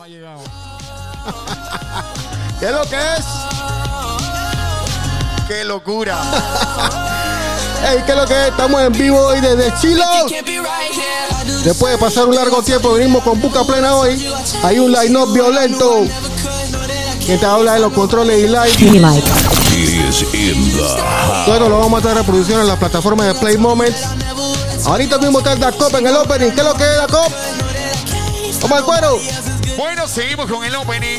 No ha llegado. ¿Qué es lo que es? ¡Qué locura! Ey, ¿qué es lo que es? Estamos en vivo hoy desde Chilo. Después de pasar un largo tiempo, venimos con Buca Plena hoy. Hay un line-up violento. Que te habla de los controles y live. Todo lo vamos a estar reproduciendo en las plataformas de Play Moments. Ahorita mismo está el Da Cop en el opening. ¿Qué es lo que es Da Cop? Vamos al cuero. Bueno, seguimos con el opening.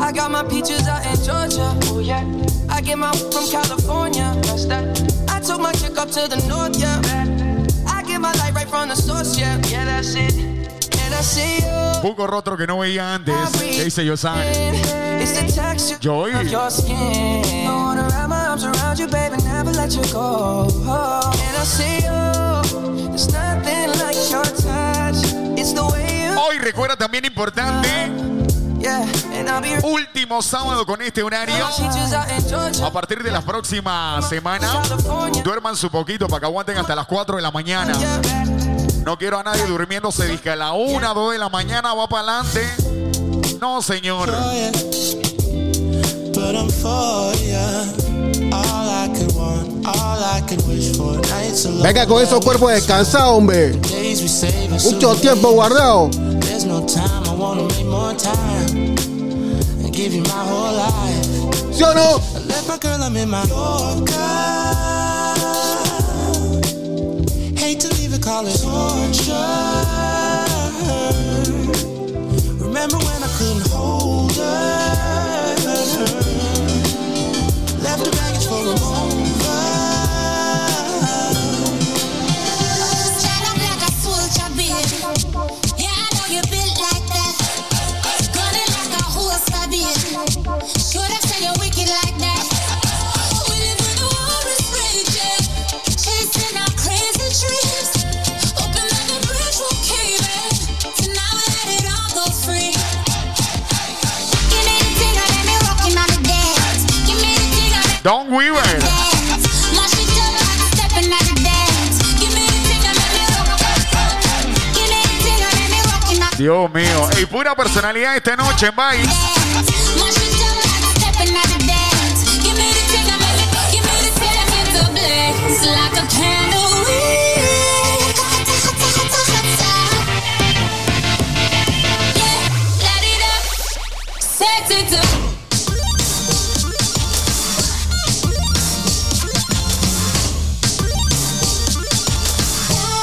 I got my peaches out in Georgia. Oh yeah. I get my from California. That's that. I took my chick up to the north, yeah. I get my light right from the source, yeah. Yeah, that's it. And I see you. Buco rostro que no veía antes. ¿Qué dice Yosan? It's the texture Joy. of your skin. I wanna wrap my arms around you, baby, never let you go. And I see you. There's nothing like your Hoy recuerda también importante, último sábado con este horario. A partir de las próximas semanas, duerman su poquito para que aguanten hasta las 4 de la mañana. No quiero a nadie durmiéndose, dice a la 1, 2 de la mañana va para adelante. No, señor. But I'm for ya. All I could want, all I could wish for. Nights alone. Venga con esos cuerpos descansados, hombre. Mucho tiempo guardado. There's no time, I wanna make more time. And give you my whole life. ¿Sí o no? I left my girl, I'm in my Yorker. Hate to leave it, call it torture. Remember when I couldn't hold her? Left the baggage for a moment. On the Dios mío. Ey, pura personalidad esta noche en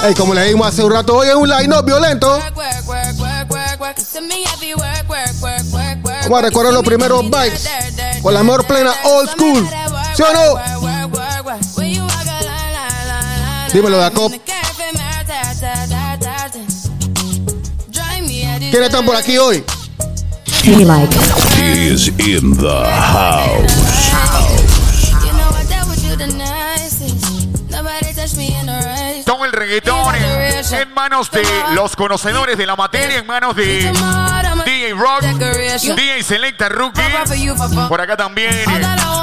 Ey, como le dijimos hace un rato, hoy es un line-up violento. Vamos a recordar los primeros bites con la mejor plena old school. ¿Sí o no? Dímelo, Jacob. ¿Quiénes están por aquí hoy? He is in the house. En, en manos de los conocedores de la materia, en manos de DJ Rock, DJ Selecta Rookie. Por acá también eh,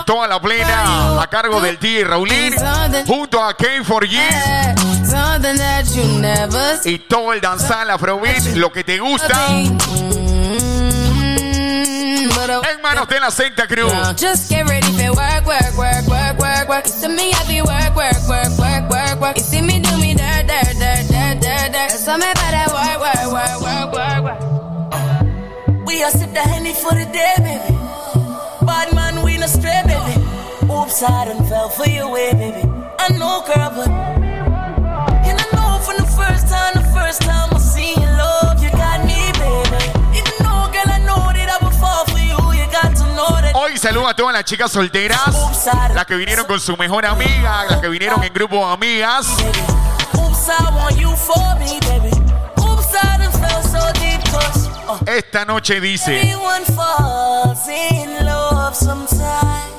toda la plena a cargo del DJ Raulín, junto a K4G Something that you never y todo el danzal Afrobeat, lo que te gusta, en manos de la Secta Crew. Just get ready for work, work, work, work, work, work. To me, I be work, work, work, work, work, work. You see me do me dirt, dirt, dirt, dirt, dirt, dirt. So me better work, work, work, work, work, work. We a sip the honey for the day, baby. Bad man, we no stray, baby. Oops, I done fell for your way, baby. I know, girl, but and I know from the first time, the first time I seen your love, you got me, baby. Even though, girl, I know that I would fall for you. You got to know that. Hoy saludo a todas las chicas solteras, las que vinieron con su mejor amiga, las que vinieron en grupo de amigas. Oops, I want you for me, baby. Oops, I done fell so deep, cause Esta noche dice, falls in love sometime.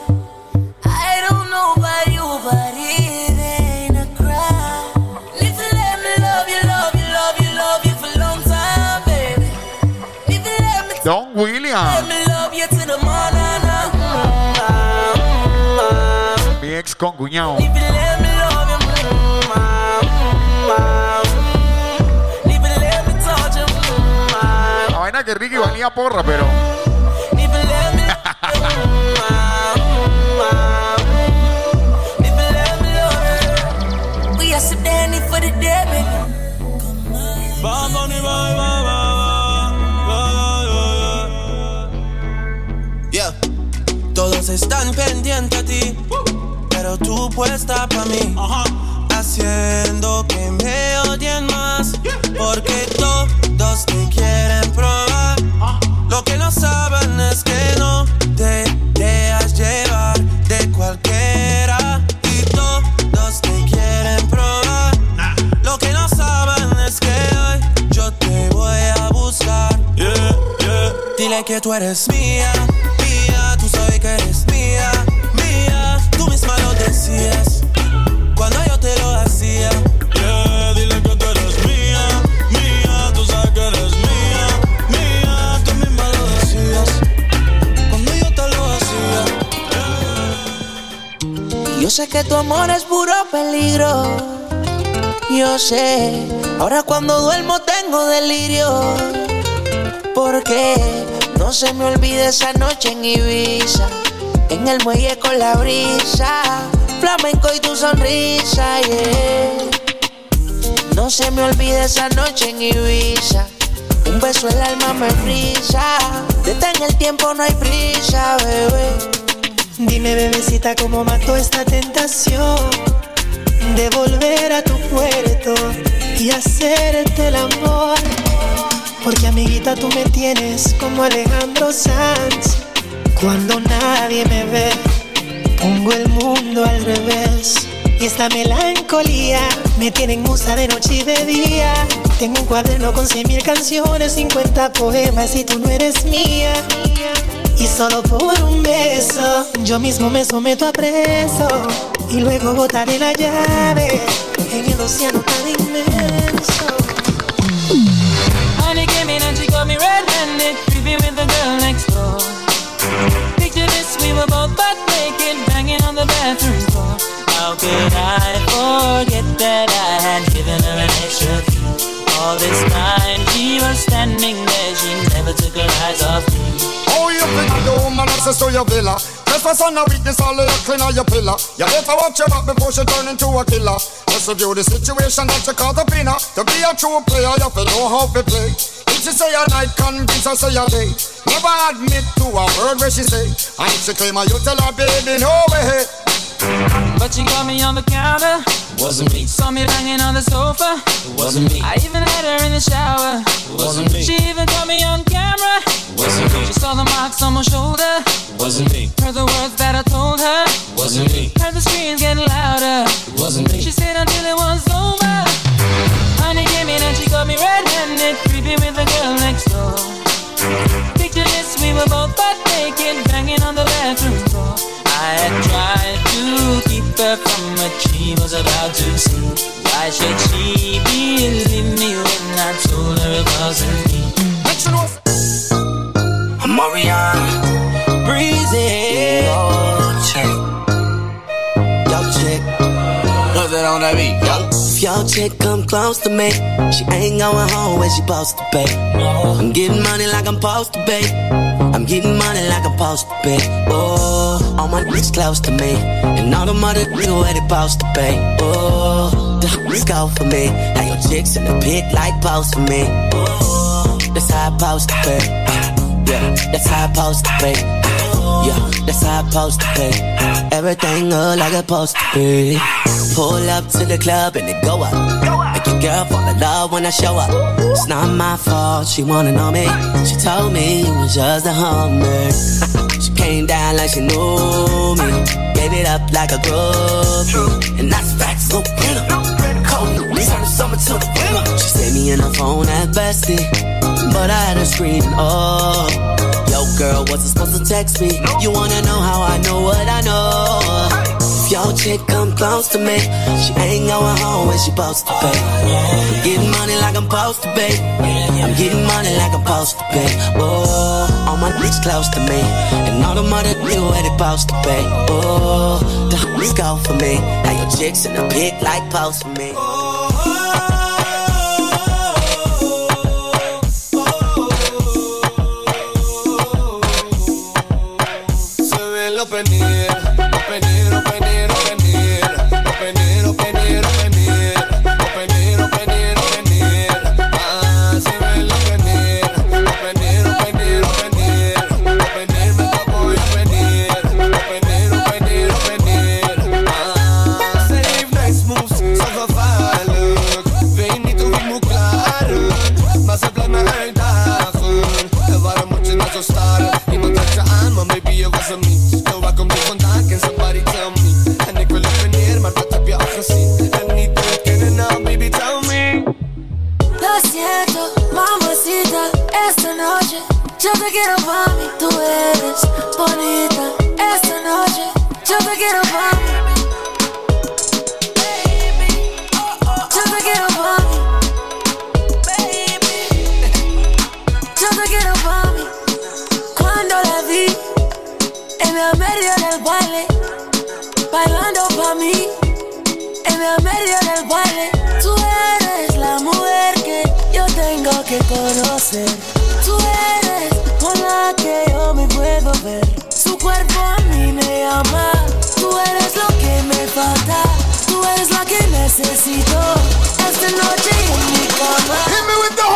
Que Ricky valía porra, pero. Todos están pendientes a ti, pero tú puesta para mí, haciendo que me odien más, porque todos te quieren probar. Lo que no saben es que no te dejas llevar de cualquiera y todos te quieren probar. Lo que no saben es que hoy yo te voy a buscar. Dile que tú eres mía, mía, tú sabes que eres mía, mía. Tú misma lo decías sé que tu amor es puro peligro. Yo sé, ahora cuando duermo tengo delirio. Porque no se me olvide esa noche en Ibiza. En el muelle con la brisa. Flamenco y tu sonrisa, yeah. No se me olvide esa noche en Ibiza. Un beso el alma me frisa. Detén el tiempo, no hay prisa, bebé. Dime, bebecita, cómo mató esta tentación de volver a tu puerto y hacerte el amor. Porque, amiguita, tú me tienes como Alejandro Sanz. Cuando nadie me ve, pongo el mundo al revés. Y esta melancolía me tiene en musa de noche y de día. Tengo un cuaderno con cien mil canciones, 50 poemas y tú no eres mía. Y solo por un beso, yo mismo me someto a preso. Y luego botaré la llave en el océano tan inmenso. Honey came in and she got me red-handed, creepy with the girl next door. Picture this, we were both butt naked, banging on the bathroom floor. How could I forget that I had given her an extra key? All this time she was standing there, she never took her eyes off me. Oh, you think the woman access to your villa? Trespass on a weakness, all of your clean on your pillar. You better watch your back before she turn into a killer. Let's review the situation that you call the pinner. To be a true player, you have to know how to play. If she say a night, convince her say a day. Never admit to a word where she say. And if she claim her, you tell her, baby, no way. But she got me on the counter. Wasn't me, Saw me banging on the sofa. wasn't me, I even had her in the shower. wasn't me, She even caught me on camera. wasn't me, She saw the marks on my shoulder. wasn't me, Heard the words that I told her. wasn't me, Heard the screams getting louder. wasn't me. She said until it was over. Honey came in and she got me red-handed, creepy with the girl next door. Picture this, we were both her from what she was about to see. Why should she believe me when I told her it wasn't me? I'm Marianne, breezy. Yo, chick, yo, chick, what's that on that beat? Yo. If your chick come close to me, she ain't going home where she supposed to be. I'm getting money like I'm supposed to be. I'm getting money like I'm supposed to be. Oh, all my niggas close to me, and all the mother niggas where they supposed to be. Oh, the hoes go for me. Now your chicks in the pit like post for me. Oh, that's how I supposed to be. Yeah, that's how I supposed to be. Yeah, that's how I supposed to be. Everything look like it's supposed to be. Pull up to the club and it go up. Make your girl fall in love when I show up. It's not my fault, she wanna know me. She told me it was just a hummer. she came down like she knew me. Gave it up like a groupie. And that's facts, no we turn the summer to the winter. She saved me in her phone at bestie. But I had her screaming, oh. Girl, wasn't supposed to text me. You wanna know how I know what I know? If your chick come close to me, she ain't going home when she supposed to be. I'm getting money like I'm supposed to be. I'm getting money like I'm supposed to be. Oh, all my niggas close to me, and all the mother niggas where they supposed to be. Oh, the hoes go for me. Now your chicks in the pit like post for me. company. Quiero pa' mí. Tú eres bonita, esta noche yo te quiero pa' mí. Yo te quiero pa' mí. Yo te quiero pa' mí. Cuando la vi en el medio del baile, bailando pa' mí en el medio del baile. Tú eres la mujer que yo tengo que conocer. Tú eres lo que me falta. Tú eres la que necesito. Esta noche en mi cama.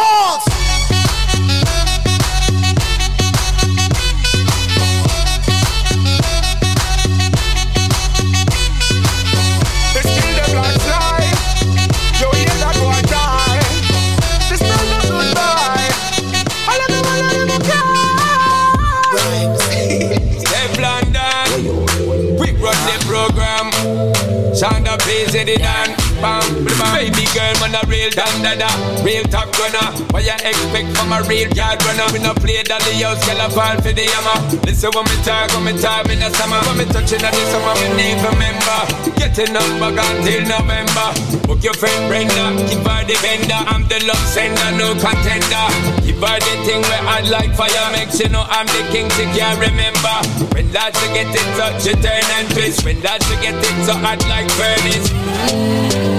Busy, the it bam, Baby girl, man a real dan da da. Real top gunner. What you expect from a real yard runner? We no play dolly house, girl a fall for the hammer. Listen when me talk, when me talk in the summer. When me touching on the summer, me need remember. Getting up back until November. Book your friend Brenda, give her the vendor. I'm the love sender, no contender. Give her the thing where I like fire makes you know I'm the king. She can't remember. When that you get it touch, you turn and twist. When that you get it so hot like furnace.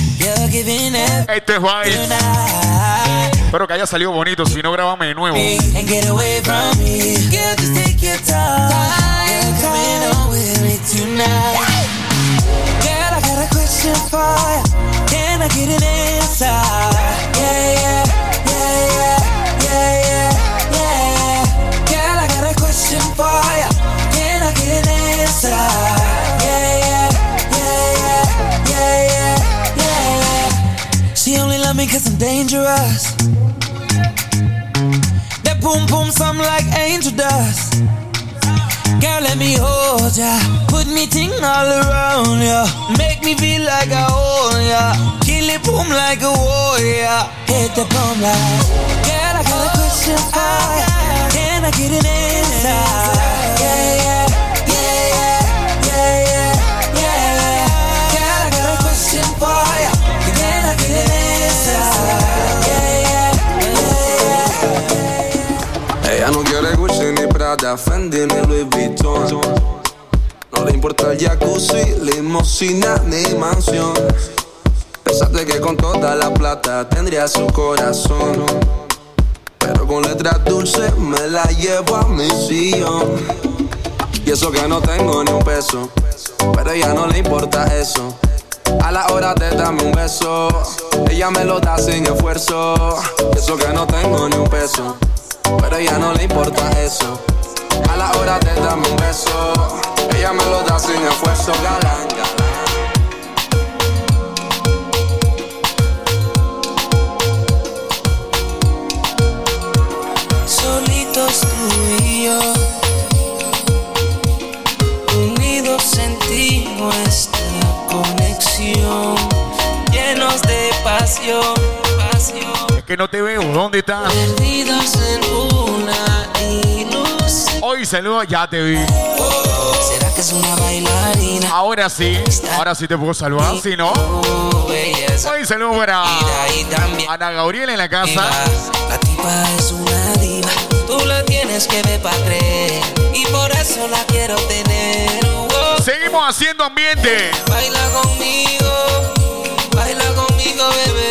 Este es Espero que haya salido bonito, si no, grabame de nuevo. Can I get an answer? Yeah, yeah. Cause I'm dangerous. That boom boom sound like angel dust. Girl, let me hold ya. Put me ting all around ya. Make me feel like I own ya. Kill it boom like a warrior. Hit the boom like. Girl, I got a question for ya. Can I get an answer? Yeah, yeah, yeah, yeah, yeah, yeah, yeah. Girl, I got a question for ya. Can I get an answer? Ella no quiere Gucci ni Prada, Fendi ni Louis Vuitton. No le importa el jacuzzi, limosina ni mansión. Pensaste que con toda la plata tendría su corazón. Pero con letras dulces me la llevo a mi sillón. Y eso que no tengo ni un peso, pero a ella no le importa eso. A la hora de darme un beso, ella me lo da sin esfuerzo. Y eso que no tengo ni un peso, pero ella no le importa eso. A la hora de darme un beso, ella me lo da sin esfuerzo, galán. Solitos tú y yo, unidos en nuestra conexión, llenos de pasión, que no te veo. ¿Dónde estás? perdidos en una ilusión. Hoy saludo, ya te vi. ¿Será que es una bailarina? Ahora sí, ahora sí te puedo saludar, si no. Hoy saludo para Ana Gabriela en la casa. La tipa es una diva, tú la tienes que ver para creer y por eso la quiero tener. Oh, Seguimos haciendo ambiente. Baila conmigo, baila conmigo, bebé.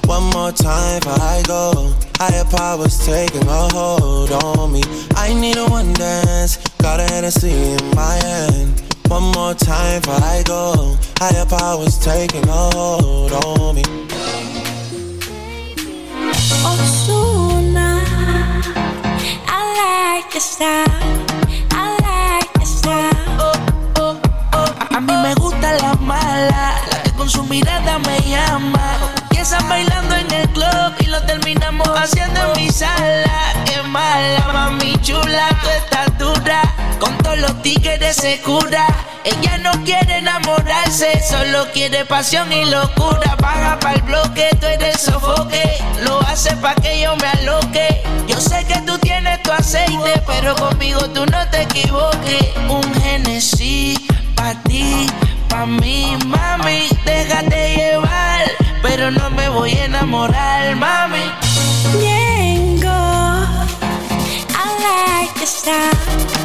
One more time before I go. Higher powers taking a hold on me. I need a one dance. Got a Hennessy in my hand. One more time before I go. Higher powers taking a hold on me. Oh, Ozuna. I like your style. I like your style. Oh, oh, oh, A mí me gusta la mala, la que con su mirada me llama. Empiezan bailando en el club y lo terminamos haciendo en mi sala. Qué mala, mami chula, tú estás dura. Con todos los tigres se cura. Ella no quiere enamorarse, solo quiere pasión y locura. Paga para el bloque, tú eres sofoque. Lo hace pa' que yo me aloque. Yo sé que tú tienes tu aceite, pero conmigo tú no te equivoques. Un Genesis pa' ti, pa' mí, mami, déjate llevar, pero no me voy a enamorar, mami. Ñengo. I like your style.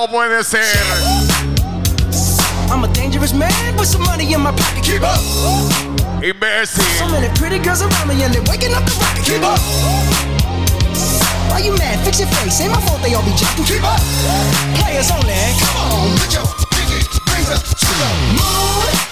No puede ser. I'm a dangerous man with some money in my pocket. Keep up. Imbécil. So many pretty girls around me and they're waking up the rocket. Keep up. Why you mad? Fix your face. Ain't my fault they all be jacking. Keep up. Players only. Come on, put your pinky rings up to the moon.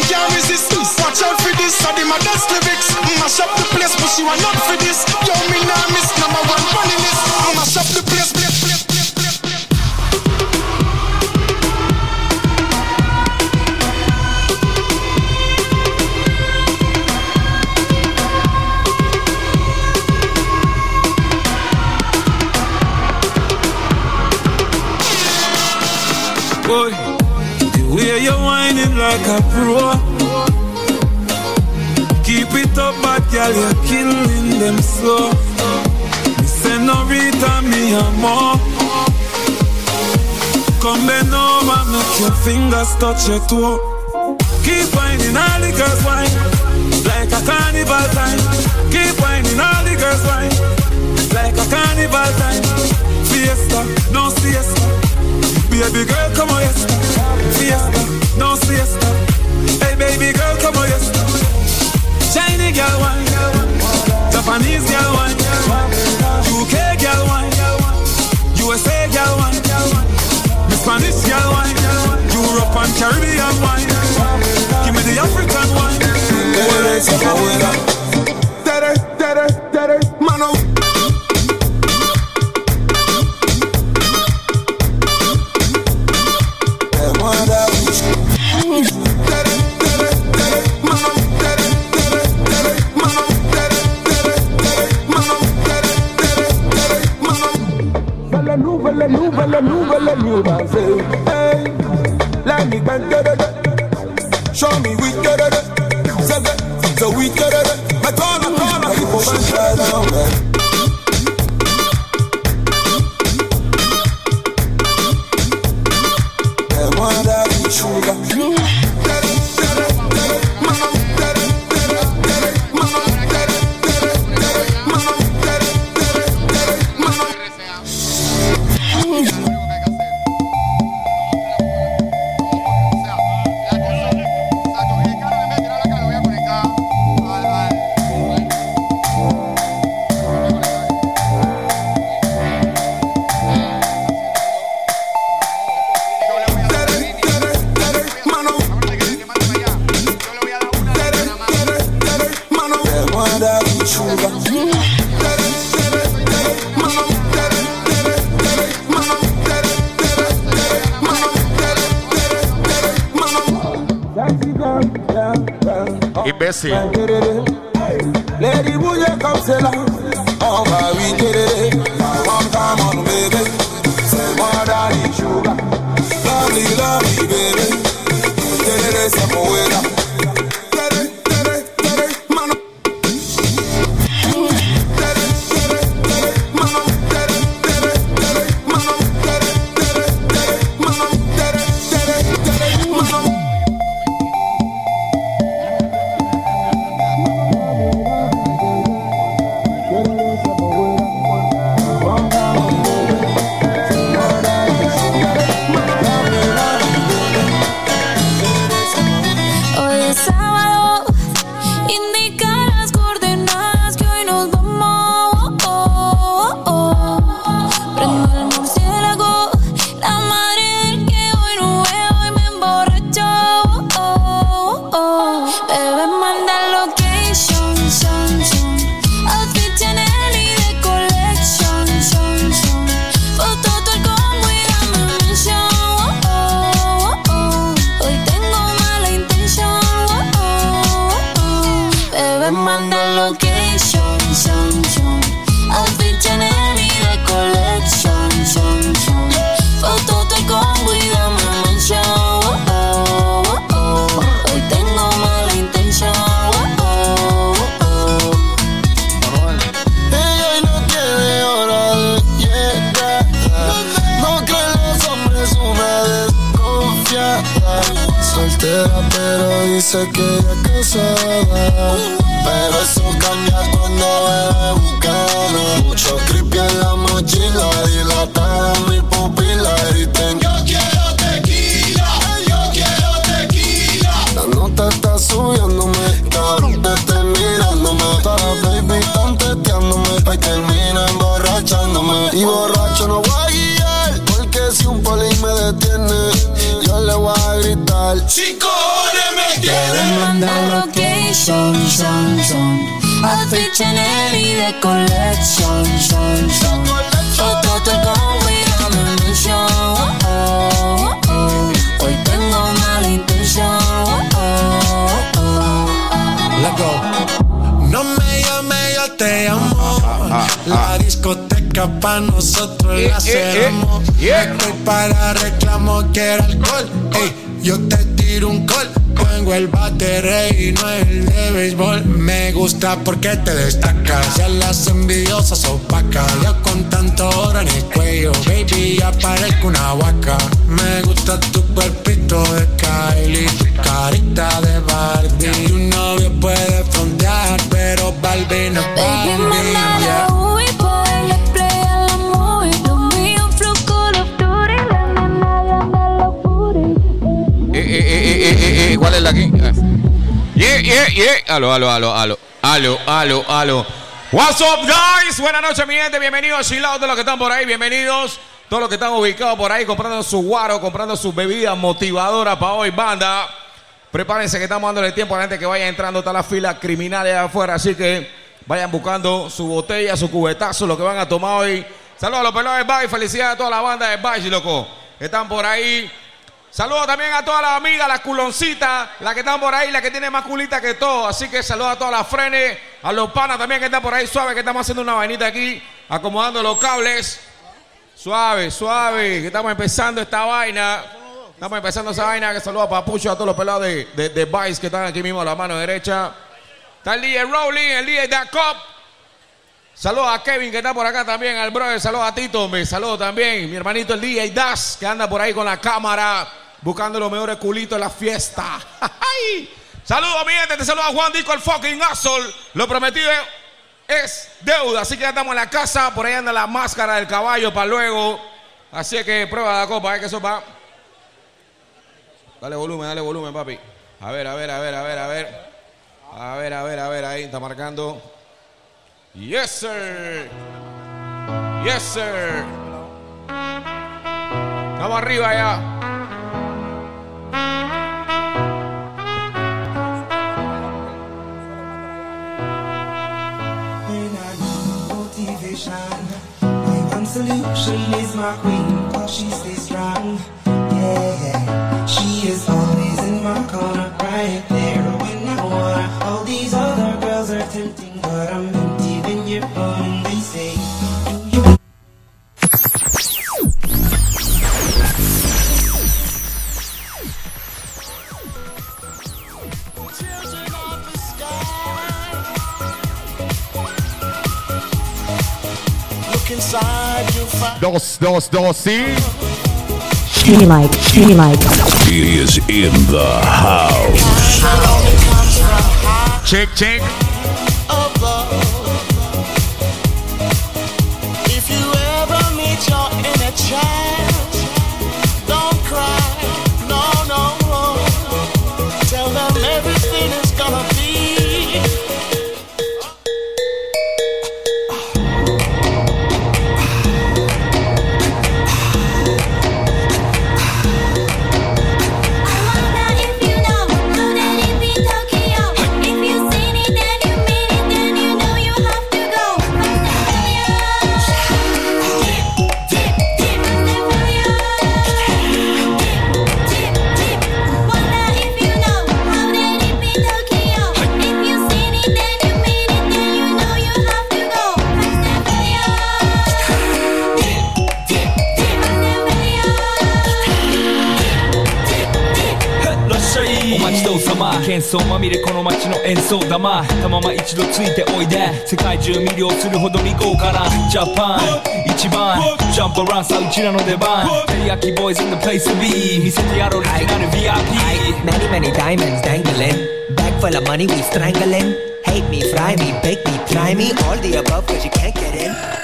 man can't resist. Watch out for this, I my best lyrics. Mash up the place, but she want not for this. Yo, me nah miss number one money list. Mash up the place, place, place. Boy, the way you're whining like a pro Girl, you're killing them slow Me say no return, me a amor Come bend over, make your fingers touch your toe Keep whining all the girls wine Like a carnival time Keep whining all the girls wine Like a carnival time Fiesta, no siesta Baby girl, come on, yes. Fiesta, no siesta. Hey baby girl, come on, yes. China girl one, Japanese girl one, UK girl one, USA girl one, the Spanish girl one, Europe and Caribbean one, Give me the African wine. Tere, tere, tere, tere, mano. Aluba, Aluba, Aluba, Aló, aló, aló, aló. Aló, aló. What's up, guys? Buenas noches, mi gente. Bienvenidos, chilados, todos los que están por ahí. Bienvenidos. Todos los que están ubicados por ahí comprando su guaro, comprando sus bebidas motivadoras para hoy, banda. Prepárense que estamos dándole tiempo a la gente que vaya entrando. Está la fila criminal allá afuera. Así que vayan buscando su botella, su cubetazo, lo que van a tomar hoy. Saludos a los pelados de Bay. Felicidades a toda la banda de Bay, loco. Están por ahí. Saludos también a todas las amigas, las culoncitas, las que están por ahí, las que tienen más culita que todo. Así que saludos a todas las frenes, a los panas también que están por ahí suave, que estamos haciendo una vainita aquí, acomodando los cables. Suave, suave, que estamos empezando esta vaina. Estamos empezando esa vaina. Que saludos a Papucho, a todos los pelados de, de, de Vice que están aquí mismo a la mano derecha. Está el DJ Rowling, el DJ Da Cop. Saludos a Kevin que está por acá también, al brother. Saludos a Tito, me saludo también. Mi hermanito el DJ Das que anda por ahí con la cámara buscando los mejores culitos de la fiesta. ¡Ay! Saludos mi gente, te saluda Juan Disco el fucking Azul. Lo prometido es deuda, así que ya estamos en la casa. Por ahí anda la máscara del caballo para luego. Así que prueba la copa, ¿eh? que eso va. Dale volumen, dale volumen, papi. A ver, a ver, a ver, a ver, a ver. A ver, a ver, a ver, ahí está marcando. Yes, sir. Yes, sir. Vamos arriba ya. Solution is my queen, cause she stays strong. Yeah, she is always in my corner, right there when I want. All these other girls are tempting, but I'm Dos, dos, dos, sí. He like, he like. He is in the house. Check, check. ジャパン一番ジャンプアランさうちらの出番テリヤキボーイズ in the place to be 見せてやろうオリジナル VIP Many, many diamonds dangling. Bag full of money, we strangling. Hate me, fry me, bake me, try me. All the above, cause you can't get in.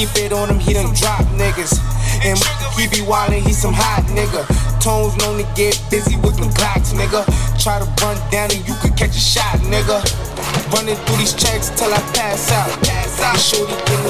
Keep it on him, he done drop niggas. And he be wildin', he some hot nigga. Tones known to get busy with them clocks, nigga. Try to run down and you could catch a shot, nigga. Running through these checks till I pass out. Pass out. Shorty give me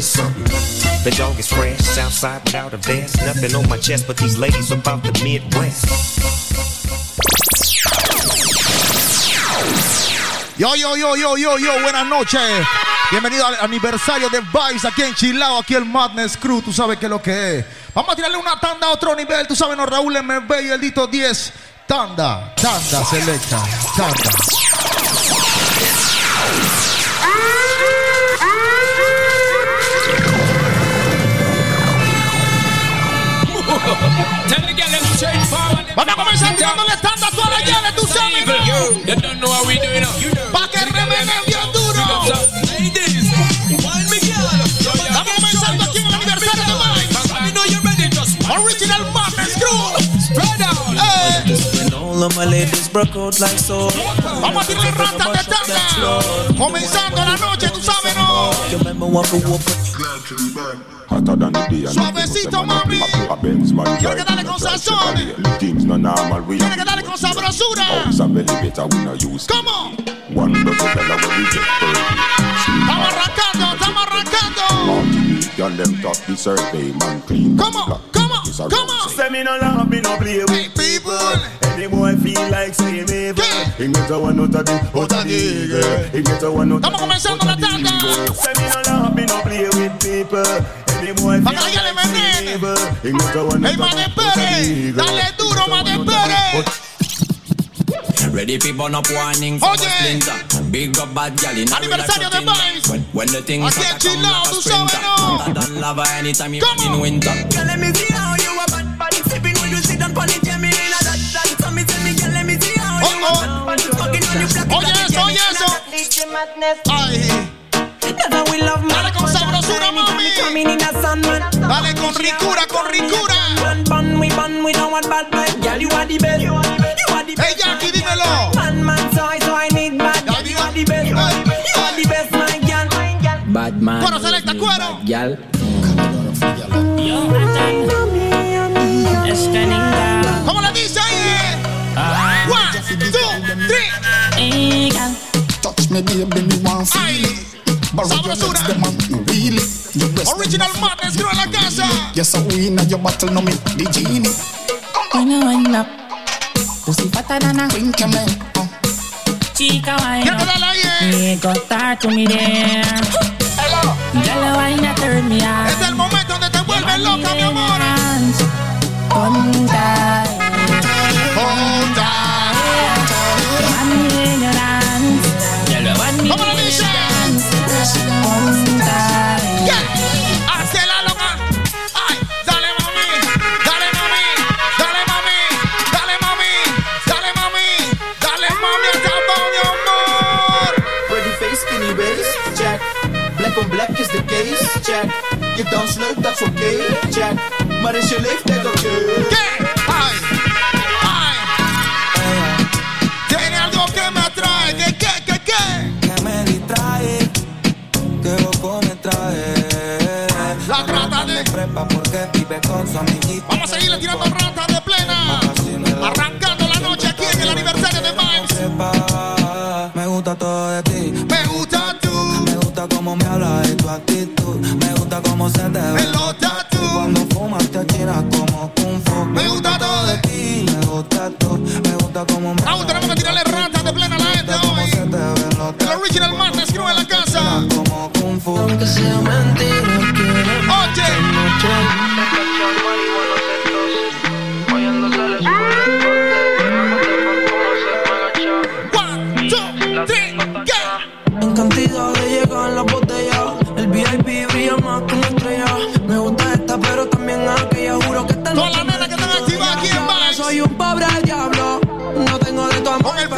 Something. The dog is fresh, Southside without a vest. Yo, yo, yo, yo, yo, yo, buenas noches. Bienvenido al aniversario de Vibes aquí en Chilao, aquí el Madness Crew, tú sabes qué es lo que es. Vamos a tirarle una tanda a otro nivel, tú sabes, no, Raúl MB y el Dito 10. Tanda, tanda, selecta, tanda. Vamos a comenzar tirándole tanda a todas las llaves, tú sabes, ¿no? You don't know how we do it now. Pa' que remenen bien duro. Ladies, wind me girl. Estamos comenzando aquí en el aniversario de Vibes. Original Madness Crew. Spread out. When all of my ladies broke out like so. Vamos a tirarle rata de tanda. Comenzando la noche, tú sabes, ¿no? You remember what we were Hotter than the day and Suavecito, mami. A Benz man Tiene que drive darle con sazón. Things no normal we Tiene que darle con sabrosura. House a belly better we no use Come on. One dozen fella we reject Estamos arrancando, estamos arrancando. Girl them top the survey man clean Come on, come on, come on. Say me no love, me no play with people. Any boy feel like say me evil. He get a one out of the out of the eagle. He get a one out of Estamos comenzando la tanda. Say me no love, me no play with people. Any boy feel like say me evil. He get a one Hey, Mane the out of the Pérez. Dale duro, Mane Pérez. Ready fi burn up warning for Oye. splinter. Big up bad gal in a real Aniversario de Vibes. When, when the things Aquí en hotter come Chilao, like a tú sabes, sprinter. ¿no? Hotter than lava anytime you come in winter. Girl, let me see how you a bad bad sipping when you sit down pon it. Yeah, me in a that that. So me tell me, girl, let me see how you a bad bad fucking when you black it Oye like eso, it. oye eso. Ay. Together we love man. Dale con sabrosura, mami. Dale con ricura, con ricura. Man, bun, we bun, we don't want bad man. Girl, you are the best. You are the best. Hey, Jackie, dímelo. Man, man, so I, so I need bad. Girl, you are the best. You are the best, my girl. Bad man. Cuero selecta, cuero. Gal. ¿Cómo le dice ahí? One, two, three. Touch me, baby, me want feel it. Casa. Yes, I win at your battle, no me the genie. When I wind up, pussy fatter than a Wink your man. chica wind Ya te up. da la yeah. Me go start to me there. Girl, wine a turn me on. Je dans leuk, dat is oké, check. Maar is je leeftijd oké? Ay,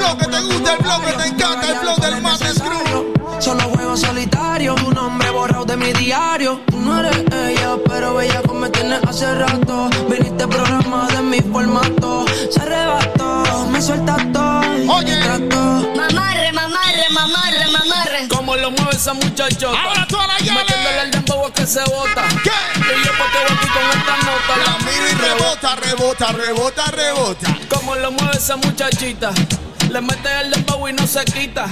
flow que te gusta, el flow que te encanta, el flow del Madness Crew. Solo juego solitario, tu nombre borrado de mi diario. Tú no eres ella, pero bella como me tienes hace rato. Viniste programa de mi formato. Se arrebató, me suelta todo. Oye. Mamarre, mamarre, mamarre, mamarre. Como lo mueve esa muchachota. Ahora toda la llave. Metiéndole el dembow a que se bota. ¿Qué? Y yo aquí con esta nota. La miro y rebota, rebota, rebota, rebota. Como lo mueve esa muchachita. Le mete el dembow y no se quita.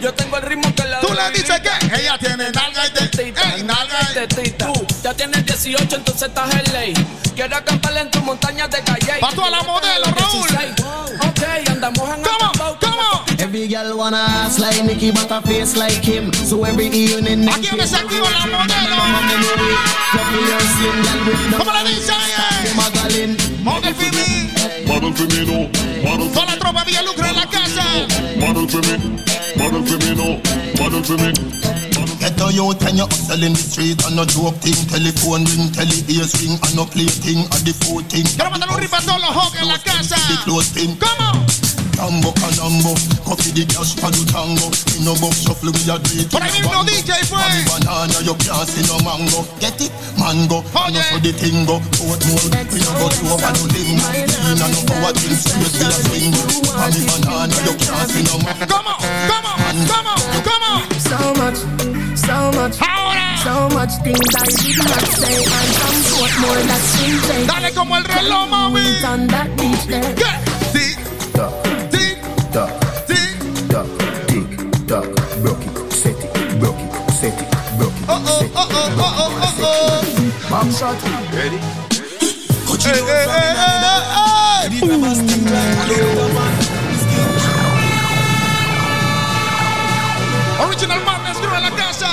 Yo tengo el ritmo que la Tú le dices que ella tiene nalga y tetita. Ey, nalga y tetita. Tú ya tienes 18, entonces estás en ley. Quiero acampar en tus montañas de calle. Pa' todas las modelos, Raúl. Ok, andamos en el dembow. ¿Cómo? Every girl wanna ass like Nicky, but a face like him. So every evening, Aquí donde se activa la modelo. modelo. ¿Cómo le dice. Model Fimi. Model femino, model Toda la tropa Villa Lucre en la casa. model femino, model femino, model femino. Get a youth and you hustle in the street and no joke thing. Telephone ring, tele ears ring and no play thing. And the food thing. Quiero mandar un rip a todos los hogs en la casa. The close thing. ¿Cómo? Tambo canambo, copy the cash for the tango. In no box shuffle we a do it. Por ahí mismo DJ fue. Mami banana, you can't see no mango. Get it, mango. Oh, no so the thing go. Put more, we no go to over no limbo. In and no power thing, straight we a swing. Mami banana, you can't see no mango. ¿Cómo? ¿Cómo? ¿Cómo? ¿Cómo? So much, so much, Ahora. so much things I did not say, and some thought more that swing play. Dale como el reloj, mami. On that beach there. ¿Qué? Sí. Duck, Sí. duck, Sí. duck, tick, duck, broke it, set it, broke it, set it, broke it, Oh, oh, set oh, it. oh, oh, oh, oh, oh. Back shot. Ready? Eh, eh, eh, eh, eh. Original Madness Crew en la casa.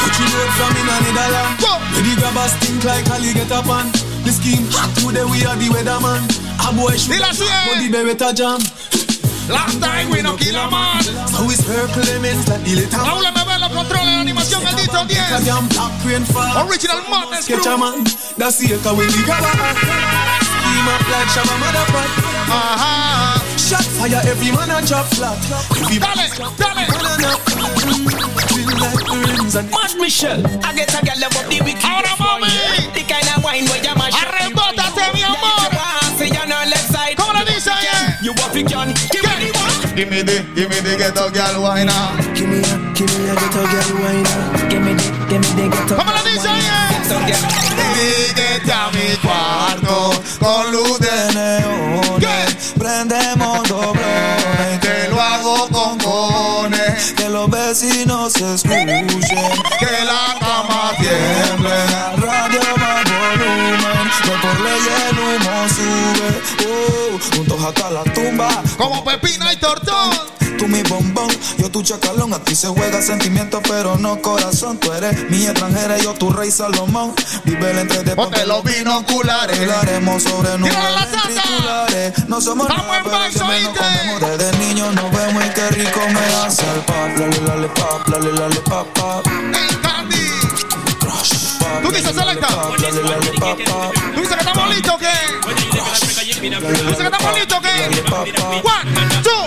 Country road from in a Netherland. Go. Where the grabbers think like Ali get up on. The scheme hot today we are the weatherman. A boy shoot Dile así es. but the Beretta jam. Last time we no kill a man. So it's her Clemens that the little Raúl MB los controles de animación, el Dito 10. Damn black rain fall. Original Madness Sketch a man. That's the echo the grabber. Scheme up like Shabba Motherfucker. Uh-huh. Ajá. Shot fire, every man a drop flat. Every Dale, dale. Mad Michelle, I get a girl above the wicked. Ahora, mami. The kind of wine where you mash up. Arrebótate, mi amor. Say you're not left side. ¿Cómo le dice ella? You up it, can. Give me the one. Give me the, give me the ghetto girl wine now. Give me a, give me a ghetto girl wine now. Give me the, give me the ghetto ¿Cómo le dice ella? Divídete a mi cuarto con luz de neones. Prendemos doblones. Los vecinos se escuchen. Que la cama tiemble. Radio más volumen. No por ley el humo sube. Oh, juntos hasta la tumba. Como pepina y tortón. Tú mi bombón, yo tu chacalón. Aquí se juega sentimiento, pero no corazón. Tú eres mi extranjera, yo tu rey Salomón. Vive el entre de Ponte los binoculares. Hablaremos sobre la ventriculares. No somos Vamos nada, en ¿oíste? comemos. Desde niños nos vemos y qué rico me hace el pop. Lale, lale, pop, lale, lale, pop, pop. El Candy. ¿Tú dices selecta? ¿Tú dices que estamos listos o qué? ¿Tú dices que estamos listos o qué? One, two,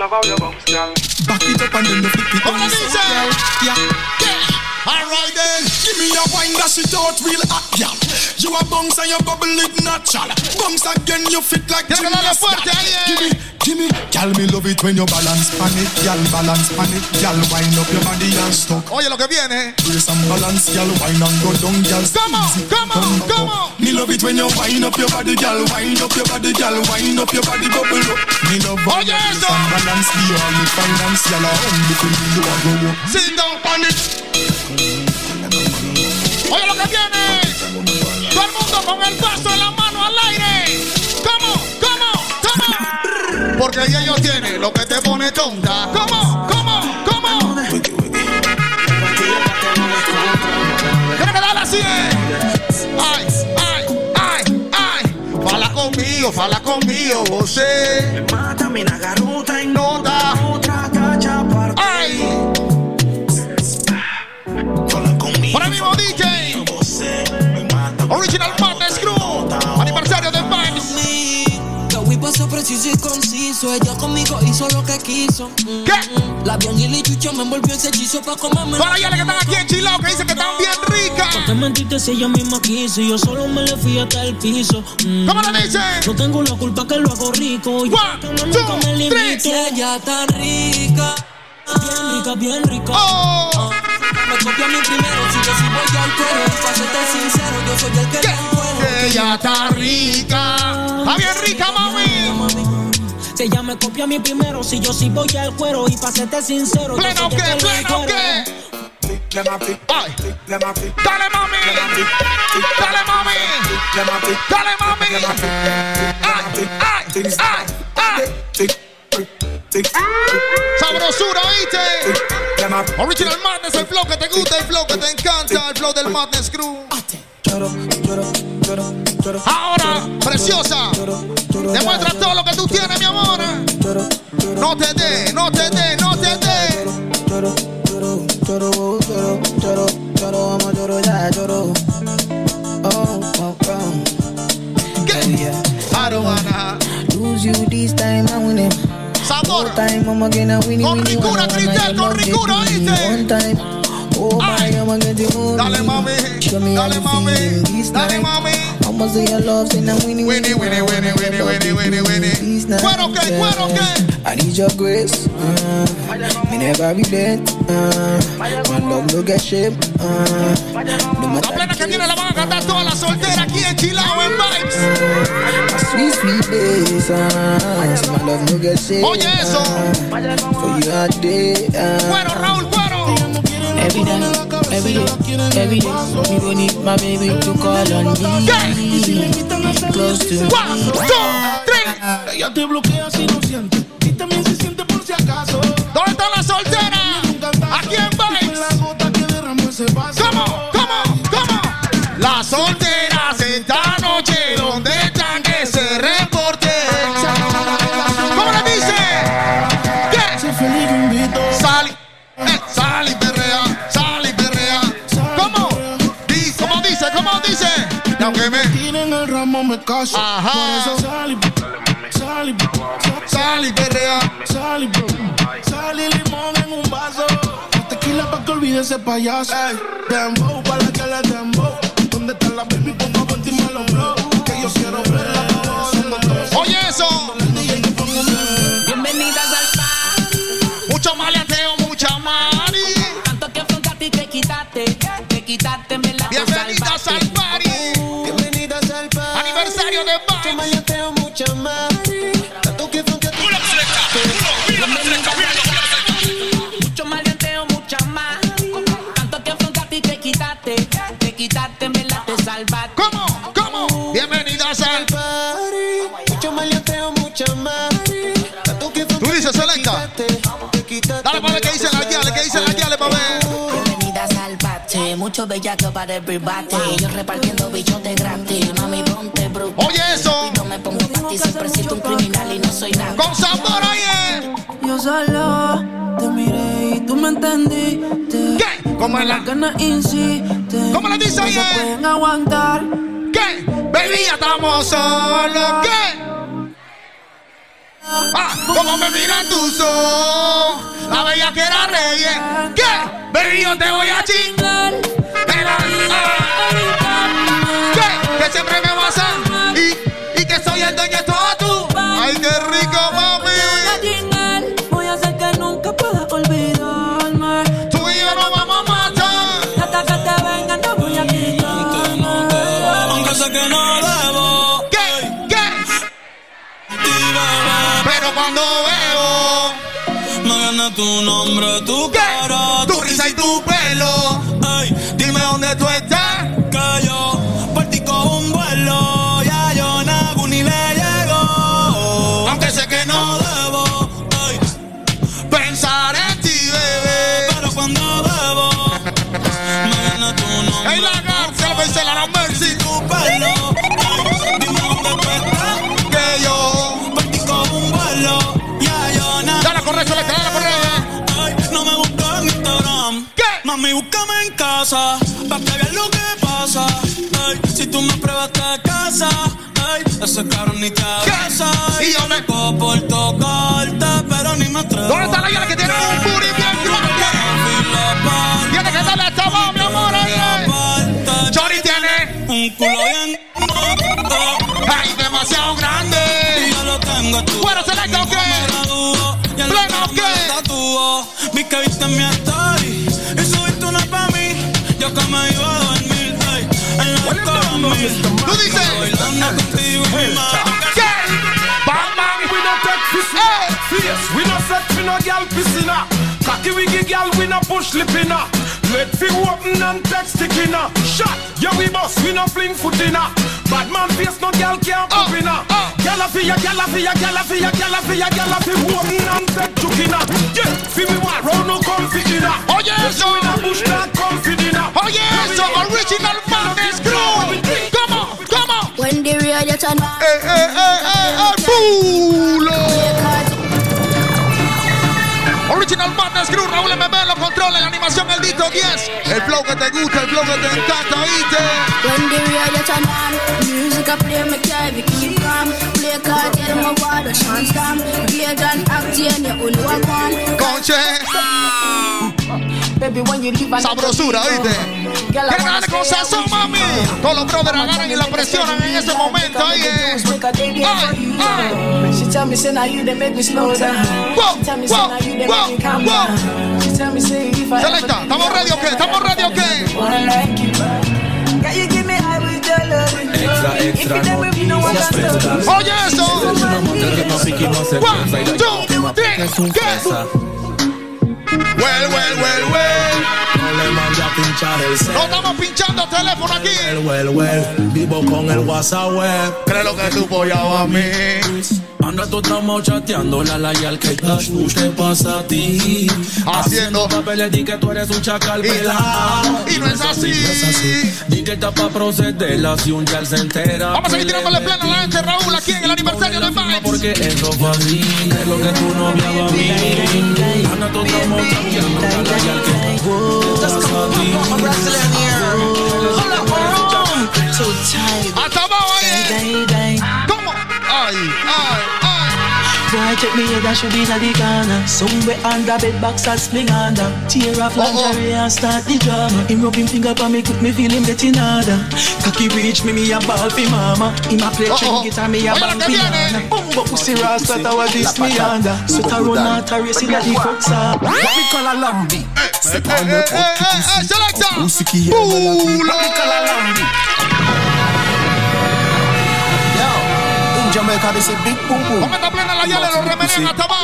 la baulia, vamos, girl. Back it up and then the flip it ¿Cómo down, le so, dice? girl. Yeah. All right then. Give me a wine that shit out real hot, girl. You a bounce and you bubble it natural. Bounce again, you fit like Tiene que darle fuerte ahí, eh. Give me, give me, me love it when you balance pan it, girl, balance pan it, girl, wind up your body and stuck. Oye lo que viene. Brace and balance, girl, wine and go down, girl. Come on, come on, come on. Me love it when you wind up your body, girl, wind up your body, girl, wind up your body, bubble up. Me love how you Oye, brace and balance, be all the finance, girl, a hungry for me, you a go. Sit down on it. Oye lo que viene. Todo el mundo con el vaso Porque ella ellos tiene lo que te pone tonta. ¿Cómo? ¿Cómo? ¿Cómo? Tiene que darle así. eh. Ay, ay, ay, ay. Fala conmigo, fala conmigo, você. Mata-me na garota e Nota. outra cacha. Ay. Por el mismo DJ. Original Madness Crew. Pasó preciso y conciso. Ella conmigo hizo lo que quiso. Mm, ¿Qué? mm. La bien y la chucha me envolvió ese hechizo pa' comerme. Para allá que están aquí en Chilao que dicen que están bien ricas. Te mentiste si ella misma quiso. Yo solo me le fui hasta el piso. Mm. ¿Cómo le dicen? No tengo la culpa que lo hago rico. Yo One, two, nunca me limito. ella tan rica. Bien rica, bien rica. Oh. Me copia mi primero, si yo sí voy al cuero. Pa' serte sincero, yo soy el que encuero. Que ella está rica. Está bien rica, mami. Si ella me copia mi primero, si yo sí voy al cuero. Y pa' serte sincero, yo soy el que, que le pleno encuero. que. Ay. Dale, mami. Dale, mami. Dale, mami. Ay, ay, ay, ay. Sabrosura, ¿viste? Original Madness, el flow que te gusta, el flow que te encanta, el flow del Madness Crew. Ahora, preciosa, demuestra todo lo que tú tienes, mi amor. No te dé, no te dé, no te dé. I don't wanna. Lose you this time, I. Sabor. Con ricura, Cristel, con ricura. ¿oíste? Oh you Dale, mami. Dale, mami. Dale, mami. Winnie, Winnie, winnie, winnie, winnie, winnie, winnie. Cuero, ¿qué? Cuero, ¿qué? I need your grace. Uh, me never relent. Uh, my love no get shame. Uh, no La plena que viene la van a cantar todas las solteras aquí en Chilao en Vibes. My sweet, sweet days. So my love no get shame. Oye, eso. For you all day. Uh, Cuero, Raúl, cuero. Every day, every day, every day, me go need my baby to call on me. Close to One, me. two, three. Ella te bloquea si no siente y también se siente por si acaso. ¿Dónde están las solteras? Aquí en Fue Vibes. la que aunque me tiren el ramo me caso. Ajá. Por eso sal y sal y Sal y perrea. Sal y sal y limón en un vaso. Tequila pa' que olvide ese payaso. Ey, dembow pa' la que le dembow. ¿Dónde está la baby? Por favor, dime los flow. Que yo quiero verla. Oye eso. Bienvenidas al party. Mucho maleanteo, mucha mari. Tanto que afrontaste y te quitaste. Te quitaste, Mucho Vibes. mayateo, mucha más. Tanto que fronteaste. Mucho maleanteo, mucha más. Tanto que afrontaste y te quitaste. Te quitaste, me la te salvaste. ¿Cómo? ¿Cómo? Bienvenidas al party. Mucho maleanteo, mucha más. Tanto que Tú dices, Selecta. Dale para ver qué dicen las guiales, qué dicen las guiales para ver. Bienvenidas al bate, mucho bellaco para everybody. Yo repartiendo bichos de gratis, mami. Oye eso. Yo me pongo para ti, siempre siento un criminal y no soy nada. Con sabor ahí. eh. Yo solo te miré y tú me entendiste. ¿Qué? ¿Cómo es la? Las ganas insisten. ¿Cómo le dice No ahí, se pueden aguantar. ¿Qué? Baby, ya estamos solos. ¿Qué? Ah, ¿Cómo me miran tus ojos? La bella que era rey. eh. ¿Qué? Baby, yo te voy a chingar. Mira, ah. ¿Qué? Que siempre me tu nombre, tu cara, tu risa y tu pelo, Ey, dime dónde tú estás. que yo partí con un vuelo. Ya yo nago ni le llego. Aunque sé que no debo. Ey, pensar en ti, bebé. pero cuando bebo, me tu nombre. Hey, la garza, pensé la mercy. tu pelo. Casa. Pa' que veas lo que pasa. Ay, si tú me pruebas te casa. Ay, ese cabrón ni te abraza. Y yo me- loco por tocarte, pero ni me atrevo. ¿Dónde está la guía que tiene un booty bien grande? Tiene que darle esta voz, mi amor, ahí. Chori tiene. Un culo bien. Ay, demasiado grande. Y yo lo tengo tú. Bueno, Selecta, ¿o qué? Me gradúo. Y en la Pleno, cara ¿qué? me tatúo. Vi que viste mi Tú dices. Bailando contigo y mi madre. ¿Qué? Bam, bam. We no take this Hey. face. We no set for no gal piscina. Cocky wiggy gal, we no push lip inna. Let fi open and text stick inna. Shot, yeah we bust, we no fling foot inna. Bad man face, no gal can't pop inna. Gal a fi ya, gal a fi ya, gal a fi ya, gal a fi ya, gal a fi open and text took inna. Yeah, fi me what round no comfy inna. Oye, eso. We no push that comfy dinner. Oye, eso. Original Madness Crew. ¿Cómo? ¿Cómo? When the radio turn on, Eh, eh, eh, eh, eh. Pulo. Original Madness Crew, Raúl MB lo controla la animación, el Dito 10. El flow que te gusta, el flow que te encanta, ¿viste? when the radio turn on, music I play me carry keep calm. Play card, tell them what the chance come. Play John Actian, you only one one. Conche. Baby, when you leave, I Sabrosura, ¿viste? Wanna darle con sazón, mami. Todos los brothers agarran y la presionan en ese momento, ahí, eh. Ay, ay. She tell me, say, now you they make me slow down. Wow, She tell me, say, wow, now you they wow, make me calm Selecta, ¿estamos ready o qué? ¿Estamos ready o qué? your love? Extra, extra, stop. Oye, eso. One, two, three, ¿qué? Well, well, well, well. No le mande a pinchar el cel. No estamos pinchando teléfono aquí. El well, well, vivo con el WhatsApp web. Creo lo que tú apoyabas a mí. Anda tú estamos chateando la la y al que touch ¿qué pasa a ti? Haciendo papeles di que tú eres un chacal pelado. y no es así. No es así. Di que está pa' proceder la si un ya se entera. Vamos a seguir tirándole pleno a la gente, Raúl, aquí en el aniversario de Vibes. Porque eso fue así, es lo que tú no odiabas a mí. Anda tú estamos chateando la la y al que touch ¿qué pasa a ti? Hasta abajo ahí. Day, day, day. ¿Cómo? Ay, ay, ay. Boy, check me head, I should be in the corner. Somewhere under bed box, I'll sling under. Tear off lingerie and start the drama. Him rub him finger pa me, quick me feel him getting harder. Cocky reach me, me a ball fi mama. Him a play string guitar, me a bang piano. Bumbo pussy rasta, that was this me under. So to run out a race in the fuck sir. What we call a lambi? C'est pas n'importe qui Eh, selecta. Pussy qui aime la vie. Ouh là. What we call a lambi? Jamaica big boom boom. Con esta plena la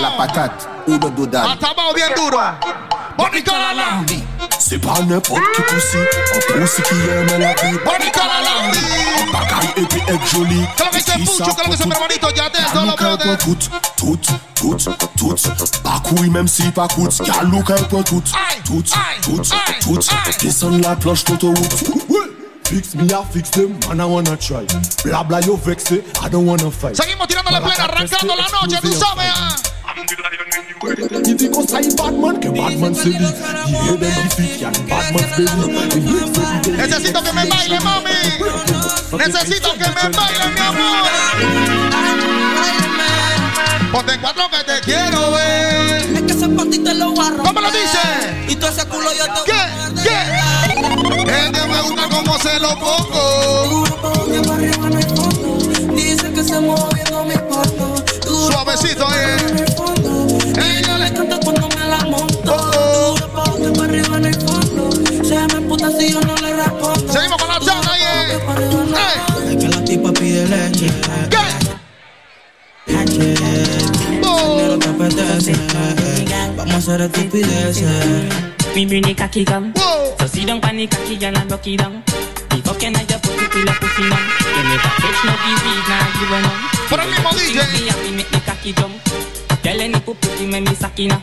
lo patate, uno dodal. Hasta abajo bien duro. Bonita la lambi. C'est pas n'importe qui pussy, un pussy qui aime la vie. Bonita la lambi. Bagaille et puis être joli. Que dice Pucho, lo que hermanito Look un brothers. tout, tout, tout, tout. Pas couille même si pas coûte. Car look un peu tout, tout, tout, tout. Descends la planche d'autoroute. Fix me, I fix them, man, I wanna try. Bla bla, you vexé, I don't wanna fight. Seguimos tirando la plena, arrancando la noche, tú sabes. ah. You think us I bad man, que bad man say me. You hear them defeat, yeah, bad man's baby. The hits every day. Necesito que me baile, mami. Necesito que me baile, mi amor. Ponte en cuatro que te quiero ver. Es que ese panty te lo romper. ¿Cómo lo dice? Y todo ese culo yo te ¿Qué? Que me gusta cómo se lo pongo. Dice que se moviendo mi cuarto. Suavecito, eh. Ella le encanta cuando me la monto. Duro pa' donde pa' arriba en el fondo. Se me puta si yo no le respondo. Seguimos con la chata, eh. Eh. Es que la tipa pide leche. Leche. Apetece. Vamos a hacer estupideces. Me bring the cocky come. So sit down pan the cocky and I rock it down. The fucking I just put it till I pussy down. You make a catch no disease, nah give a none. Por el mismo DJ. Me happy make the cocky jump. Tell any puppy me me sakina.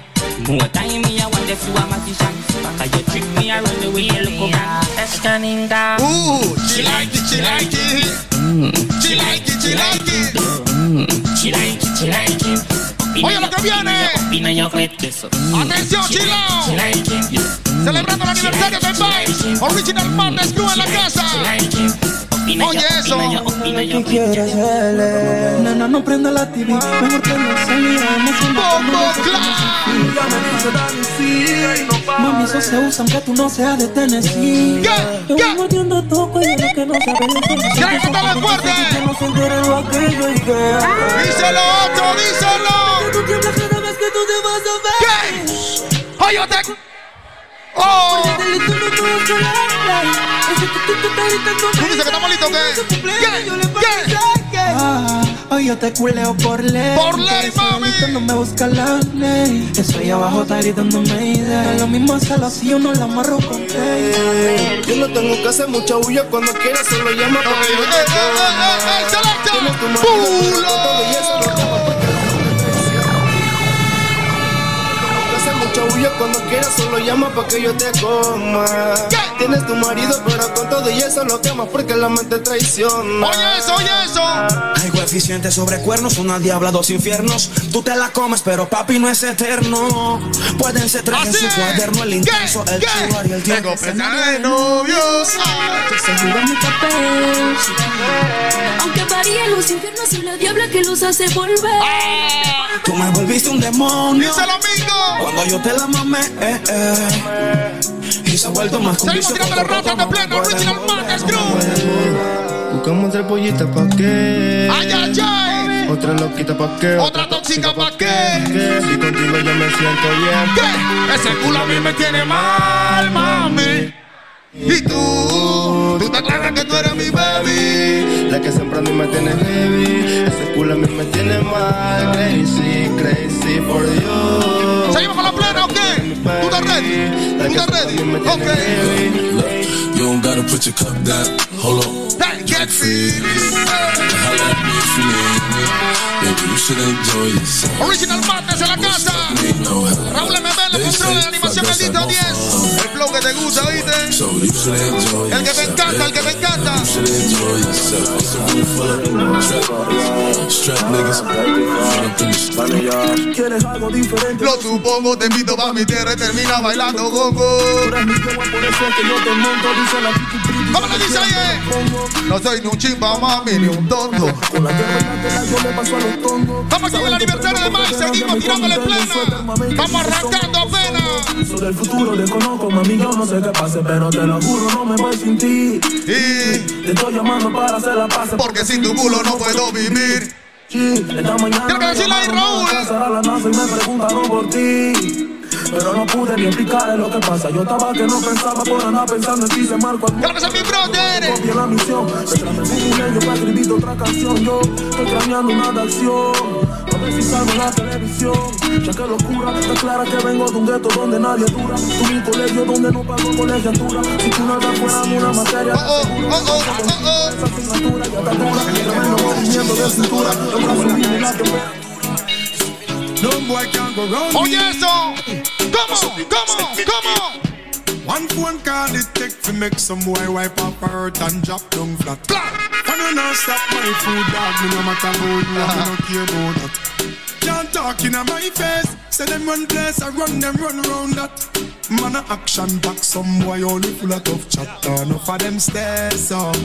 More time me I want the few a magician. Cause you trick me around the way you look up. That's turning down. Ooh, she like it, she like it. Mm. She like it, she like it. Mm. She like it, she like it. Oye lo que viene. Atención, chilao. Celebrando el aniversario del Vice. Original Madness Crew en la casa. Oye eso. ¿Qué quieres hacerle? Nena, no prenda la TV. Mejor prenda el celular. Mami, eso se usa aunque tú no seas de Tennessee. Yo voy mordiendo toco y lo que no sabe de Tennessee. ¡Qué tan fuerte! Que no se entere lo aquello y que... Díselo, otro, díselo. Que tú tiemblas cada vez que tú te vas a ver. ¿Qué? Oye, te... ¡Oh! ¿Tú dices que estamos listos qué? ¿Qué? ¿Qué? Ah, Hoy yo te culeo por ley. Por ley, mami. No me busca la ley. Eso ahí abajo está gritándome idea. Lo mismo hacerlo si yo no la amarro con ley. Yo no tengo que hacer mucha bulla cuando quieras, solo llama para que yo te coma. Tienes tu marido, cuando quieras, solo llama para que yo te coma. Tienes tu marido, pero con todo y eso lo quemas porque la mente traiciona. Oye eso, oye eso. Hay coeficiente sobre cuernos, una diabla, dos infiernos. Tú te la comes, pero papi no es eterno. Pueden ser tres en su cuaderno, el intenso, el chihuahua y el tiempo. de novios. Te seguro mi papel. Aunque varíen los infiernos y la diabla que los hace volver. Tú me volviste un demonio. Díselo, amigo. Cuando yo te la mamé, eh, eh. Y se ha vuelto más Seguimos tirando la rata de pleno. Original Madness Crew. Buscamos tres pollitas pa' qué. Ay, ay, ay. Otra loquita pa' qué. Otra tóxica pa' qué. qué. Si contigo yo me siento bien. ¿Qué? Ese culo a mí me tiene mal, mami. Y tú, tú te aclaras que tú eres mi baby. La que siempre a mí me tiene heavy. Ese culo a mí me tiene mal. Crazy, crazy for you. ¿Seguimos con la plena o qué? ¿Tú estás ready? ¿Tú estás ready? Ok. You don't gotta put your cup down. Hold on. Hey, get feelings. Holla at me if you need me. Baby, you should enjoy yourself. Original Madness en la casa. Need no help. Raúl MB, los controles de animación maldito 10. El flow que te gusta, enjoy El que me encanta, el que me encanta. Lo supongo, te invito pa' mi tierra y termina bailando gogo. Tú eres mi yegua, por eso es que yo te monto. Dice la ¿Cómo le dice ahí? No soy ni un chimba, mami, ni un tonto. Vamos aquí en el aniversario de Mike, seguimos tirándole plena. Vamos arrancando apenas. Sobre el futuro desconozco, mami, yo no sé qué pase, pero te lo juro, no me voy sin ti. Te estoy llamando para hacer la paz. Porque sin tu culo no puedo vivir. Esta mañana Quiero que decirle ahí, Raúl. a la NASA y me preguntaron por ti. Pero no pude ni explicarle lo que pasa. Yo estaba que no pensaba por andar pensando en ti. Se marco al ¡Claro que mi brother! Copia la misión. Detrás fui un para escribir otra canción. Yo estoy craneando una de acción. A ver si salgo en la televisión. Ya que locura, está clara que vengo de un gueto donde nadie dura. Tuve un colegio donde no pago colegiatura. Si tú nada fuera una materia. Oh, oh, oh, oh, oh. Esa asignatura ya está dura. Tremendo movimiento de cintura. La. No boy can on, come on, come on. One phone call it take to make some boy wipe up her hurt and drop down flat. Can you not stop my food dog? Me no matter how you, me no uh-huh. care about that. Can't talk in my face. Say them run place, I run them run round that. Man a action back, some boy only full of tough chat. Enough of them stairs up,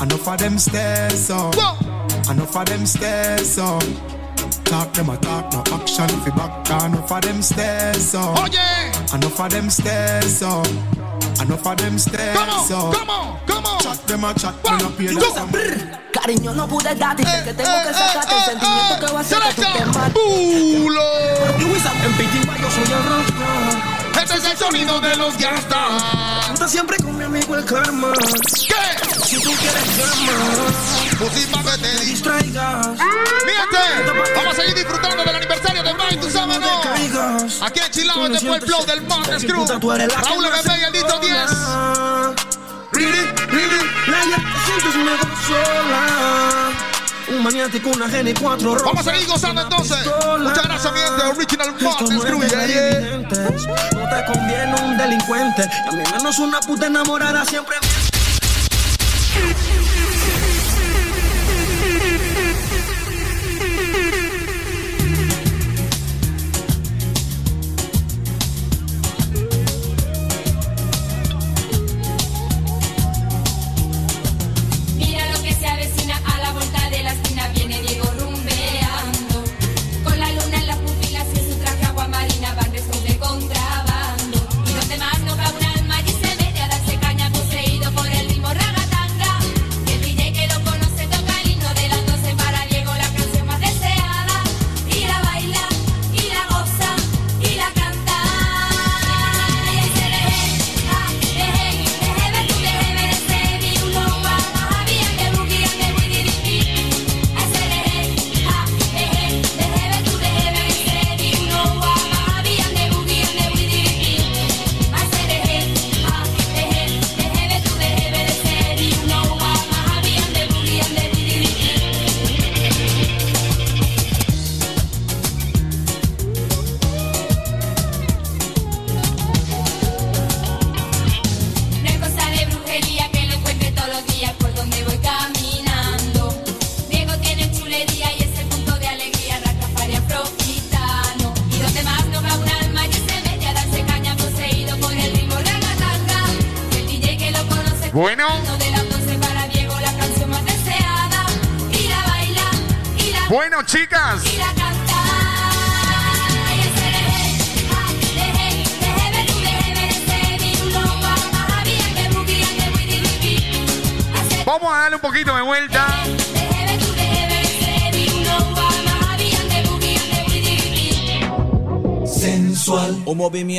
enough of them stairs up, enough of them stairs up. Talk them a talk, no action if you back down. Enough of them stairs up. Oye. Enough of them stairs up. Enough of them stairs ¿Cómo? up. ¿Cómo? ¿Cómo? Chat them a chat, me no pay that some Cariño, no pude darte, sé que tengo que sacarte el sentimiento que va a hacer que tú te mates. ¡Culo! En Pitimba yo soy el rostro. Ese es el sonido de los gangsters. Está siempre con mi amigo el karma. ¿Qué? Si tú quieres llama, Pusiste que te di. distraigas. Fíjate, vamos a seguir disfrutando del aniversario de Mike, tú sabes, ¿no? Aquí en Chilao, este fue el flow del Montes Crew. Raúl MB y el Dito 10. Really, really, la ya te sientes mejor sola. Un maniático, una geni, cuatro rosas. Vamos a seguir gozando entonces. Muchas gracias, mi gente. Original Montes Crew. yeah, yeah. No te conviene un delincuente. Y a mí menos una puta enamorada siempre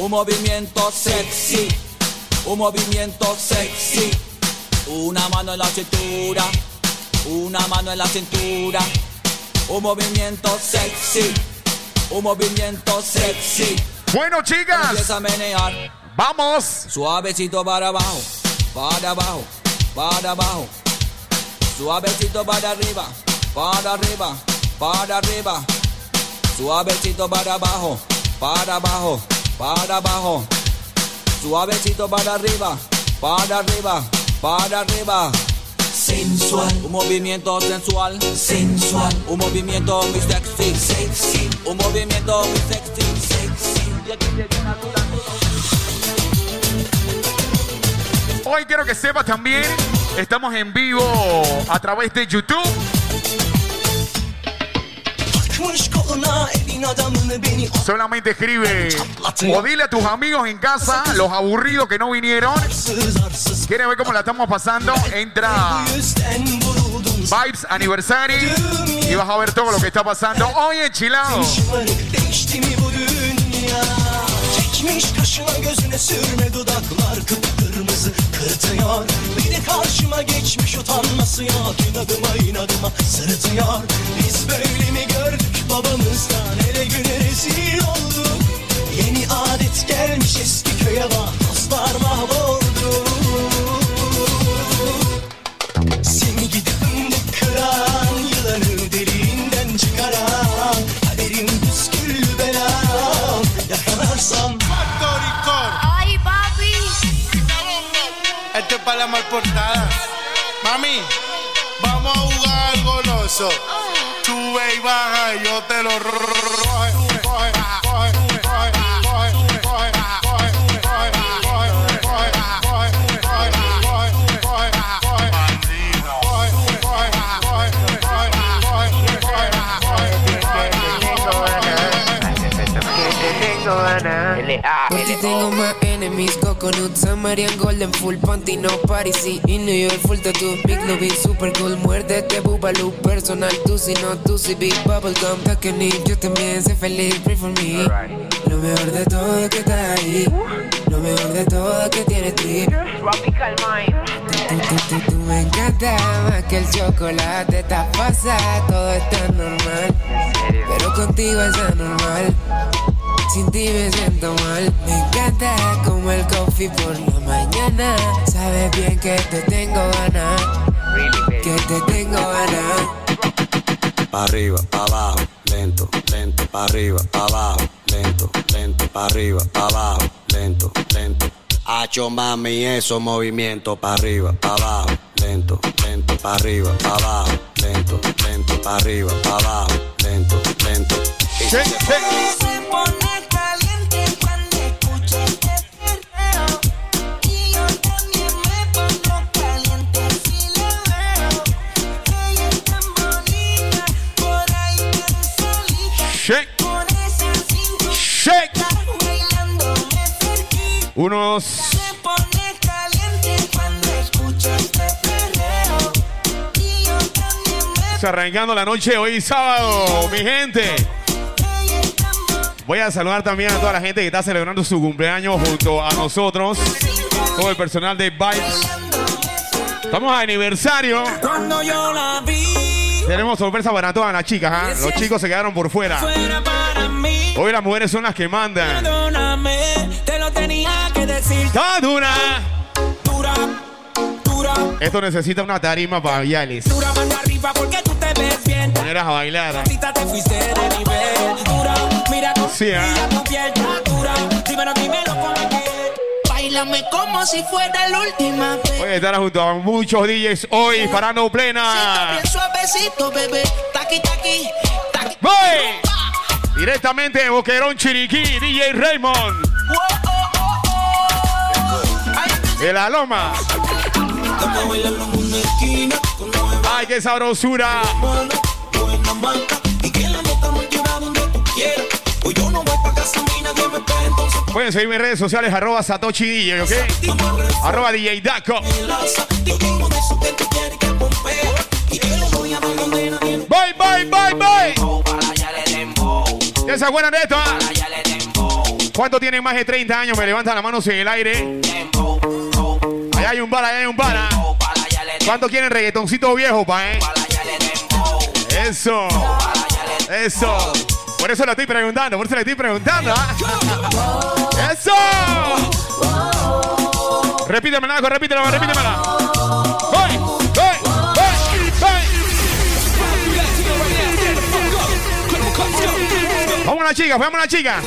Un movimiento sexy. Un movimiento sexy. Una mano en la cintura. Una mano en la cintura. Un movimiento sexy. Un movimiento sexy. Bueno, chicas. Empieza a menear. Vamos. Suavecito para abajo. Para abajo. Para abajo. Suavecito para arriba, para arriba, para arriba. Suavecito para abajo, para abajo, para abajo. Suavecito para arriba, para arriba, para arriba. Sensual, un movimiento sensual, sensual, un movimiento muy sexy, sexy, un movimiento muy sexy, sexy. Y aquí te viene a tu Hoy quiero que sepas también, estamos en vivo a través de YouTube. Solamente escribe o dile a tus amigos en casa, los aburridos que no vinieron. ¿Quieren ver cómo la estamos pasando? Entra. Vibes Anniversary. Y vas a ver todo lo que está pasando. hoy en Chilao. Çekmiş kaşına gözüne sürme dudaklar kıpkırmızı kırtıyor Bir de karşıma geçmiş utanması yok İnadıma inadıma sırıtıyor. Biz böyle mi gördük babamızdan? Hele güne rezil olduk. Yeni adet gelmiş eski köye bak Dostlar mahvoldu Esto es para la mal portada. Mami, vamos a jugar goloso. Sube y baja y yo te lo ro- ro- ro- coge, coge, coge, coge, coge, coge, coge, coge, coge, coge, coge, coge, coge, coge, coge, bandido. Coge, coge, coge, coge, coge, Por ti tengo enemies, coconut, Samarian, golden, full panty, no party, sí, in New York, full tattoo, big lobby, super cool, muérdete, bubaloo, personal, tú si no, tú si big bubblegum, takening, yo también sé feliz, pray for me, lo mejor de todo es que está ahí, lo mejor de todo es que tienes trip, Tropical Mind. tú me encanta más que el chocolate, estás pasada, todo está normal, pero contigo es anormal. Sin ti me siento mal. Me encanta como el coffee por la mañana. Sabes bien que te tengo ganas. Que te tengo ganas. Pa' arriba, pa' abajo, lento, lento, pa' arriba, pa' abajo, lento, lento, pa' arriba, pa' abajo, lento, lento. Hacho mami, eso movimiento pa' arriba, pa' abajo, lento, lento, pa' arriba, pa' abajo, lento, lento, pa' arriba, pa' abajo, lento, lento. Y Shake. Shake. Unos Se caliente cuando este arrancando la noche hoy sábado, mi gente. Voy a saludar también a toda la gente que está celebrando su cumpleaños junto a nosotros, todo el personal de Vibes. Estamos a aniversario. Cuando yo la vi, Tenemos sorpresa para todas las chicas, ¿ah? Los chicos se quedaron por fuera. Hoy las mujeres son las que mandan. Perdóname, te lo tenía que decir. ¡Está dura! Dura, dura, Esto necesita una tarima para Yalis. dura mano arriba porque tú te ves bien. Poneras a bailar. Te fuiste de nivel. Dura, mira Sí, ¿ah? tu piel. Dura, dímelo, dímelo con aquel. Bailame como si fuera la última vez. Voy a estar junto a muchos DJs hoy parando plena. bien suavecito, bebé. Taqui, taqui, taqui. ¡Voy! Directamente de Boquerón Chiriquí, DJ Raymond. De la Loma. ¡Ay, qué sabrosura! Pueden seguirme en redes sociales, arroba Satoshi DJ, ¿ok? Arroba DJ Daco. Bye, bye, bye, bye. ¿Ya se acuerdan de esto? ah? ¿Cuántos tienen más de 30 años? Me levantan las manos en el aire. Allá hay un bala, allá hay un bala. ¿Cuántos quieren reggaetoncito viejo, pa, eh? Eso. Eso. Por eso lo estoy preguntando, por eso lo estoy preguntando. ¿eh? ¡Eso! Repíteme, Naco, repítelo, repítemela. ¡Voy! ¡Voy! Vamos a la chica, vamos a la chica.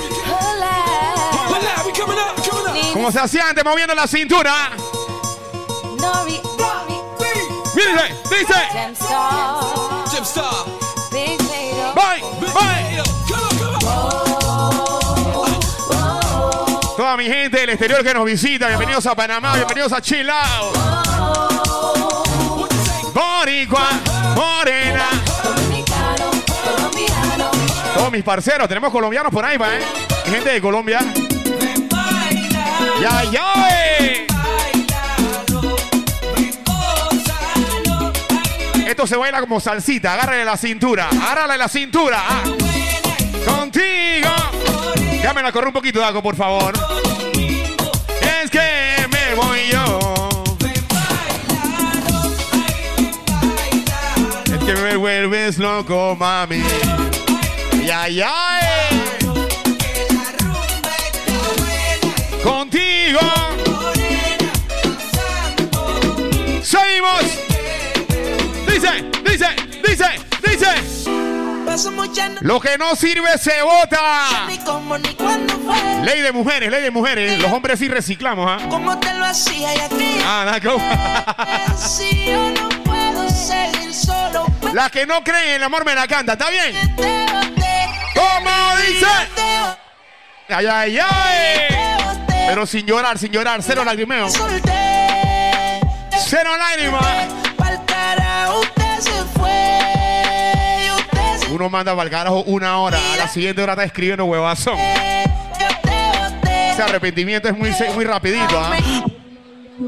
Como se hacía antes, moviendo la cintura. Miren, dice. Gemstar. Bye. Toda mi gente del exterior que nos visita, bienvenidos a Panamá, bienvenidos a Chilao. Boricua, Morena. Todos mis parceros, tenemos colombianos por ahí, ¿va, eh? Gente de Colombia. Ya, ya, eh. Esto se baila como salsita, agárrale la cintura, agárrale la cintura. ah. Contigo. Déjame la un poquito, Daco, por favor. Es que me voy yo. Es que me vuelves loco, mami. Ya, ya, eh. Contigo. Seguimos. Lo que no sirve se bota. ni cómo ni cuándo fue. Ley de mujeres, ley de mujeres. Los hombres sí reciclamos, ¿ah? Cómo te lo hacía y aquí. Ah, Daco. Si yo no puedo seguir solo. La que no cree en el amor me la canta, ¿está bien? ¿Cómo ¿Cómo dice? Ay, ay, ay. Pero sin llorar, sin llorar, cero lagrimeo. Cero lágrimas. Uno manda para el carajo una hora, a la siguiente hora está escribiendo huevazón. Ese arrepentimiento es muy, muy rapidito, ¿ah?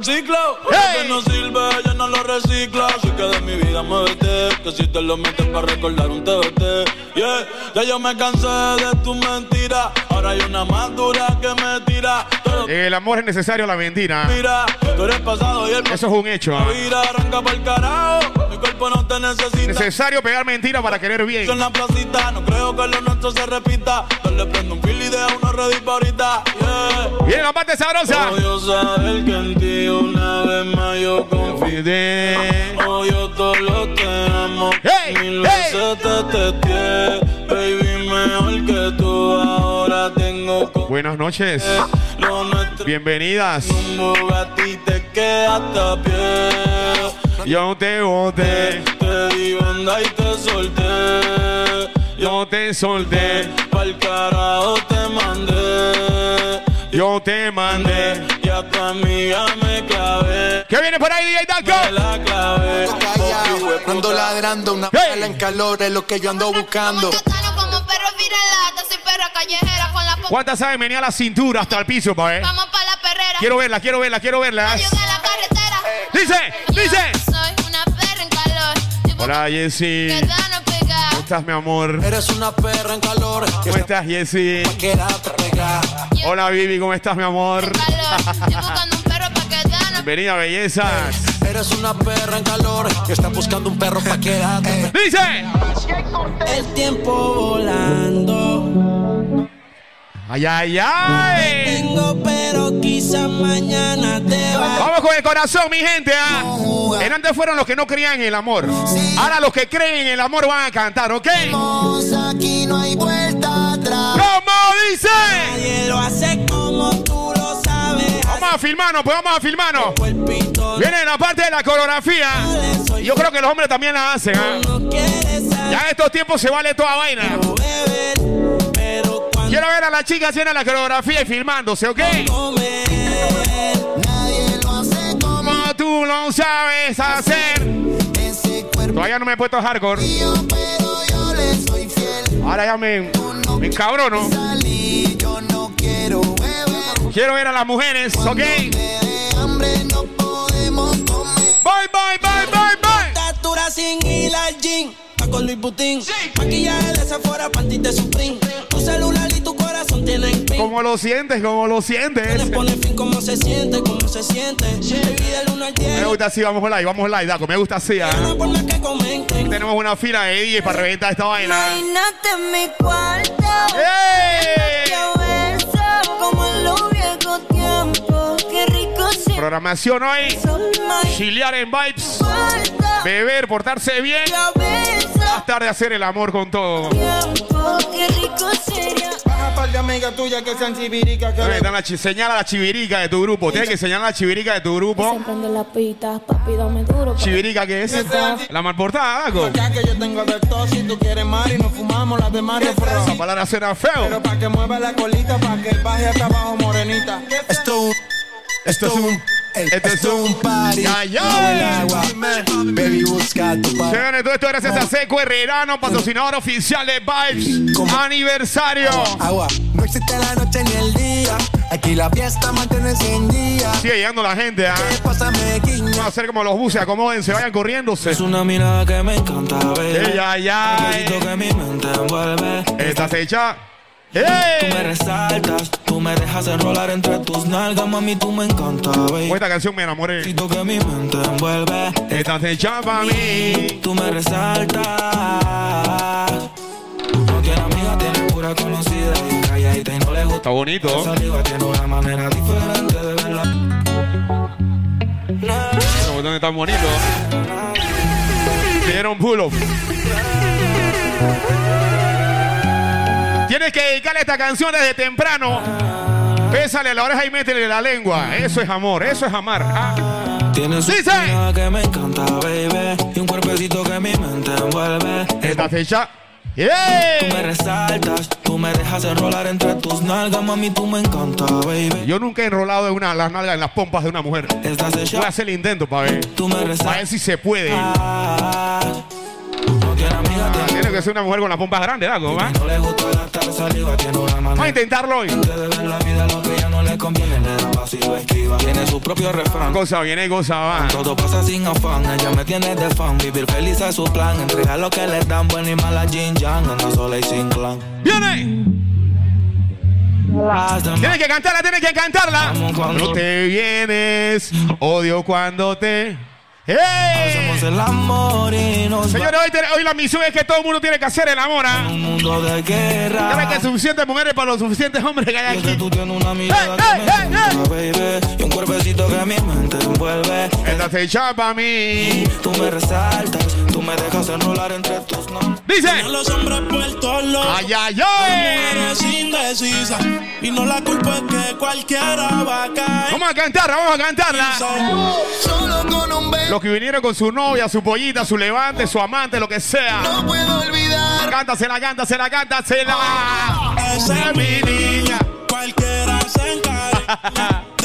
Ciclo, lo que no sirve, ya no lo recicla. Así que de mi vida muévete, que si te lo metes para recordar un TBT. Yeah, ya yo me cansé de tu mentira. Ahora hay una más dura que me tira. El amor es necesario, la mentira. mira, tú eres pasado y el Eso es un hecho. Mira, arranca para el carajo. Mi cuerpo no te necesita. Necesario pegar mentira para querer bien. En la placita, no creo que lo nuestro se repita. Yo le prendo un fil y dejo uno ready pa' ahorita. Yeah. Viene la parte sabrosa. Odio saber que en ti una vez más yo confié. Odio todo lo que amo. Mil veces te testé. Baby, mejor que tú ahora tengo Buenas noches. te pie. Yo te boté. Te di banda y te solté. Yo te solté. Pa'l carajo te mandé. Yo te mandé. A tu amiga me clavé. ¿Qué viene por ahí, DJ Daco? Me la clavé. Ando ladrando, una bala en calor es lo que yo ando buscando. Como perro viralata, soy perra callejera con la po- ¿Cuántas saben venir a la cintura hasta el piso, pa' ver? Vamos pa' la perrera. Quiero verla, quiero verla, quiero verla. Yo en la carretera. Dice, dice. Soy una perra en calor. Hola, Jessy. Estás, mi amor? Eres una perra en calor. ¿Cómo estás, Jessy? Hola, Vivi, ¿cómo estás, mi amor? Bienvenida, bellezas. Eres una perra en calor que está buscando un perro pa' quedarte. Dice. El tiempo volando. Ay, ay, ay. Tengo, pero quizá mañana te va. Vamos con el corazón, mi gente. ¿ah? En antes fueron los que no creían en el amor. Ahora los que creen en el amor van a cantar, ¿ok? Aquí no hay vuelta atrás. ¿Cómo dice? Nadie lo hace como tú lo sabes. Vamos a filmarnos, pues vamos a filmarnos. Viene la parte de la coreografía. Yo creo que los hombres también la hacen. ¿ah? Ya en estos tiempos se vale toda vaina. Quiero ver a las chicas haciendo la coreografía y filmándose, ¿ok? Como tú lo sabes hacer. Todavía no me he puesto hardcore. Ahora ya me, me encabrono. Quiero ver a las mujeres, ¿ok? Bye, bye, bye, bye. Estatura sin ir al gym. Paco Luis Putin. Maquillaje de Sephora, panty de Supreme. Tu celular y tu corazón tienen pin. ¿Cómo lo sientes? ¿Cómo lo sientes? Le pone fin cómo se siente, cómo se siente. Baby del 1 al 10. Me gusta así, vamos live, vamos live, Daco. Me gusta así, ¿ah? Tenemos una fila de DJ para reventar esta vaina. Imagínate en mi cuarto. ¡Ey! beso como en los viejos tiempos. Qué rico se Programación hoy. Chilear en vibes. Beber, portarse bien. Más tarde hacer el amor con todo. tiempo. Qué rico sería. Baja de amigas tuyas que sean chivíricas. Que Ahí le- está la señala la chivirica de tu grupo. Tienes que señalar la chivirica de tu grupo. Se prende la pita, papi, dame duro. ¿Chivirica qué es? La mal portada, Dago. Ya que yo tengo de todo, si tú quieres Mari, nos fumamos las de Mario Pro. Esa palabra suena feo. Pero pa' que mueva la colita, pa' que baje hasta abajo, morenita. Esto, esto es un, esto es un party. El agua. Baby, busca tu party. Señores, todo esto gracias a Seco Herrerano, patrocinador oficial de Vibes. Aniversario. Agua, no existe la noche ni el día. Aquí la fiesta mantiene sin día. Sigue llegando la gente, ¿ah? Pásame, guiño. Vamos a hacer como los buses, acomódense, vayan corriéndose. Es una mirada que me encanta, baby. Ella, ya. que mi mente envuelve. Estás hecha. Tú me resaltas, tú me dejas enrolar entre tus nalgas, mami, tú me encanta, baby. Esta canción me enamoré. Besito que mi mente envuelve. Estás hecha para mí. Tú me resaltas. No tiene amiga, tiene pura conocida y calladita y no le gusta. Está bonito. Saliva tiene una manera diferente de verla. Los botones están bonitos. Le dieron pull up. Tienes que dedicarle esta canción desde temprano. Pésale la oreja y métele la lengua. Eso es amor, eso es amar. Ah. Tienes Dice. una que me encanta, baby. Y un cuerpecito que mi mente envuelve. Esta fecha. Tú me ¡Yeah! resaltas, tú me dejas enrolar entre tus nalgas, mami, tú me encanta, baby. Yo nunca he enrolado de una, las nalgas en las pompas de una mujer. Voy a hacer el intento para ver. tú me Para ver resaltas. si se puede. Ah, tiene tiene que ser una mujer con las pompas grandes, ¿no? ¿Va? Vamos a intentarlo hoy. Tiene su propio refrán. Cosa viene, cosa va. Todo pasa sin afán, ella me tiene de fan. Vivir feliz es su plan. Entregar lo que le dan, buena y mala Jin Yang. Anda sola y sin clan. ¡Viene! Tienes que cantarla, tienes que cantarla. Cuando- No te vienes, odio cuando te. ¡Ey! hacemos el amor y nos Señores, hoy, hoy la misión es que todo el mundo tiene que hacer el amor. ¿ah? un mundo de guerra. Ya ves que suficientes mujeres para los suficientes hombres que hay Yo que aquí. tú tienes una mirada Hey, que hey, me hey, baby. Y un cuerpecito que mi mente envuelve. Esta se para mí. Tú me resaltas, me dejas enrolar entre tus manos. Dice. Los hombres puertos locos. ¡Ay, ay, ay! Mujeres indecisas. Y no la culpa es que cualquiera va a caer. Vamos a cantarla, vamos a cantarla. Solo con un beso Los que vinieron con su novia, su pollita, su levante, su amante, lo que sea. no puedo olvidar. Cántasela, cántasela, cántasela. Esa es mi niña. Cualquiera se encarga.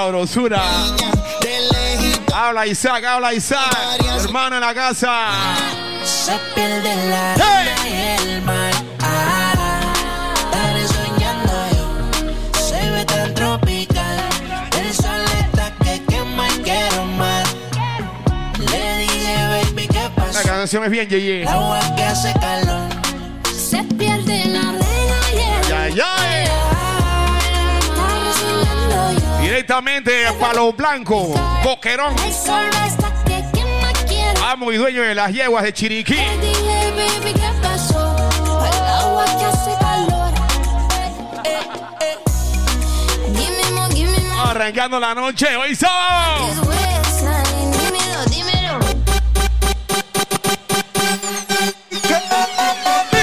Sabrosura. Habla Isaac, habla Isaac. Hermano en la casa. Se pierde la Hey. arena y el mar. Ah, estaré soñando yo. Se ve tan tropical. El sol está que quema y quiero más. Le dije, baby, ¿qué La canción es bien, Yeye. Agua que hace calor. Se pierde Directamente a Palo Blanco, Boquerón. Amo y dueño de las yeguas de Chiriquí. Eh, eh. More. Arrancando la noche, hoy sábado.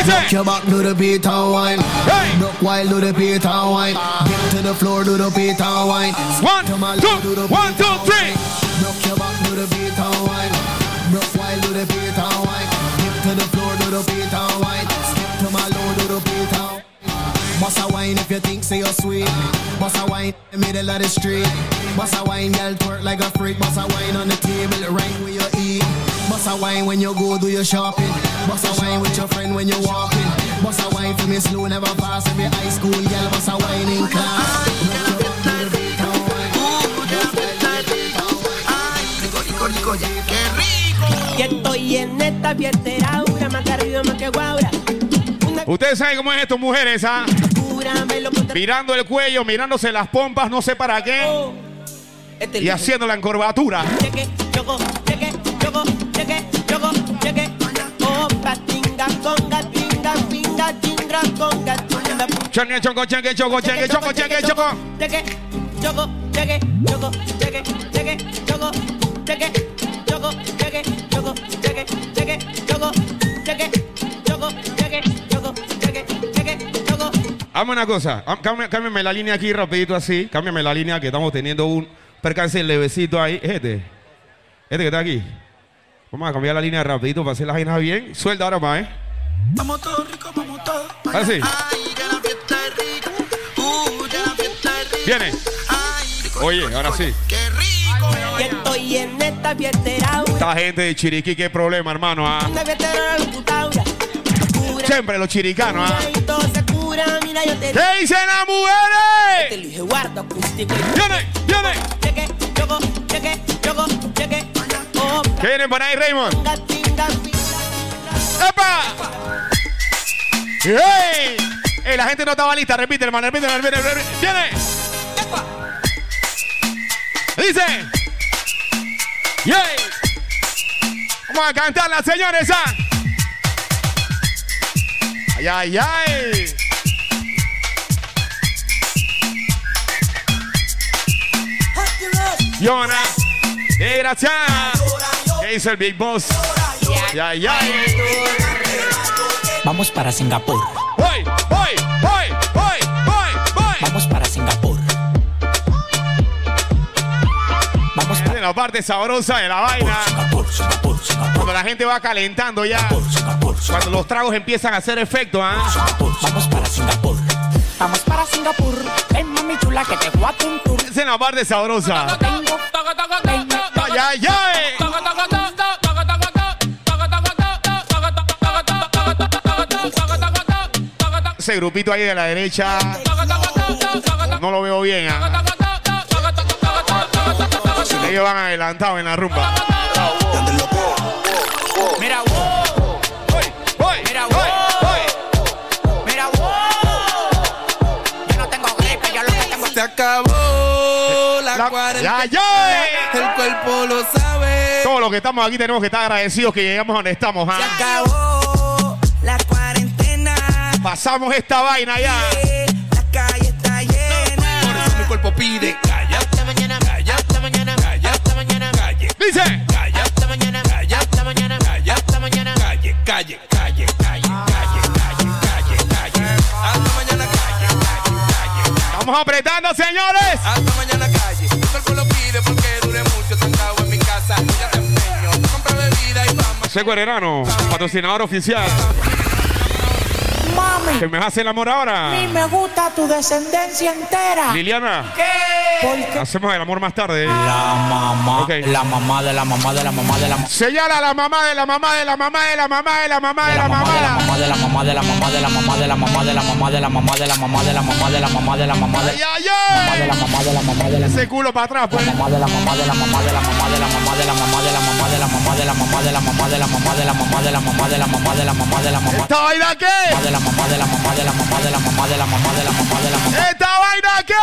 Dice. Your back do the beat and wine. Hey. Duck while do the beat and wine. Get to the floor, do the beat and wine. One, two, left, do the beat two, three. Rock your back, do the beat and wine. Rock while do the beat and wine. Get to the floor, do the beat and wine. Skip to my low, do the beat and wine. Boss a wine if you think say you're sweet. Boss a wine in the middle of the street. Boss a wine, girl twerk like a freak. Boss a wine on the table, right where you eat. Boss a wine when you go do your shopping. Boss a wine with your friend when you're walking. Boss a wine for me slow, never. Every high school girl, a wine in class. And wine. Y estoy en esta fiesteraura, más que arriba, más que guaura. Ustedes saben cómo es esto, mujeres, ¿ah? Mirando el cuello, mirándose las pompas, no sé para qué. Este Y haciéndola en curvatura. Changue, choco, changue, choco, changue, choco, changue, choco. Cheque, choco, cheque, choco, cheque, cheque, choco, cheque, choco, cheque, choco, cheque, cheque, choco, cheque, choco, cheque, choco, cheque, cheque, choco. Hazme una cosa, há- cámbiame, la línea aquí rapidito así, cámbiame la línea que estamos teniendo un percance levecito ahí. Este, este que está aquí. Vamos a cambiar la línea rapidito para hacer las vainas bien. Suelta ahora más, ¿eh? Vamos todos ricos, vamos todos. Ahora Viene. Oye, ahora sí. Y estoy en esta fiestera, Esta gente de Chiriquí, qué problema, hermano. ah. Siempre los chiricanos, ¿ah? ¿Qué dicen las mujeres? Viene, viene. ¿Qué vienen por ahí, Raymond? ¡Epa! ¡Ey! ¡Ey! La gente no estaba lista. Repite, hermano. Repite, repite, repite. ¡Viene! Dice. ¡Yay! Vamos a cantarla, señores. ¿ah? ¡Ay, ay, ay! Yona, eh, gracias. ¿Qué hizo el Big Boss? ¡Ya, ya! Vamos para Singapur. ¡Voy, voy, voy, voy, voy, voy! Vamos para Para la parte sabrosa de la vaina. Cuando la gente va calentando ya. Cuando los tragos empiezan a hacer efecto, ¿ah? Vamos para Singapur. Vamos para Singapur. Ven, mami chula, que te voy a tour. Es la parte sabrosa. ¡Ay, ay, ay! Ese grupito ahí de la derecha. No lo veo bien, ¿ah? Ellos van adelantados en la rumba. Mira, wow. Mira, wow. Mira, wow. Yo no tengo gripe, yo lo que tengo Se acabó la, cuarentena. ¡Ya, ya! El cuerpo lo sabe. Todos los que estamos aquí tenemos que estar agradecidos que llegamos donde estamos, ¿ah? acabó la cuarentena. Pasamos esta vaina ya. La calle está llena. Por eso mi cuerpo pide Dice. Calla. hasta mañana, Calla. hasta mañana, Calla. hasta mañana. Calle, calle, calle, calle, calle, calle, calle, calle. Hasta mañana calle, calle, calle. Vamos apretando, señores. Hasta mañana calle. Mi cuerpo lo pide porque duré mucho trancado en mi casa. Ya te empeño. Compra bebida y vamos. Seco Herrano, patrocinador oficial. Mami, Que me hace el amor a ahora. mí me gusta tu descendencia entera. Liliana, Porque hacemos el amor más tarde. la mamá, Ok. la mamá de la mamá de la mamá de la mamá. Señala a la mamá de la mamá de la mamá de la mamá de la mamá de la mamá. de la mamá de la mamá de la mamá de la mamá de la mamá de la mamá de la mamá de la mamá de la mamá de la mamá de la mamá de ¡Ay, la mamá de la mamá de la mamá de la para atrás, pues. mamá de la mamá de la mamá de la mamá de la mamá de la mamá de la mamá de la mamá de la mamá de la mamá de la mamá de la mamá de la mamá de la mamá de la mamá de la mamá ¿Esta vaina qué? de la mamá de la mamá de la mamá de la mamá de la mamá de la mamá de la mamá ¿Esta vaina qué?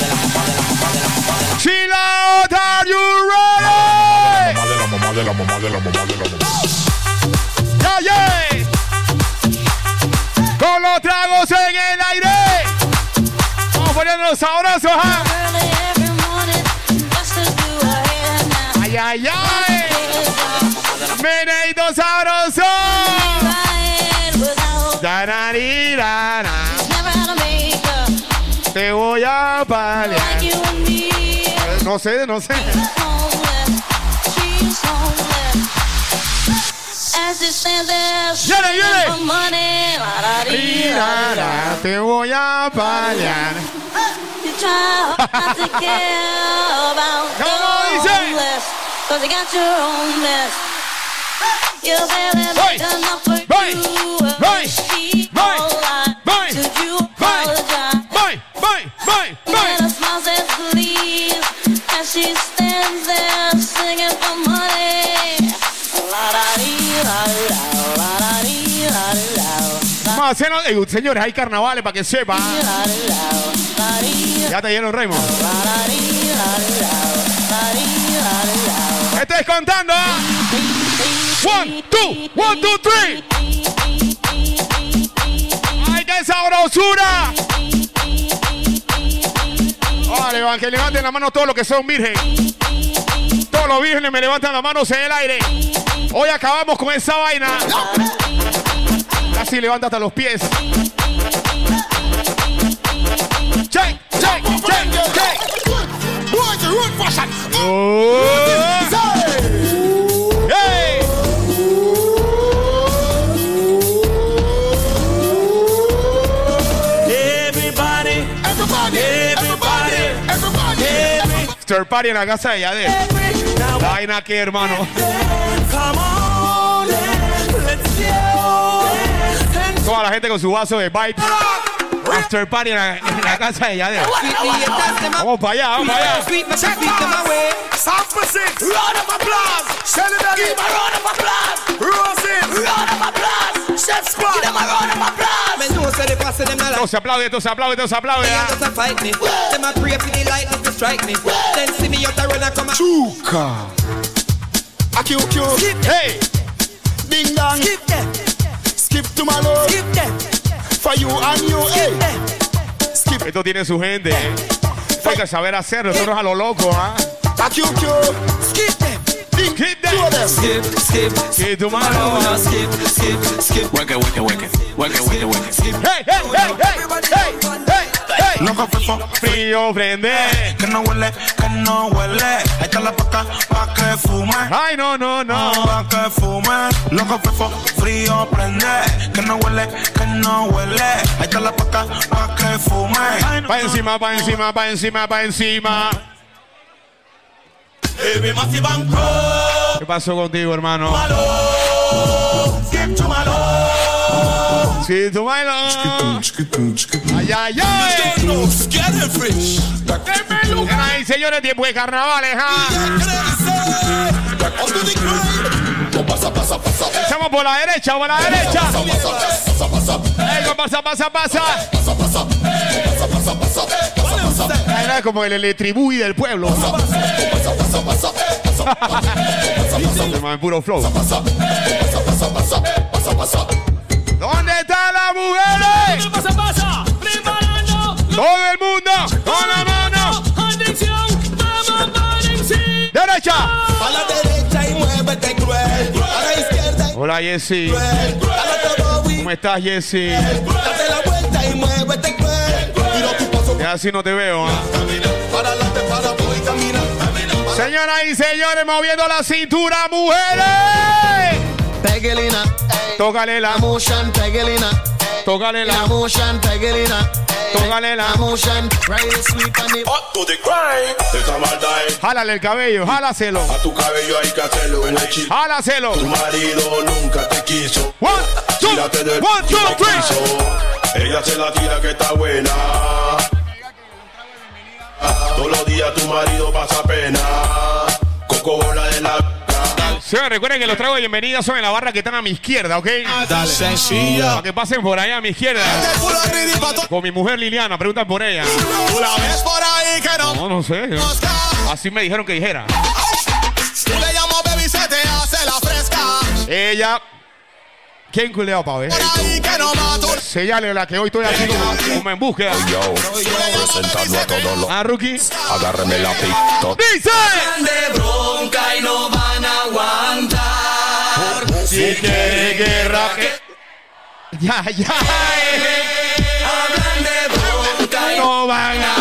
de la mamá de la mamá de la mamá de la Chill out, are you ready? de la mamá de la mamá de la mamá de la mamá. Con los tragos en el aire. Vamos poniendo los sabrosos, ¿ah? ¡Ay, ay! ¡Meneito sabroso! Dararirara. Te voy a paliar. No sé, no sé. ¡Viene, viene! Rirara, Te voy a paliar. ¿Cómo dice? Cause you got your own mess. You barely enough for She all Should you. Voy, apologize? voy, voy, voy, voy. And a smile says please. As she stands there singing for money. La da dee la la la da dee la la Vamos a hacer, eh, señores, hay carnavales para que sepa. la la dee Ya te dieron Raymond. La la la la la la Estés contando. ¿ah? One, two, one, two, three. ¡Ay, qué sabrosura! Vale, que levanten la mano todos los que son virgen. Todos los vírgenes me levantan las manos en el aire. Hoy acabamos con esa vaina. Así levanta hasta los pies. Check, check, check, check. Oh. After party en la casa de Yadel. La vaina aquí, hermano. Toda la gente con su vaso de Vibe. After party en la, en la casa de Yadel. Vamos para allá, vamos para allá. Round of applause. Round of applause. Chef Squad, give them a round of applause. Men know say the pass them not Todo se aplaude, todo se aplaude, todo se aplaude. They ah. just a fight me. Them a pray for the lightning to strike me. Then see me out a run and come a Chuka. A QQ. Skip Hey. Ding dong. Skip them. Skip to my love. Skip them. For you and you. Hey. Skip. Esto tiene su gente. eh. Hay que saber hacerlo, nosotros a lo loco, ¿ah? A QQ. Skip them. Keep that. Skip, skip, Skip to my Now love. skip, skip, skip. Work it, work it, work it. Work it, work it, work it. Skip. Hey, hey, hey, hey, hey, hey, hey. Loco fefo, Frío, prende. que no huele, que no huele. Ahí está la paca pa' que fume. Ay, no, no, no. Pa' que fume. Loco fefo, frío prende. Que no huele, que no huele. Ahí está la paca pa' que fume. Pa' encima, pa' encima, pa' encima, pa' encima. ¿Qué pasó contigo, hermano? Malo. Skip to malo. Sí, tu bailo. Ay, ay, ay. Fresh. Ay, señores, tiempo de carnavales, ¿ah? Pasa, pasa, pasa. Echamos por la derecha, por la derecha. Venga, pasa, pasa, pasa. Era como el electribui del pueblo. Puro flow. ¿Dónde están las mujeres? Pasa, pasa. Preparando. Todo el mundo con la mano. Atención. Vamos, párense. Derecha. A la derecha y muévete cruel. A la izquierda y Hola, Jessy. ¿Cómo estás, Jessy? Date la vuelta y muévete cruel. Ya así no te veo, ¿ah? Señoras y señores, moviendo la cintura, mujeres. Pegelina, Tócale la, motion, Pegelina, tócale la motion, Pegelina, tócale la. motion, ride it sweet on the Up to the grind. Esa maldad es Jálale el cabello, jálaselo. a tu cabello hay que hacerlo en el chip. Jálaselo. Tu marido nunca te quiso. One, two, one, two, three. Ella se la tira que está buena. Todos los días tu marido pasa pena. Coco bola de la. Señores, recuerden que los tragos de bienvenida son en la barra que están a mi izquierda, ¿ok? Dale. Sencilla. Para que pasen por ahí a mi izquierda. Con mi mujer Liliana, preguntan por ella. Tú la ves por ahí que no No, no sé. Así me dijeron que dijera. Tú le llamo baby se te hace la fresca. Ella. ¿Quién culeado para ver? Que. Sellale la que hoy estoy aquí como, como en búsqueda. Yo, presentando a todos los. Ah, rookie. Agárreme la TikTok. Dice. de bronca y no van a aguantar. Si quiere guerra. Ya, ya. Hablan de bronca y No van a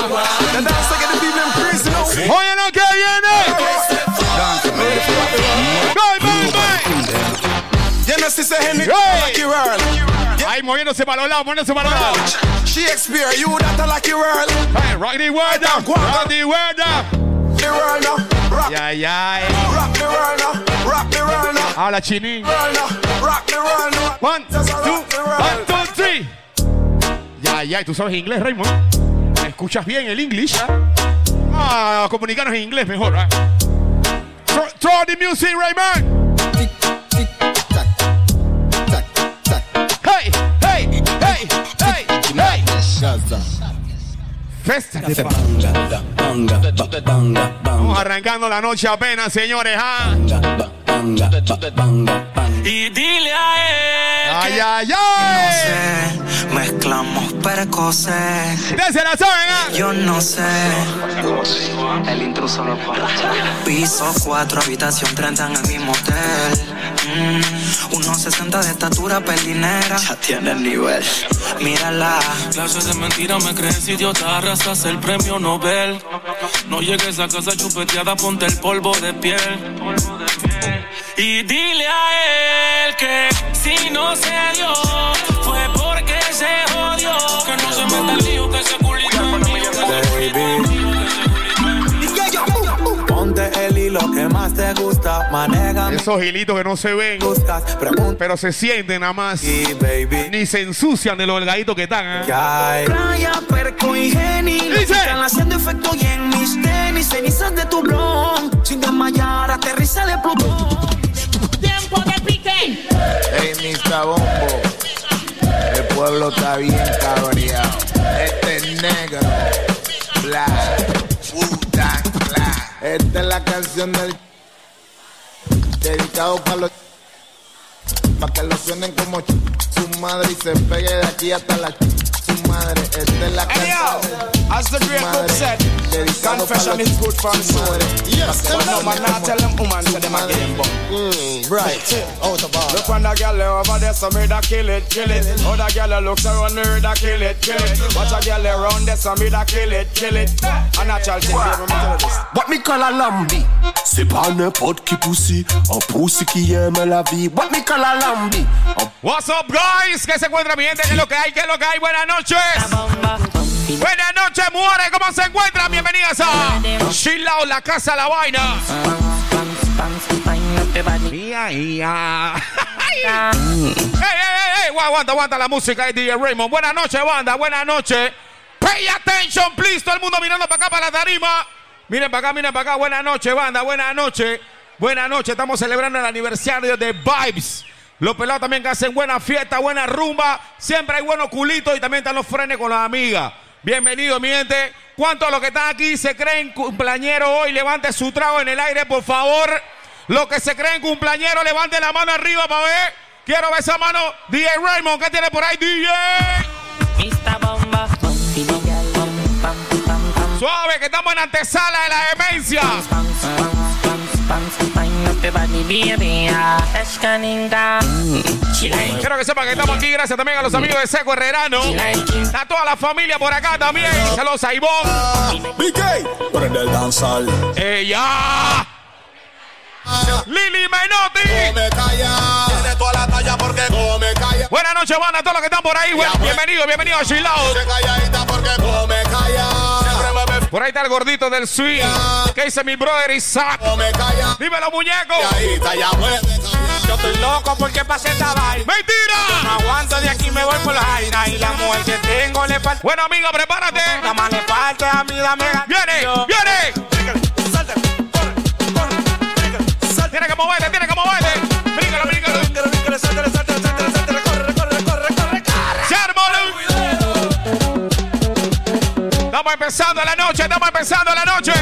Oye lo que viene. Sister Henry, world. Ahí moviéndose para los lados, moviéndose para los lados. Shakespeare, you that are like you world. Hey, rock the word up. Rock the word up. The world now. Rock, ya. eh. rock the world now. Rock the world now. Habla. World now. Rock the world now. One, two, world. one, two, three. Ya, ya. ¿Y tú sabes inglés, Raymond? ¿Me escuchas bien el inglés? Ah, comunicarnos en inglés mejor. ¿eh? Throw, throw the music, Raymond. Festa de. Vamos arrancando la noche apenas, señores. ¿ah? Y dile a él Ay, que ay, no ay. sé Mezclamos precoces. Desde la zona. Yo no sé. El intruso lo Piso 4, habitación 30 en el mismo hotel. Mm, unos 60 de estatura, pelinera. Ya tiene el nivel. Mírala. Clases de mentira me crees idiota, arrasas el premio Nobel. No llegues a casa chupeteada, ponte el polvo de piel. Y dile a él que si no se dio, fue porque se jodió. Que no se meta el lío, que se culito Hilo que más te gusta, maneja. Esos hilitos que no se ven, pero se sienten nada más. Ni se ensucian de los delgaditos que están. ¿eh? Playa, perco y geni Están haciendo efecto y en mis tenis Cenizas de tu blon Sin desmayar, aterriza de Plutón Tiempo de pique. Hey, Mr. Bombo. El pueblo está bien cabreado. Este es negro. Black. Clan. Esta es la canción del. Dedicado para los. Para que lo suenen como su madre y se pegue de aquí hasta la ch- su madre. Esta es la Hey, canción yo, del- as the great book said, confession is good for the soul. Yes, but no man not tell them woman to them again, but. right, out of order. Look when the girl over there, some me da kill it, kill it. Other girl looks around me, da kill it, kill it. Watch a girl around there, some me da kill it, kill it. A natural thing, baby, me tell you this. What me call a lambi C'est pas n'importe qui poussi Un poussi qui aime la vie What me call a lambi What's up, guys? ¿Qué se encuentra mi gente? ¿Qué lo que hay? ¿Qué lo que hay? Buenas noches. Buenas noches, mujeres. ¿Cómo se encuentran? Bienvenidas a Chilao, la casa, la vaina. ¡Ey, ey, ey! Aguanta, aguanta la música de DJ Raymond. Buenas noches, banda. Buenas noches. Pay attention, please. Todo el mundo mirando para acá, para la tarima. Miren para acá, miren para acá. Buenas noches, banda. Buenas noches. Buenas noches. Estamos celebrando el aniversario de Vibes. Los pelados también que hacen buena fiesta, buena rumba. Siempre hay buenos culitos y también están los frenes con las amigas. Bienvenidos, mi gente. ¿Cuántos de los que están aquí se creen cumpleañeros hoy? Levante su trago en el aire, por favor. Los que se creen cumpleañeros, levante la mano arriba para ver. Quiero ver esa mano. DJ Raymond, ¿qué tiene por ahí, DJ? Suave, que estamos en antesala de la demencia. Quiero que sepan que estamos aquí gracias también a los amigos de Seco Herrerano. A toda la familia por acá también. Saludos a Ivonne. BK Prende el danzal ¡Ella! Lili Menotti. Come calla Tiene toda la talla porque come calla Buenas noches, banda, a todos los que están por ahí. Bienvenidos, bienvenidos a Chilao. Se calladita porque come calla Por ahí está el gordito del swing. ¿Qué dice mi brother Isaac? Dímelo, muñeco. Calladita ya puede Yo estoy loco porque pasé esta vaina. ¡Mentira! No aguanto de aquí, me voy por la vaina. Y la mujer que tengo le falta. Bueno, amiga, prepárate. La más le falta a mí, dame ¡Viene! ¡Viene! Tiene que moverte, tiene que moverte. Estamos empezando la noche, estamos empezando la noche.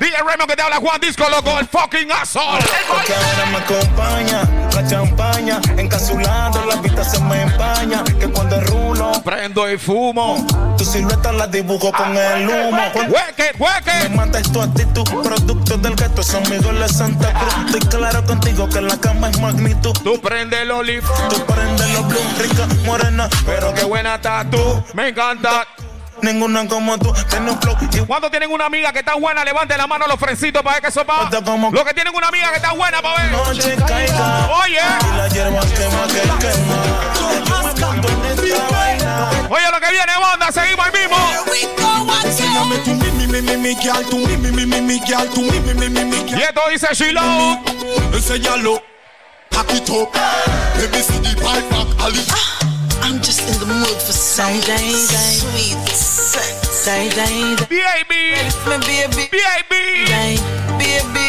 DJ Raymond que te habla Juan Disco, loco, el fucking asshole. Porque ahora me acompaña la champaña, encapsulando la vista se me empaña. Que cuando rulo, prendo y fumo. Tu silueta la dibujo con el humo. Hueque, hueque. Me mata tu actitud, producto del gato, son amigos de Santa Cruz. Estoy claro contigo que la cama es magnitud. Tú prende el olive, tú prende los blue, rica, morena. pero qué buena tatu, me encanta. Ninguna como tú, tiene un flow. y- ¿Cuántos tienen una amiga que está buena? Levante la mano los frencitos para ver que sopa. Los que tienen una amiga que está buena para ver. Noche caiga. Oye. Oye, lo que viene, banda, seguimos ahí mismo. Y esto dice Shiloh. Enséñalo. Hack it up. Let me see the pipe back, Ali. I'm just in the mood for some sweet sex. Day, day, day. Baby. Me baby. Baby. Day, baby.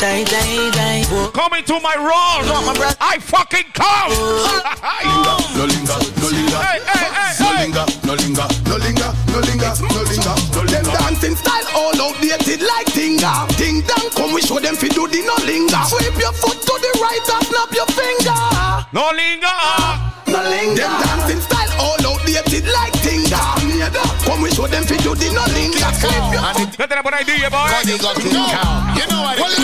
Day, day, day. Coming to my room. I fucking come. No linga, no linga. Hey, hey, hey, No hey. linga, no linga, no linga, no linga, no linga, no linga. Them dancing style all outdated like tinga. Ding dong, come we show them fi do the no linga. Sweep your foot to the right and snap your finger. No linga no linger. Them dancing style all outdated like Tinga. Come we show them fi do the no linger. Nothing about idea, boy. Money got to. You know what?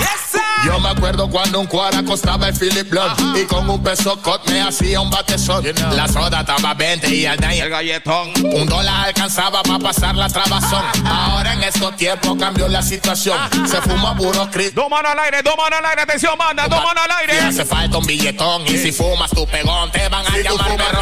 Yes. Yo me acuerdo cuando un cuara costaba el Philip Blood y con un peso cot me hacía un batezón. La soda estaba 20 y el El galletón. un dólar alcanzaba para pasar la trabazón. Ahora en estos tiempos cambió la situación. Se fuma puro Chris. Dos manos al aire, dos manos al aire, atención, manda, dos manos al Y aire. hace falta un billetón. Y si fumas tu pegón, te van a llamar perro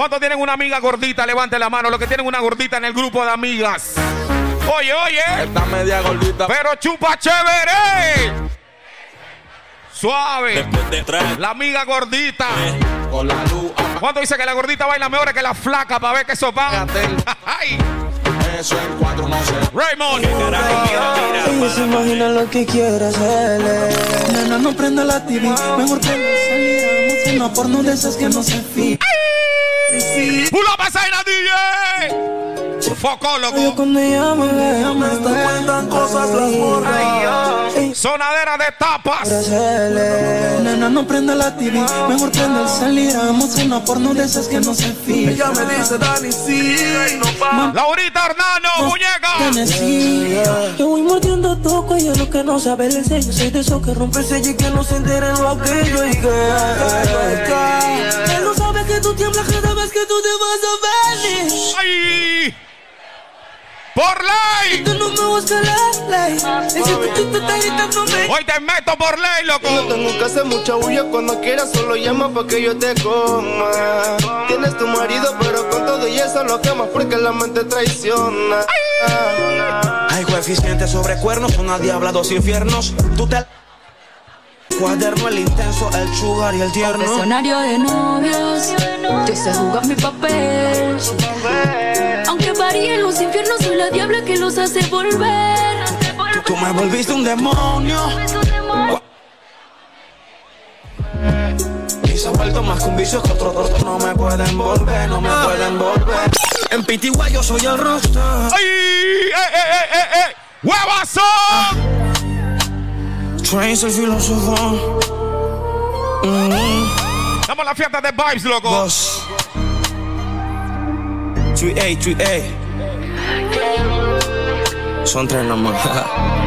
¿Cuántos tienen una amiga gordita? Levante la mano. Los que tienen una gordita en el grupo de amigas. Oye, oye. Está media gordita. Pero chupa chévere. Suave. Después de tres. La amiga gordita. Con la luz. ¿Cuánto dice que la gordita baila mejor que la flaca para ver que eso va? Ay. Eso en cuatro no sé. Raymond. Ella se imagina lo que quiere hacerle. Nena, no prenda la TV. Mejor prenda saliramos en una porno de esas que no se fija. Pull up a sign a DJ. Foco, Yo loco. cuando ella me ve, me está cuentan cosas las morras. Sonadera de tapas. Nena, no prenda la TV. Mejor prenda el saliramos en una porno de esas que no se fija. Ella me dice, Dani, sí. No. Laurita Hernando, muñeca. Yo voy mordiendo tu cuello, lo que no sabe el sello. Soy de esos que rompe el sello y que no se enteren lo aquello. Y que, que no que tú tiemblas cada vez que tú te vas a venir. ¡Ay! ¡Por ley! Tú no me buscas la ley. Y si tú, tú te estás gritando, me Hoy te meto por ley, No loco. tengo que hacer mucha bulla cuando quieras, solo llama pa' que yo te coma. Tienes tu marido, pero con todo y eso lo quemas porque la mente traiciona. Hay coeficientes sobre cuernos, una diabla, dos infiernos. Tú te. Cuaderno, el intenso, el sugar y el tierno. Confesionario de novios, yo sé jugar mi papel. Aunque varíen los infiernos, soy la diabla que los hace volver. Tú me volviste un demonio. Y se ha vuelto más que un vicio que otro torto. No me pueden volver, no me pueden volver. En Pitigua yo soy el rostro. ¡Ay! ¡Eh, eh, eh, eh, eh! ¡Huevazo! Trains el filósofo. Mm. En la fiesta de vibes, loco. Boss. 3A, 3A. Son tres nomás.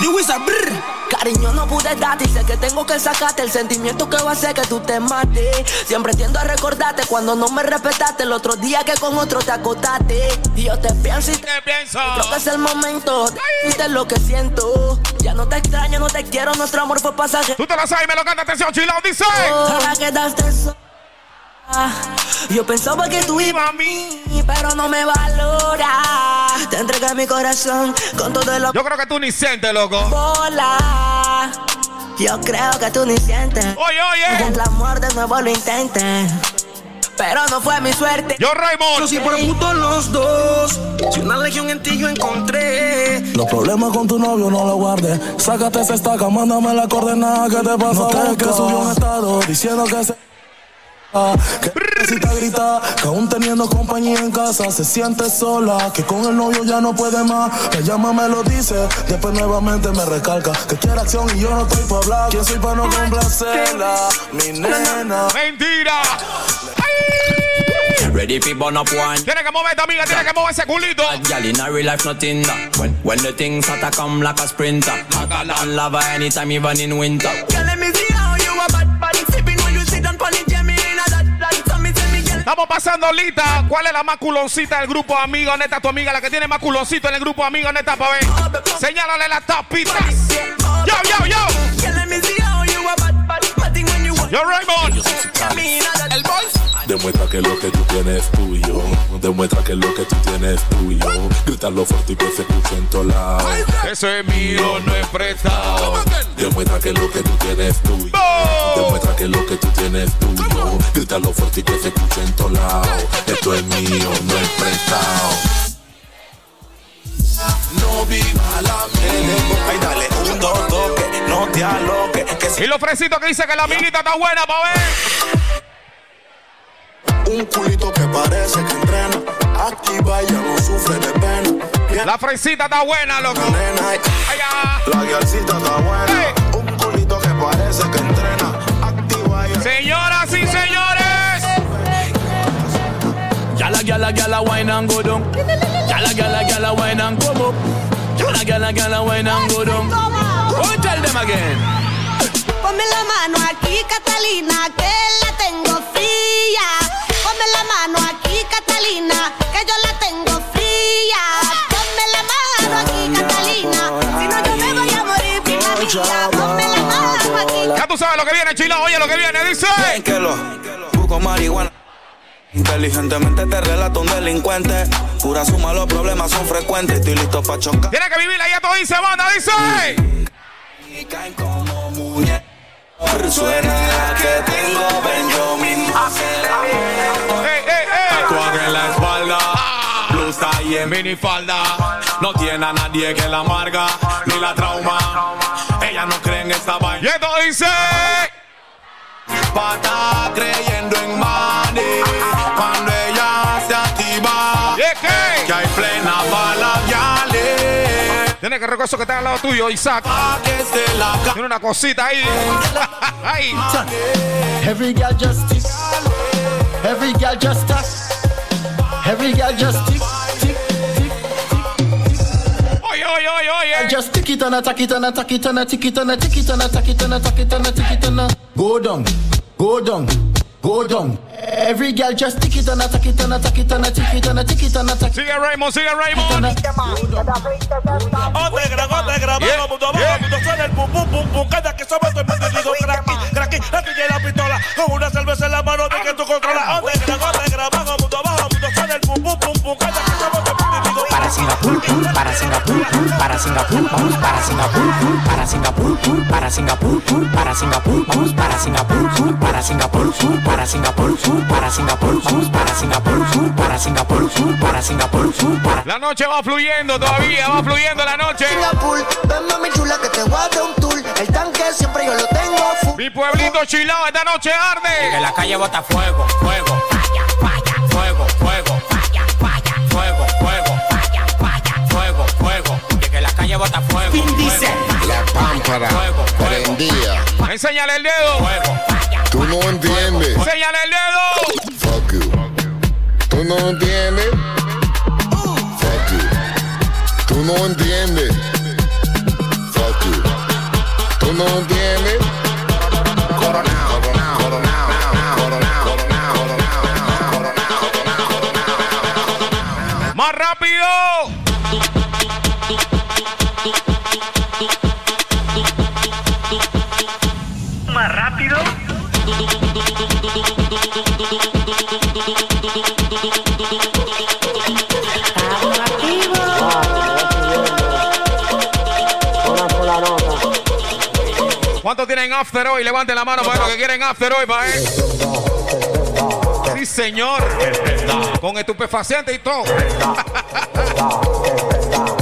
The Wizard, brr. Cariño, no pude darte y sé que tengo que sacarte el sentimiento que va a hacer que tú te mates. Siempre tiendo a recordarte cuando no me respetaste el otro día que con otro te acotaste. Y yo te pienso y te ¿Qué pienso? creo que es el momento. Viste lo que siento. Ya no te extraño, no te quiero, nuestro amor fue pasajero. Tú te la sabes y me lo canta, atención, chilao, dice. Ahora quedaste sola. Yo pensaba que tú ibas a mí, pero no me valora. Te entregué mi corazón con todo el Yo creo que tú ni sientes, loco. bola. Yo creo que tú ni sientes. Oye, oye. el amor de nuevo lo intenten. Pero no fue mi suerte. Yo, Raymond. Si por puto los dos. Si una legión en ti yo encontré. Los problemas con tu novio no lo guardes. Sácate esa estaca, mándame la coordenada que te pasa. No te que subió un estado diciendo que se. Que necesita gritar, que aún teniendo compañía en casa se siente sola, que con el novio ya no puede más. Me llama, me lo dice, después nuevamente me recalca que quiere acción y yo no estoy para hablar. ¿Quién soy para no complacerla? Mi nena. Mentira. Ready fi burn up one. Tiene que mover amiga, tiene que mover ese culito. Girl in a real life nothing that. When when the things start to come like a sprinter. Hotter than lava anytime even in winter. Estamos pasando lista. ¿Cuál es la más culoncita del grupo de amigos? Neta, tu amiga, la que tiene más culoncito en el grupo de amigos, neta, pa' ver. Señálale las tapitas. Yo, yo, yo. Yo, Raymond. El boy. Demuestra que lo que tú tienes es tuyo. Demuestra que lo que tú tienes es tuyo. Grítalo fuerte y que se escuche en todos lados. Eso es mío, no es prestado. Demuestra que lo que tú tienes es tuyo. Demuestra que lo que tú tienes es tuyo. Grítalo fuerte y que se escuche en todos lados. Esto es mío, no es prestado. No viva la Ay, dale un dos, dos, que no te aloques. Que si Y lo fresito que dice que la amiguita está buena, pa' ver. Un culito que parece que entrena. Activa ya no sufre de pena. La fresita está buena, loco. La, la guialcita está buena. Hey. Un culito que parece que entrena. Activa ya. Señoras y señores. Yala, yala, yala, wine and go down. Yala, yala, yala, wine and go up. Yala, yala, yala, wine and go down. Tell them again. Ponme la mano aquí, Catalina, que la tengo fría. Ponme la mano aquí, Catalina, que yo la tengo fría. Ponme la mano aquí, Catalina, si no yo me voy a morir, prima mía. Ponme la mano aquí. Ya tú sabes lo que viene, chilo. Oye lo que viene, dice. busco marihuana. Inteligentemente te relato un delincuente. Pura suma, los problemas son frecuentes. Estoy listo pa' chocar. Tiene que vivir ahí, todo dice, banda, dice. Y caen como muñecos. Suena que tengo Benjamin. Tatuaje en la espalda, blusa y en minifalda. No tiene a nadie que la amarga ni la trauma. Ella no cree en esta vaina. Y esto dice. Pata creyendo en money. Cuando ella se activa, que hay plena bala. Tiene que reconocer que está al lado tuyo, Isaac. Tiene una cosita ahí. Ahí. Every girl just tick. Every girl just tap. Every girl just tick, tick, tick, tick. Oye, oye, oye, oye. Just tick it and attack it and attack it and a tick it and a tick it and attack it and attack it and a tick it and go down, go down, go down. Every girl just tick it and attack it and attack it and a tick it and a tick it and attack. Sigue Raymond, sigue Raymond. Otegra, otegra, vamos, mundo, vamos, mundo, suena el pum, pum, pum, pum, cada que somos el mundo, digo, cracky, cracky, la tuya y la pistola, con una cerveza en la mano de que tú controlas. Otegra, otegra, vamos, mundo, vamos, mundo, suena el pum, pum, pum, pum, cada que somos Singapur, para Singapur, para Singapur, vamos para Singapur, para Singapur, para Singapur, para Singapur, vamos para Singapur, para Singapur, para Singapur, para Singapur, vamos para Singapur, para Singapur, para Singapur, para La noche va fluyendo todavía, va fluyendo la noche. Singapur, ven mami chula que te voy a dar un tour. El tanque siempre yo lo tengo. Mi pueblito chilao, esta noche que arde. la calle bota fuego, fuego, falla, falla, fuego, fuego, falla, calle bota fuego. La pámpara prendía. Enséñale el dedo. Tú no entiendes. Enséñale el dedo. Fuck you. Tú no entiendes. Fuck you. Tú no entiendes. Fuck you. Tú no entiendes. Más rápido. Más rápido. ¿Cuántos tienen after hoy? Levanten la mano para los que quieren after hoy, para. Sí, señor. Con estupefaciente y todo.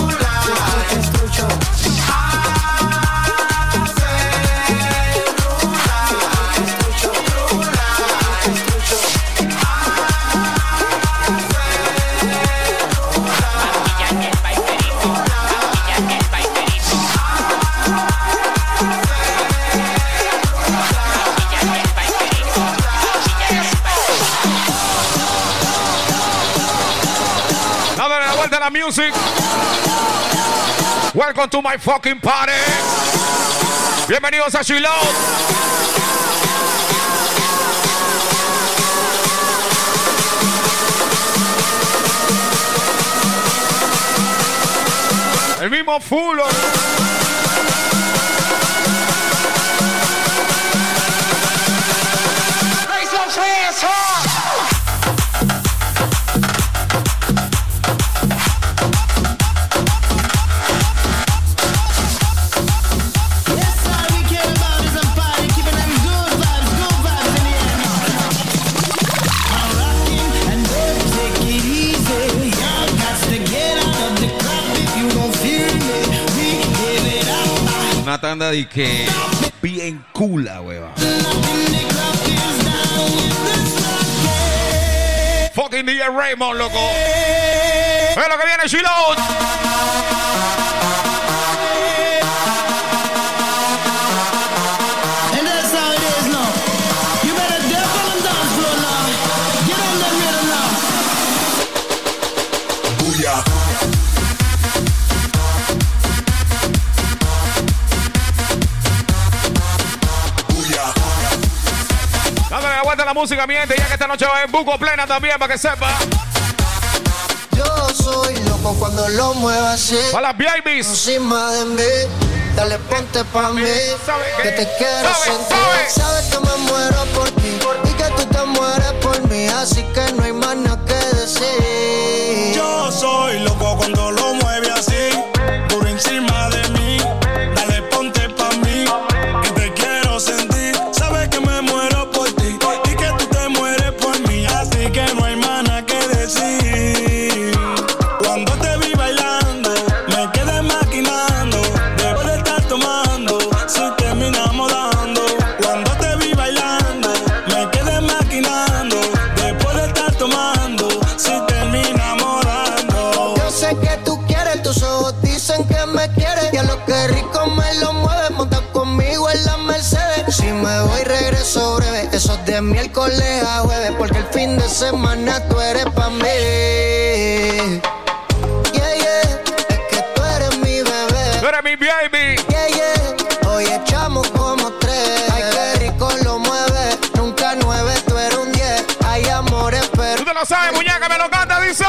music. Welcome to my fucking party. Bienvenidos a Shiloh. El mismo full. Anda de que bien cula, hueva. Fucking DJ Raymond, loco. Es lo que viene, Shiloh. La música, mi gente, ya que esta noche va en buco plena también, para que sepa. Yo soy loco cuando lo muevas así. Para las babies. Encima de mí. Dale, ponte pa' mí. Que te quiero sabe, sentir. Sabes que me muero por ti. Y que tú te mueres por mí. Así que no hay más nada que decir. Tú eres pa' mí. Yeah, yeah, es que tú eres mi bebé. Tú eres mi baby. Yeah, yeah, hoy echamos como tres. Ay, qué rico lo mueve, nunca nueve, tú eres un diez. Hay amores, pero. Tú te lo sabes, muñeca, me lo canta, dice.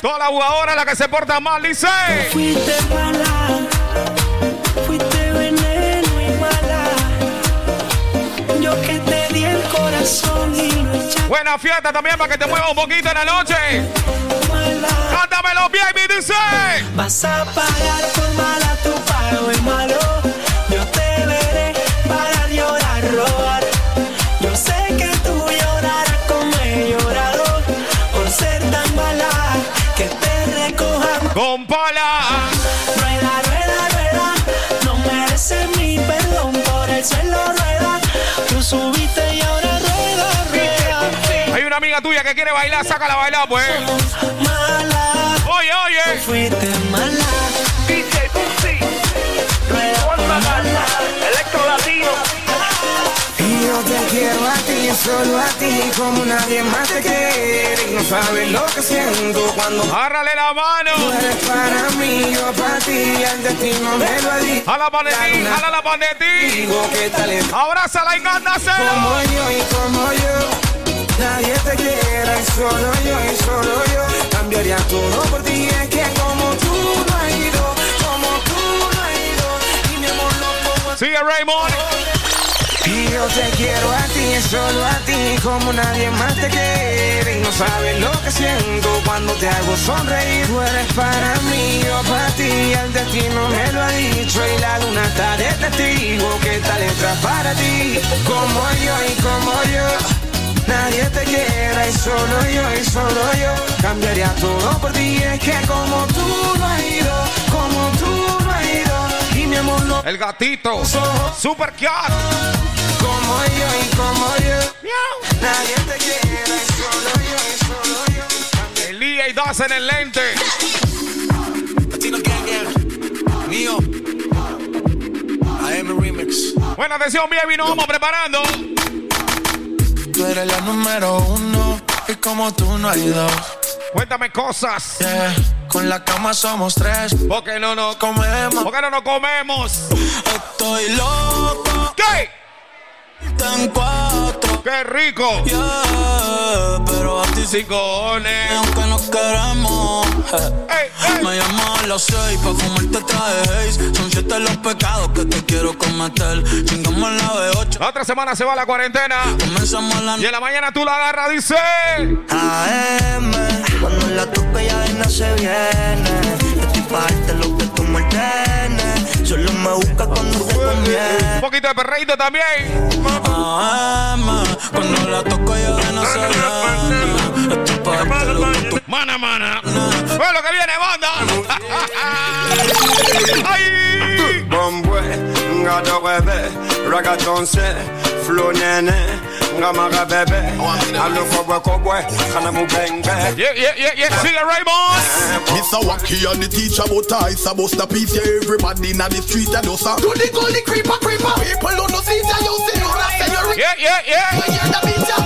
Toda la jugadora la que se porta mal, dice. Fuiste mala, Buena fiesta también para que te mueva un poquito en la noche. Cántamelo, baby, dice. Vas a pagar por mala, tu que quiere bailar, sácala a bailar, pues. Mala, Oye, oye. fuiste mala. DJ Pussy. Electro Latino. Y yo te quiero a ti, solo a ti, como nadie más te quiere. Y no sabes lo que siento cuando. Agárrale la mano. Tú eres para mí, yo para ti, el destino me lo ha dicho. Jala pa' de ti, jala la pa' de ti. Digo que tal Abrázala y cándaselo. Como yo y como yo. Nadie te quiera y solo yo y solo yo cambiaría todo por ti. Es que como tú no has ido, como tú no has ido, y mi amor no como Sigue Raymond. Y yo te quiero a ti, solo a ti, como nadie más te quiere. Y no sabes lo que siento cuando te hago sonreír. Tú eres para mí, yo para ti, el destino me lo ha dicho. Y la luna está de testigo que esta letra para ti. Como yo y como yo. Nadie te quiera y solo yo y solo yo cambiaría todo por ti. Es que como tú no has ido, como tú no has ido, y mi amor no. El gatito. Super cat. Como yo y como yo. Nadie te quiera y solo yo y solo yo. El día y dos en el lente. Latino Gang Gang. Mío. AM Remix. Buena atención, baby, nos vamos preparando. Tú eres la número uno. Y como tú no hay dos. Cuéntame cosas. Yeah. Con la cama somos tres. Porque no nos comemos. Porque no nos comemos. Estoy loco. ¿Qué? Tan cuatro. ¡Qué rico! Yeah, pero a ti sí cojones. Aunque nos queremos. Ey, ey. Me llamo a las seis pa' fumarte traje haze. Son siete los pecados que te quiero cometer. Chingamos la B8. La otra semana se va la cuarentena. Comenzamos la Y en la mañana tú la agarras, dice. AM, cuando la tope ya no se viene. Yo estoy pa' lo que tú me ordenes. Solo me busca cuando te conviene. Un poquito de perreíto también. Ama, cuando la toco yo de no se ve. Mana, mana. Fue lo que viene, banda. ¡Ay! Bombwe, ngado bebe, ragaton se, flow nene, ngamaga bebe, alo kobwe kobwe, kana mu bengbe. Yeah, yeah, yeah, yeah. Sigue Raymond. Mr. Wacky and the teacher but I supposed to piece yeah, everybody in the street and us Do the gully creeper creeper People don't know see that you see you like say you're Yeah, yeah, yeah. When you're the beat you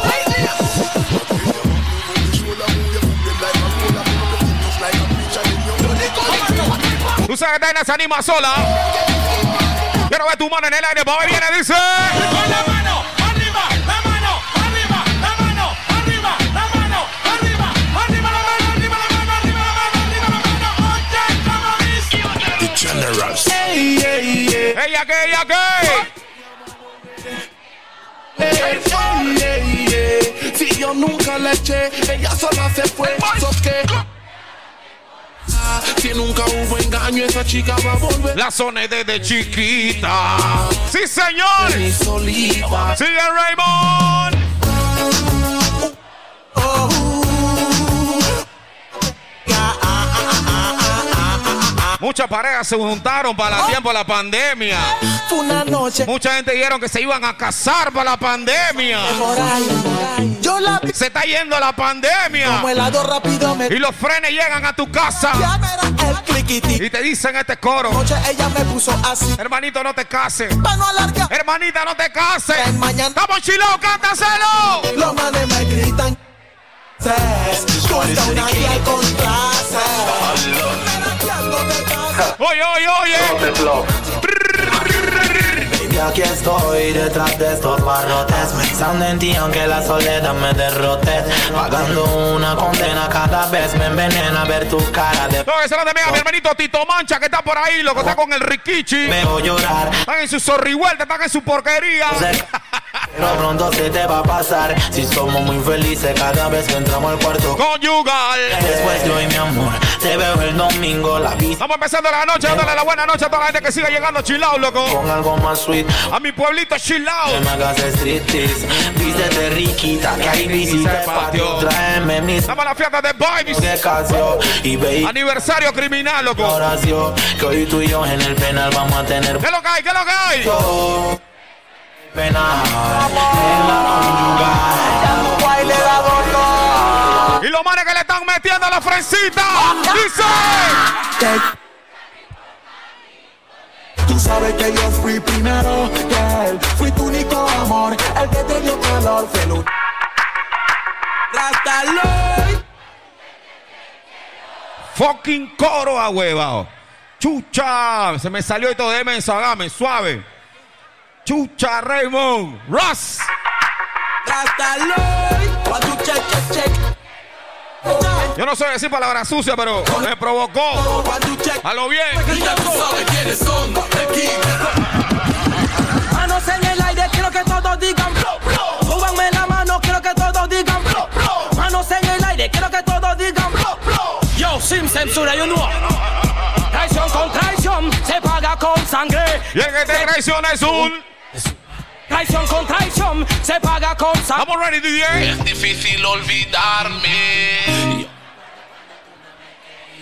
Tú sabes que Daina se anima sola. Quiero ver tu mano en el aire. Para ver, viene, dice. Como dice. The Generals. Ey, ey, ey. Ella que, ella que. Ey, ey, ey, ey. Si yo nunca le eché, ella sola se fue. ¿So qué? Ah, Si nunca hubo engaño, esa chica va a volver. La zona es desde chiquita. Sí, señor. Sigue Raymond. Muchas parejas se juntaron para el tiempo de la pandemia. Fue una noche. Mucha gente dijeron que se iban a casar para la pandemia. Yo la vi Se está yendo la pandemia. como helado rápido me Y los frenes llegan a tu casa. El. Y te dicen este coro. Noche ella me puso así. Hermanito, no te cases. No. Hermanita, no te cases. Estamos chilados, cántaselo. los manes me gritan. Corta una guía. Oye, oye, oye. Aquí estoy detrás de estos barrotes Pensando en ti aunque la soledad me derrote Pagando una condena cada vez me envenena ver tu cara de No, esa es también a mi hermanito Tito Mancha que está por ahí, loco, está con el Rikichi. Veo llorar Están en su zorrihuelta, están en su porquería. Pero pronto se te va a pasar Si somos muy felices cada vez que entramos al cuarto Conyugal. Después de hoy mi amor Te veo el domingo La vista Estamos empezando la noche, dándole la buena noche a toda la gente que sigue llegando chilao, loco. con algo más sweet A mi pueblito chilao. Que me hagas striptease Vístete riquita Que hay visita patio Tráeme mis Estamos a la fiesta de Vibes. que casio Y ve Aniversario criminal, loco. oración Que hoy tú y yo en el penal vamos a tener ¿Qué lo que hay? ¿Qué lo que hay? todo penal Y los manes que le están metiendo a la frencita. Dice. Tú sabes que yo fui primero que él. Fui tu único amor, el que te dio calor. Fue el Rastaloy. Fucking coro a huevado. Chucha. Se me salió esto de menso, hágame suave. Chucha Raymond. Ross. Rastaloy. Cuando check, check, check. Yo no sé decir palabras sucias, pero me provocó. A lo bien. Manos en el aire, quiero que todos digan Súbanme la mano, quiero que todos digan Manos en el aire, quiero que todos digan Yo, sin censura, you know Traición con traición, se paga con sangre Y el que te traiciona es un. Traición con traición, se paga con sangre Vamos ready, DJ. Es difícil olvidarme.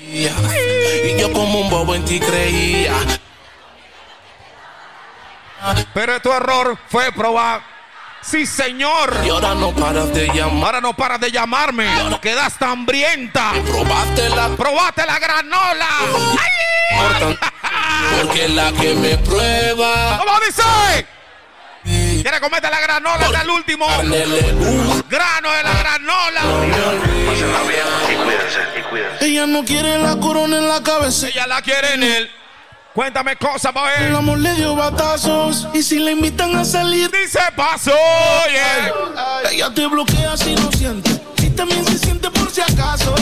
Y yo como un bobo en ti creía. Pero tu error fue probar. Sí, señor. Y ahora no paras de llamar. Ahora no paras de llamarme. Quedaste hambrienta. Probaste la Probaste la granola. ¡Ay! porque la que me prueba. ¿Cómo dice? ¿Quieres comerte la granola hasta el último? Grano de la granola. Ella no quiere la corona en la cabeza. Ella la quiere en él. Cuéntame cosas, pa' El ver. amor le dio batazos. Y si le invitan a salir, Dice paso, yeah. ella te bloquea si no siente. Y también se siente por si acaso.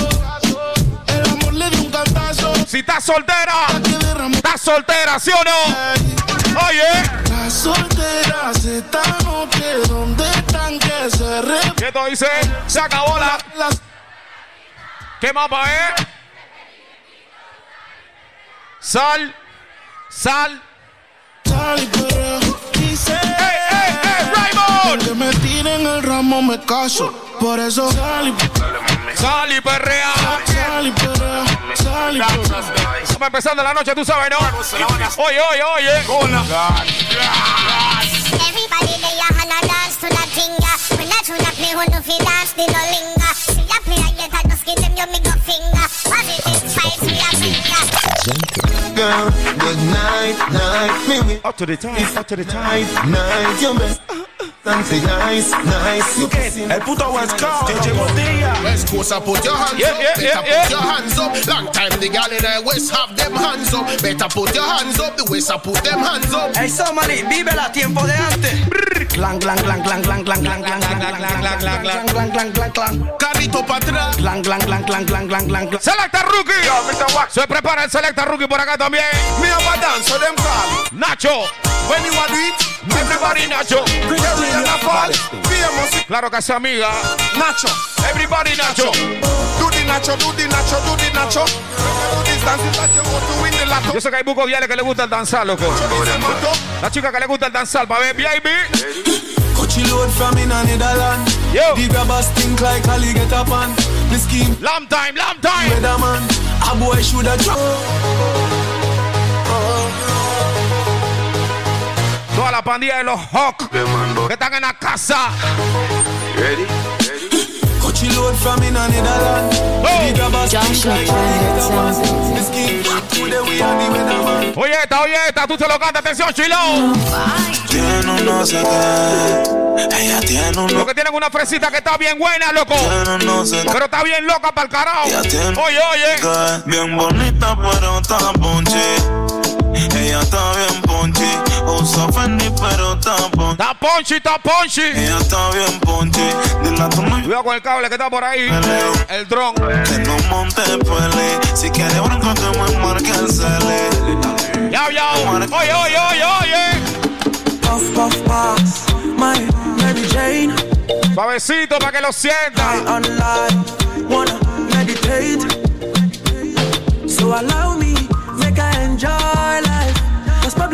Si estás soltera, Que estás soltera, ¿sí o no? Oye, Las solteras esta noche, ¿dónde están que se re... ¿qué tú dices? Se acabó la. ¿Qué más, pa' ver? Sal. Sal. Sal y. Dice. ¡Ey, ey, ey, Raymond! Que me tiren ramo, me caso. Por eso sal y Sal y perrea. Sal y perrea. Sal y perrea. Estamos empezando la noche, tú sabes, ¿no? Oye, oye, oye. Everybody your hand and dance to that thing. When I tune up, play who no fi dance, they no linger. See ya play a get a just give them your middle finger. Positive spice, we a finger. Girl, good night, night. Me with Up to the time, up to the time. night. Your best dancing nice, nice. You can see El puto West Coast, DJ Botella. West Coast, I put your hands Yeah, up. yeah, Better yeah, put yeah. your hands up. Long time the gal in the West have them hands up. Better put your hands up. The West, I put them hands up. Hey, Somali, vívela tiempo de antes. Clan, clan, clan, clan, clan, clan, clan, clan, clan, clan, clan, clan, clan, clan, clan, clan, clan, clan. Carrito para atrás. Clan, clan, clan, clan, clan, clan, clan, clan. Selecta Rookie. Se prepara el Selecta Rookie por acá también. Me have a dance, so them call. Nacho. When you a do it, Everybody Nacho. bring your real and fall. Famous Claro que es amiga. Nacho. Everybody Nacho. Do the Nacho, do the Nacho, do the Nacho. Do this dance that you want to win the lotto. Yo sé que hay bucos viales que le gusta el danzar, loco. La chica que le gusta el danzar, pa' ver, baby. Coachy load from in a Netherland. Yo. The grabbers think like Ali get up on. The scheme. Long time, long time. Weatherman. A boy should have Toda la pandilla de los Hawk que están en la casa. Coachy load from in weatherman. Oye, esta, oye, esta, tú te lo cantas, atención, chilo. Tiene un no sé qué. Ella tiene un Lo que tienen una fresita que está bien buena, loco. no sé Pero está bien loca para el carajo. Oye, oye. bien bonita, pero está ponche. Ella está bien ponche. Usa Fendi, pero está ponche. Está ponchi, está ponchi. Ella está bien ponche. Dile a tu novio Cuidado con el cable que está por ahí. El dron. que no monte pele. Si quiere bronco, que me marque el cele. Ya, ya. Oye, oye, oye, oye. Puff, puff, pass. My Mary Jane. Suavecito para que lo I sientan. online. Wanna meditate. So allow me, make I enjoy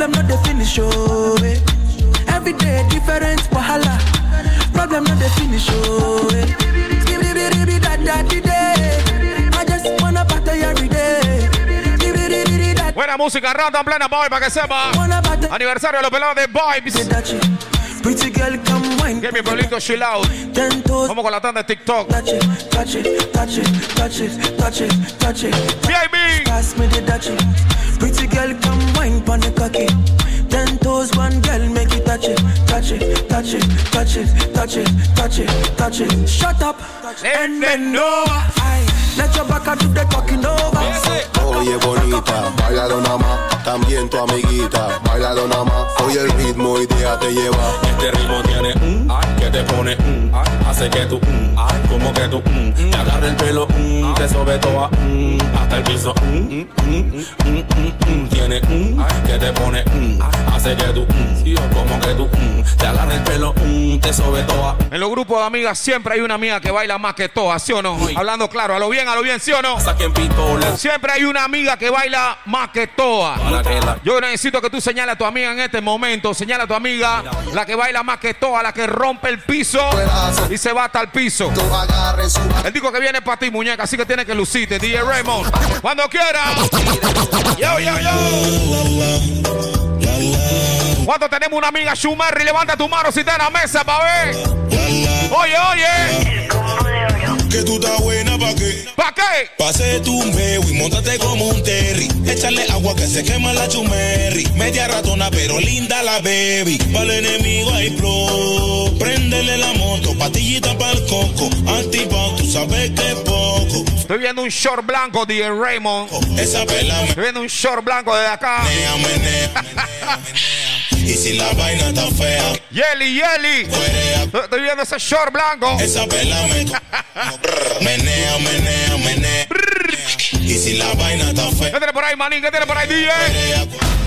problem not the finish, oh. eh. Every day different wahala. Problem not the finish, oh. eh. I just wanna party every day. Buena música, random plena boy, para que sepa. Aniversario de los pelados de Vibes. Pretty girl, come wine. Que mi pueblito chill out. Vamos con la tanda de TikTok. Touch it, touch it, touch it, touch it, touch it, touch it. VIP. Pass me the touchy. Pretty girl, come wine pon the cocky. Ten toes, one girl, make it touch it, touch it, touch it, touch it, touch it, touch it, touch it. Shut up and bend over. Let your back do the talking over. Oye bonita, bailalo nada más, también tu amiguita, bailalo nada más. Oye el ritmo y déjate llevar. Este ritmo tiene un ay, que te pone un ay, hace que tú un ay, como que tú un te agarra el pelo un, te sobe toda un, hasta el piso un, un, un, un, un, un. tiene un ay, que te pone un ay, hace que tú un, como que tú un, te agarra el pelo un, te sobe toda En los grupos de amigas siempre hay una amiga que baila más que todas, ¿sí o no? Hablando claro, a lo bien, a lo bien, ¿sí o no? Siempre hay una amiga que baila más que la- Yo necesito que tú señales a tu amiga en este momento. Señala a tu amiga, la que baila más que todas, la que rompe el piso y se va hasta el piso. El disco que viene para ti, muñeca, así que tienes que lucirte, DJ Raymond. Cuando quieras. Yo, yo, yo. Cuando tenemos una amiga Schumerry, levanta tu mano si está en la mesa para ver. Oye, oye. Que tú estás buena pa' qué? ¿Pa' qué? Pase tu meo y montate como un terry. Échale agua que se quema la chumerri. Media ratona pero linda la baby. Para el enemigo hay flow. Préndele la moto, patillita para el coco. Antipao, tú sabes que es poco. Estoy viendo un short blanco, DJ Raymond. Esa pela me Estoy viendo un short blanco desde acá. Y si la vaina está fea, Yeli, Yeli. Estoy viendo ese short blanco. esa pela me menea, menea, menea. Y si la vaina está ¿Qué fea, tiene por ahí, manín? ¿Qué tiene por ahí, DJ?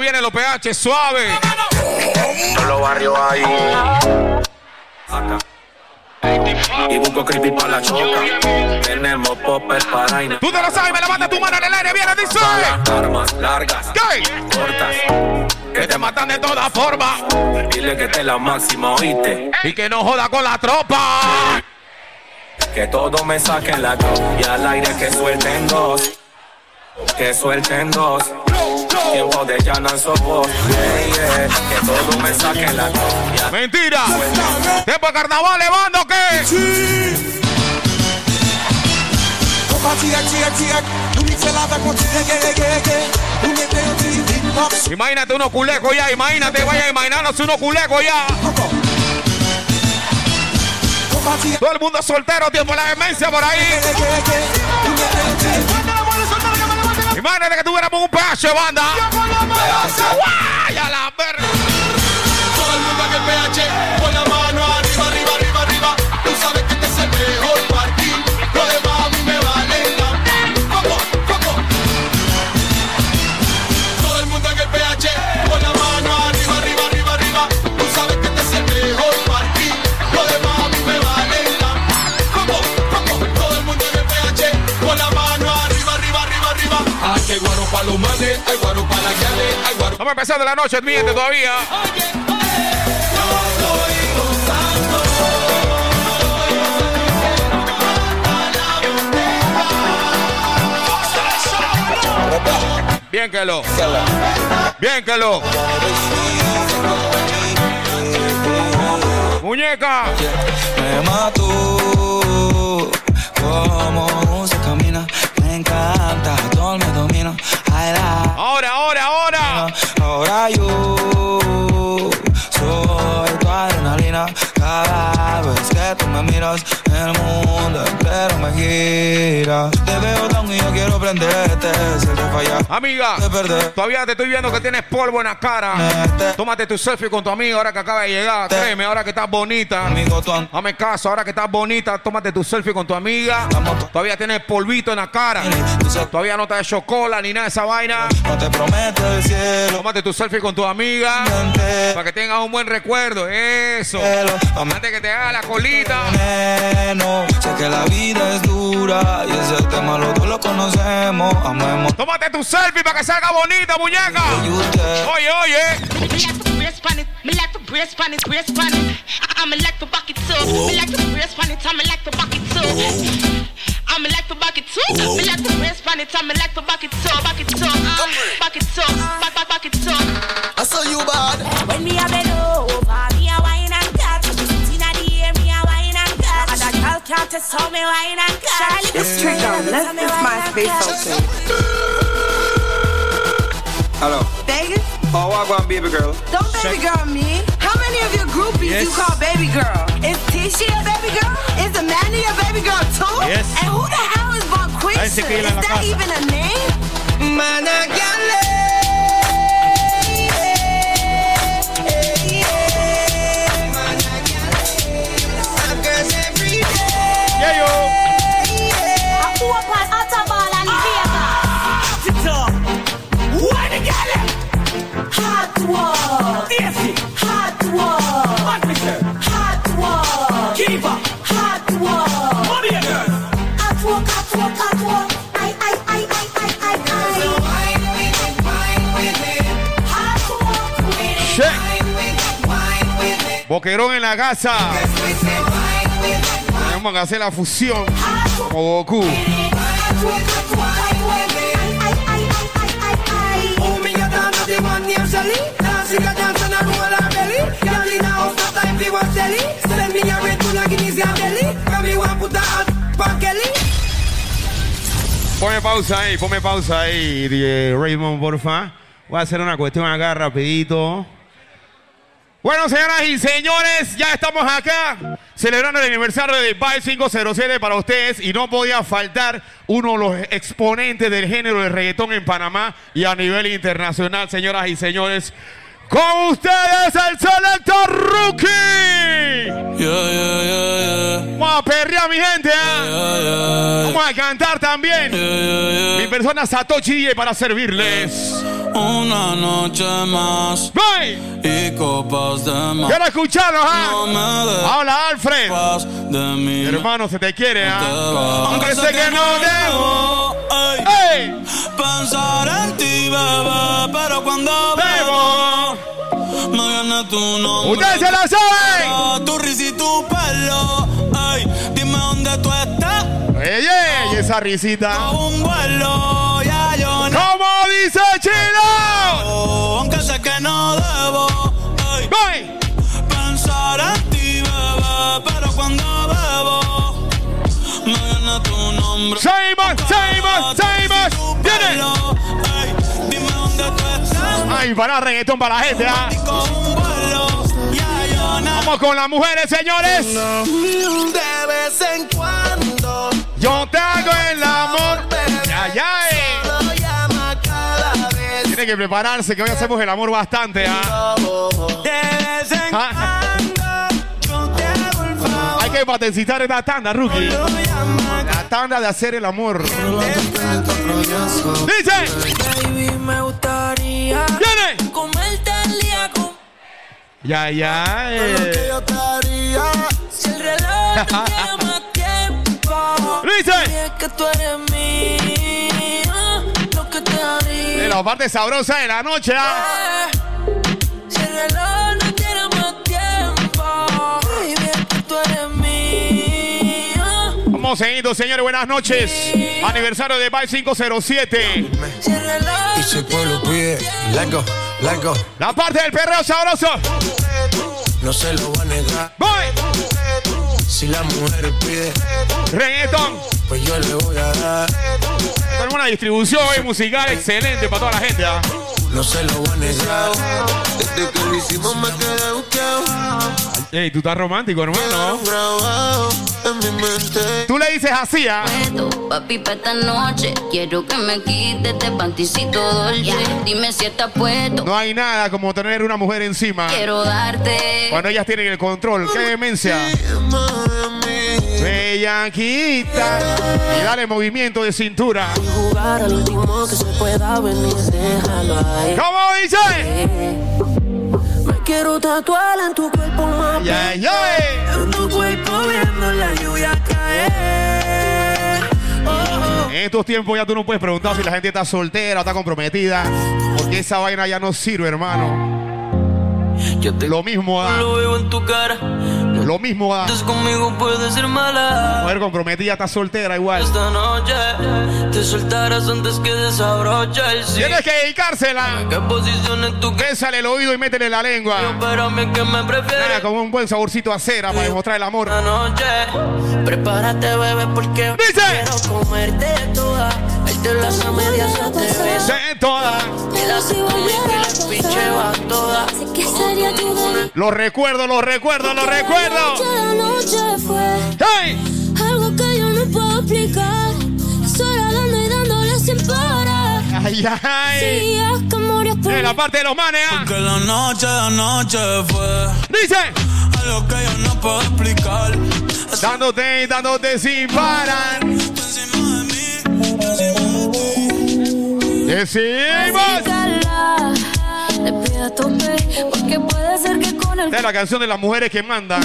Vienen los PH suave. Todos los barrios ahí. Acá. Y busco creepy para la choca. Tenemos popper para. Tú te lo sabes, me levanta tu mano en el aire, viene, dice. Armas largas, ¿Qué? cortas. Que te matan de todas formas. Dile que te la máxima, oíste. Y que no joda con la tropa. Que todo me saquen la go y al aire que suelten dos. Que suelten dos. Tiempo de. Que todo me la Mentira. Tiempo de carnaval, levando que. Imagínate unos culecos ya, imagínate, vaya imaginándose unos culecos ya. Todo el mundo soltero, tiempo la demencia por ahí. Imagínate que tuviéramos un de banda. ¡Guay! A la verga. Todo el mundo en el PH, con la mano arriba, arriba, arriba, arriba. Tú sabes que este es el mejor que guaro pa' los manes, hay guaro pa' las gales, hay guaro Vamos empezando la noche, mi gente, todavía. Bien que lo. Bien que lo. Muñeca. Me mató como se camina. Me encanta, Ahora, ahora, ahora. Ahora yo soy tu adrenalina. Cada vez que tú me miras, el mundo entero me gira. Te veo down y yo quiero prenderte. Si te falla, Amiga, te todavía te estoy viendo que tienes polvo en la cara. Tómate tu selfie con tu amiga ahora que acaba de llegar. Créeme, ahora que estás bonita. Amigo, tú Dame caso, ahora que estás bonita, tómate tu selfie con tu amiga. Todavía tienes polvito en la cara. Todavía no te has hecho cola ni nada de esa vaina. no te prometo el cielo. Tómate tu selfie con tu amiga. Para que tengas un buen recuerdo. Eso. Antes que te haga la colita. veneno. Sé que la vida es dura y ese tema los dos lo conocemos. Amemos. Tómate tu selfie para que salga bonita, muñeca. Oye, oye. Me like to brace pan it, me like to brace pan it, I'ma like to back it up. Me like to brace pan it, I'ma like to back it up. I'ma like to back it up. Me like to brace pan it, I'ma like to back it up, back it up, uh, back it up, back back back it up. I saw you bad. When me a bend over, me a can't test how me wine and cut. It's trick on. Let's this MySpace open. Hello. Vegas? Oh, what going, baby girl? Don't baby girl me. How many of your groupies Yes. you call baby girl? Is Tisha a baby girl? Is Amanda a baby girl too? Yes. And who the hell is Bonquisha? Ahí se queda en Is that casa. even a name? Managale. Boquerón en la casa. Tenemos que hacer la fusión. Como Goku. Ponme pausa ahí, ponme pausa ahí, Raymond, porfa. Voy a hacer una cuestión acá rapidito. Bueno, señoras y señores, ya estamos acá celebrando el aniversario de Vibe 507 para ustedes y no podía faltar uno de los exponentes del género del reggaetón en Panamá y a nivel internacional, señoras y señores. Con ustedes el Selector Rookie. Vamos a perrear, mi gente. ¿ah? Vamos a cantar también. Mi persona Satoshi DJ para servirles. Una noche más ¡Voy! y copas de más. Quiero escucharlos, ¿ah? No me dejas Hola, Alfred. de mí. Hermano, se te quiere, ¿ah? Aunque Aunque sé que no debo. ey, ¡Ey! pensar en ti, bebé, pero cuando bebo me viene tu nombre. ¡Ustedes se la saben! Tu risa y tu pelo, ey, dime dónde tú estás. ¡Ey, ey! Esa risita. Un vuelo, ya yo no. ¿Cómo dice Chino? Aunque sé que no debo, ey, ¡Voy! pensar en ti, bebé, pero cuando bebo me viene tu nombre. ¡Seguimos! ¡Seguimos! ¡Seguimos! ¡Viene! ¡Ay, para reggaetón para la gente, ¿ah? Vamos con las mujeres, señores. De vez en cuando Yo te hago el amor. Ya, ya, eh. Tiene que prepararse, que hoy hacemos el amor bastante, ¿ah? De vez en Ah. cuando Hay que patentar esta tanda, rookie. La tanda de hacer el amor. Dice. Baby, me gustaría ¡Viene! comerte el día con Ya, ya, eh. yo te haría. si el reloj tiempo. Dice. Y es que tú eres mía, lo que te De la parte sabrosa de la noche, ¿ah? Si el reloj mía. Vamos seguindo, señores. Buenas noches. Aniversario de Vibe 507. Si el reloj Y si el pueblo pide. La parte del perreo sabroso. No se lo va a negar. Voy. Si la mujer pide, Reggaetón. pues yo le voy a dar. Tenemos una distribución hoy musical excelente para toda la gente. ¿ah? No se lo voy a negar. Desde que lo hicimos me quedé. Ey, tú estás romántico, hermano. Tú le dices así, ¿ah? puedo, papi, pa' esta noche. Quiero que me quites este panticito dolce. Dime si estás puesto. No hay nada como tener una mujer encima. Quiero darte. Cuando ellas tienen el control. ¡Qué demencia! Bellaquita. Y dale movimiento de cintura. jugar al último que se pueda venir, déjalo ahí. ¿Cómo dice? Quiero tatuar en tu cuerpo, mami. Ya, eh. En tu cuerpo viendo la lluvia caer. Oh, oh. En estos tiempos ya tú no puedes preguntar si la gente está soltera o está comprometida. Porque esa vaina ya no sirve, hermano. Yo te Lo mismo da. lo veo en tu cara. Lo mismo. Entonces conmigo puedes ser mala. Mujer comprometida está soltera igual. Esta noche te soltarás antes que desabroche el sí. Tienes que dedicársela. ¿Qué posiciones tú el oído y métele la lengua. A mí que me Nada, prefieres. con un buen saborcito a cera para demostrar el amor. Esta noche prepárate, bebé, porque Dice. quiero comerte toda. Darte las a medias yo te beso. De toda. Y la cebolla y la pinche va toda. Sé que sería tu delirio. Lo recuerdo, lo recuerdo, lo recuerdo. La noche fue ¡Hey! algo que yo no puedo explicar. Solo dando y dándole sin parar. Ay, ay. Sí, es que morías por En la parte de los manes, ¿ah? Que la noche, la noche fue Dice. algo que yo no puedo explicar. Dándote y dándote sin parar. Esta es la canción de las mujeres que mandan.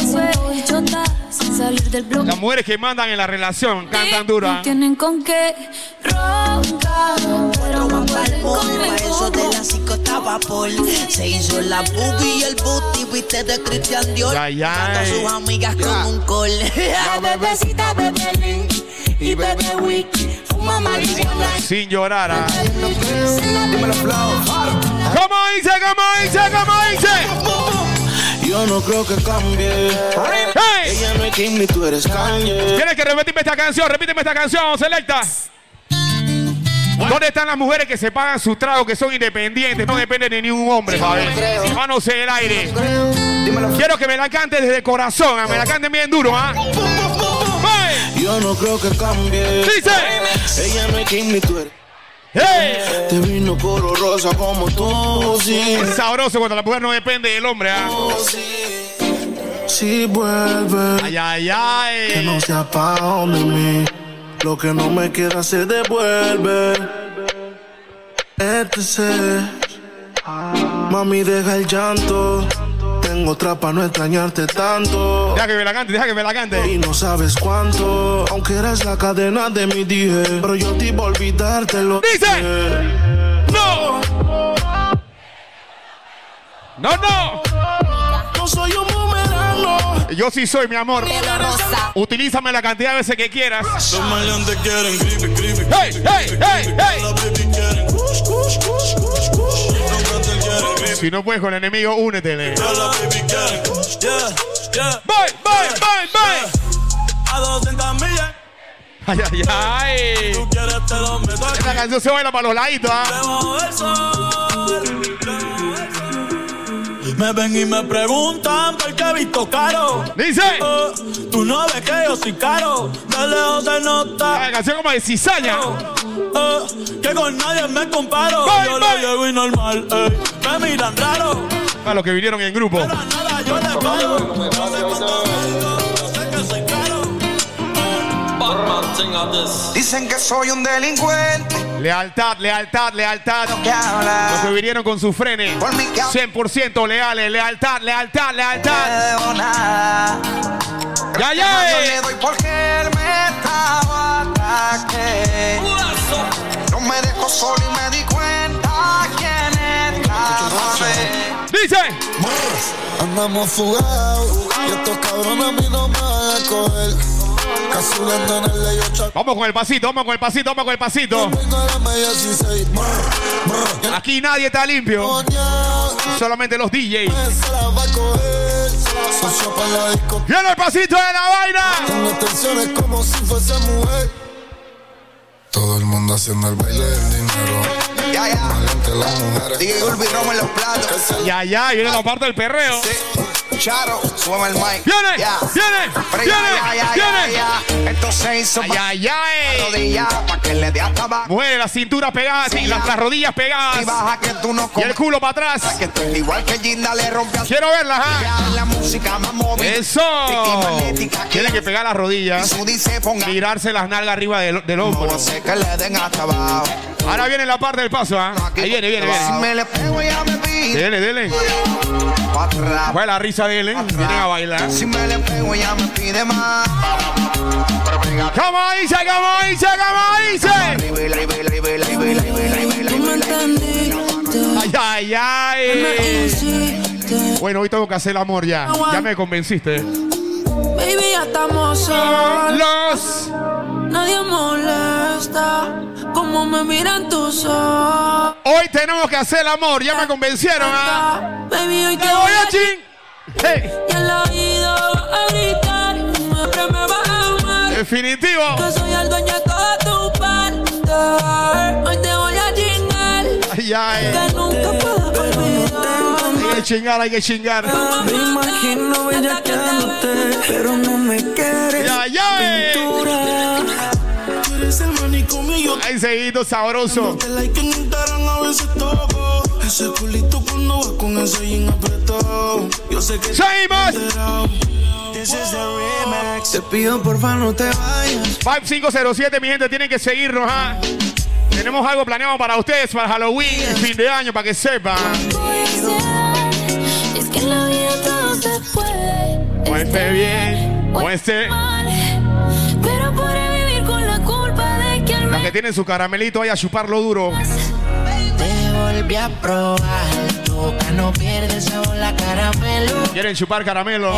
Las mujeres que mandan en la relación cantan dura. No tienen con qué roncar, pero no pueden Pa' eso de conmigo. la Se hizo la boogie y el booty Viste de Christian Dior Ay, ay. Dando a sus amigas con un call La bebecita bebe Lin y wiki. Sin llorar. ¿ah? ¿Cómo dice? ¿Cómo dice? ¿Cómo dice? Yo no creo que cambie. ¡Hey! Ella no es Kim ni tú eres Kanye. Tienes que repetirme esta canción. Repíteme esta canción, selecta. ¿Dónde están las mujeres que se pagan sus tragos, que son independientes, no dependen de ningún hombre, ¿sabes? Manos en el aire. Quiero que me la canten desde el corazón, ¿ah? me la canten bien duro, ¿ah? ¡Hey! Yo no creo que cambie. Dice. Ella no es Kim ni tú eres. ¡Hey! Te vino coro rosa como tú, sí. Es sabroso cuando la mujer no depende del hombre, ¿ah? Si vuelve, Ay, ay, que no ay. sea pa' donde mí. Lo que no me queda se devuelve. Este Mami, deja el llanto. Tengo otra para no extrañarte tanto. Deja que me la cante, deja que me la cante. Y no sabes cuánto. Aunque eres la cadena de mi dije. Pero yo te iba a olvidártelo. ¡Dice! ¡No! ¡No, no! No soy un bumerano. Yo sí soy, mi amor. Utilízame la cantidad de veces que quieras. Los maleantes quieren. ¡Hey, hey, hey, hey! Si no puedes con el enemigo, únetele. ¡Bye, bye, bye, bye! A 200 millas. ¡Ay, ay, ay! Tú quieres te lo meto aquí. Esta canción se baila para los laditos, ¿ah? Debajo Me ven y me preguntan por qué he visto caro. Dice. Oh, tú no ves que yo soy caro. De lejos se nota. La canción como de cizaña. Oh, que con nadie me comparo. Bye, yo bye. le llego y normal. ey. Me miran raro. A los que vinieron en grupo. Pero nada, yo les pago. No sé cuánto Dicen que soy un delincuente. Lealtad, lealtad, lealtad. Los que vinieron con su frenes. Por mi causa. 100% leales. Lealtad, lealtad, No lealtad. nada. ¡Ya, Yo ya! le doy porque él me estaba ataque. No me dejó solo y me di cuenta quién estaba. Dice. Andamos fugados y estos cabrones a mí no me van a coger. Vamos con el pasito, vamos con el pasito, vamos con el pasito. Vengo a la media 16. Brr, brr. Aquí nadie está limpio. Solamente los DJs. ¡Viene el pasito de la vaina! Todo el mundo haciendo el baile del dinero. Ya, ya. Las mujeres. Diga Urbi, Romo en los platos. Ya, ya, viene la parte del perreo. Charo, súbame el mic. ¡Viene! Ya. ¡Viene! Pero ¡Viene! ya, ya, ya, ¡Viene! ya, ya. Esto se hizo ¡Ay, pa' ay, ay! rodillas pa' que le dé hasta abajo. Mueve la cintura pegada, Sí, las, ya. las rodillas Y pegadas. baja que tú no Y el culo para atrás. Que tú igual que Ginda le rompe a su Quiero verlas, ¿ah? Ya la música más móvil. ¡Eso! Tiene que pegar las Y rodillas. su dice ponga. Tirarse las nalgas arriba del, del hombro. No sé que le den hasta abajo. Ahora viene la parte del paso, ¿ah? Ahí viene, viene, Si viene. me le pego ya me pide. Dele, dele. Fue la risa de él, ¿eh? Vienen a bailar. Si me le pego ya me pide más. ¿Cómo dice? ¿Cómo dice? ¿Cómo dice? Ay, ay, ay. Bueno, hoy tengo que hacer el amor ya. Ya me convenciste. Baby, ya estamos solos. Los. Nadie molesta como me miran tus ojos. Hoy tenemos que hacer el amor. Ya me convencieron, ¿ah? Baby, hoy te ¡Te voy a ching! Hey, Y al oído a gritar, siempre me vas a amar. definitivo. Que soy el dueño de toda tu parte. Hoy te voy a chingar, Ay, ay. que nunca puedo que chingar, hay que chingar. Me imagino bellaqueándote, pero no me quieres. Ya, ya, eh. Tú eres el manicomio y yo seguido sabroso. like en Instagram a veces toco. Ese culito cuando vas con ese jean apretado. Yo sé que Seguimos. This is the remix. Te pido porfa no te vayas. 5507, mi gente, tienen que seguirnos, ¿ah? Tenemos algo planeado para ustedes para Halloween, fin de año, para que sepan. Que en la vida todo se puede. O esté bien, o esté. mal. Pero podré vivir con la culpa de que al La que tienen su caramelito ahí a chuparlo duro. Te volví a probar. Tu boca no pierde sabor la caramelo. Quieren chupar caramelo.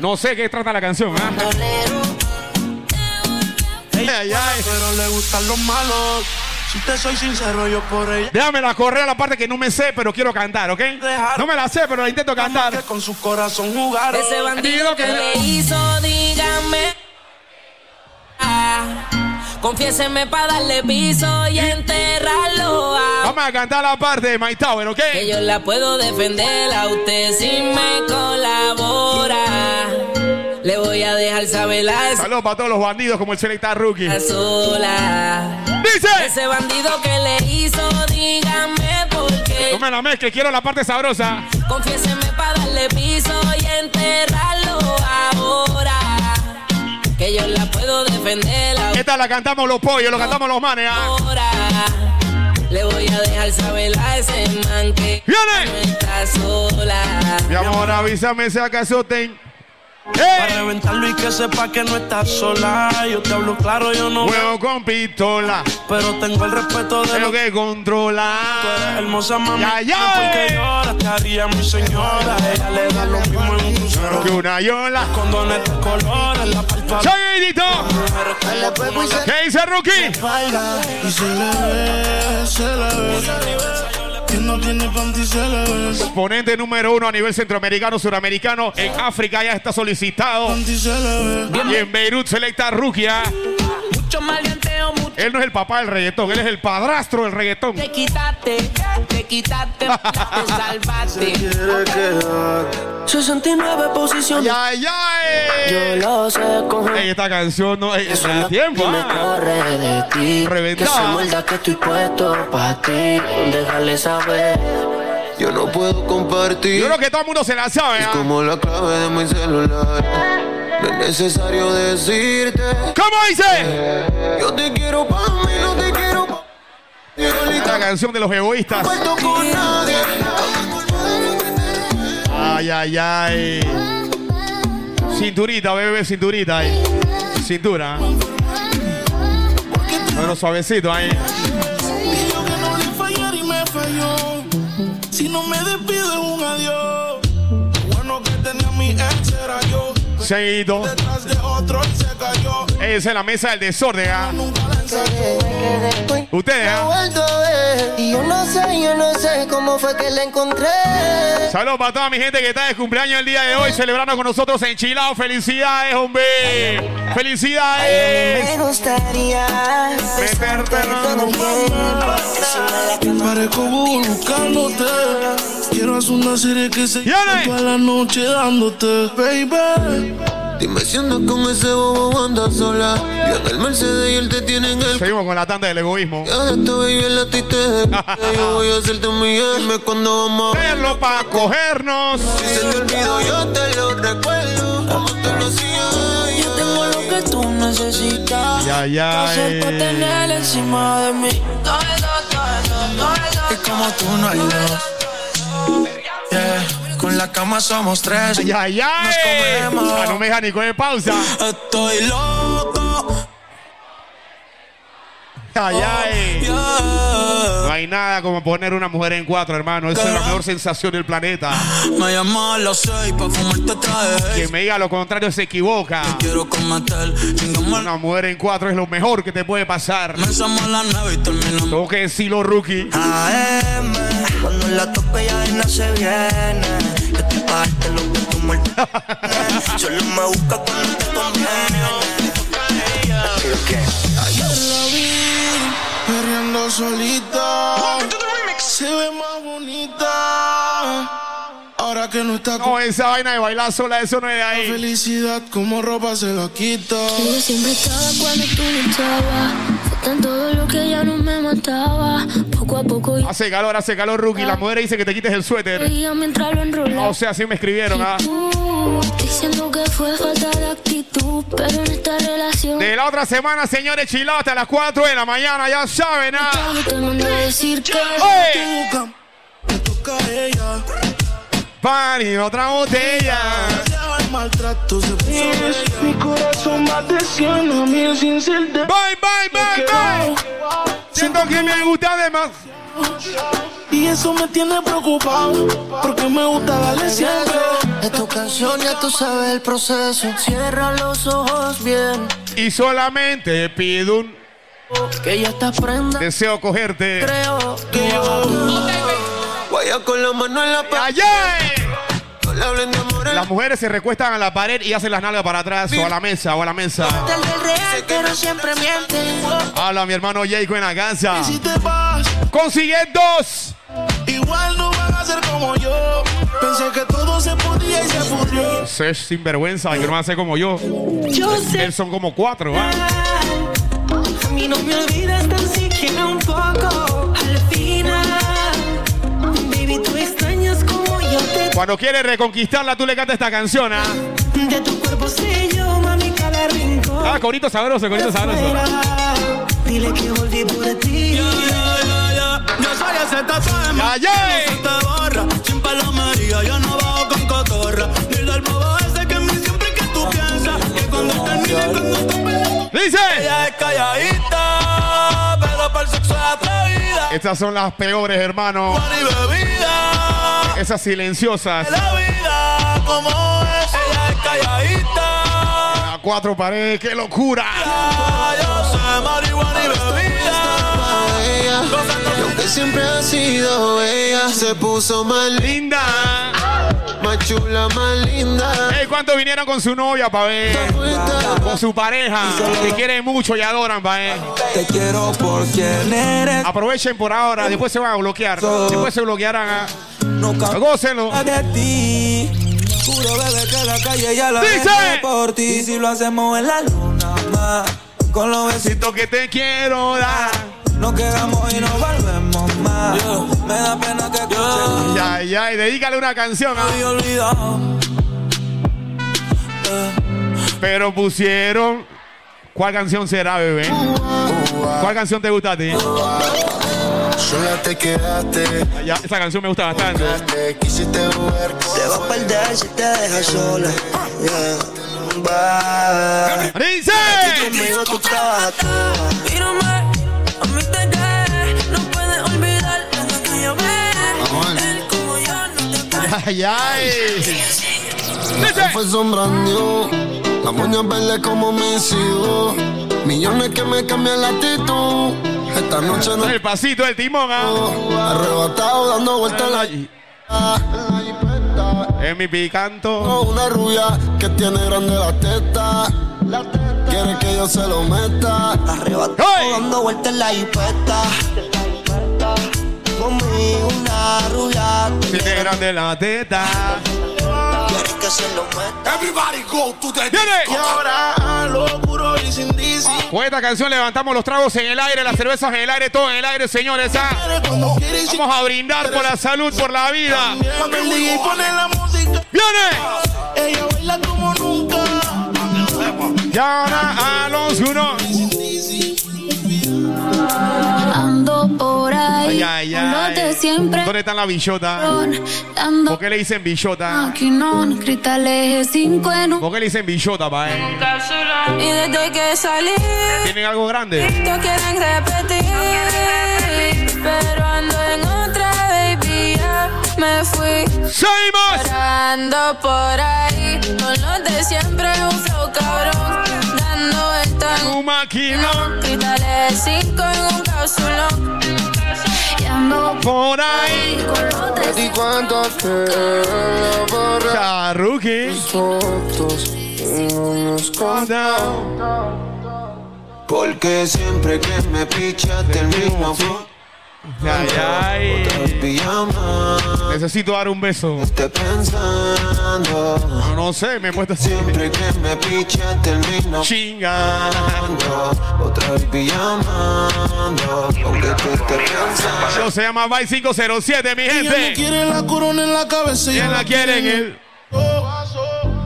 No sé qué trata la canción, ¿ah? bandolero. Ay, ay, ay. Pero le gustan los malos. Si te soy sincero, yo por ella. Déjame la correa la parte que no me sé, pero quiero cantar, ¿ok? No me la sé, pero la intento Que cantar. con su corazón jugaron. Ese bandido que le hizo, dígame. Ah, Confiéseme para darle piso y enterrarlo. ah. Vamos a cantar la parte de My Tower, ¿ok? Que yo la puedo defender a usted si me colabora. Le voy a dejar saber la Saludos para todos los bandidos como el Selecta Rookie. sola. Dice. Ese bandido que le hizo, dígame por qué. No me la mezcle, quiero la parte sabrosa. Confiéseme para darle piso y enterrarlo ahora. Que yo la puedo defenderla. Esta la cantamos los pollos, lo cantamos los manes. ¿ah? Ahora le voy a dejar saber a ese man que ¡Viene! no está sola. Mi amor, avísame si acaso ten. Para reventarlo y que sepa que no estás sola. Yo te hablo claro, yo no. Juego con pistola. Pero tengo el respeto de lo que que controlar. hermosa mami. Ya, ya, porque eh. llora, te haría mi señora. Ella le da lo mismo en un crucero. Que una yola. Condones de colores, la palpa. Seguidito. ¿Qué dice Rookie? Y se le ve, se le ve. No tiene. Exponente número uno a nivel centroamericano, suramericano. En África ya está solicitado. Y en Beirut selecta Rukia. Mucho maleanteo, mucho Él no es el papá del reggaetón, él es el padrastro del reggaetón. te quitaste, te quitaste, te salvaste. Quiere quedar. 69 posiciones. ¡Ay, ay! Yo lo sé con Ey, esta canción no es de tiempo. me ah. corre de ti. Reventada. Que se muerda que estoy puesto pa' ti. Déjale saber. Yo no puedo compartir. Yo creo que todo el mundo se la sabe. Es ah. como la clave de mi celular. No es necesario decirte. ¿Cómo dice? Yo te quiero pa' mí, no te quiero pa' La canción de los egoístas. Puesto con nadie. Ay, ay, ay. Cinturita, bebé, cinturita ahí. Cintura. Bueno, suavecito ahí. Si no me Seguido. Detrás de cayó. Esa es la mesa del desorden. ensayé. Ustedes, ah. ver y yo no sé, yo no sé cómo fue que la encontré. Saludos para toda mi gente que está de cumpleaños el día de hoy, celebrando con nosotros en Chilao. Felicidades, hombre. Felicidades. Me gustaría la cama. Parezco buscándote. Quiero hacer una serie que se llame toda la noche dándote, baby. Dime si andas con ese bobo andas sola. Yo en el Mercedes y él te tiene en el. Seguimos con la tanda del egoísmo. Ya baby el latiste de Yo voy a hacerte un. Dime cuándo vamos a Verlo para cogernos. Si se te olvidó, yo te lo recuerdo. Como te lo hacía. Yo tengo lo que tú necesitas. Ya, ya. Hacer pa' tener encima de mí. Todo eso, todo eso, todo eso. Y como tú no hay dos. Yeah. Con la cama somos tres. Ay, ay, ay. Nos comemos. Ah, no me deja ni coger pausa. Estoy loco. Ay, ay. Yeah. No hay nada como poner una mujer en cuatro, hermano. Esa es la mejor sensación del planeta. Me llama a las seis pa' fumarte traje. Quien me diga lo contrario se equivoca. Quiero cometer. Una mujer en cuatro es lo mejor que te puede pasar. Comenzamos a las nueve y terminamos Tengo que decirlo, rookie. AM, cuando la tope ya no se viene. Yo estoy pa' darte lo que tú muertes. Solo me busca cuando te conviene. Perreando solita. Se ve más bonita. Ahora que no está con No, esa vaina de bailar sola, eso no es de la ahí. felicidad, como ropa se la quita. Yo siempre estaba cuando tú no estabas. Fue tan todo lo que ya no me mataba. Poco a poco yo Hace calor, hace calor, rookie. La mujer dice que te quites el suéter. lo. O sea, así me escribieron, ¿ah? Tú, diciendo que fue falta de actitud, pero en esta relación De la otra semana, señores, chilao hasta las 4 de la mañana, ya saben, ¿ah? te mandé a decir que ¡Oye! Me toca a ella. Pani, otra botella. Mi corazón va de 100 a mil sin ser de. Bye, bye, bye, bye. Siento que me gusta además. Y eso me tiene preocupado. Porque me gusta darle siempre. Es tu canción, ya tú sabes el proceso. Cierra los ojos bien. Y solamente pido un Que ya estás prenda. deseo cogerte. Creo Que yo. Vaya con la mano en la amor. Las mujeres se recuestan a la pared y hacen las nalgas para atrás o a la mesa o a la mesa. Habla mi hermano Jayco en la casa. Si Consigue dos. igual no van a ser como yo. Pensé que todo se podía y se pudrió. Sinvergüenza, que no van a ser como yo. Yo sé. Él son como cuatro, ¿ah? A mí no me olvidas tan siquiera un poco. Al final, Cuando quieres reconquistarla, tú le cantas esta canción, ¿ah? De tu cuerpo sé yo, mami, cada cualquier rincón. Ah, corito sabroso, corito sabroso. Dile que volví por ti. Yo soy ese tatuaje, Ya, ya. no se te borra. Sin palomería, yo no bajo con cotorra. Dile al bobo ese que en mí siempre que tú piensas. Que cuando termine, cuando tú peleas. Dice. Ella es calladita, Estas son las peores, hermano. Esas silenciosas. la vida como es. Ella es calladita. A cuatro paredes, qué locura. Yo sé marihuana y bebida. Y aunque siempre ha sido ella, se puso más linda, más chula, más linda. Ey, ¿cuántos vinieron con su novia, pa' ver? Con su pareja, que quieren mucho y adoran, pa' ver. Te quiero por quien eres. Aprovechen por ahora, después se van a bloquear. Después se bloquearán a... Gócenlo. Juro, bebé, que la calle ya la Dice. por ti. Y si lo hacemos en la luna, más. Con los besitos que te quiero dar. Nos quedamos y nos volvemos más. Me da pena que escuches. Ya, ya, y dedícale una canción. ¿ah? Pero pusieron. ¿Cuál canción será, bebé? ¿Cuál canción te gusta a ti? Sola te quedaste. Ya, esa canción me gusta bastante. Quisiste jugar. Te vas a perder si te dejas sola. Yeah. Bye. ¡Dice! Aquí conmigo tú trabajas Mírame, a Ay, ay. Se fue sombrando. La moña verde como mis hijos. Millones que me cambian la actitud. Esta noche no. El pasito del timón, ¿ah? Arrebatado dando vueltas en la. En mi picanto. Una rubia que tiene grande la teta. Quiere que yo se lo meta. Arrebatado dando vueltas en la jipeta. Conmigo una rubia. Tiene grande la teta. Quiere que se lo meta. Everybody go to the ¡Viene! Y ahora lo puro y sin DC. Con esta canción levantamos los tragos en el aire, las cervezas en el aire, todo en el aire, señores. ¿ah? Vamos a brindar por la salud, por la vida. ¡Viene! ella baila como nunca. Y ahora a los uno. Ando por ahí. Ay, ay, con los de ay. siempre. ¿Dónde está la bichota? Dando ¿Por qué le dicen bichota? maquinón, cristales 5 en un ¿Por qué le dicen bichota, pa? eh? Y desde que salí, ¿Tienen algo grande? no quieren repetir. Pero ando en otra, baby, ya me fui. ¡Seguimos! Ando por ahí, con los de siempre, un flow cabrón. Un maquinón. cristales 5 en un cápsulón. y ando Por ahí. ¿Y cuánto te Charruki. fotos? no nos Porque siempre que me pichaste el mismo Ay, ay. Necesito dar un beso. Estoy pensando. No, no sé, me he puesto así. Siempre que me pichaste el mismo Chinga. Otra vez pijamando. Aunque tú estés pensando. Eso se llama Vice 507, mi Ella no gente. quiere la corona en la cabeza. ¿Quién la quiere en él?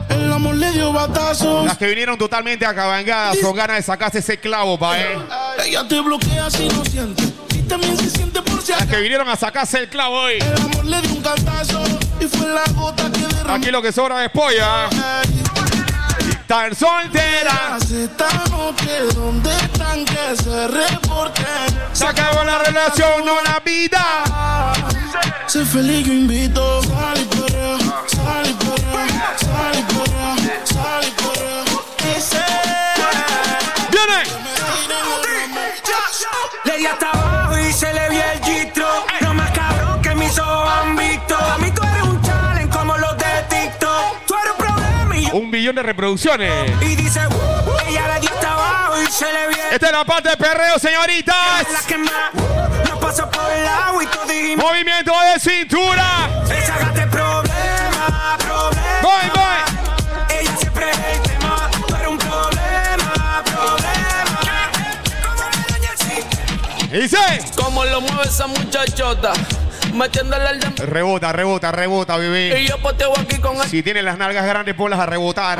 El amor le dio batazos. Las que vinieron totalmente acabangadas con ganas de sacarse ese clavo, pa' eh. Ella te bloquea si no siente. También se siente por si Las que vinieron a sacarse el clavo hoy. El amor le dio un cantazo. Y fue la gota que derramó. Aquí lo que sobra es polla. Tan soltera. ¿dónde están que se reporten? Se acabó la relación, no la vida. Sé feliz, yo invito. Sal y sal y sal y Un billón de reproducciones. Y dice, "Uh", ella le dio hasta abajo y se le el Esta es la parte de perreo, señoritas. la que más nos pasó por el agua y tú dijimos, Movimiento de cintura. esa gata es problema, problema. Voy, voy. Ella siempre es el tema. Tú eres un problema, problema. Como la doña sí. Dice. Como lo mueve esa muchachota, metiéndole al dem- Rebota, rebota, rebota, Y bebé. yo poteo aquí con el Si tienes las nalgas grandes, ponlas a rebotar.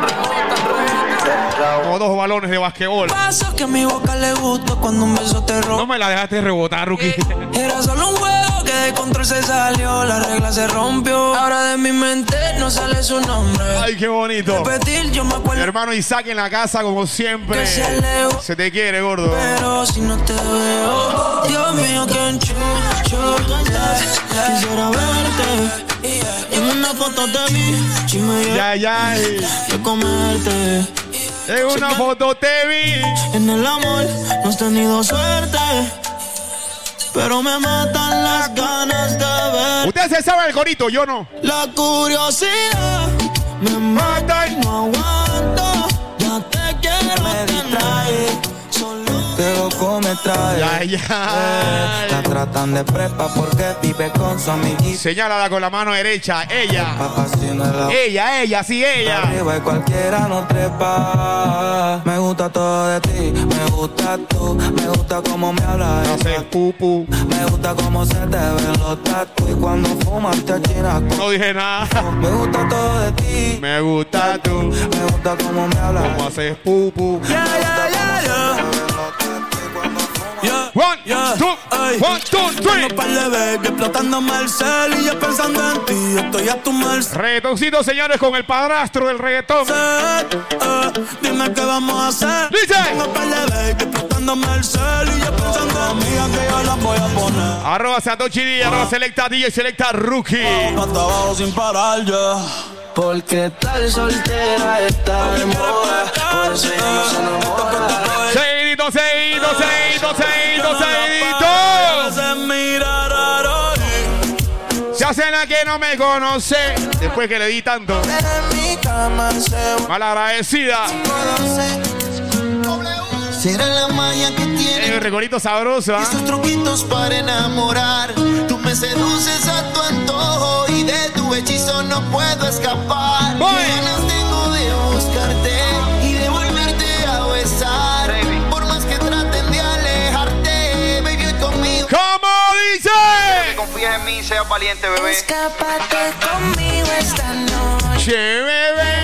Como dos balones de basquetbol. Pasa que a mi boca le gusta cuando un beso te. No me la dejaste rebotar, Rookie. Era solo un que de control se salió, la regla se rompió. Ahora de mi mente no sale su nombre. Ay, qué bonito. Repetir, yo me Mi acuerdo. hermano Isaac en la casa, como siempre. Se lejos. Se te quiere, gordo. Pero si no te veo, Dios mío, que enchucho. Quisiera verte en una foto de mí. Ya, ya. de comerte. En una foto te vi. En el amor no has tenido suerte. Pero me matan las ganas de ver. Ustedes se saben el corito, yo no. La curiosidad me mata y no aguanto. Qué loco me trae. Ya, ya. Eh, la tratan de prepa porque vive con su amiguita. Señálala con la mano derecha. Ella. Papá, si no es la Ella, ella, sí, ella. Arriba y cualquiera no trepa. Me gusta todo de ti, me gusta tú, me gusta cómo me hablas. Hace pupu. Me gusta cómo se te ven los tatu y cuando fumas te achinas. No dije nada. Me gusta todo de ti, Me gusta tú. me gusta cómo me hablas. Cómo haces pupu. Yeah, yeah, yeah. One, yeah, two, ey. one, two, three. Tengo par de baby explotándome el cel y yo pensando en ti. Estoy a tu merced. Reggaetoncito, señores, con el padrastro del reggaetón. Eh, dime qué vamos a hacer. Dice. Tengo par de baby explotándome el cel y yo pensando en mí. que yo la voy a poner. Arroba arroba Selecta DJ, Selecta Rookie. Hasta abajo sin parar ya. Porque tal soltera está de moda. Por eso ya no se enamora. Seguidito, seguidito, seguidito, seguidito, no me conoce. Después que le di tanto. Malagradecida. Será la magia que tiene. El recorito sabroso, ¿ah? Esos truquitos para enamorar. Tú me seduces a tu antojo y de tu hechizo no puedo escapar. Voy. Qué ganas tengo de buscarte y de volverte a besar. Por más que traten de alejarte, baby, hoy conmigo. ¿Cómo dice? Confía en mí, sea valiente, bebé. Escápate conmigo esta noche. Che, bebé.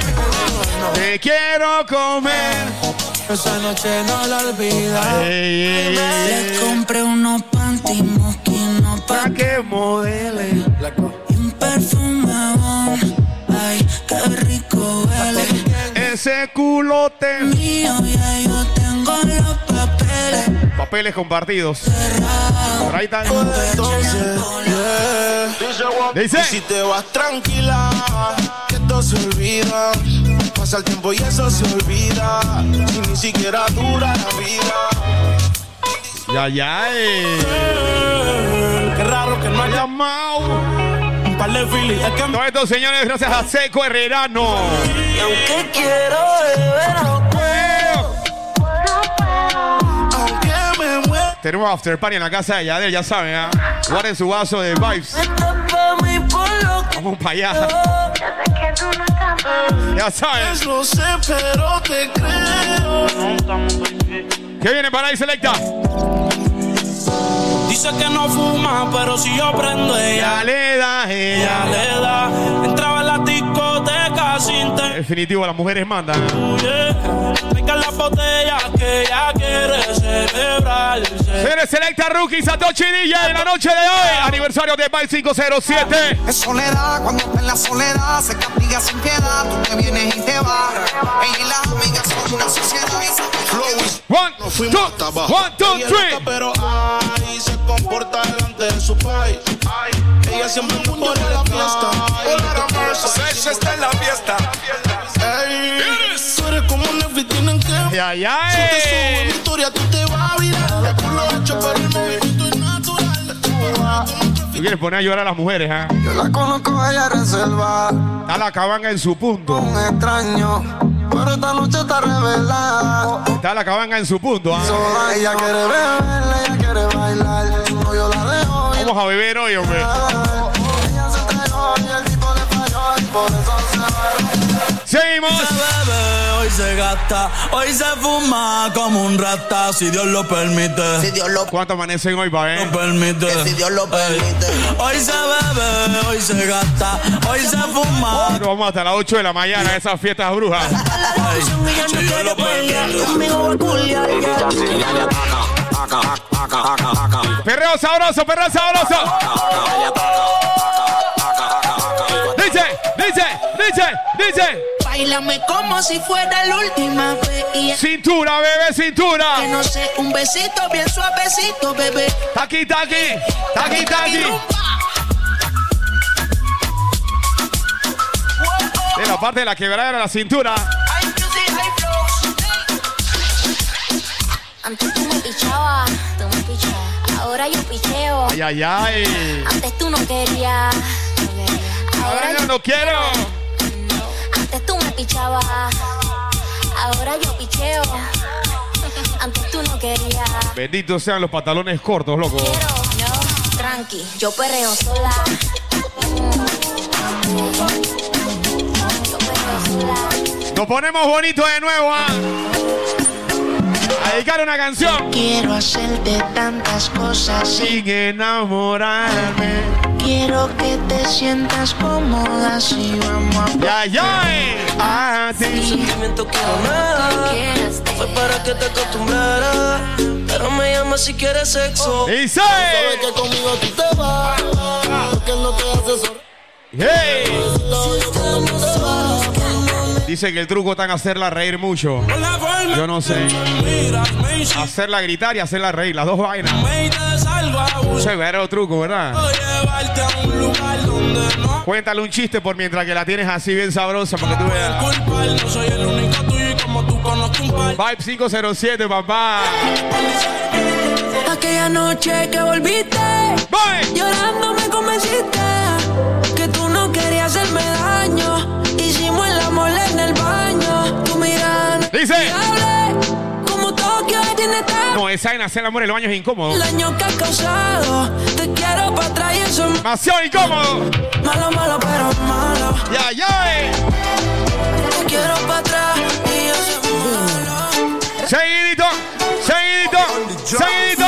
Te quiero comer. Esa noche no la olvidas. Ey, ey, ey. Le compré unos panty mosquinos pa' Pa' que modele. y un perfume bon. Ay, qué rico huele. Ese culote. Mío, ya yo tengo los papeles. Papeles compartidos. Por ahí están. Entonces, yeah. Dice. Y si te vas tranquila, que esto se olvida. Pasa el tiempo y eso se olvida. Si ni siquiera dura la vida. Ya, ya, eh. Qué raro que no haya Llamado. Un par de filis. Es que Todos estos señores, gracias a Seco Herrerano. Y aunque quiero beber, no Aunque me muera. Tenemos after party en la casa de Yadel, ya saben, ¿ah? Guarden su vaso de vibes. Vamos para allá. Ya saben. No sé, pero te creo. ¿Qué viene para ahí, Selecta? Dice que no fuma, pero si yo prendo ella, Ya le da, ella ella. le da. Definitivo, las mujeres mandan. Traigan la botella que ella quiere celebrarse. Señores, Selecta Rookie, Satoshi DJ en la noche de hoy. Aniversario de Vibe 507. Es soledad cuando en la soledad se castiga sin piedad. Tú te vienes y te vas. Ella y las amigas son una sociedad. One, two, hasta abajo. one, two, Ella three. loca, pero se comporta delante de su país. Ella siempre anda por la fiesta. Sexo está en la fiesta. Ey, tú eres como una vitrina en que Ya, ya, Si te subo en eh. mi historia, tú te vas a virar. Por lo hecho, pero el movimiento es natural. Tú quieres poner a llorar a las mujeres, ¿ah? Yo la conozco, ella reserva. Está la cabanga en su punto. Un extraño, pero esta noche está revelada. Está la cabanga en su punto, ¿ah? Sola, ella quiere beber, ella quiere bailar. No, yo la dejo ir. Vamos a beber hoy, hombre. Ella se entregó y el tipo le falló y por eso se va. Seguimos. Hoy se gasta, hoy se fuma como un rata, si Dios lo permite. Si Dios lo ¿Cuánto amanecen hoy, pa' ver? Lo permite. que si Dios lo permite. Hoy se bebe, hoy se gasta, hoy se fuma. Vamos hasta las 8 de la mañana a esas fiestas brujas. Si Dios lo permite. Perreo sabroso, perreo sabroso. Dice, dice, dice, dice. Bailame como si fuera la última vez. Cintura, bebé, que cintura. no sé, un besito bien suavecito, bebé. Taqui, taqui, taqui, taqui. De la parte de la quebrada era la cintura. Antes tú me pichabas, tú me pichabas. Ahora yo picheo. Ay, ay, ay. Antes tú no querías. Ahora yo no quiero. Antes tú me pichabas. Ahora yo picheo. Antes tú no querías. Benditos sean los pantalones cortos, loco. No, tranqui, yo perreo sola. Yo perreo sola. Nos ponemos bonitos de nuevo, ¿ah? A dedicar una canción. Quiero hacerte tantas cosas Sin enamorarme. Quiero que te sientas cómoda si vamos a Ya, ya. A ti. sentimiento quiero nada. Fue para que te acostumbraras. Pero me llamas si quieres sexo. Dice. Sabes que conmigo tú te vas, porque él no te hace sor- Hey. Dice que el truco está en hacerla reír mucho. Yo no sé. Hacerla gritar y hacerla reír, las dos vainas. Severo truco, ¿verdad? Cuéntale un chiste por mientras que la tienes así bien sabrosa para que tú veas. Vibe 507, papá. Aquella noche que volviste, Voy. llorando me convenciste Dice. No, esa en hacer el amor en el baño es incómodo. El daño que has causado. Te quiero para atrás y eso es Demasiado incómodo. malo, malo, pero malo. Ya, ya. Te quiero para atrás y eso es malo. Seguidito, seguidito, seguidito.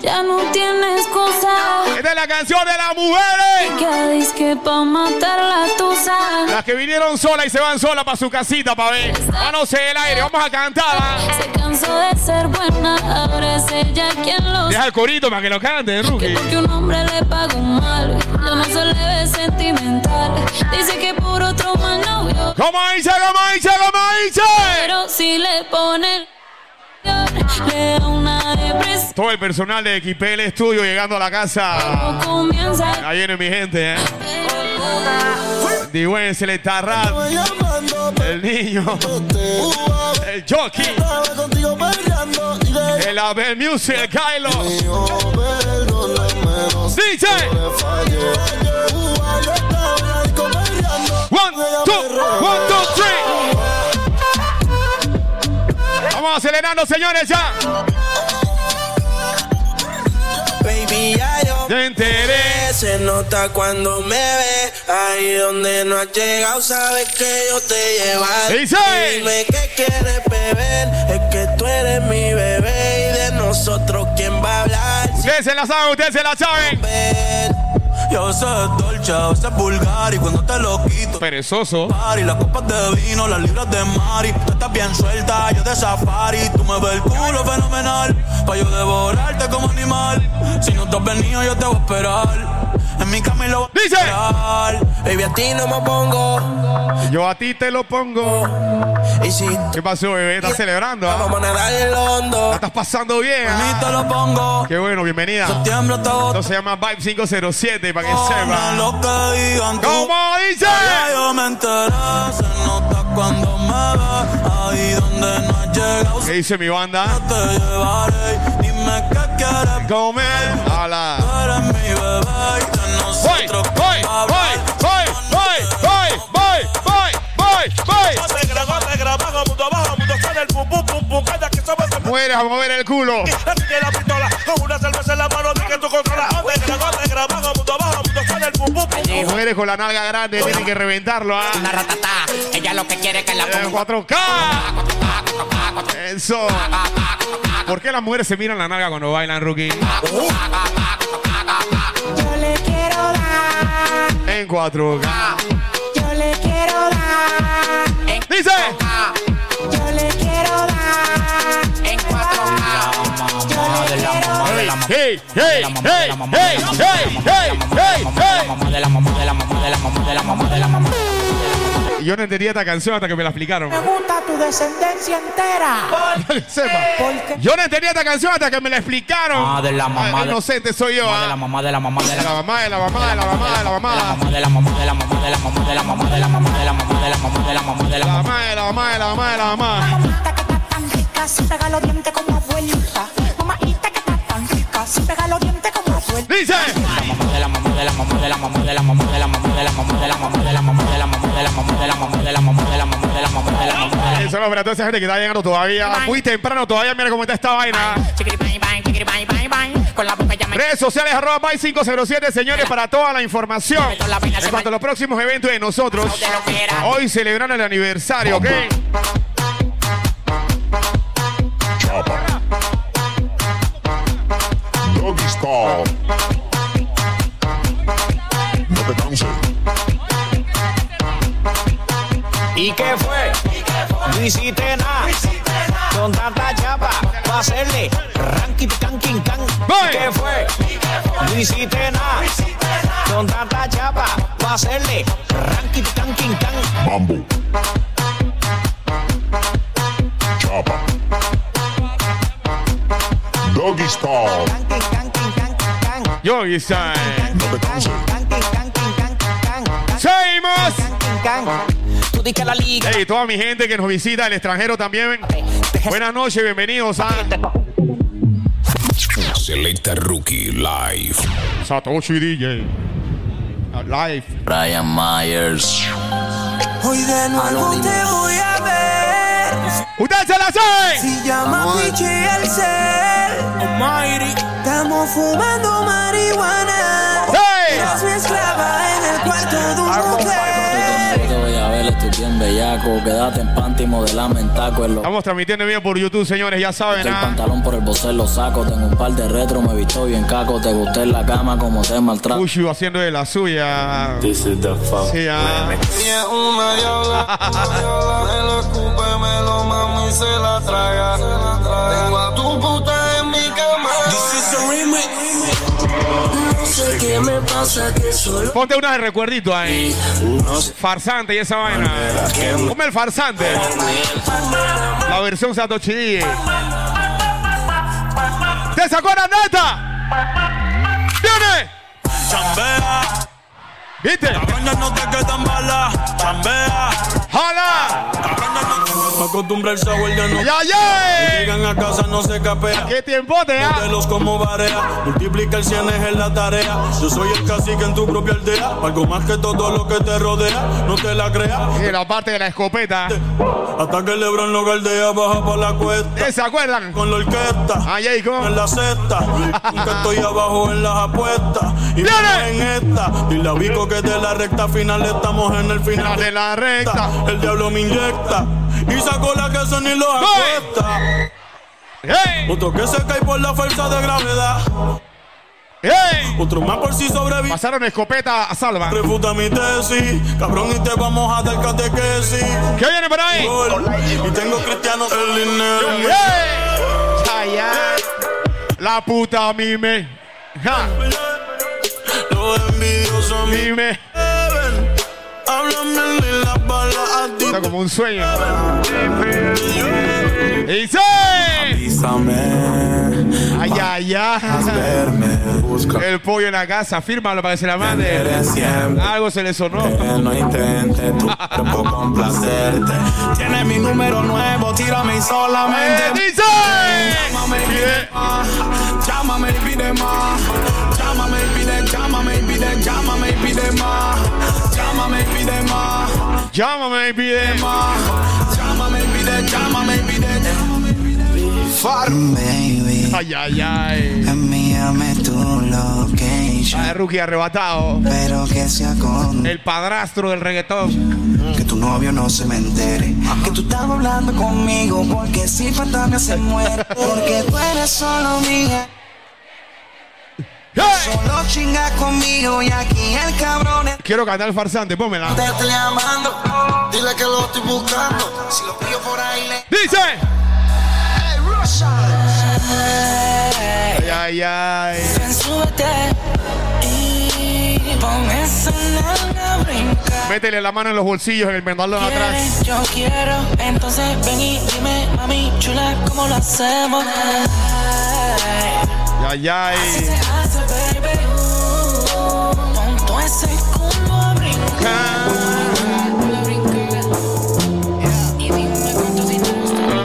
Ya no tienes cosa. Esta es la canción de las mujeres. Que disque pa' matar la tusa. Las que vinieron solas y se van solas para su casita, pa' ver. Manos en el aire, vamos a cantar. ¿ah? Se cansó de ser buena, ahora es ella quien lo Deja el corito para que lo cante, Rookie. Porque un hombre le paga un mal, ya no se le ve sentimental. Dice que por otro mal novio, ¿Cómo dice, cómo dice, cómo dice? pero si le pone Todo el personal de XPL Estudio llegando a la casa. Ahí viene mi gente, ¿eh? Digüen, se le está rap. El niño. El jockey. El Abel Music, el Kylo. DJ. One, two, one, two, three. Vamos acelerando, señores, ya. Baby, ya yo Ya enteré. Se nota cuando me ve. Ahí donde no has llegado, sabes que yo te llevaré. Dice. Dime qué quieres beber. Es que tú eres mi bebé. Y de nosotros, ¿quién va a hablar? Ustedes se la saben, ustedes se la saben. Yo sé dolce, a veces vulgar y cuando te lo quito. Perezoso. Party, las copas de vino, las libras de Mari. Tú estás bien suelta, yo de safari. Tú me ves el culo fenomenal. Pa' yo devorarte como animal. Si no te has venido, yo te voy a esperar. En mi cama y lo voy a Dice. esperar. Baby, a ti no me pongo. Yo a ti te lo pongo. Y si ¿Qué pasó, bebé? ¿Estás celebrando? ah? vamos a nadar el hondo. ¿La estás pasando bien? A mí ah? te lo pongo. Qué bueno, bienvenida. Septiembre agosto. Esto se llama Vibe 507 para que No sepa. lo que digan tú. ¿Cómo dice? Ya yo me enteré. Se nota cuando me ves. Ahí donde no has llegado. ¿Qué dice mi banda? te llevaré. Dime qué quieres. Comer. Hola. Tú eres mi bebé. Y de Voy, nosotros. voy, voy, voy, voy, voy, voy, voy, el Mueres a mover el culo. La pistola, Con una cerveza en la mano, di que tú controlas. Mujeres con la nalga grande tienen que reventarlo, ¿ah? Una ratata. Ella lo que quiere es que la En ponga. 4K. Eso. ¿Por qué las mujeres se miran la nalga cuando bailan, Rookie? Yo le quiero dar, En 4K. yo le quiero dar, Dice. Hey, hey, hey, hey, hey, hey, hey, hey. mamá de la mamá de la mamá de la mamá de la mamá de la mamá. Yo no entendía esta canción hasta que me la explicaron. Me gusta tu descendencia entera. Sepa. Porque Yo no entendía esta canción hasta que me la explicaron. Mamá de la mamá Ah, de- Inocente soy yo. Mamá de la ah. mamá de la mamá de De la la mamá, de la mamá, de la mamá, de la mamá. mamá de la mamá de la mamá de la mamá de la mamá de la mamá de la mamá de la mamá de la mamá de la La mamá. mamá, de la mamá, de la mamá, de la mamá. mamita que está tan rica, si pega los dientes como abuelita. Si pega los dientes como. Dice. de la mamá de la mamá de la mamá de la mamá de la mamá de la mamá de la mamá de la mamá de la mamá de la mamá de la mamá de la mamá de la mamá de la mamá de la mamá de la mamá. Eso es para toda esa gente que está llegando todavía muy temprano. Todavía mira cómo está esta vaina. Con la boca ya me Redes sociales arroba by 507 señores para toda la información en cuanto a los próximos eventos de nosotros. Hoy celebran el aniversario, ¿ok? Style. No te canses. ¿Y qué fue? No hiciste nada. Con tanta chapa, va a hacerle ranking, canking, can. ¿Y qué fue? No hiciste nada. Con tanta chapa, va a hacerle ranking, canking, can. Mambo. Chapa. Doggy Style. Yo, Isai. No te canses. Seguimos. Hey, toda mi gente que nos visita del extranjero también. Buenas noches, bienvenidos a Selecta Rookie Live. Satoshi DJ. Live. Brian Myers. Hoy de nuevo te voy a ver. ¡Ustedes se la saben! Si llama Pichi el cel. Estamos fumando marihuana. ¡Hey! Eres mi esclava en el cuarto de un hotel. Bien bellaco. Quédate en panty y modelame en taco. En lo Estamos transmitiendo en vivo por YouTube, señores, ya saben. el ¿ah? pantalón por el bocer lo saco. Tengo un par de retro, me he visto bien caco. Te gusté en la cama como te maltrato. Ushu haciendo de la suya. This is the fuck. Sí, ah. Una diabla, me lo escupe, me lo mama y se la traga. Tengo a tu puta No sé qué me pasa que solo. Ponte una de recuerdito ahí. Farsante y esa vaina. Ponme el farsante. La versión Satoshi DJ. ¿Te se acuerdan de esta? ¡Viene! Chambea, ¿Viste? cabrones no te quedan balas. Chambea, ¡Hala! me acostumbra el sabor de no. ¡Ya, ya! Llegan a casa, no se capea. ¡Qué tiempo te! Modelos como barea, multiplica el cien es en la tarea. Yo soy el cacique en tu propia aldea. Algo más que todo lo que te rodea, no te la creas. Y la parte de la escopeta. Hasta que Lebron lo galdea, baja por la cuesta. ¿Te se acuerdan? Con la orquesta, Ahí, ahí, con. en la cesta. Nunca estoy abajo en las apuestas. Y ¡Viene! en esta. Y la bico que de la recta final estamos en el final. de la recta. El diablo me inyecta. Y sacó la que eso ni los acuesta. ¡Hey! Otro que se cae por la fuerza de gravedad. ¡Hey! Otro más por si sobrevive. Pasaron escopeta a salva. Refuta mi tesis, cabrón, y te vamos a dar catequesis. ¿Qué viene por ahí? Y tengo cristianos el dinero. La puta mime. Ja. Los envidiosos me Mime. beben. Háblame de las balas a ti. Está como un sueño. Dice. Ay, ay, ay. El pollo en la casa, fírmalo para que se la mande. Algo se le sonó. No intentes tu cuerpo complacerte. Tienes mi número nuevo, tírame y solamente. Eh, dice. Llámame y pide más. Llámame y pide más. Pide, llámame y pide más. Llámame y pide más. Llámame y pide. más. Llámame y pide, llámame y pide. Baby, Ay, ay, ay. Envíame tu location. Ay, rookie arrebatado. Pero que sea con El padrastro del reggaetón. que tu novio no se me entere. Que tú estabas hablando conmigo porque si fantasma se muere. Porque tú eres solo mía. Solo chingas conmigo y aquí el cabrón Quiero cantar farsante, pónmela. te estoy llamando. Dile que lo estoy buscando. Si lo pillo por ahí le. Dice. Ay, ay, ay. Métele la mano en los bolsillos, en el pantalón atrás. Yo quiero, entonces ven y dime, mami chula, ¿cómo lo hacemos? Ay, ay.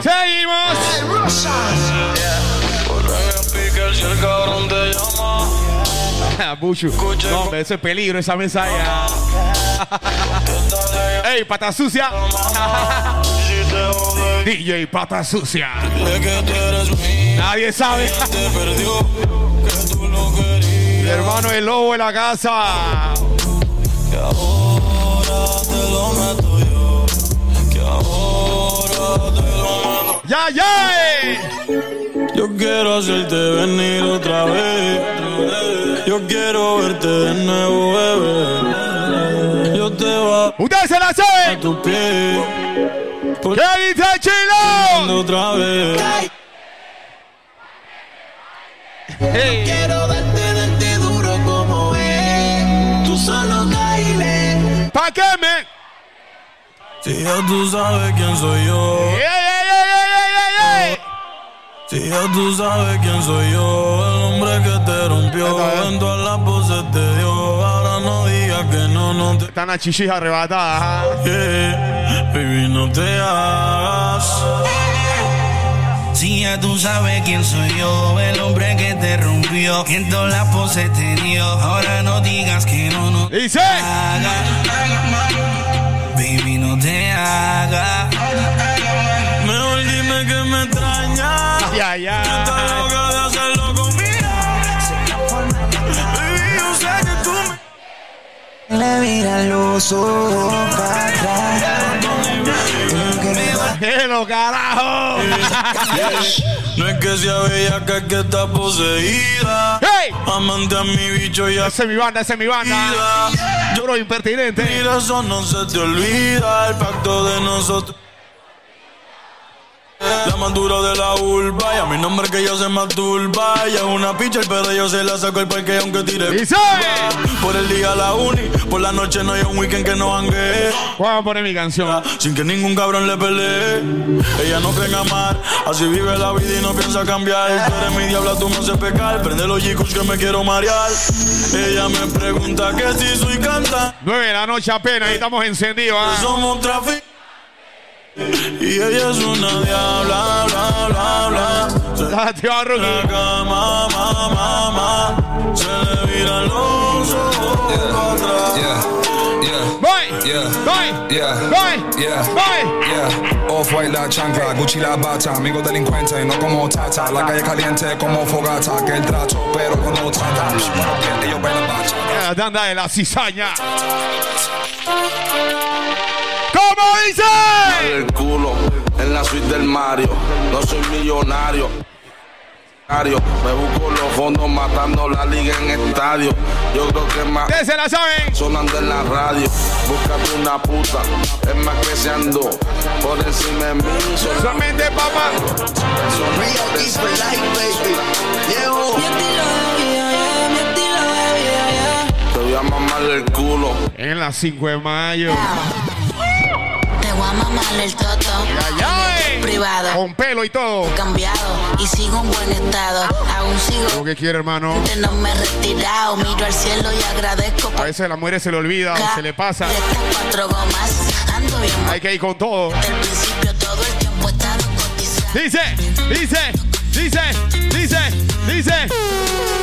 Seguimos. Llama, Buchu. No, hombre, eso es peligro, esa mesa ya. Ey, pata sucia. DJ pata sucia. Nadie sabe. Mi hermano el lobo en la casa. Que ahora te lo meto yo, que ahora te lo meto. ¡Ya, ya! Yo quiero hacerte venir otra vez. Yo quiero verte de nuevo, bebé. Yo te voy a ¡Ustedes se la saben! tu pie. ¿Qué dice Chilo? Otra vez. Hey. Quiero darte, darte duro como es. Tú solo caile. ¿Pa' qué me? Si ya tú sabes quién soy yo. ¡Ey, ey, ey, ey, ey, ey! Si ya tú sabes quién soy yo, el hombre que te rompió, en todas las poses te dio. Ahora no digas que no, no te. Están a chichis arrebatadas. Yeah, baby, no te hagas. Si ya tú sabes quién soy yo, el hombre que te rompió, que en todas las poses te dio. Ahora no digas que no, no te Dice. hagas. Baby, no te hagas. Mejor dime que me que tú me. Le mira los ojos para atrás. ¡Pero carajo! No es que sea bella, que es que está poseída. ¡Hey! Amante a mi bicho y a Esa es mi banda, esa es mi banda. Yo bro impertinente. Mira, eso no se te olvida, el pacto de nosotros. La más dura de la urba, y a mi nombre que yo se masturba. Ella es una picha, pero yo se la saco el parque aunque tire. Por el día la uni, por la noche no hay un weekend que no hangue. Vamos a poner mi canción. Sin que ningún cabrón le pelee. Ella no cree en amar, así vive la vida y no piensa cambiar. Tú eres mi diabla, tú me haces pecar. Prende los chicos que me quiero marear. Ella me pregunta que si soy canta. Nueve de la noche apenas y estamos encendidos. ¿ah? Somos trafic. Y ella es una diabla, bla, bla, bla. Se Ah, tío la cama, ma, ma, ma. Se le viran los ojos para atrás. Yeah. Voy. Yeah. Voy. Yeah. Voy. Yeah, off-white la chancla, Gucci la bata, amigo delincuente, no como tata, la calle caliente como fogata, que el trato, pero cuando trata, bueno, bien, ellos bailan bacha. La tanda de la cizaña. ¿Cómo dice? el culo en la suite del Mario. No soy millonario. Me busco los fondos matando la liga en estadio. Yo creo que más. Ustedes se la saben. Sonando en la radio. Búscate una puta. Es más que se andó por encima de mí. Solamente papá. Te voy a mamar el culo. En las 5 de mayo. Te voy a mamar el toto. Privado. Con pelo y todo. Cambiado y sigo en buen estado. Aún sigo. Lo que quiere, hermano. No me he retirado. Miro al cielo y agradezco A veces a la mujer se le olvida o se le pasa. cuatro gomas. Ando bien. Hay que ir con todo. Del principio todo el tiempo he estado. Dice, dice, dice, dice, dice.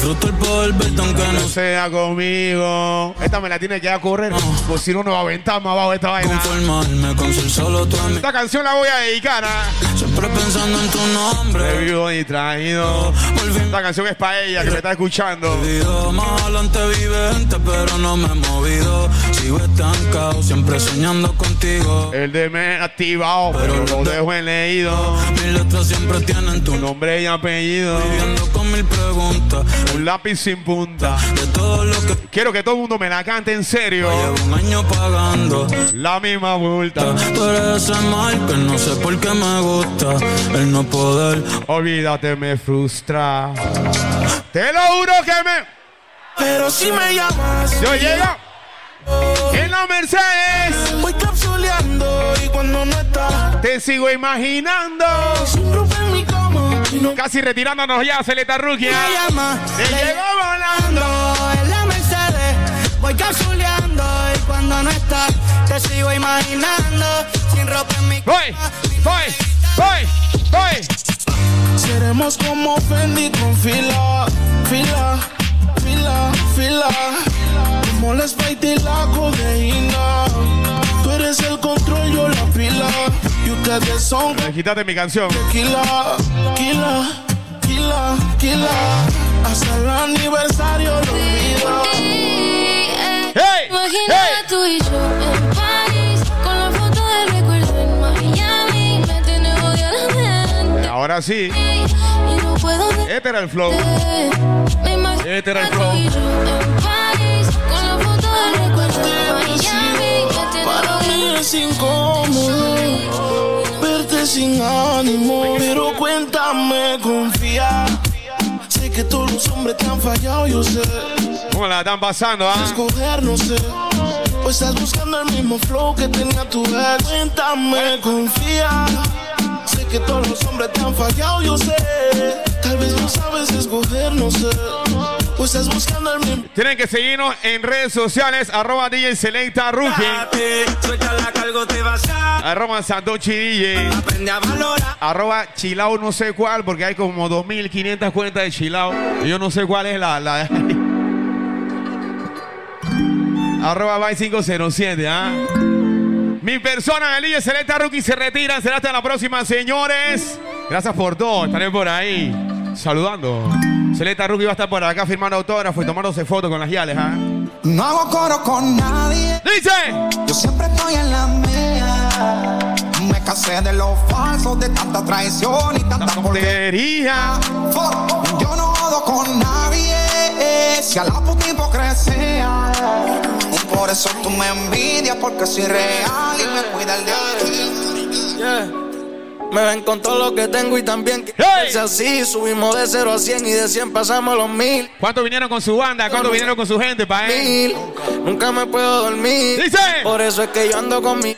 Disfruto el poder verte aunque no No sea conmigo. Esta me la tiene que dar a correr. Pues si no, no va a aventar más abajo esta vaina. conformarme con ser solo tu amigo. Esta canción la voy a dedicar a. Siempre pensando en tu nombre. Me vivo distraído. Esta canción es para ella que me está escuchando. Más adelante vive gente, pero no me he movido. Sigo estancado, siempre soñando contigo. El de me activado, pero lo dejo en leído. Mis letras siempre tienen tu Nombre y apellido. Viviendo con mil preguntas. Un lápiz sin punta. De todo lo que Quiero que todo el mundo me la cante en serio. llevo un año pagando. La misma vuelta. Tú eres ese mal que no sé por qué me gusta. El no poder. Olvídate, me frustra. Te lo juro que me. Pero si me llamas, Yo llego en la Mercedes. voy capsuleando y cuando no estás, Te sigo imaginando. sin no Casi retirándonos ya, Celeta Rookie. me llama, Te llegó volando. en la Mercedes. Voy capsuleando y cuando no estás, te sigo imaginando. Sin ropa en mi Voy, voy, voy, voy. Seremos como Fendi con fila, fila, fila, fila. Como la Sprite y la codeína. Tú eres el control, yo la pila. Quítate mi canción. tequila, tequila, tequila, tequila. Hasta el aniversario lo olvido. ¡Hey! Imagina ¡Hey! tú y yo en París, con la foto del recuerdo en Miami. Me tiene odio la mente. Ahora sí. Y no puedo Este era el flow. Me Este era el tú flow. Es incómodo verte sin ánimo. Pero cuéntame, confía. Sé que todos los hombres te han fallado, yo sé. ¿Cómo la están pasando, ah? Escoger, no sé. O estás buscando el mismo flow que tenía tu ex. Cuéntame, confía. Sé que todos los hombres te han fallado, yo sé. Tal vez no sabes escoger, no sé. O estás buscando el mismo. Tienen que seguirnos en redes sociales, arroba DJ Selecta Rookie, arroba Santochi DJ, arroba Chilao no sé cuál, porque hay como 2.500 cuentas de Chilao. Yo no sé cuál es la... la arroba by 507, ¿ah? Mi persona, el DJ Selecta Rookie, se retira. Será hasta la próxima, señores. Gracias por todo. Estaré por ahí saludando. Selecta Rookie va a estar por acá firmando autógrafo y tomándose fotos con las yales, ¿ah? No hago coro con nadie. Dice. Yo siempre estoy en la mía. Me cansé de los falsos, de tanta traición y tanta porquería. Yo no jodo con nadie. Si a la puta hipocresía. Por eso tú me envidias, porque soy real y me cuida el de Yeah. Me ven con todo lo que tengo y también que sea así. Subimos de 0 a 100 y de 100 pasamos los mil. ¿Cuántos vinieron con su banda? ¿Cuántos vinieron con su gente, pa' eh? Mil. Nunca me puedo dormir. Dice. Por eso es que yo ando con mi.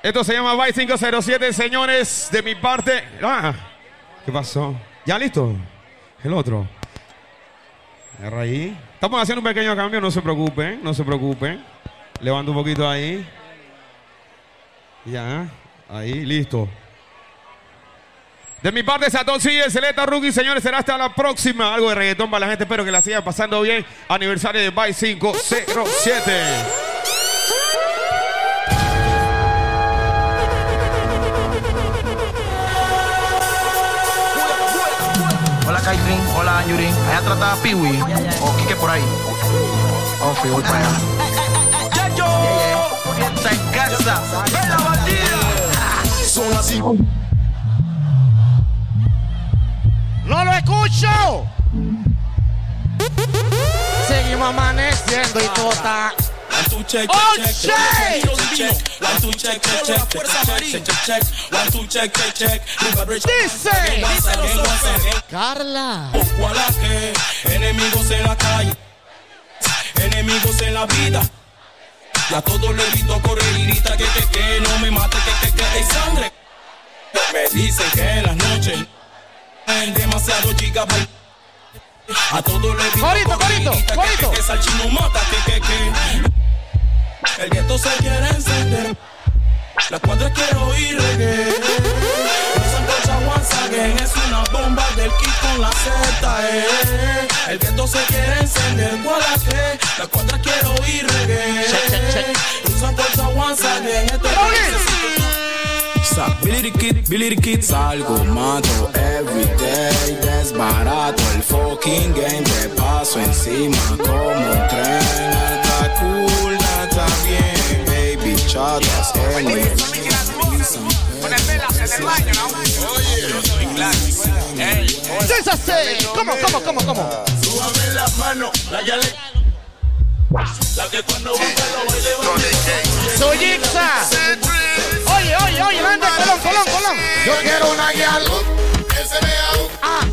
Esto se llama Vice 507, señores, de mi parte. Ah, ¿Qué pasó? ¿Ya listo? El otro. Ahí. Estamos haciendo un pequeño cambio, no se preocupen, no se preocupen. Levanto un poquito ahí. Ya, ahí, listo. De mi parte, Satoshi, el Celeta Rookie, señores, será hasta la próxima. Algo de reggaetón para la gente, espero que la sigan pasando bien. Aniversario de Vice 507. Hola Kaitrin, hola Yurin. Allá trata a Piwi o Kike por ahí. Oh, sí, voy para allá. Está en casa. ¡No lo escucho! Seguimos amaneciendo y tota. Check, Dice, Carla. Busco a la que enemigos en la calle, enemigos en la vida. A todos les grito correr y grita que, que, que, no me mate, que, que, que hay sangre. Me dicen que en las noches hay demasiado gigabyte. A todos les grito Corito, corito, corito. que, que Salchino mata, que, que, que. El gueto se quiere encender. Las cuatro quiero oír reggae. La again es una bomba del kit con la Z, eh. El viento se quiere encender, ¿cuál es que? Las cuatro quiero oír reggae. Usan fuerza again, esto es Billy the Kid, Billy the Kid Salgo, mato everyday. Desbarato el fucking game Te paso encima como un tren. Está cool, está bien Baby, chatas, This is it. ¿Cómo, cómo, cómo, cómo? Súbame la mano, la ya le. La que cuando baila lo baile Soy Ixa. Oye, oye, oye, Colón, Colón, Colón. Yo quiero una guía luz, que se vea un Ah.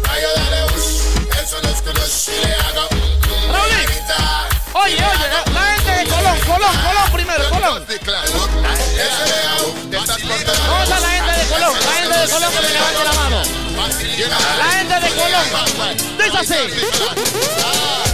ush, eso no es que no si le hago un Raúl. Oye, oye, la, la gente de Colón, Colón, Colón primero, Colón. ¿Cómo está la gente de Colón? La gente de Colón que me levante la mano. La gente de Colón. Dice así.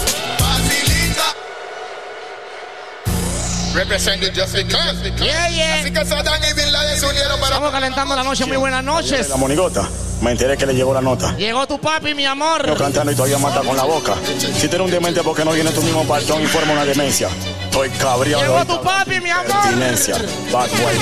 Represented just because. Yeah, yeah. Así que Saddam y Bin Laden se unieron para Estamos calentando la noche. Muy buenas noches. La monigota. Me enteré que le llegó la nota. Llegó tu papi, mi amor. Yo cantando y todavía mata con la boca. Si tú eres un demente, ¿por qué no viene tu mismo partón y forma una demencia? Estoy cabreado. Llegó tu papi, mi amor. Abstinencia. Bad boy.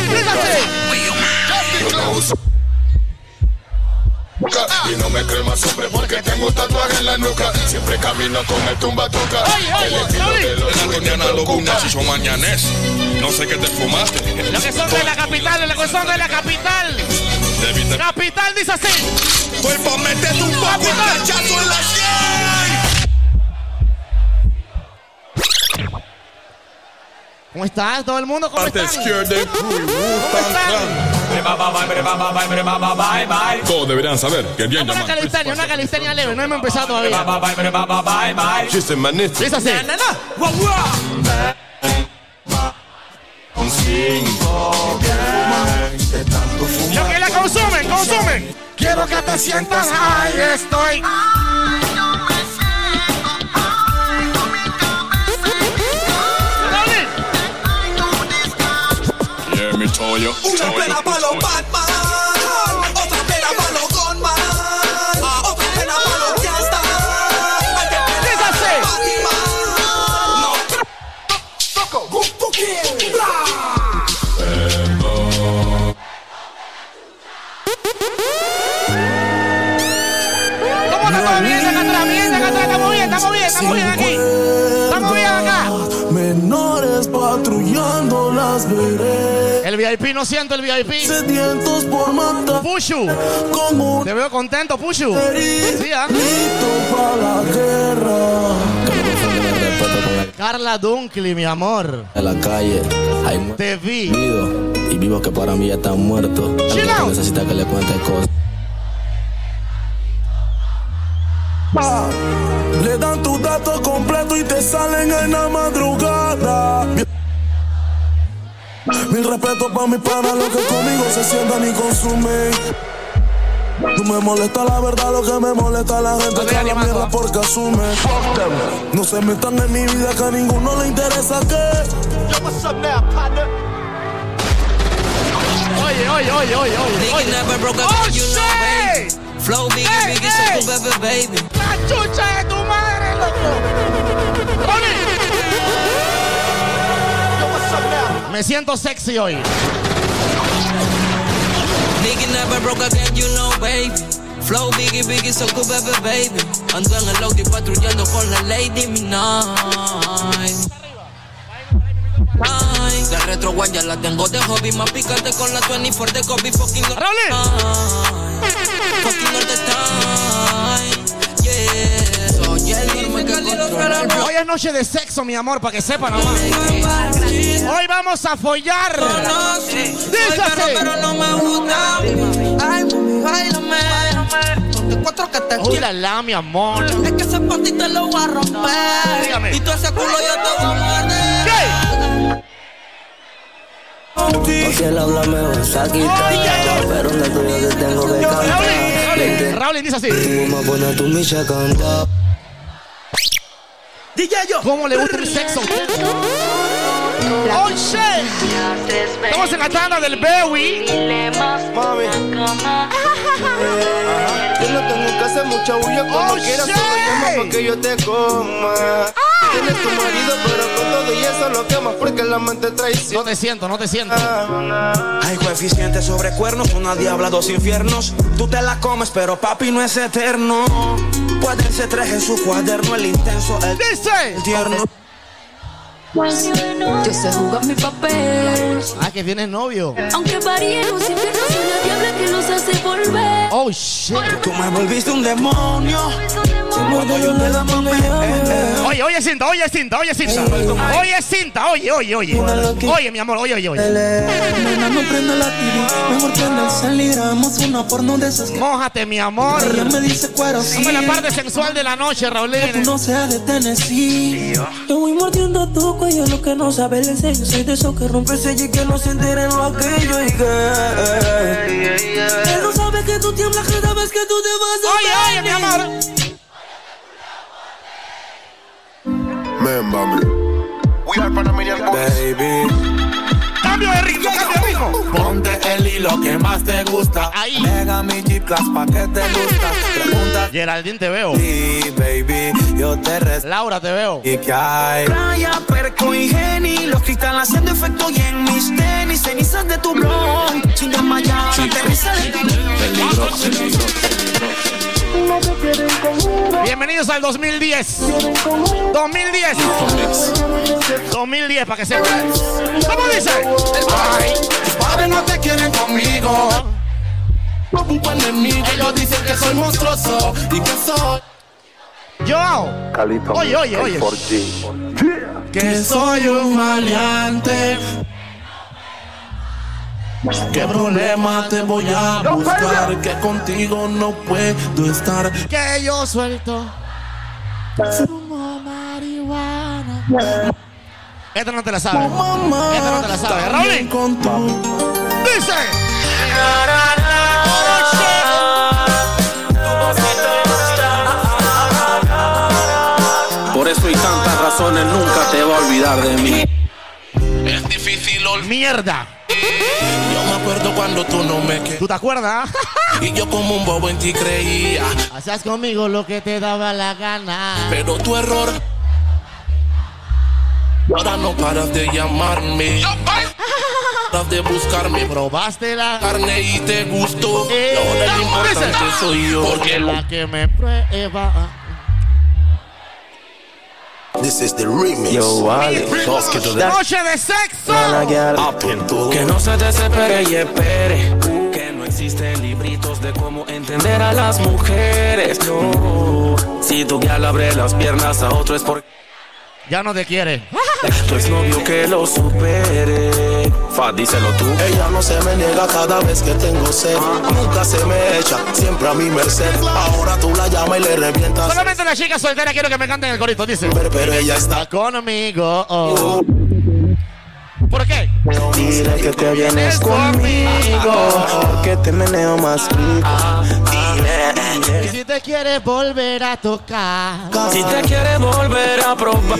Y no me creo más hombre porque tengo tatuaje en la nuca. Siempre camino con el tumba toca. El estilo de los La Toniana Loguna, Chicho Mañanés. No sé qué te fumaste. Los que son de la capital, los que son de la capital. Capital dice así. Pues pa' meterte un poco el cachazo en la ¿Cómo estás? ¿Todo el mundo? ¿Cómo están? ¿Cómo están? Todos deberían saber que bien Una llaman. calistenia, una calistenia leve. No hemos empezado todavía. Chiste, manito. Dice así. Lo que la consumen, consumen. Quiero que te sientas high, estoy. Chollo. Una pena para los Batman, atrás. Estamos bien, estamos bien, estamos bien aquí. Estamos bien acá. Menores patrullando las veredas. El VIP, no siento el VIP. Sedientos por matar. Pushu. Como Te veo contento, Pushu. Sí, ¿ah? para la guerra. Carla Dunkley, mi amor. En la calle hay muertos Te vi. y vivos que para mí ya están muertos. Necesita que le cuente cosas. Le dan tu dato completo y te salen en la madrugada. Mil respeto para mis panas, los que conmigo se sientan y consumen. No me molesta la verdad, lo que me molesta la gente que la mierda porque asume. No se metan en mi vida que a ninguno le interesa que. Oye, oye, oye, oye, oye. oye. Flow biggie, Ey, biggie, ey. so tu baby. ¡La chucha de tu madre, loco! ¡Oye! Me siento sexy hoy. Nigga never broke again, you know, baby. Flow biggie, biggie, so tu bebé, baby. Ando en el Audi patrullando con la Lady Midnight. Ay, de retro one ya la tengo de hobby Más picante con la 24 de Kobe Fucking all Fucking all the time Yeah Soy el mismo que controla el Hoy es noche de sexo, mi amor, para que sepan nomás. Hoy vamos a follar. Dice así. pero no me gusta. Ay, mami, bailame. Cuatro que te la la, mi amor. Es que ese panty te lo voy a romper. Dígame. Y tú ese culo yo te voy a morder Si él habla me vas a quitar. Pero no tuyo te tengo que cantar. Raúl dice así. Tú me pones tu micha a cantar. DJ yo. ¿Cómo le gusta el sexo? ¡Oh, shit! Estamos en la tanda del Bowie. Mami. Yo no tengo que hacer mucha bulla cuando quieras solo llama pa' que yo te coma. Tienes tu marido, pero con y eso lo quemas porque la mente traiciona. No te siento, no te siento. Hay coeficiente sobre cuernos, una diabla, dos infiernos. Tú te la comes, pero papi no es eterno. Puede ser tres en su cuaderno, el intenso, el, el tierno. Yo sé jugar mi papel. Ah, que tienes novio. Aunque varíe los infiernos, soy la diabla que los hace volver. Oh, shit. Tú me volviste un demonio. Oye, oye, cinta, oye, cinta, oye, cinta. Oye, cinta, oye, oye, oye. Oye, mi amor, oye, oye, oye. Mójate, mi amor. Dame la parte sensual de la noche, Tú Raulín. no seas de Tennessee. Yo voy mordiendo tu cuello, lo que no sabe el enseño. Soy de esos que rompe el sello y que no se entera en lo aquello. Y que. Él no sabe que tú tiemblas cada vez que tú te vas a Oye, oye, mi amor. We are Panamanian Baby. Cambio de ritmo, cambio de ritmo. Ponte el hilo que más te gusta. Ahí. Mega mi Jeep Class pa' que te gusta. Pregunta Geraldine, te veo. ti, baby. Yo te respeto. Laura, te veo. ¿Y qué hay? Playa, perco y geni Los cristales haciendo efecto y en mis tenis Cenizas de tu blog Sin desmayar, aterriza de tu Bienvenidos al 2010. 2010. 2010, para que sepas. ¿Cómo dice? Ay, tus padres no te quieren conmigo. Un buen enemigo, ellos dicen que soy monstruoso y que soy. Yo. Oye, oye, oye. Que soy un maleante. ¿Qué problema te voy a buscar? Que contigo no puedo estar. Que yo suelto. Fumo marihuana. Esta no te la sabes. Esta no te la sabes. Con tu Dice. Por eso y tantas razones nunca te va a olvidar de mí. Mierda. Yo me acuerdo cuando tú no me. ¿Tú te acuerdas? Y yo como un bobo en ti creía. Hacías conmigo lo que te daba la gana. Pero tu error. Ahora no paras de llamarme. Paras de buscarme. Probaste la Carne y te gustó. Eh, Y ahora el importante soy yo. Porque la que me prueba. This is the remix. Yo, vale. Noche de sexo. Que no se desespere y espere. Que no existen libritos de cómo entender a las mujeres. No. Si tu guía le abre las piernas a otro es porque Ya no te quiere. tu exnovio que lo supere. Díselo tú. Ella no se me niega cada vez que tengo sed. Nunca se me echa, siempre a mi merced. Ahora tú la llamas y le revientas. Solamente la chica soltera quiero que me canten el corito. Dice. Pero, pero ella está Conmigo. oh. ¿Por qué? Dile que te vienes conmigo. Porque te meneo más rico. Dile. Y si te quieres volver a tocar. Si te quieres volver a probar.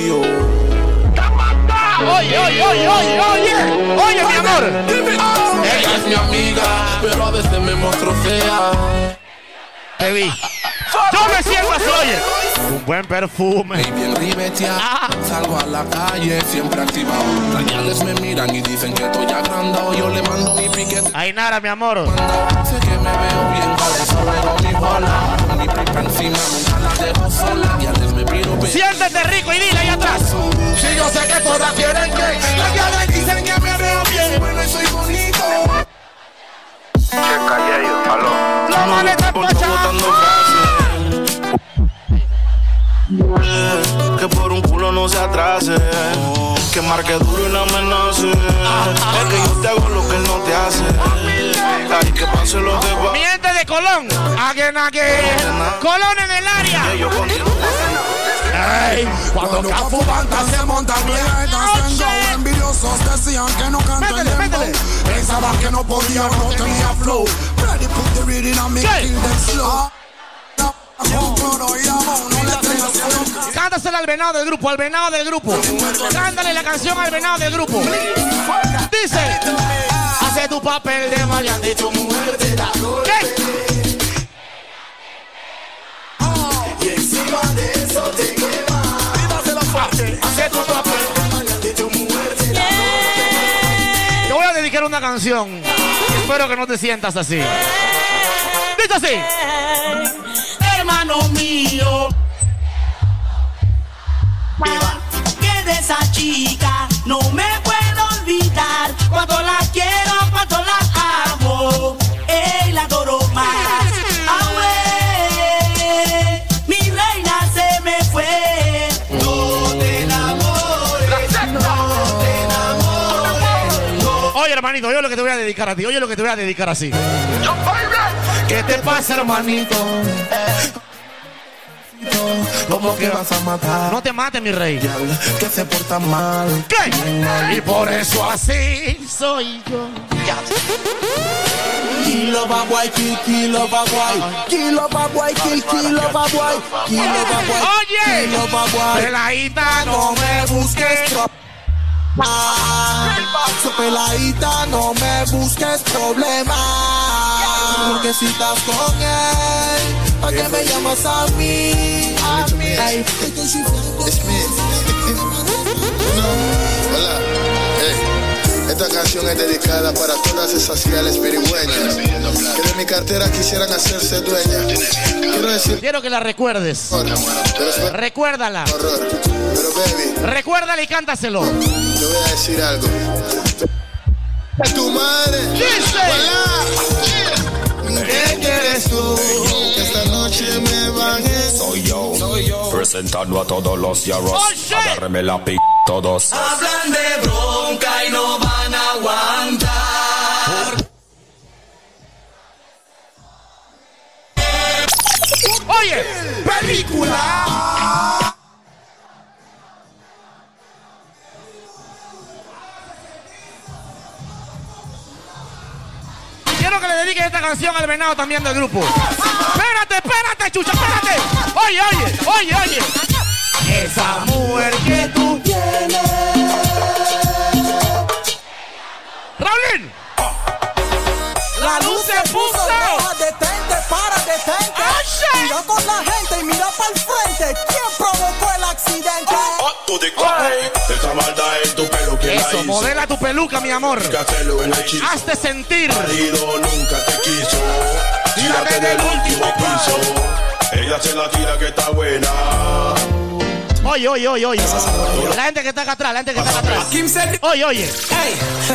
Oye, oye, oye, oye, oye. Oye, mi amor. ella es mi amiga. Pero a veces me muestro fea. Te vi. Yo me siento así, oye. Un buen perfume. Y bien ribeteada. Salgo a la calle, siempre activado. Las gales me miran y dicen que estoy agrandado. Yo le mando mi piquete. Ay, nada, mi amor. Sé que me veo bien, eso juego mi bola. Mi pipa encima, nunca la dejo sola. Gales me Siéntete rico y dile ahí atrás. Si yo sé que todas quieren que Las gales dicen que me veo bien Bueno, y soy bonito Checa yo, aló. La maleta botando frases Que por un culo no se atrase Que marque duro y no amenace Es que yo te hago lo que él no te hace Ay, que pase lo que va Mi gente de Colón. Again, again. Colón en el área. Ey, Cuando Cafu Banta se monta mierdas tengo Envidiosos decían que no métele. dembow Pensaban que no podía, no tenía flow Ready put the reading on me, kill them slow Cántasela al venado del grupo, al venado del grupo. Cántale la canción al venado del grupo. Dice, hace tu papel de maleante y tu mujer te da ¿Qué? Y encima de. Hace tu papel de maleante y tu mujer te da Te voy a dedicar una canción. Espero que no te sientas así. Dice así. hermano mío. Que de esa chica no me puedo olvidar. Cuando la quiero, cuando la amo, hermanito, oye lo que te voy a dedicar a ti. Oye lo que te voy a dedicar así. ¿Qué te pasa, hermanito? ¿Cómo que vas a matar? No te mates, mi rey. Que se porta mal. ¿Qué? Y por eso así soy yo. Kilo babuay, kilo babuay. Kilo babuay, kilo babuay. Kilo babuay. Oye, Kilo babuay. peladita, no me busques. So peladita, no me busques problemas. Porque si estás con él, ¿para qué me llamas a mí? A mí. Estoy sufriendo. Hola. Hey. Esta canción es dedicada para todas esas ciales pirigüeñas que de mi cartera quisieran hacerse dueñas. Quiero decir Quiero que la recuerdes. Recuérdala. Pero baby, Recuérdala y cántaselo. Te voy a decir algo. Tu madre. ¿Qué quieres tú? Que esta noche me bajes. Soy yo, presentando a todos los yarros. Agárreme la p todos. Hablan de bronca y no van a aguantar. Oye, película. Quiero que le dediques esta canción al venado también del grupo. Espérate, espérate, chucha, espérate. Oye, oye, oye, oye. Esa mujer que tú tienes. Raulín. La luz se puso. Mira con la gente y mira para el frente. ¿Quién provocó el accidente? Esa maldad en tu pelo que Eso, modela tu peluca, mi amor. en. Hazte sentir. Marido nunca te quiso. Tírate del último piso. Ella se la tira que está buena. Oye, oye, oye, oye. La gente que está acá atrás, la gente que está acá atrás. Oye, oye.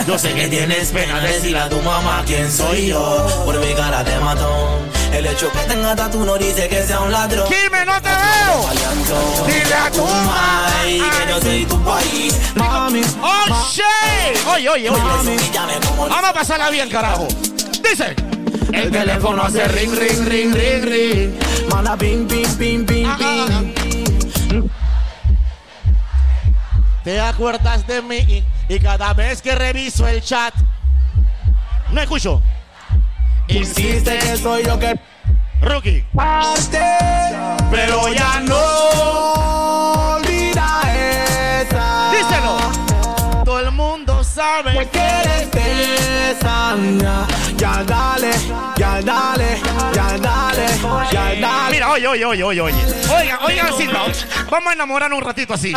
Yo sé que tienes pena decirle a tu mamá quién soy yo. Por mi cara de matón. El hecho que tenga tatu no dice que sea un ladrón. Dime, no te veo. Dile a tu que yo soy tu país. Mami, ¡Oh, shit! Oye, oye, oye. Vamos a pasarla bien, carajo. Dice. El teléfono hace ring, ring, ring, ring, ring. Manda ping, ping, ping, ping, ping. Te acuerdas de mí y cada vez que reviso el chat. No escucho. Insiste que soy yo que Rookie. parte, pero ya no oye, oye, oye, oye, oye. Oigan, sí, no. Vamos a enamorarnos un ratito así.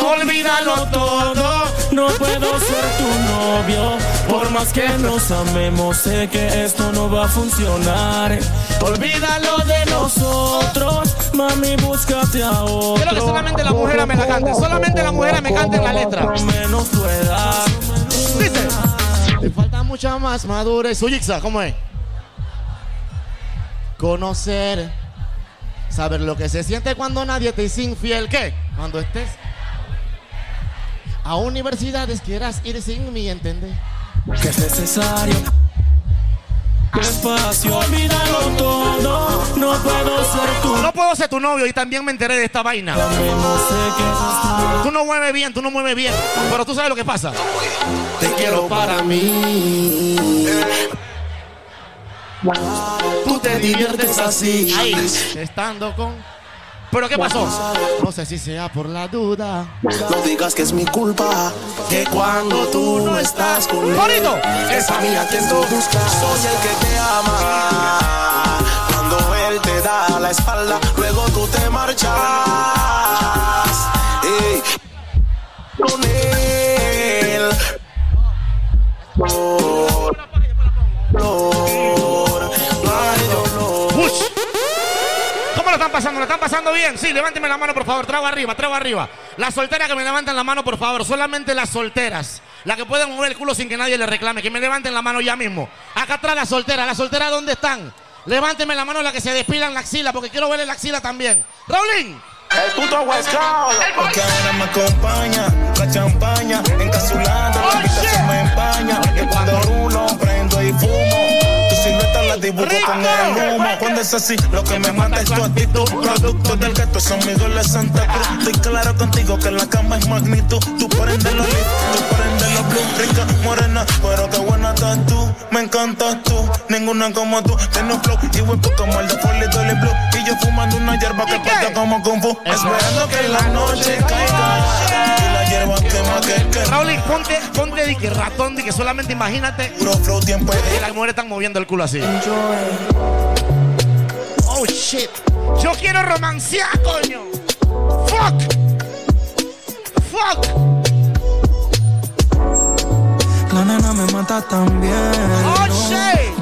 Olvídalo todo, no puedo ser tu novio. Por más que nos amemos, sé que esto no va a funcionar. Olvídalo de nosotros, mami, búscate a otro. Quiero que solamente la mujer me la cante. Solamente la mujer me cante la letra. Menos tu edad. Dice. Te falta mucha más madurez. Uyixa, ¿cómo es? Conocer. Saber lo que se siente cuando nadie te es infiel. ¿Qué? Cuando estés a universidades quieras ir sin mí, ¿entendés? Que es necesario. Despacio, olvídalo todo, no puedo ser tu No puedo ser tu novio y también me enteré de esta vaina. Tú no mueves bien, tú no mueves bien. Pero tú sabes lo que pasa. Te quiero para mí. Tú te diviertes así. Ahí, estando con. ¿Pero qué pasó? No sé si sea por la duda. No digas que es mi culpa, que cuando tú no estás conmigo, ¡Bonito! es a mí a quien tú buscas. Soy el que te ama. Cuando él te da la espalda, luego tú te marchas. Con él. Flor, están pasando? ¿Lo están pasando bien? Sí, levánteme la mano, por favor. Trago arriba, trago arriba. Las solteras que me levanten la mano, por favor. Solamente las solteras. Las que pueden mover el culo sin que nadie le reclame. Que me levanten la mano ya mismo. Acá atrás las solteras. ¿Las solteras dónde están? Levánteme la mano las que se despilan la axila, porque quiero verle la axila también. Raulín. El puto Coast. Porque ahora me acompaña la champaña, encapsulando, la me empaña. Y cuando uno prendo y fumo, la dibujo con el humo. Cuando es así, lo que me mata es tu actitud. Producto del gato son mis goles Santa Cruz. Estoy claro contigo que la cama es magnitud. Tú prendes los lit, tú prendes Rica, morena, pero qué buena estás tú. Me encantas tú, ninguna como tú. Tienes un flow y huevo como el de Foley Dolly Blue. Y yo fumando una hierba que pasa como Kung Fu. Esperando que la noche caiga. Y la hierba quema que que. Raulín, ponte, ponte de que ratón, de que solamente imagínate. Puro flow, tiempo Y las mujeres están moviendo el culo así. Oh shit. Yo quiero romancear, coño. Fuck. Fuck. La nena me mata también. Oh, no.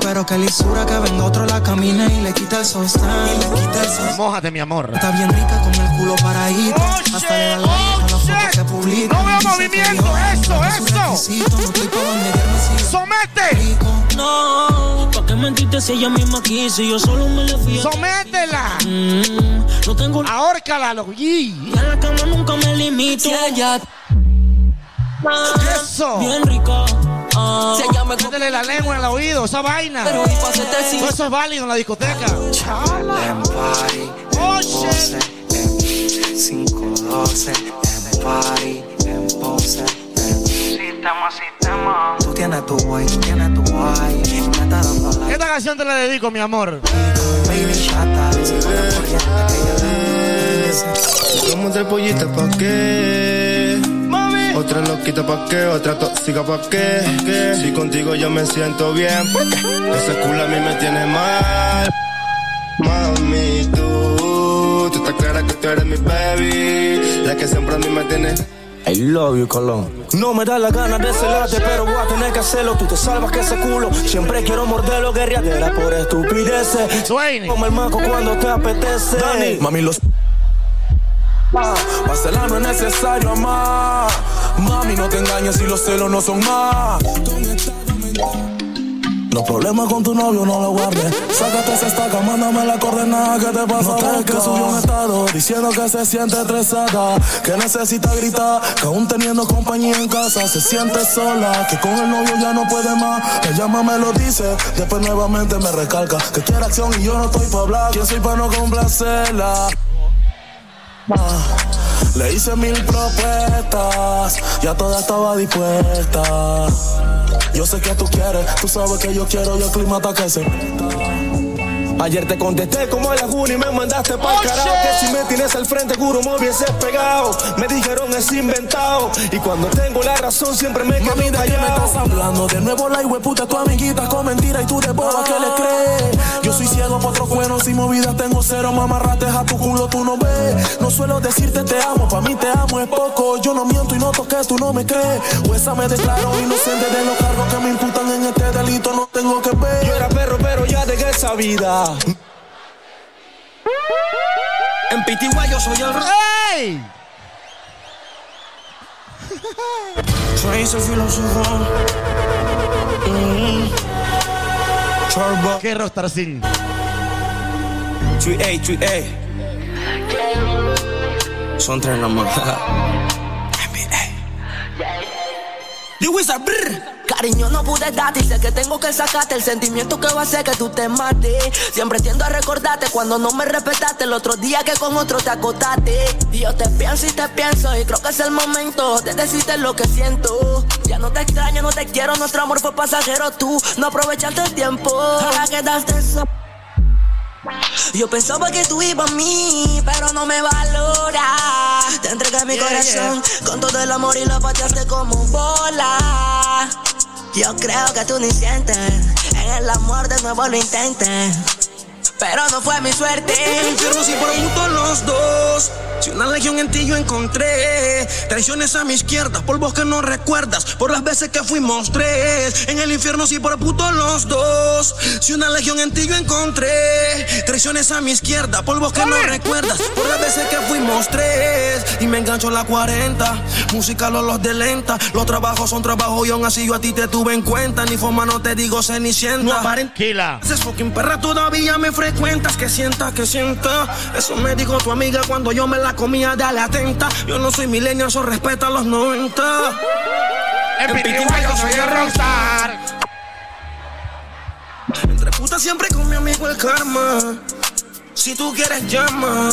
Pero que lisura que venga otro la camine y le quita el sostén. Y le quita el sostén. Mójate, mi amor. Está bien rica con el culo paradito. Hasta le da like a las fotos que publica. No veo movimiento, eso, eso. No ¡Somete! No, ¿pa' qué mentiste si ella misma quiso? Yo solo me le fui. ¡Sométela! Mm, no tengo Ahórcala, loco. Y en la cama nunca me limito. Si ella Eso. bien rica. ah. Si ella me Métele la lengua en el oído, esa vaina. Pero y pa' hacerte así. Todo eso es válido en la discoteca. En party, en pose, en 512, en party, en pose, en Sistema, sistema. Tú tienes tu guay, tú tienes tu guay, me está dando la Esta canción te la dedico, mi amor. baby chata, sigo la corriente que ella Vamos de pollita pa' qué. Otra loquita pa' qué, otra tóxica pa' qué. Si contigo yo me siento bien, ¿por qué? Ese culo a mí me tiene mal. Mami, tú, tú estás clara que tú eres mi baby. La que siempre a mí me tiene. I love you, Colón. No me da la gana de celarte, pero voy a tener que hacerlo. Tú te salvas que ese culo. Siempre quiero morderlo, guerreadera por estupideces. Como el maco cuando te apetece. Mami, los. Marcela no es necesario amar. Mami, no te engañes si los celos no son más. Los problemas con tu novio no lo guardes. Sácate esa estaca, mándame la coordenada que te pasa. No que subió un estado diciendo que se siente estresada, que necesita gritar, que aún teniendo compañía en casa se siente sola, que con el novio ya no puede más. Ella más me lo dice, después nuevamente me recalca que quiere acción y yo no estoy para hablar. ¿Quién soy para no complacerla? Le hice mil propuestas, ya toda estaba dispuesta. Yo sé que tú quieres, tú sabes que yo quiero y el clima está que se Ayer te contesté como a la juna y me mandaste pa'l carajo. Que si me tienes al frente, juro me hubieses pegado. Me dijeron es inventado Y cuando tengo la razón siempre me quedo Mami, ¿de qué me estás hablando? De nuevo la puta tu amiguita con mentira y tú de boba que le crees Yo soy ciego por otros cuernos y movidas tengo cero Mamarrates a tu culo tú no ves. No suelo decirte te amo, pa' mí te amo es poco. Yo no miento y no toqué, tú no me crees. Esa me declaro inocente de los cargos que me imputan en este delito No tengo que ver. Yo era perro pero ya dejé esa vida en Pitigua yo soy el rey. ¡Ey! Trace filósofo. Mm. Chorbo. ¿Qué Rostar Sin? 3A, 3A. Son tres nomás. Wizard, brr. Cariño, no pude darte sé que tengo que sacarte el sentimiento que va a hacer que tú te mates. Siempre tiendo a recordarte cuando no me respetaste el otro día que con otro te acotaste. Y yo te pienso y te pienso y creo que es el momento de decirte lo que siento. Ya no te extraño, no te quiero, nuestro amor fue pasajero. Tú no aprovechaste el tiempo. Ahora quedaste so Yo pensaba que tú ibas a mí, pero no me valora. Te entregué mi Yeah, corazón con todo el amor y lo pateaste como bola. Yo creo que tú ni sientes, en el amor de nuevo lo intentes. Pero no fue mi suerte. El infierno sí por puto los dos. Si una legión en ti yo encontré, traiciones a mi izquierda, polvos que no recuerdas, por las veces que fuimos tres. En el infierno sí por puto los dos. Si una legión en ti yo encontré, traiciones a mi izquierda, polvos que no recuerdas, por las veces que fuimos tres. Y me engancho la 40, música los los de lenta, los trabajos son trabajos y aún así yo a ti te tuve en cuenta. Ni forma no te digo cenicienta. No aparentila. Ese fucking perra todavía me frecuentas, que sienta, que sienta. Eso me dijo tu amiga cuando yo me la comía, dale atenta. Yo no soy milenio, eso respeta a los 90. En Pitiguay yo soy el rockstar. Entre putas siempre con mi amigo el karma. Si tú quieres llama,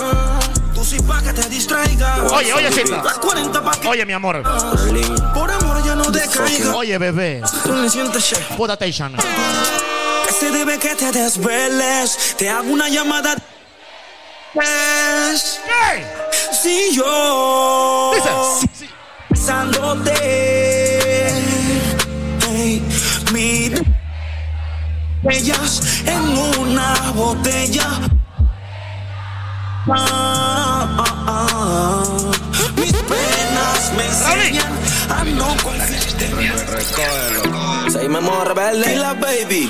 tú sí pa' que te distraiga. Oye, oye, Cinta. Las 40 pa' que Oye, mi amor. por amor ya no decaiga. Oye, bebé. Tú le sientes attention. Que se debe que te desveles. Te hago una llamada. Es- Si yo. Besándote. Hey, mi. Ellas en una botella. Ah, ah, ah. Mis penas me enseñan a no confiarte. Seguimos rebelde. Dila, baby.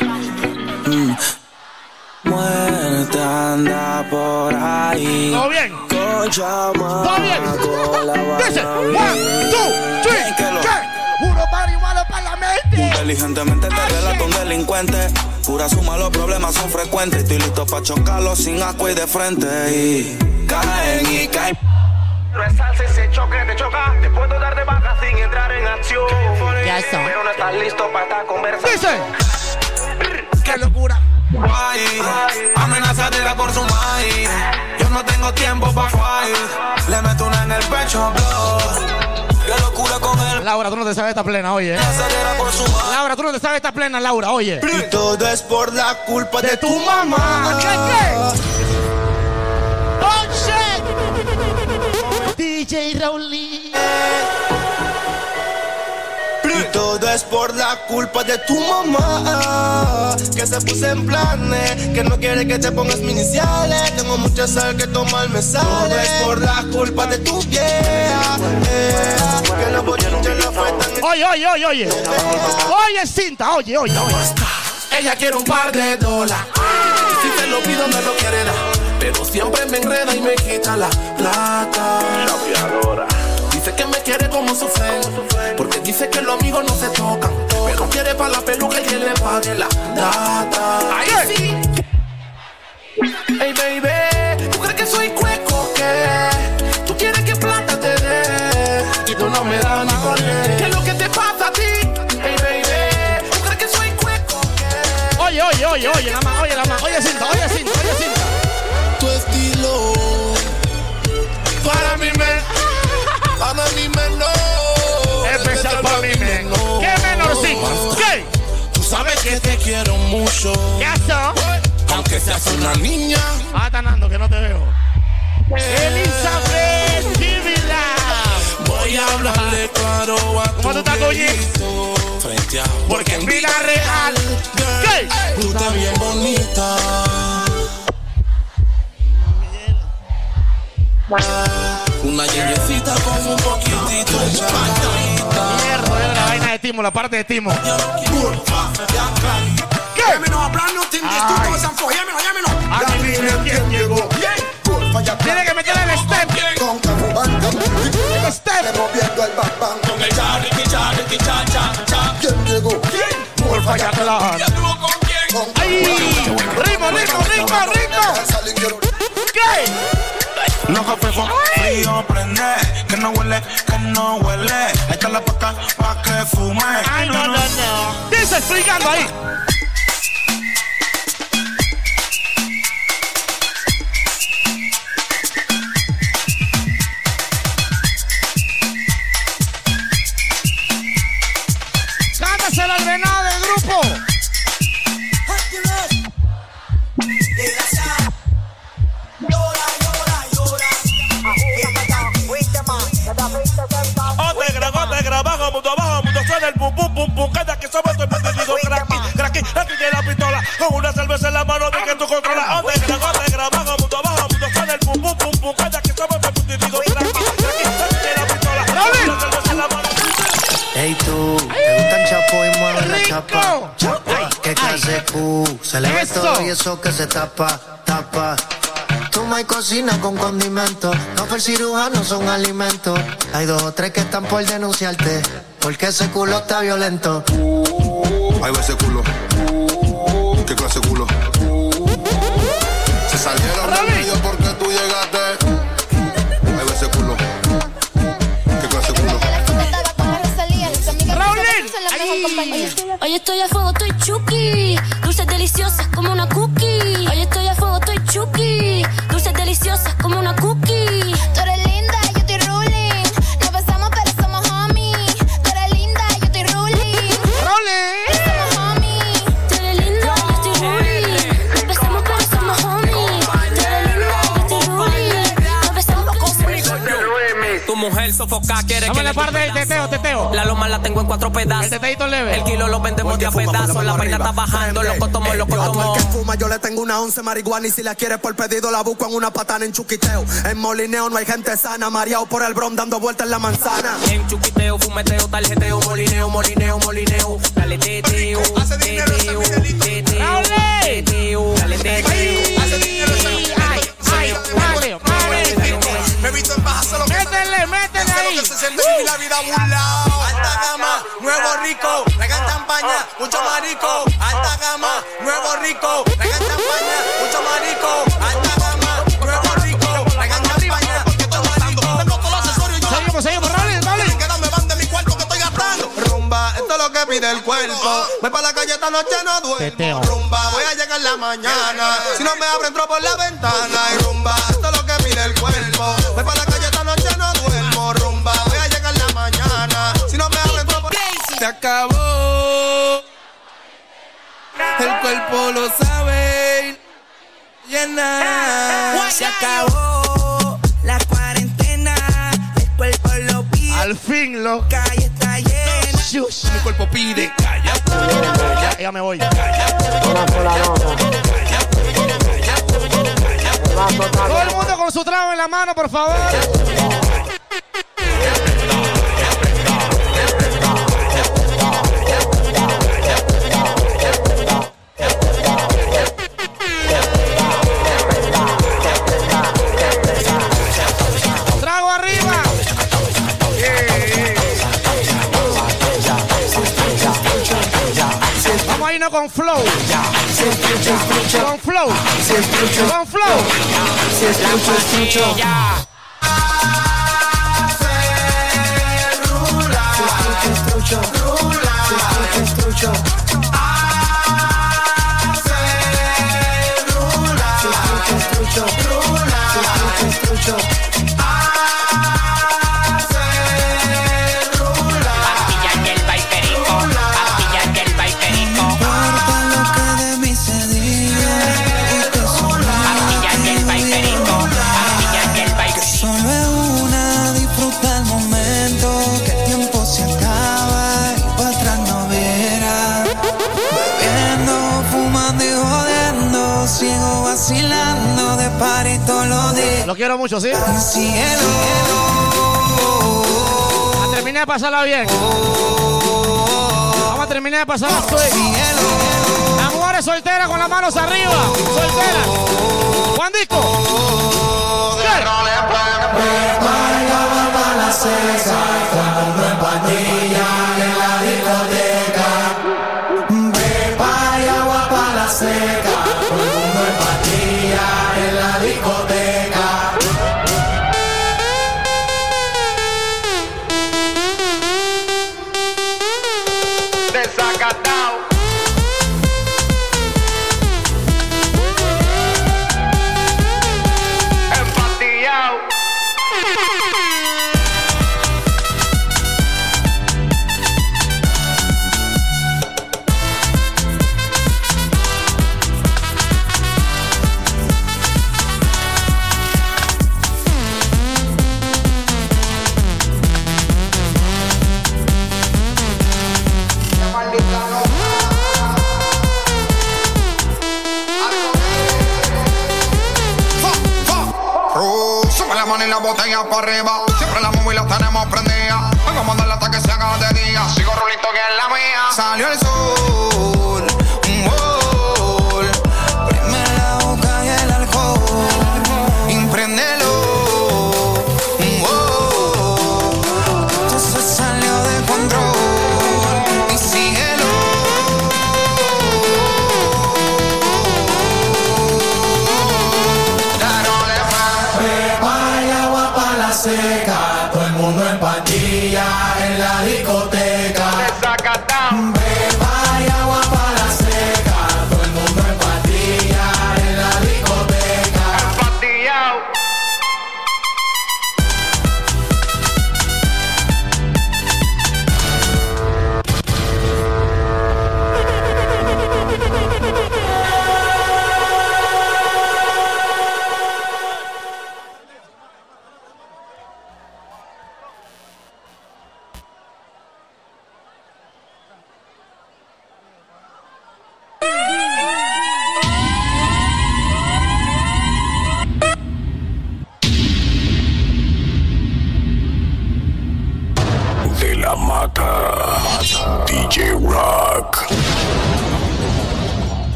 Mm. Muerte anda por ahí. ¿Todo bien? ¿Todo bien? Dice, one, two, three, ¿qué? Puro marihuana para la mente. Inteligentemente te relato un delincuente. Pura suma, los problemas son frecuentes. Estoy listo para chocarlos sin asco y de frente. Y caen y caen. No es salsa ese choque te choca. Te puedo dar de baja sin entrar en acción. Ya está. Pero no estás listo para esta conversación. Dice. Qué locura. Guay, amenazadera por su maíz. Yo no tengo tiempo para fight. Le meto una en el pecho, blow. Qué locura con él. Laura, tú no te sabes esta plena, oye. Laura, tú no te sabes esta plena, Laura, oye. Y todo es por la culpa de, tu mamá. ¿Qué, qué? DJ Raulí. Es por la culpa de tu mamá. Que se puse en planes Que no quiere que te pongas mis iniciales Tengo mucha sal que tomar me sale. Todo es por la culpa de tu vieja Que los bochinches le afectan Oye, oye, oye, oye. Oye, cinta, oye, oye, oye. Ella quiere un par de dólares. Si te lo pido me lo quiere dar. Pero siempre me enreda y me quita la plata Dice que me quiere como su friend Porque dice que los amigos no se tocan Pero quiere para la peluca y que le pague la data. Ahí sí. Hey baby, mucho. ¿Qué? Aunque seas una niña. Ah, está Nando, que no te veo. Elizabeth, love. Voy a hablarle claro a tu ¿Cómo tú estás, Goyi? Frente a Porque en vida real. ¿Qué? Tú estás bien bonita. Una yeyecita con un poquitito de. Mierda, la vaina de Timo, la parte de Timo. ¿Qué? Adivinen quién llegó. Tiene que meterle el step. El step. Moviendo el bam bam Con el charity, charity, cha, cha, cha ¿Quién llegó? ¿Quién? Por fallar clan. ¡Ay! ¡Ritmo, ritmo, ritmo, ritmo! ¿Qué? No café con frío prende Que no huele, que no huele Ahí está la paca pa' que fume Ay, no, no, no. Dice explicando ahí. Mundo abajo, mundo suena el pum pum pum pum. Cada que somos estoy perdido, cracky, cracky, aquí tiene la pistola. Con una cerveza en la mano de que tú controlas. Underground, underground, bajo, mundo abajo, mundo suena el pum pum pum pum. Cada que somos estoy perdido, cracky, cracky, aquí tiene la pistola. Con una cerveza en la mano. Ey tú, te gustan chapo y mueve la chapa. Chapa, qué clase Q. Se le ve todo y eso que se tapa, tapa. Toma y cocina con condimentos. No fue el cirujano, son alimentos. Hay dos o tres que están por denunciarte. Porque ese culo está violento. Ahí va ese culo. ¿Qué clase de culo? Se salieron del medio porque tú llegaste. Ahí va ese culo. ¿Qué clase de culo? Hoy estoy a fuego, estoy chuki. Dulces deliciosas como una cookie. Sofoca, quiere Dame que la le parte del teteo, teteo. La loma la tengo en cuatro pedazos. El teteito leve. El kilo lo vendemos de a pedazos. La vaina está bajando, a todo tomo. el que fuma, yo le tengo una once marihuana y si la quieres por pedido la busco en una patana en chuquiteo. En molineo no hay gente sana, mareado por el bron dando vueltas en la manzana. En chuquiteo, fumeteo, tarjeteo, molineo, molineo, molineo. Dale teteo, teteo, teteo, teteo. Dale teteo. Me he visto en baja solo que Métele, métele Sé lo ahí. que se siente vivir la vida burlao. Alta gama, nuevo rico. Regan champaña, mucho marico. Alta gama, nuevo rico. Regan champaña, mucho marico. Alta gama, nuevo rico. Regan champaña, mucho marico. Tengo todos los accesorios. yo- Seguimos, seguimos, Rolling, Rolling. Que no me van de mi cuarto que estoy gastando. Rumba, esto es lo que pide el cuerpo. Voy para la calle esta noche, no duermo. Rumba, voy a llegar la mañana. Si no me abren, entro por la ventana. Y rumba, esto es lo que pide el cuerpo. Voy para la calle Se acabó. El cuerpo lo sabe. Llena. Se acabó la cuarentena. El cuerpo lo pide. Al fin lo. calle está llena. Shush. Mi cuerpo pide. Calla. Ya, ya me voy. Todo el mundo con su trago en la mano, por favor. Irnos con flow. Con flow. Con flow. Pastillas quiero mucho, ¿sí? Cielo. A terminar de pasarla bien. Vamos a terminar de pasarla bien. Las mujeres solteras con las manos arriba. Solteras. Juan Disco. Desacatado.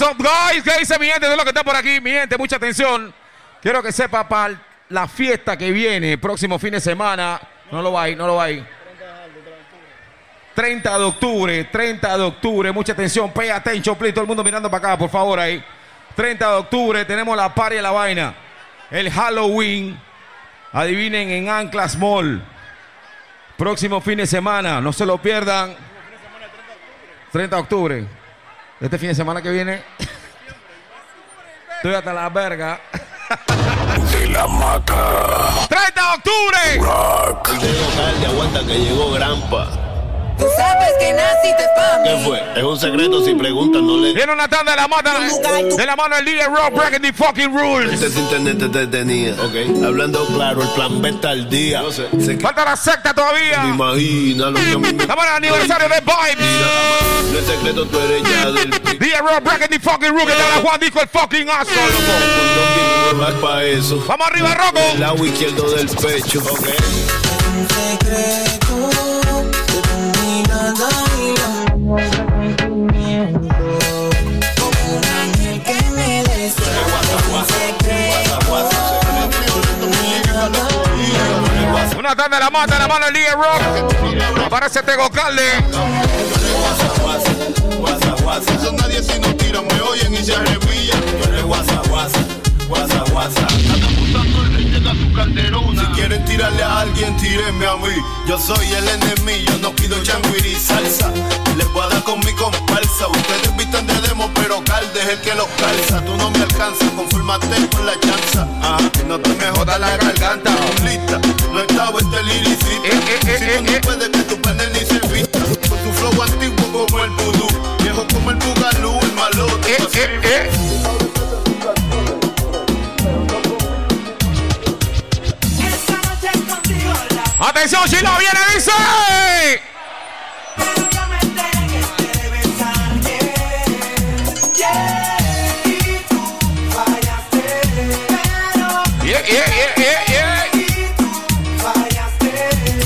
What's guys? ¿Qué dice mi gente? De lo que está por aquí, mi gente, mucha atención. Quiero que sepa para la fiesta que viene, próximo fin de semana. No lo va a ir, no lo va a ir. 30 de octubre, 30 de octubre, mucha atención, pay attention, please, todo el mundo mirando para acá, por favor, ahí. 30 de octubre tenemos la de la vaina. El Halloween, adivinen, en Anclas Mall. Próximo fin de semana, no se lo pierdan. 30 de octubre. Este fin de semana que viene. Estoy hasta la verga. De la mata. 30 de octubre. Rock. El dedo tarde, aguanta que llegó Grampa. Tú sabes que naciste pa' mí. ¿Qué fue? Es un secreto, si preguntan no le... Viene una tanda de la mata. De la mano del líder Rock breaking the fucking rules. Este es internet te detenía, ok. Hablando claro, el plan B está al día. Yo sé. sé que Falta la secta todavía. me imagina lo que a mí me... Estamos en el aniversario de Vibes. No es secreto, tú eres ya del... DJ Rock breaking the fucking rules. Que te habla Juan dijo el fucking aso, loco. Eso. Vamos arriba, Rocco. El lado izquierdo del pecho, ok. Un secreto tu mirada y la Como un ángel que me desea Un secreto de tu mirada y la Una tanda de la mata de la mano del líder Rock. Aparece Tego Calde. Eso nadie si no tiran, me oyen y se arrebillan. Tú eres guasa, guasa, guasa, guasa. Calderona. Si quieren tirarle a alguien, tírenme a mí. Yo soy el enemigo, yo no pido changuiri y salsa. Les voy a dar con mi comparsa. Ustedes visten de demo, pero Calde es el que los calza. Tú no me alcanzas, confírmate con la chanza. Ah, que no te me joda la garganta. Lista, no estaba este liricista. Si tú no puedes que tu panel ni se vista. Con tu flow antiguo como el vudú. Viejo como el bugalú, el malote. Atención, Chilo viene, dice. Yeah.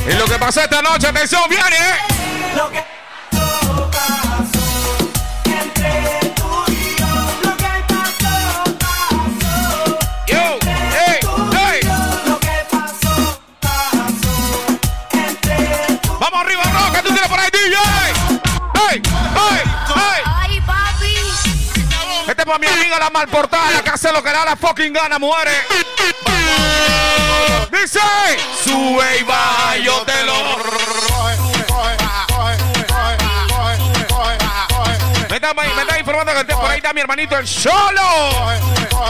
Y lo que pasó esta noche, atención, viene. Lo que Tienes por ahí, DJ. Hey, hey, hey. Ay, papi. Este es para mi amiga la malportada, que hace lo que da la fucking gana, mujeres. Dice, sube y baja, yo te lo. Me está, me está informando que por ahí está mi hermanito el solo.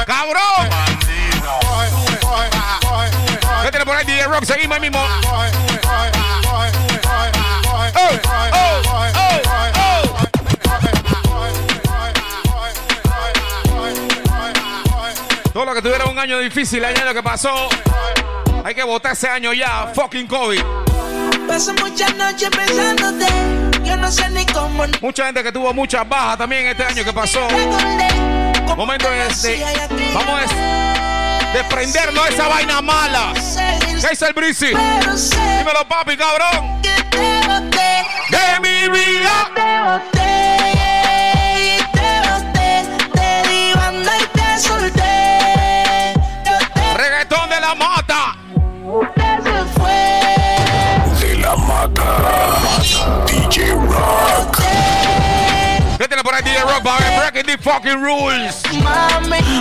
Cabrón. ¿Qué tiene por ahí DJ Rock? Seguimos ahí mismo. Todo lo que tuviera un año difícil, el año que pasó, hay que votar ese año ya. Fucking COVID. Paso muchas noches pensándote Yo no sé ni cómo. Mucha gente que tuvo muchas bajas también este año que pasó. Momento es de. Vamos a desprendernos de esa vaina mala. ¿Qué dice el Brisi? Dímelo, papi, cabrón. De mi vida. Te boté, y te boté, te di banda y te solté. Reggaetón de la mata. Usted se fue. De la mata. DJ Rock. Ver, breaking the fucking rules.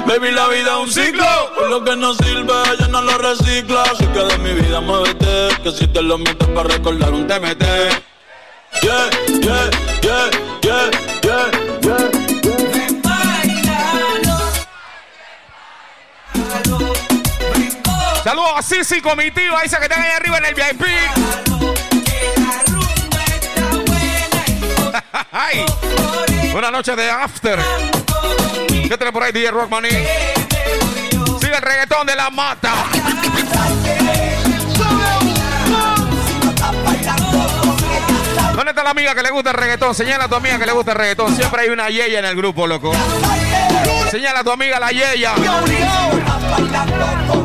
Baby, la vida es un ciclo. Por lo que no sirve, ella no lo recicla. Así que de mi vida muévete. Que si te lo metes para recordar un TMT. Yeah, yeah, yeah, yeah, yeah, yeah. Saludos a Sisi Comitiva, dice que están ahí arriba en el VIP. Ay, Una noche de after. ¿Qué tiene por ahí, DJ Rock Money? Sigue el reggaetón de la mata. ¿Dónde está la amiga que le gusta el reggaetón? Señala a tu amiga que le gusta el reggaetón. Siempre hay una yeya en el grupo, loco. Señala a tu amiga la yeya.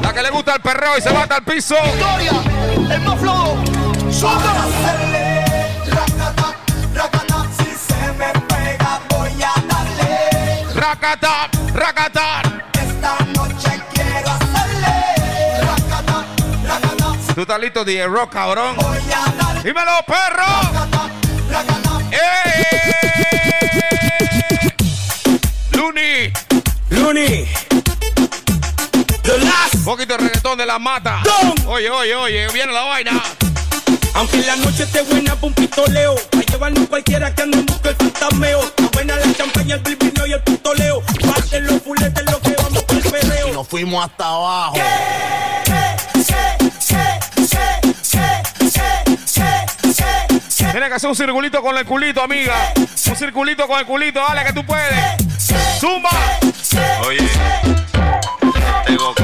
La que le gusta el perreo y se bata al piso. el más flojo. Racata, racata. Esta noche quiero hacerle Racata, racata Tú estás listo, DJ Rock, cabrón. Dímelo, perro. ¡Eh! Luni. Luni. The last. Un poquito de reggaetón de la mata. Oye, oye, oye, viene la vaina. Aunque la noche esté buena pa' un pistoleo Pa' llevarnos cualquiera que ande en busca el fantasmeo Está buena la champaña, el bilbineo y el pistoleo Pasen los fuletes lo que vamos por el perreo Y nos fuimos hasta abajo. Tiene que hacer un circulito con el culito, amiga. Un circulito con el culito, dale que tú puedes. Zumba. Oye, tengo.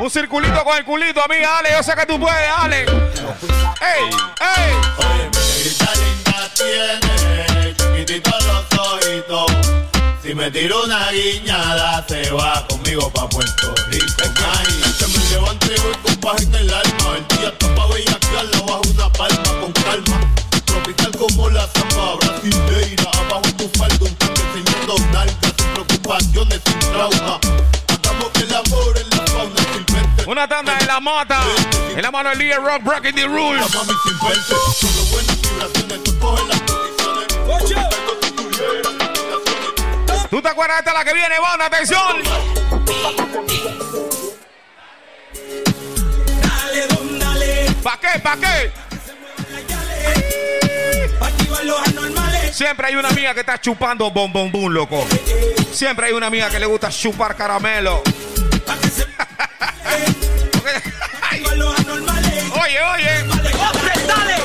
Un circulito con el culito, amiga, dale. Yo sé que tú puedes, dale. ¡Ey! ¡Ey! Negrita linda tiene, chiquitito los ojitos. Si me tiro una guiñada, se va conmigo pa' Puerto Rico. Ay, se me lleva entre y con en el alma. El día está pa' bellaquearla bajo una palma con calma. Tropical como la zapa brasileira. Abajo tu falda, un tanque enseñando nalgas sin preocupaciones, sin trauma. Una tanda de la mata. En la mano del líder Rock Breaking the Rules. Tú coges las posiciones. ¿Tú te acuerdas de la que viene? Banda, atención. Dale, don, dale ¿Pa' qué? ¿Pa' qué? Activar los anormales Siempre hay una amiga que está chupando bom bom loco. Siempre hay una amiga que le gusta chupar caramelo. Oye, oye. ¡Hombre, dale!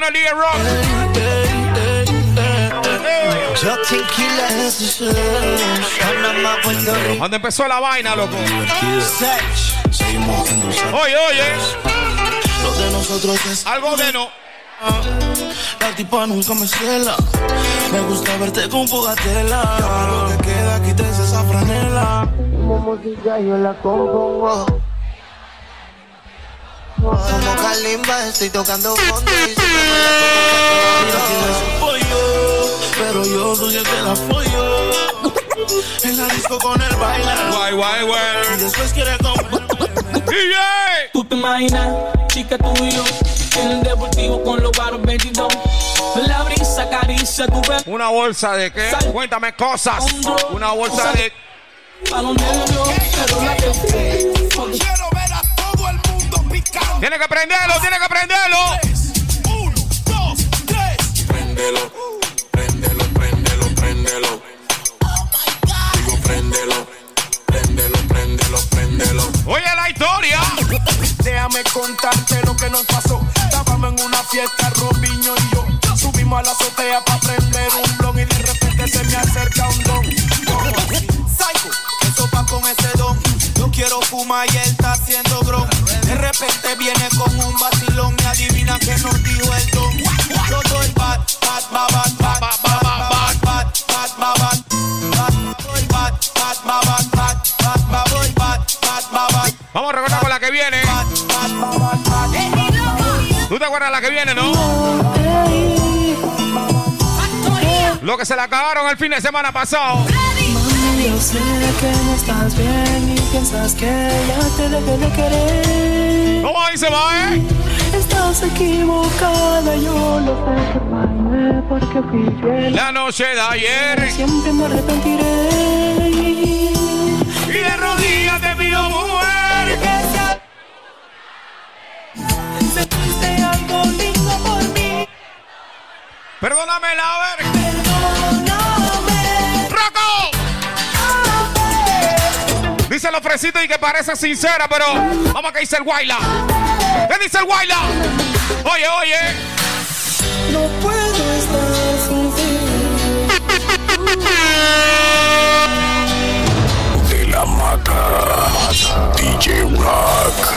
Del líder Rock. Yo tequila. Cuando empezó la vaina, loco. Oye, oye. Lo de nosotros es Algo de no. La tipa nunca me cela. Me gusta verte con fogatela. Lo que queda, quítese esa franela. Como música yo la compongo. Como Kalimba estoy tocando fondo y siempre me pollo, pero yo soy el que la follo. En la disco con el bailar. Guay, guay, guay. Y después quiere comer. DJ. Tú te imaginas, chica tú y yo En el deportivo con los baros 22 La brisa acaricia tu pelo Una bolsa de qué? Cuéntame cosas. Una bolsa de. Pero la que Tiene que prenderlo, tiene que prenderlo. Uno, dos, tres. Préndelo, préndelo, préndelo, préndelo Digo préndelo, préndelo, préndelo, préndelo Oye la historia. Déjame contarte lo que nos pasó. Estábamos en una fiesta, Robiño y yo. Subimos a la azotea para prender un blon y de repente se me acerca un don. Psycho, eso va con ese don. Yo quiero fumar y él está haciendo gron. De repente viene con un vacilón y adivina que nos dijo el don. Yo doy bad, bad, bad, bad, bad, bad, bad, bad, bad, bad, bad. Vamos a recordar con la que viene. ¿Tú te acuerdas la que viene, no? Lo que se le acabaron el fin de semana pasado. Mami, yo sé que no estás bien y piensas que ya te dejé de querer. ¿Cómo dice, va, eh? Estás equivocada, yo lo sé que fallé porque fui fiel. La noche de ayer. Siempre me arrepentiré. Perdóname, la ver. Perdóname. ¡Rocco! Dice el ofrecito y que parece sincera, pero vamos a que dice el Guayla. ¿Qué dice el Guayla? Oye, oye. No puedo estar sin ti. De la mata. DJ Rock.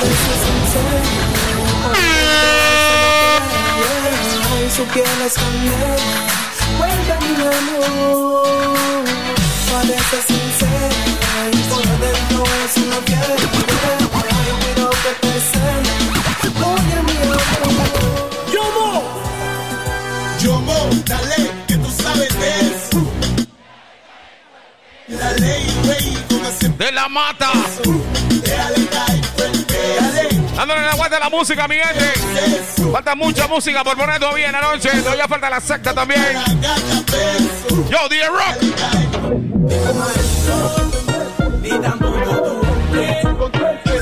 Y su piel es candela. Vuelve mi amor. Parece sincera. Y por dentro es una piedra. Yo que te cena. Oye, mi amor. Yomo, Yomo, dale, que tú sabes de eso. La ley, con ese De la mata. Déjale caer, déjale. Dándole la vuelta a la música, mi gente. Falta mucha música por poner todavía en la noche. Todavía falta la secta también. Yo, DJ Rock.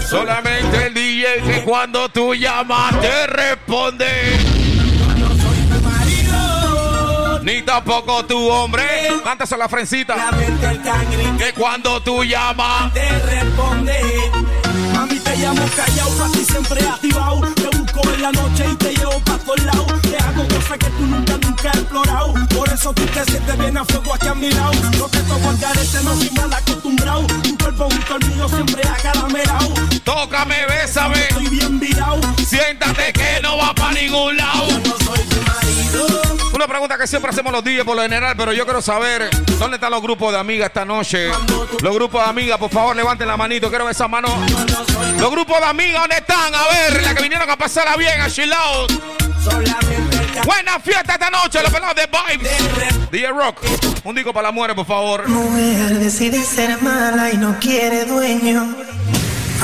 Solamente el DJ que cuando tú llamas te responde. Ni tampoco tu hombre. Cántase la frencita. Que cuando tú llamas te responde. Llamo callado, para ti siempre activado. Busco en la noche y te llevo pa' todos lados. Te hago cosas que tú nunca, nunca has explorado. Por eso tú te sientes bien a fuego aquí a mi lado. No te toco al garete, no soy mal acostumbrado. Tu cuerpo junto al mío siempre acaramelado. Tócame, bésame. Estoy bien virado. Siéntate que no va para ningún lado. Yo no soy tu marido. Una pregunta que siempre hacemos los DJs por lo general, pero yo quiero saber dónde están los grupos de amigas esta noche. Los grupos de amigas, por favor, levanten la manito. Quiero ver esa mano. Los grupos de amigas, ¿dónde están? A ver, la que vinieron a pasarla bien, a ca- Buena fiesta esta noche, los pelados de Vibes. DJ Rock, un disco para la muerte, por favor. Mujer decide ser mala y no quiere dueño.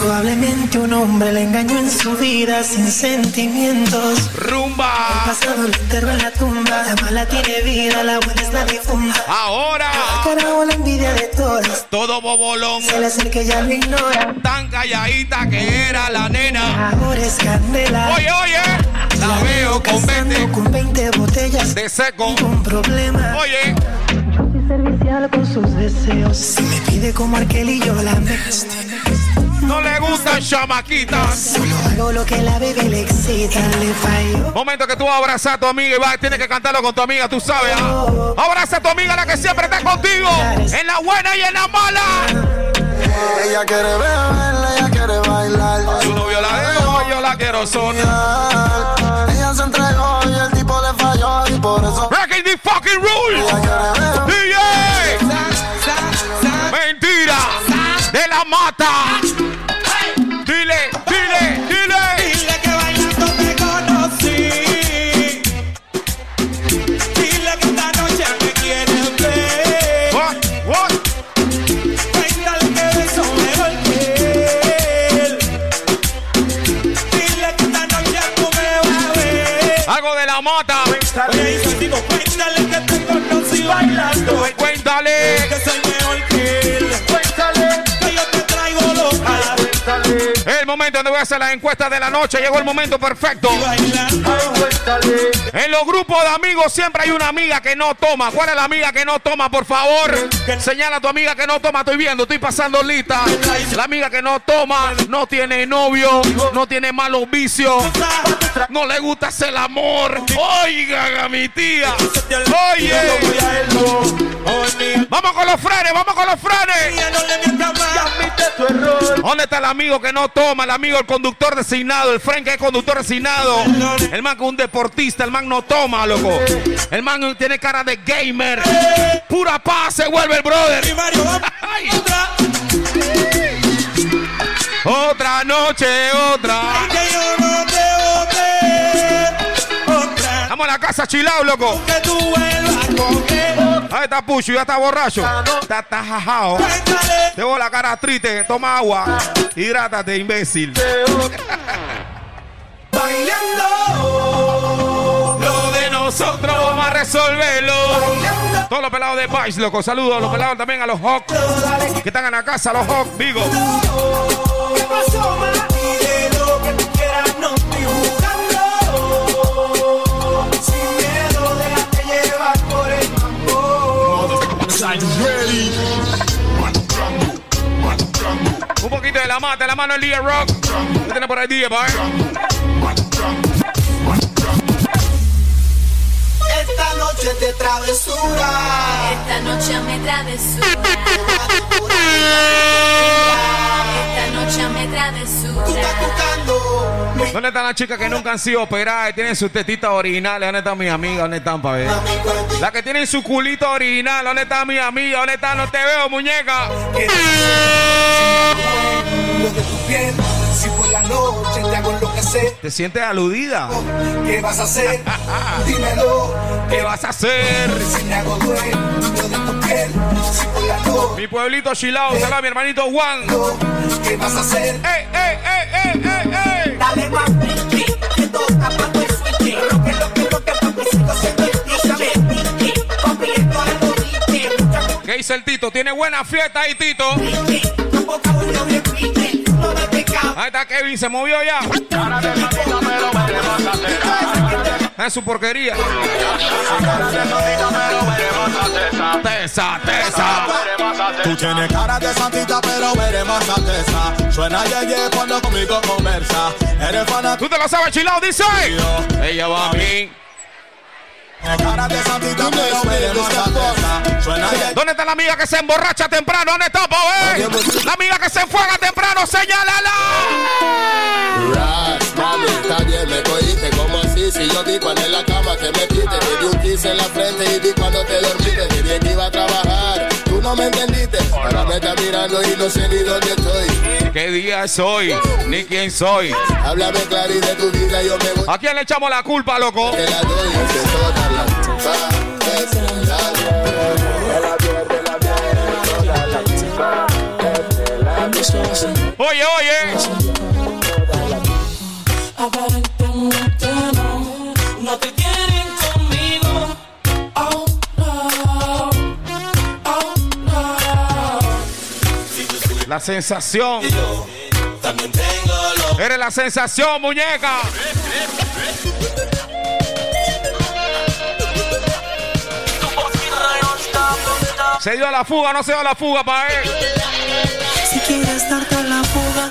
Probablemente un hombre le engañó en su vida sin sentimientos. El Rumba. pasado lo enterró en la tumba. La mala tiene vida, la buena es la difunta. Ahora, Carajo, la envidia de todas. todo bobolón. Se le acerca y ya lo ignora. Tan calladita que era la nena. Ahora es candela. Oye, oye, la veo con Casando 20 con 20 botellas. de seco. Un problema. Oye, Yo soy servicial con sus deseos. Si me pide como aquel y yo la me. No le gustan chamaquitas. Solo hago lo que la bebé le excita. Le fallo. Momento que tú abrazas a tu amiga y vas, tienes que cantarlo con tu amiga, tú sabes. ¿ah? Abraza a tu amiga, la que siempre está contigo. En la buena y en la mala. Ella quiere beber, ella quiere bailar. Tu novio la dejó, yo la quiero sonar. Ella se entregó y el tipo le falló y por eso Breaking the fucking rules. DJ. Mentira. De la mata. La mata. Cuéntale, que te conocí bailando. Cuéntale. Que soy momento donde voy a hacer la encuesta de la noche. Llegó el momento perfecto. En los grupos de amigos siempre hay una amiga que no toma. ¿Cuál es la amiga que no toma, por favor? Señala a tu amiga que no toma. Estoy viendo, estoy pasando lista. La amiga que no toma, no tiene novio, no tiene malos vicios, no le gusta hacer el amor. Oigan a mi tía. Oye. Vamos con los frenes, vamos con los frenes. ¿Dónde está el amigo que no toma? El amigo, el conductor designado, el friend que es conductor designado. El man que es un deportista, el man no toma, loco. El man tiene cara de gamer. Pura paz se vuelve el brother. Ay. Otra noche, otra. Vamos a la casa chilao, loco. Ahí está Pucho, ya está borracho. Está, está jajao. Tengo la cara triste. Toma agua. Hidrátate, imbécil. Bailando. Lo de nosotros vamos a resolverlo. Todos los pelados de Vice, loco. Saludos a los pelados también a los Hawks. Que están en la casa, los Hawks, digo. ¿Qué pasó? Un poquito de la mata, la mano el DJ Rock. ¿Qué tiene por ahí, DJ, eh? Esta noche de travesura. Esta noche me travesura. Esta noche me travesura. ¿Dónde están las chicas que nunca han sido operadas y tienen sus tetitas originales? ¿Dónde están mis amigas? ¿Dónde están, pa' ver? Las que tienen su culito original. ¿Dónde están mis amigas? ¿Dónde están? No te veo, muñeca. Si por la noche te hago enloquecer. ¿Te sientes aludida? ¿Qué vas a hacer? Dímelo. ¿Qué vas a hacer? Si me hago dueño de tu piel, si por la noche. Mi pueblito chilao, a mi hermanito Juan. ¿Qué vas a hacer? ¡Ey, ey, ey, ey, ey, ey! Dale más pinky, que todo está pago el switch. Lo que, lo que, lo que, papi, sigo siendo el DJ. Pinky, papi, esto es lo pinky. ¿Qué dice el Tito? ¿Tiene buena fiesta ahí, Tito? Ahí está Kevin, se movió ya. Es su porquería. Tesa, tesa. Tú tienes cara de santita, pero eres más alteza. Suena yeye cuando conmigo conversa. Eres fanático. Tú te lo sabes, chilao, dice. Ella va a mí. ¿Dónde está la amiga que se emborracha temprano? ¿Dónde está, eh? La amiga que se enfuega temprano, señálala. Mami, está bien, me cogiste como así. Si yo vi cuando en la cama te metiste, te di un kiss en la frente y vi cuando te dormiste. Te que iba a trabajar, tú no me entendiste. Ahora me estás mirando y no sé ni dónde estoy. ¿Qué día soy? Ni quién soy. Háblame claro y de tu vida yo me voy. ¿A quién le echamos la culpa, loco? Te la doy, de todas La sensación. También tengo lo Eres la sensación, muñeca. Se dio a la fuga, no se dio a la fuga para él. Si quieres darte a la fuga.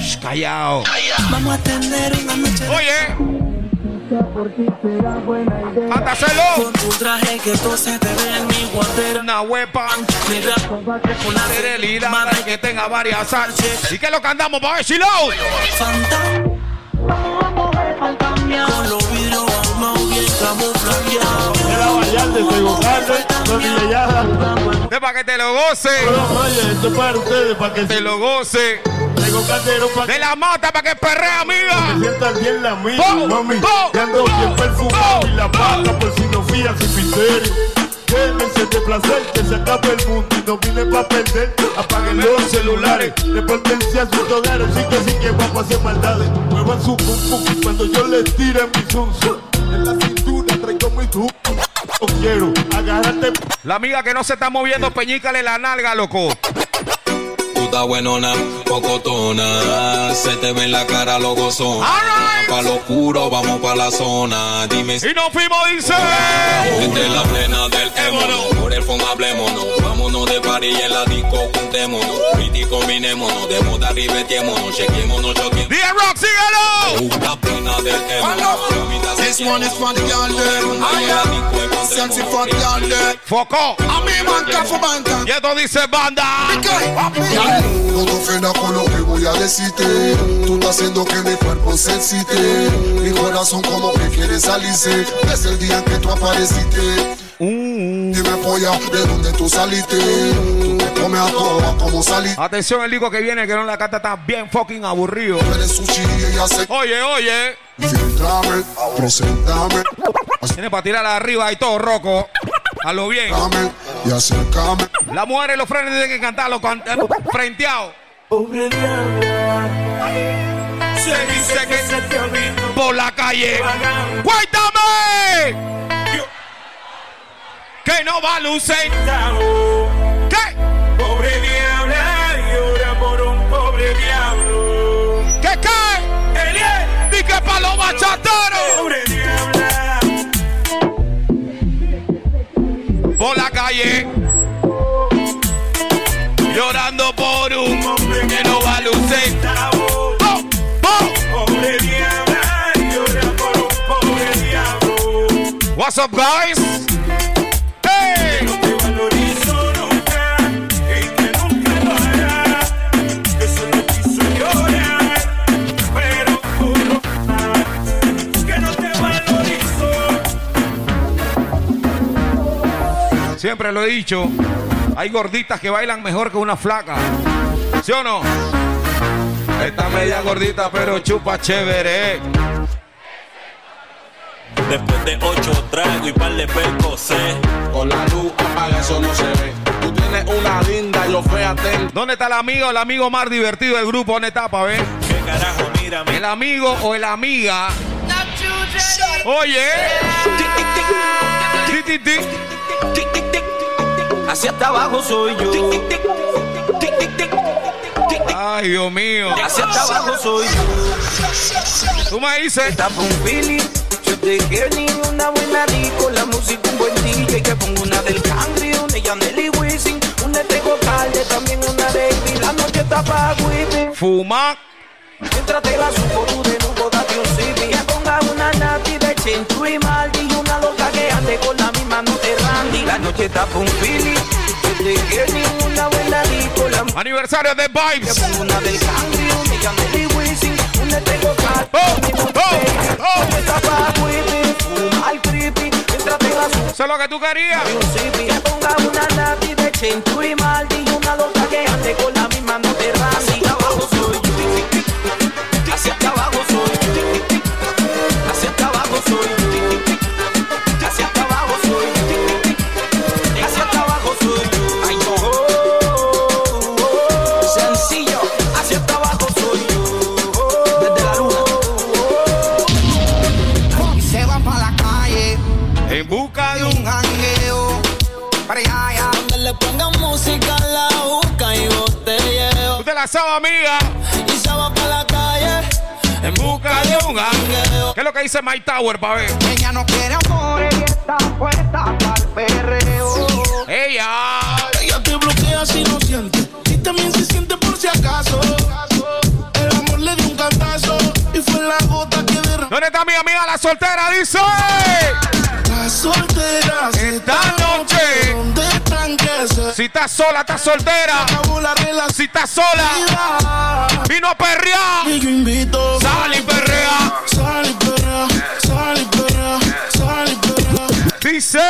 Shh, Callao. Vamos a tener una noche. Oye. Hasta hacerlo. Con tu traje que tú se te ve en mi guantera. Una huepa. Mi rap con la Fidelidad para que tenga varias salsas. ¿Y qué es lo que andamos para ver, Chilo? Con los vidrios ahumados bien camuflajeados. Era Vallarde, soy Gocarde, soy Villellada. Es para que te lo goce. Oye, esto es para ustedes, para que te lo goce. Tengo caldero para De la mata para que perre, amiga. que sientan bien la mía, Oh, mami. oh, Que ando oh, bien perfumado y la vaca por si no fías sin misterio. Quédense de placer que se acabe el mundo y no vine pa' perder. Apaguen los celulares, repórtense a sus hogares. Sí que sí que guapo hacer maldades. Muevan su pum pum cuando yo les tire mi zum. En la cintura traigo mi tu. quiero agarrarte. La amiga que no se está moviendo, peñícale la nalga, loco. Tú estás buenona, pocotona. Se te ve en la cara lo gozona. Pa' lo oscuro, vamos pa' la zona. Dime si. Y nos fuimos, dice. Entre la plena del émono, por el fondo hablémonos. Vámonos de party en la disco juntémonos. Pretty combinémonos, de moda ribetémonos. Chequémonos, choquémonos. ¡Bien, Rock, síguelo! La plena del émono. This one is for the girl them. Sexy for the girl them. Foco. A mi banca for banca. Y esto dice banda. Te ofendas con lo que voy a decirte. Tú estás haciendo que mi cuerpo se excite. Mi corazón como que quiere salirse. Desde el día en que tú apareciste. Dime polla, ¿de dónde tú saliste? Tú te comes a todas como saliste. Atención, el disco que viene, que no la canta está bien fucking aburrido. Eres sushi y ella se... Oye, oye. Filtrame, presentame. Tiene para tirar arriba y todo roco. A lo bien. Y acércame. La mujer y los frenes tienen que cantarlo con, eh, frenteado. Pobre diabla. Se dice que se te olvidó por la calle. ¡Cuéntame! Que no va a lucir. ¿Qué? Pobre diabla llora por un pobre diablo. ¿Qué qué? Eliel. Di que paloma chatero. Pobre calle. Llorando por un hombre que no. ¡Oh! ¡Oh! Pobre diabla llora por un pobre diablo. What's up, guys? Siempre lo he dicho. Hay gorditas que bailan mejor que una flaca. ¿Sí o no? Está media gordita, pero chupa chévere. Después de ocho tragos y par de percocé. Con la luz apaga, eso no se ve. Tú tienes una linda, yo fea ten. ¿Dónde está el amigo, el amigo más divertido del grupo? ¿Dónde está, pa' ver? ¿Qué carajo? Mírame. El amigo o la amiga. Oye. Ti, ti, ti. Hacia hasta abajo soy yo. Ay, Dios mío. Hacia hasta abajo soy yo. Tú me dices. Está un feeling. Yo te quiero ni una buena disco, la música un buen DJ que pongo una del Cangri, una de Yandel y Wisin, una de Tego Calde, también una de Elvis, la noche está pa' whipping. Fuma. Mientras te la supo tú de nuevo date un sipi Que ponga una nati de Chenchu y Maldi Y una loca que ande con la misma no te La noche está un fili una buena la Aniversario de Vibes. Una del Cangri, una de Yandel y Wisin, una Calde, Oh, la supo Eso es lo que tú querías. un ponga una de Chenchu y Maldi Y una loca que ande con la misma no te randy Abajo soy yo. Hacia abajo soy yo. Hacia abajo soy yo. Sabe, amiga. Y se va pa' la calle. En busca de un jangueo. ¿Qué es lo que dice Mike Tower, pa' ver? Ella no quiere amor y está puesta para perreo. Ella. Ella te bloquea si no siente y también se siente por si acaso. El amor le dio un cantazo y fue la gota que derramó. ¿Dónde está mi amiga la soltera? Dice. La soltera Esta noche. ¿Dónde están que se Si estás sola, estás soltera. Si estás sola, vino a perrear. Y yo invito Sal y perrea. Sal y perrea, sal y perrea, sal y perrea, Dice.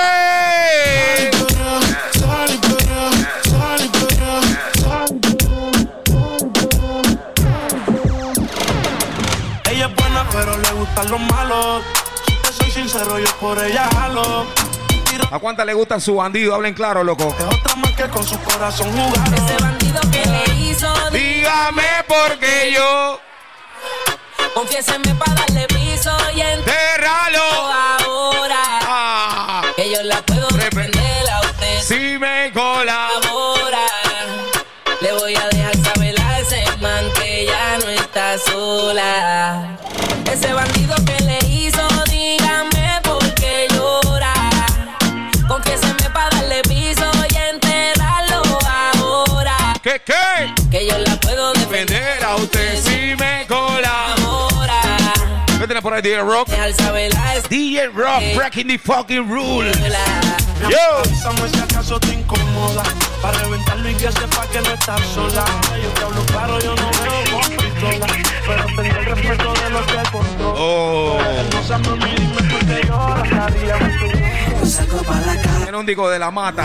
Ella es buena, pero le gustan los malos. Si te soy sincero, yo por ella jalo. ¿A cuántas le gustan su bandido? Hablen claro, loco. Es otra más que con su corazón jugaron. Ese bandido que le hizo. Dígame por qué yo. Confiéseme para darle piso y Enterralo. ahora. Ah. Que yo la puedo defender a usted. Si me colabora. Le voy a dejar saber a ese man que ya no está sola. Ese bandido que le hizo, ahora. ¿Qué, qué? Que yo la puedo defender a usted si me colabora. ¿Qué tenés por ahí, DJ Rock? DJ Rock, breaking the fucking rule. Yo. Avísame si acaso te incomoda. Para reventarlo y que sepa que no estás sola. Yo te hablo claro, yo no veo con pistola. Pero tengo el respeto de los que controlo. Oh. Hermosa, mami, dime por qué lloras. Cada mucho Era un disco de la mata.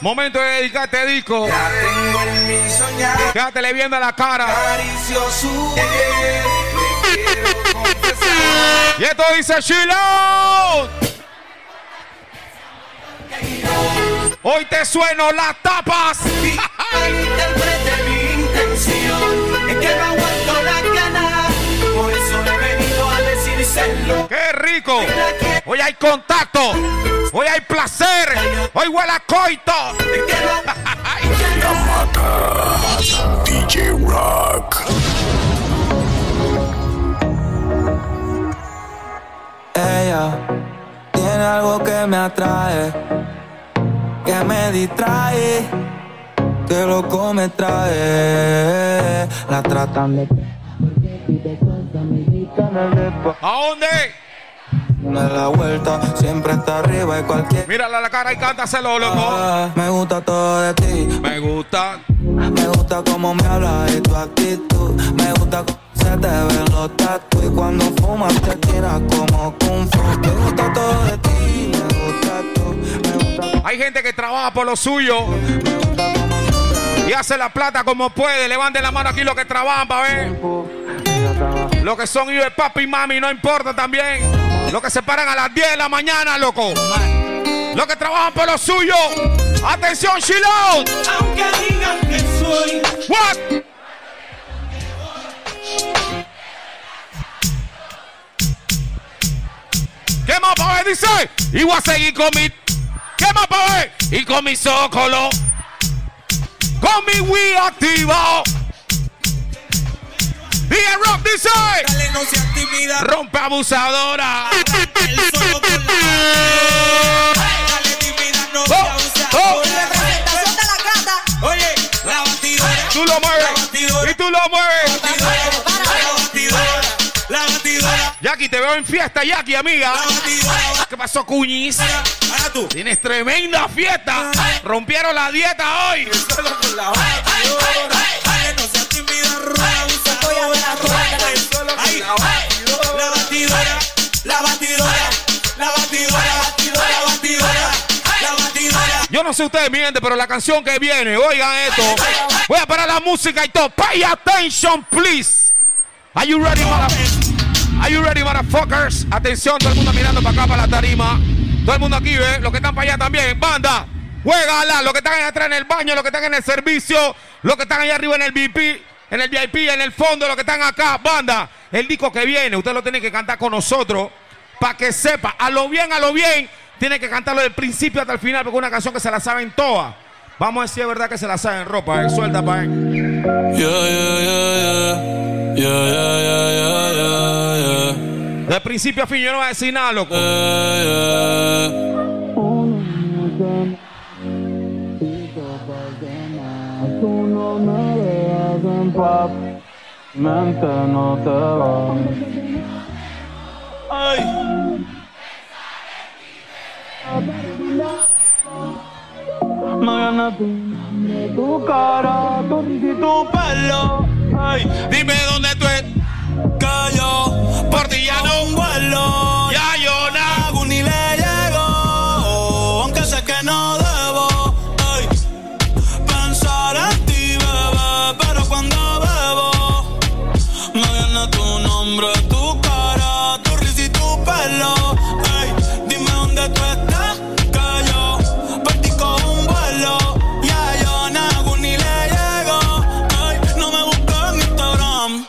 Momento de dedicarte disco. La tengo en mi soñar. Quédatele viendo a la cara. Acaricio su piel. Y esto dice Shiloh. Hoy te sueno las tapas. Interprete mi intención. Es que no ¡Qué rico! Hoy hay contacto. Hoy hay placer. Hoy huele a coito. La mata. DJ Rock. Ella tiene algo que me atrae, que me distrae, que loco me trae. La tratan de. ¿A dónde? Me la vuelta, siempre está arriba y cualquier. Mírala a la cara y cántaselo, loco. Ah, me gusta todo de ti. Me gusta. Me gusta cómo me hablas y tu actitud. Me gusta cómo se te ven los tatu. Y cuando fumas te tiras como kung fu. Me gusta todo de ti. Me gusta tú. Me gusta Hay gente que trabaja por lo suyo. Y hace la plata como puede. Levante la mano aquí los que trabajan para ver. Los que son hijos de papi y mami, no importa también. Los que se paran a las 10 de la mañana, loco. Los que trabajan por lo suyo. Atención, Shiloh. Aunque digan que soy. What? ¿Qué más para ver? Dice. Y voy a seguir con mi. ¿Qué más para ver? Y con mi zócolo. Con mi Wii activado. Y el rock dice. Dale, no seas tímida. Rompe abusadora. El solo con la. Dale, tímida, no Oh, oh. Representación de la gata. Oye, la batidora. Tú lo mueves. Y tú lo mueves. La batidora. La batidora. Jackie, te veo en fiesta, Jackie, amiga. ¿Qué pasó, Cuñiz? Ahora tú. Tienes tremenda fiesta. Rompieron la dieta hoy. Solo con la batidora. La batidora. La batidora. La batidora. La batidora. La batidora. Yo no sé ustedes, mi gente, pero la canción que viene, oigan esto. Voy a parar la música y todo. Pay attention, please. Are you ready, motherfuckers? Are you ready, motherfuckers? Atención, todo el mundo mirando para acá, para la tarima. Todo el mundo aquí, ¿eh? Los que están para allá también. Banda, juégala. Los que están allá atrás en el baño, los que están en el servicio, los que están allá arriba en el VIP, en el VIP, en el fondo, los que están acá. Banda, el disco que viene, usted lo tiene que cantar con nosotros para que sepa. A lo bien, a lo bien, tiene que cantarlo del principio hasta el final, porque es una canción que se la saben todas. Vamos a decir, es verdad que se la saben ropa, eh. Suelta, pa'. Yeah, yeah, yeah, yeah. Yeah, yeah, yeah, yeah, yeah, yeah. De principio a fin, yo no voy a decir nada, loco. Tú no en paz, mente no te va. Ay. Me gana tu, tu cara, tu, y tu pelo. Dime dónde tú estás. Que yo Por ti ya no un vuelo. Ya nombre, tu cara, tu risa y tu pelo. ey, dime dónde tú estás. Que yo partí con un vuelo. Ya yo no hago ni le llego. ey, no me busques en Instagram.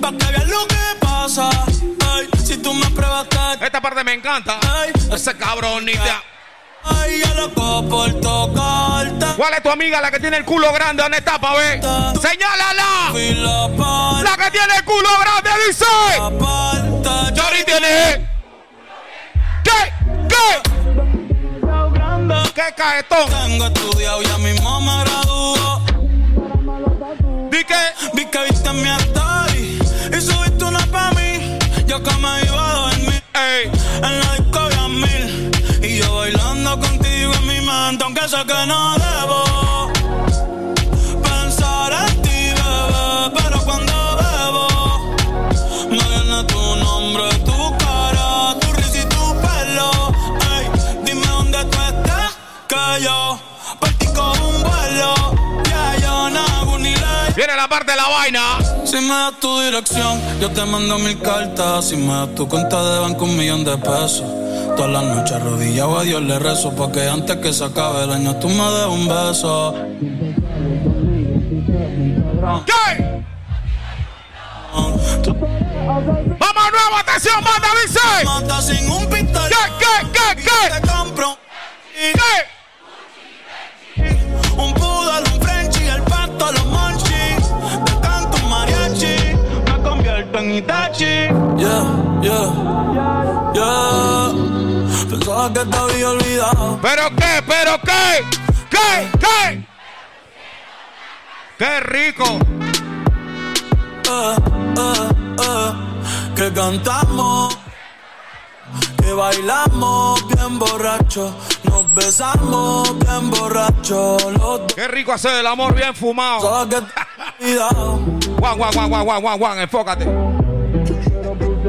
Pa' que veas lo que pasa. Ay, si tú me pruebas que. Esta parte me encanta. Ese cabrón ni te- ¿Cuál es tu amiga la que tiene el culo grande? ¿Dónde está, pa' ver? ¡Señálala! La que tiene el culo grande dice. Chori tiene. ¿Qué? ¿Qué? ¿Qué caetón? Tengo estudiado, me gradúo. Di que. Vi que viste mi story y subiste una pa' mí. Yo que me iba a dormir. Ey. En la disco mil. Yo bailando contigo en mi mente, aunque sé que no debo. Pensar en ti, bebé. Pero cuando bebo, me viene tu nombre, tu cara, tu risa y tu pelo. Ey, dime dónde tú estás. Que yo Viene la parte de la vaina. si me das tu dirección, yo te mando mil cartas. Si me das tu cuenta de banco, un millón de pesos. Todas las noches arrodillado a Dios le rezo. Porque antes que se acabe el año, tú me des un beso. ¿Qué? Yeah, yeah, yeah. Pensaba que te había olvidado. ¿Pero qué? ¿Pero qué? ¿Qué? ¿Qué? ¡Qué rico! eh, eh, eh, que cantamos, que bailamos bien borracho, nos besamos bien borracho, los. ¡Qué rico hacer el amor bien fumado! Sabes que te he olvidado. Juan, Juan, Juan, Juan, Juan, Juan, Juan, enfócate.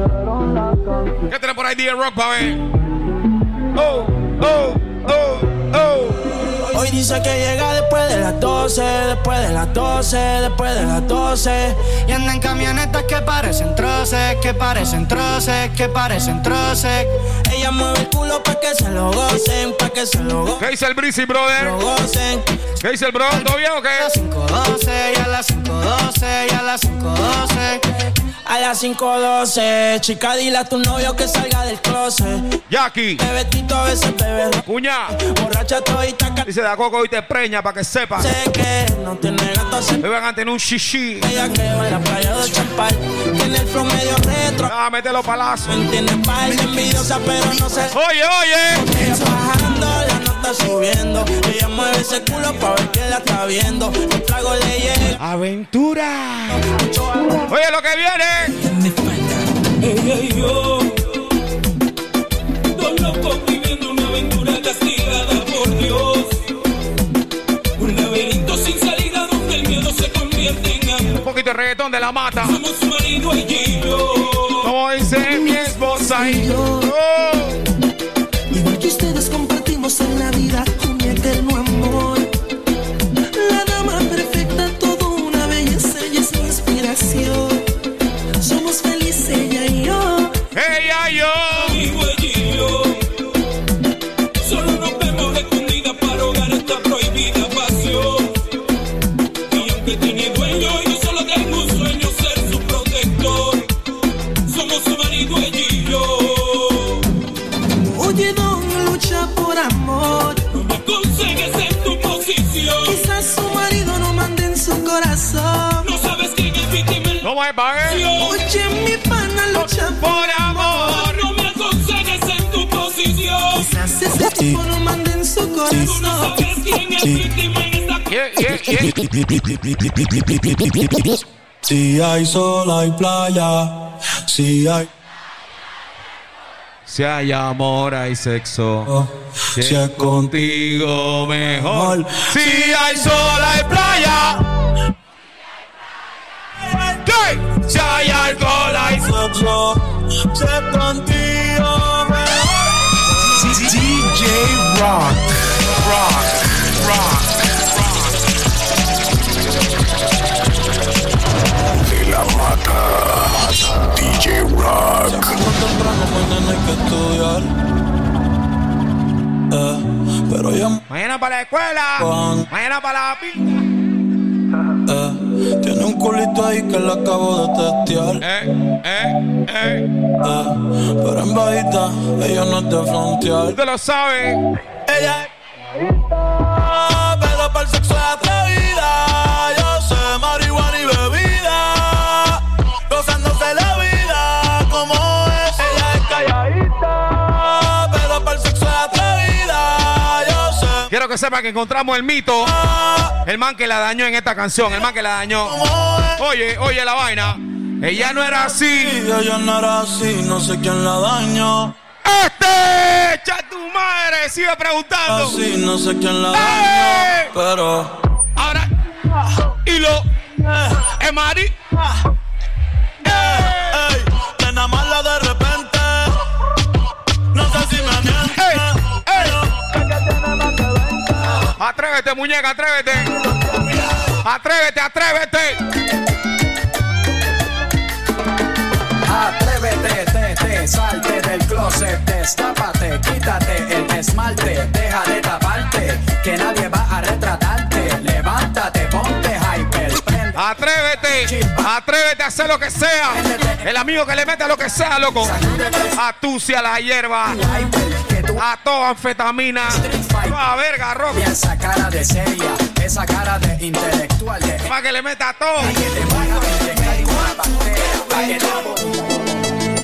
¿Qué tiene por ahí DJ Rock para ver? Oh, oh, oh, oh. Hoy dice que llega después de las 12, después de las 12, después de las 12. Y anda en camionetas que parecen troces, que parecen troces, que parecen troces. Ella mueve el culo pa' que se lo gocen, pa' que se lo go- ¿Qué dice el Breezy, brother? lo gocen. ¿Qué dice el bro? ¿Todo bien o A qué? las 5.12, y a las 5.12, y a las 5.12. A las 5.12, chica, dile a tu novio que salga del closet. Jackie, Bebetito a veces bebe, cuñá. borracha todita, Dice da coco y te preña para que sepa. sé que no tiene gato, se Me van a tener un shishi. Ella va en la playa de Champal Tiene el flow medio retro Ah, mételo palazo. Tiene par envidiosa pero no se Oye, oye. Ella bajando, subiendo Ella mueve ese culo pa' ver que la está viendo Los tragos le llegan Aventura. Oye, lo que viene. Ella y yo, dos locos viviendo una aventura castigada por Dios. Un laberinto sin salida donde el miedo se convierte en amor. Un poquito de reggaetón de la mata. Somos su marido y yo. Como dice mi esposa y yo. Oh. Igual que ustedes compartimos en la vida Si hay sol hay playa Si hay Si hay amor, hay sexo. si es contigo, mejor. Si hay sol, hay playa. ¿Qué? Si hay alcohol, hay sexo. Si es contigo, Rock. Rock. Rock. De la mata. DJ Rock. mañana hay que estudiar. Eh, pero ya Mañana para la escuela. Mañana para la pinta. Eh, tiene un culito ahí que le acabo de testear. Eh, eh, eh. Eh, pero en bajita, ella no es de frontear. Usted lo sabe. Ella es pero para el sexo es atrevida. Yo Quiero que sepan que encontramos el mito. El man que la dañó en esta canción. El man que la dañó. Oye, oye la vaina. Ella no era así. Ella no era así, no sé quién la dañó. Este, echa tu madre. Sigue preguntando. Así, no sé quién la ¡Eh! dañó. Pero. Ahora. Y lo. Es Mari. Ey, nena mala de repente. No sé si me miente. Atrévete, muñeca, atrévete. Atrévete, atrévete. Atrévete, te, te, salte del closet, destápate, quítate el esmalte, deja de taparte, que nadie va a retratarte. Levántate, ponte hyper, prende. Atrévete, atrévete a hacer lo que sea. El amigo que le mete a lo que sea, loco. Atucia la hierba. A toda anfetamina. A verga, rock. Y esa cara de seria, esa cara de intelectual, de Para que le meta a todo.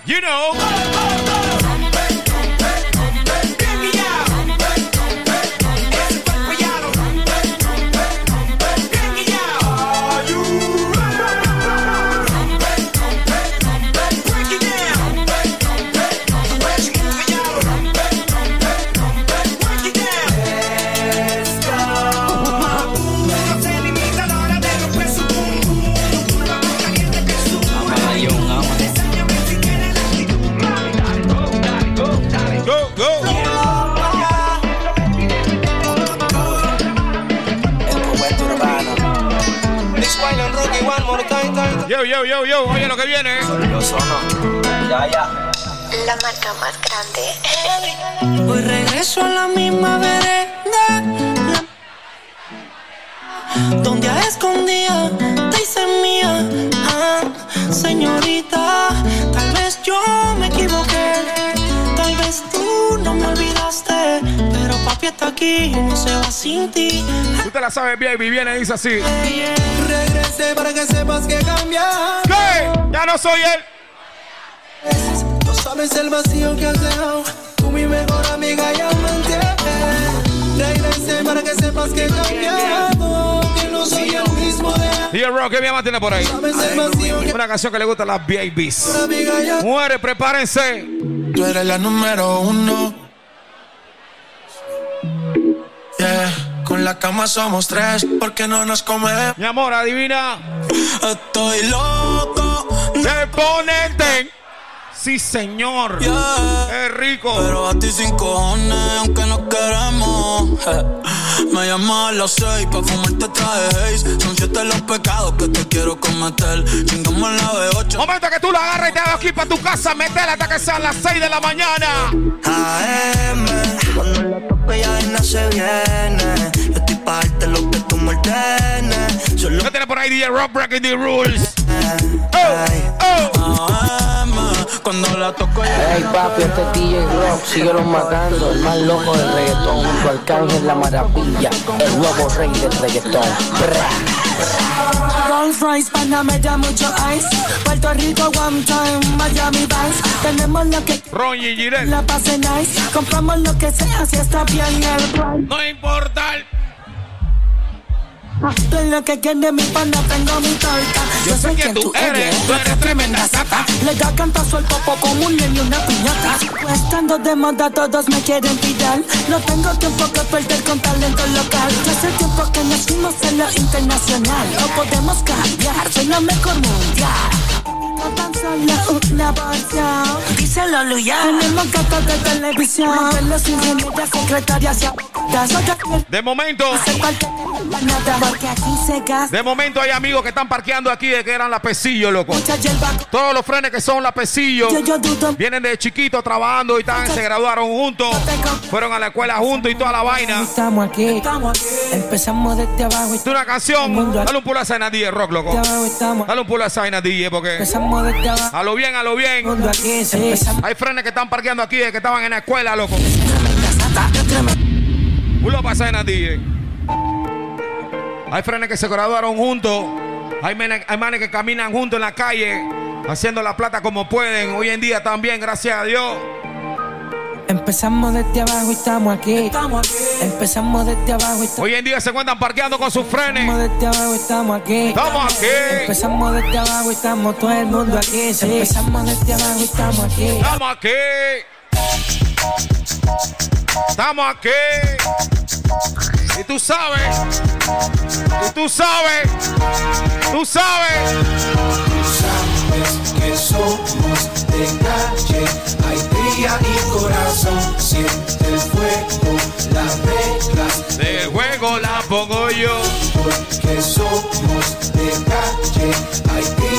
You know. Yo, yo, yo, yo. Oye lo que viene. Ya, ya. La marca más grande. Hoy regreso a la misma vereda. la- Donde a escondida te hice mía. Ah, señorita, tal vez yo me equivoqué. Tú no me olvidaste. Pero papi está aquí y no se va sin ti. Tú te la sabes bien, viene dice así. Regresé para que sepas que cambié. ¿Qué? Ya no soy él. No sabes el vacío que has dejado. Tú mi mejor amiga ya me entiendes. Regresé para que sepas que he cambiado. Soy el Rock, ¿qué mi tiene por ahí? Una canción que le gusta a las babies. Muere, prepárense. Tú eres la número uno. Yeah, con la cama somos tres, porque no nos comemos. Mi amor, adivina. Estoy loco. De ponerte. Sí, señor. Es rico. Pero a ti sin cojones, aunque no queremos. je. Me llamas a las seis pa' fumarte traje Haze. Son siete los pecados que te quiero cometer. Chingamos la B8. Momento que tú la agarras y te hagas aquí para tu casa, metela hasta que sean las 6 de la mañana. AM, cuando la toque ya no se viene. Yo estoy pa' darte lo que tú me ordenes. Solo ¿Qué tiene por ahí DJ Rock Breaking the Rules? AM, cuando la toco ya. Hey papi, este es DJ Rock, síguelo matando, el más loco del reggaetón, junto al Arcángel la maravilla, el nuevo rey del reggaetón. Rolls Royce, Panamá, ya mucho ice. Puerto Rico, one time, Miami Vice. Tenemos lo que Ron y Girel. la pase nice. Compramos lo que sea si está bien el price. No importa. Tú es lo que quiere mi pana, tengo mi torta. Yo sé que tú eres, tú eres tremenda sata. Le da canto suelto poco un niño y una piñata. Estando de moda todos me quieren tirar. No tengo tiempo que perder con talento local. Ya hace tiempo que nacimos en lo internacional. No podemos cambiar, soy la mejor mundial. No tan solo una porción. Díselo, Luya. Tenemos gatos de televisión. Secretarias y De momento, de momento hay amigos que están parqueando aquí de que eran la pesillo, loco. Todos los frenes que son la pesillo vienen de chiquitos trabajando y están, se graduaron juntos, fueron a la escuela juntos y toda la vaina. Estamos aquí. Empezamos desde abajo. Es una canción. Dale un pulo a esa vaina DJ rock, loco. Dale un pulo a esa vaina DJ porque. A lo bien, a lo bien. Hay frenes que están parqueando aquí de que estaban en la escuela, loco. Esa vaina DJ. Hay frenes que se graduaron juntos. Hay manes que caminan juntos en la calle, haciendo la plata como pueden. Hoy en día también, gracias a Dios. Empezamos desde abajo y estamos aquí. Empezamos desde abajo y estamos Hoy en día se encuentran parqueando con sus frenes. desde abajo y estamos aquí. Estamos aquí. Empezamos desde abajo y estamos todo el mundo aquí. sí. Empezamos desde abajo y estamos aquí. Estamos aquí. Estamos aquí. Y tú sabes. Y tú sabes. Tú. Sabes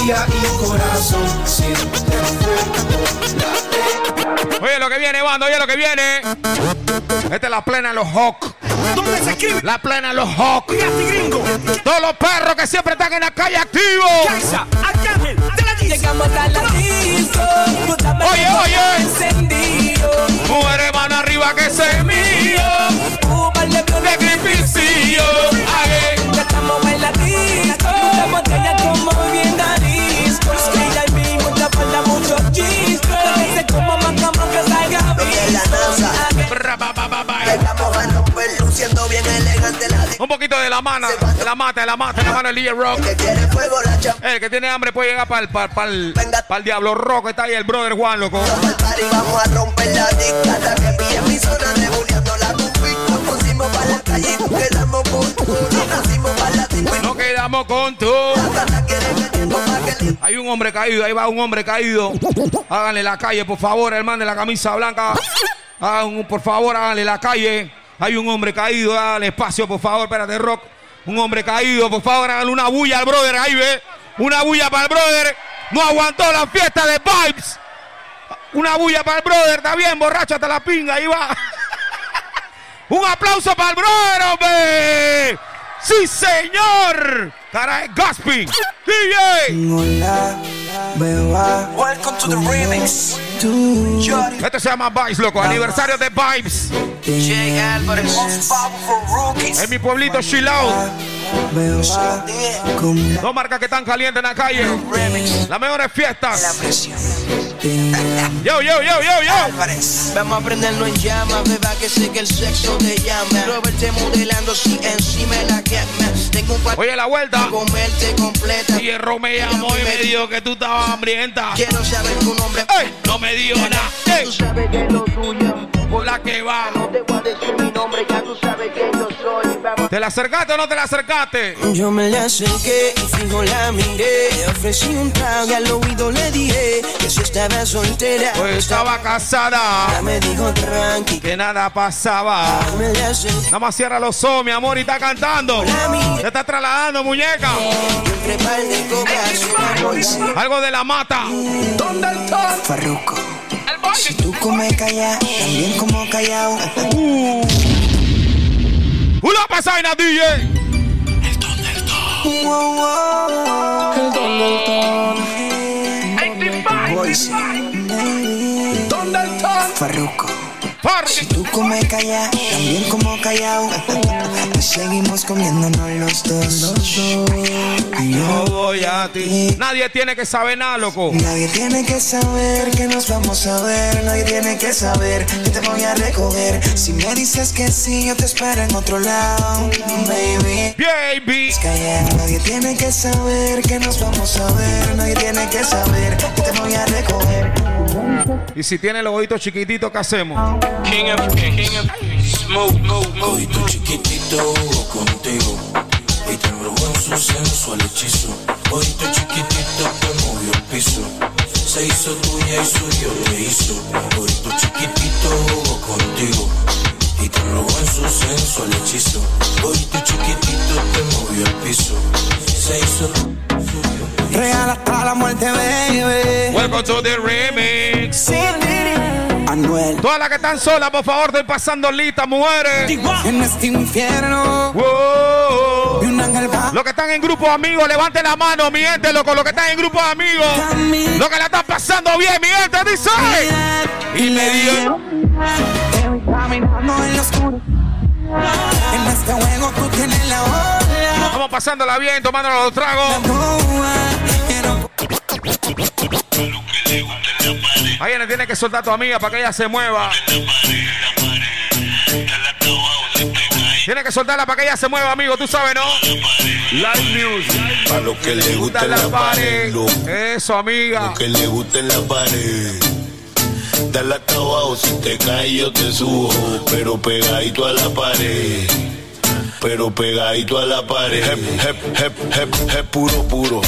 día y corazón. Oye lo que viene, bando, oye lo que viene. Esta es la plena en los Hawk. ¿Dónde se escribe? La plena en los Hawk. Gringo. Todos los perros que siempre están en la calle activos. Kaisa, Arcángel, de la disco. Llegamos a la disco. botamos Oye, oye. Encendido. Mujeres arriba que se mío. De gripicillo. Ya estamos en la a romper luciendo bien elegante la Un poquito de la mano, de la mata, de la mata, de la mano del DJ Rock. que quiere fuego la chapa. El que tiene hambre puede llegar para el, para el, para el Diablo Rock. Está ahí el brother Juan, loco. al party, vamos a romper la dictata que pilla mi zona rebuleando la cumbia. Nos pusimos para la calle, quedamos con quedamos tú. Hay un hombre caído, ahí va un hombre caído. Háganle la calle, por favor, hermano de la camisa blanca. Hagan, un- por favor, háganle la calle. Hay un hombre caído, háganle espacio, por favor, espérate, Rock. Un hombre caído, por favor, háganle una bulla al brother, ahí ve. Una bulla para el brother. No aguantó la fiesta de Vibes. Una bulla para el brother, está bien, borracho hasta la pinga, ahí va. Un aplauso para el brother, hombre. Sí, señor. Cara de Gasping. DJ. Hola, beba. Welcome to the remix. Este se llama Vibes, loco. Aniversario de Vibes. Jay Álvarez. Most powerful rookies. En mi pueblito Dos marcas que están calientes en la calle. Las mejores fiestas. Yo, yo, yo, yo, yo. Vamos a prenderlo en llama, beba, que sé que el sexo te llama. Robert te modelando si encima la quema. Tengo un par Oye, la vuelta. comerte completa. Y el Ro me llamó y me dijo que tú estabas hambrienta. Quiero saber tu nombre. Ey, no me dijo nada. Tú sabes que es lo tuyo. por la que va. No te voy a decir mi nombre, ya tú sabes que. ¿Te la acercaste o no te la acercaste? Yo me le acerqué y fijo la miré. Le ofrecí un trago y al oído le dije que si estaba soltera. Pues estaba casada. Ya me dijo tranqui. Que nada pasaba. Me le acerqué. Nada más cierra los ojos, mi amor, y está cantando. Se está trasladando, muñeca. Algo de la mata. Farruko. Si tú comes callado, también como callado. Uh. Una pasaina, DJ. Wow, wow. El don del ton. Boise. Farruko. Si tú comes callado, también como callado. Y seguimos comiéndonos los dos. Yo voy a ti. Nadie tiene que saber nada, loco. Nadie tiene que saber que nos vamos a ver. Nadie tiene que saber que te voy a recoger. Si me dices que sí, yo te espero en otro lado, baby. Baby. Nadie tiene que saber que nos vamos a ver. Nadie tiene que saber que te voy a recoger. Y si tiene el oído chiquitito, ¿qué hacemos? King of King of Smoke, smoke, Oído chiquitito contigo. Y te embrujo en su sensual hechizo. Oído chiquitito que movió el piso. Se hizo tuya y suyo te hizo. Oído chiquitito contigo. Y te embrujo en su sensual hechizo. Oído chiquitito te movió el piso. Se hizo Real hasta la muerte, baby. Welcome to the remix. Anuel. Todas las que están solas, por favor, den pasando lista, mujeres. En este infierno. Wow. Y un ángel va. Los que están en grupo de amigos, levanten la mano, mi gente, loco. Los que están en grupo de amigos. Los que la están pasando bien, mi gente, dice. Y me dio. Caminando en lo oscuro. En este juego tú tienes la hora. Vamos pasándola bien, tomándonos los tragos. Ahí le tiene que soltar a tu amiga para que ella se mueva. Tiene que soltarla para que ella se mueva, amigo, tú sabes, ¿no? Live music. A lo que le gusta la la pared. pared. Eso, amiga. Lo que le gusta en la pared. Dale hasta abajo, si te caes yo te subo. Pero pegadito a la pared. Pero pegadito a la pared. Hep, hep, hep, hep, hep, puro, puro.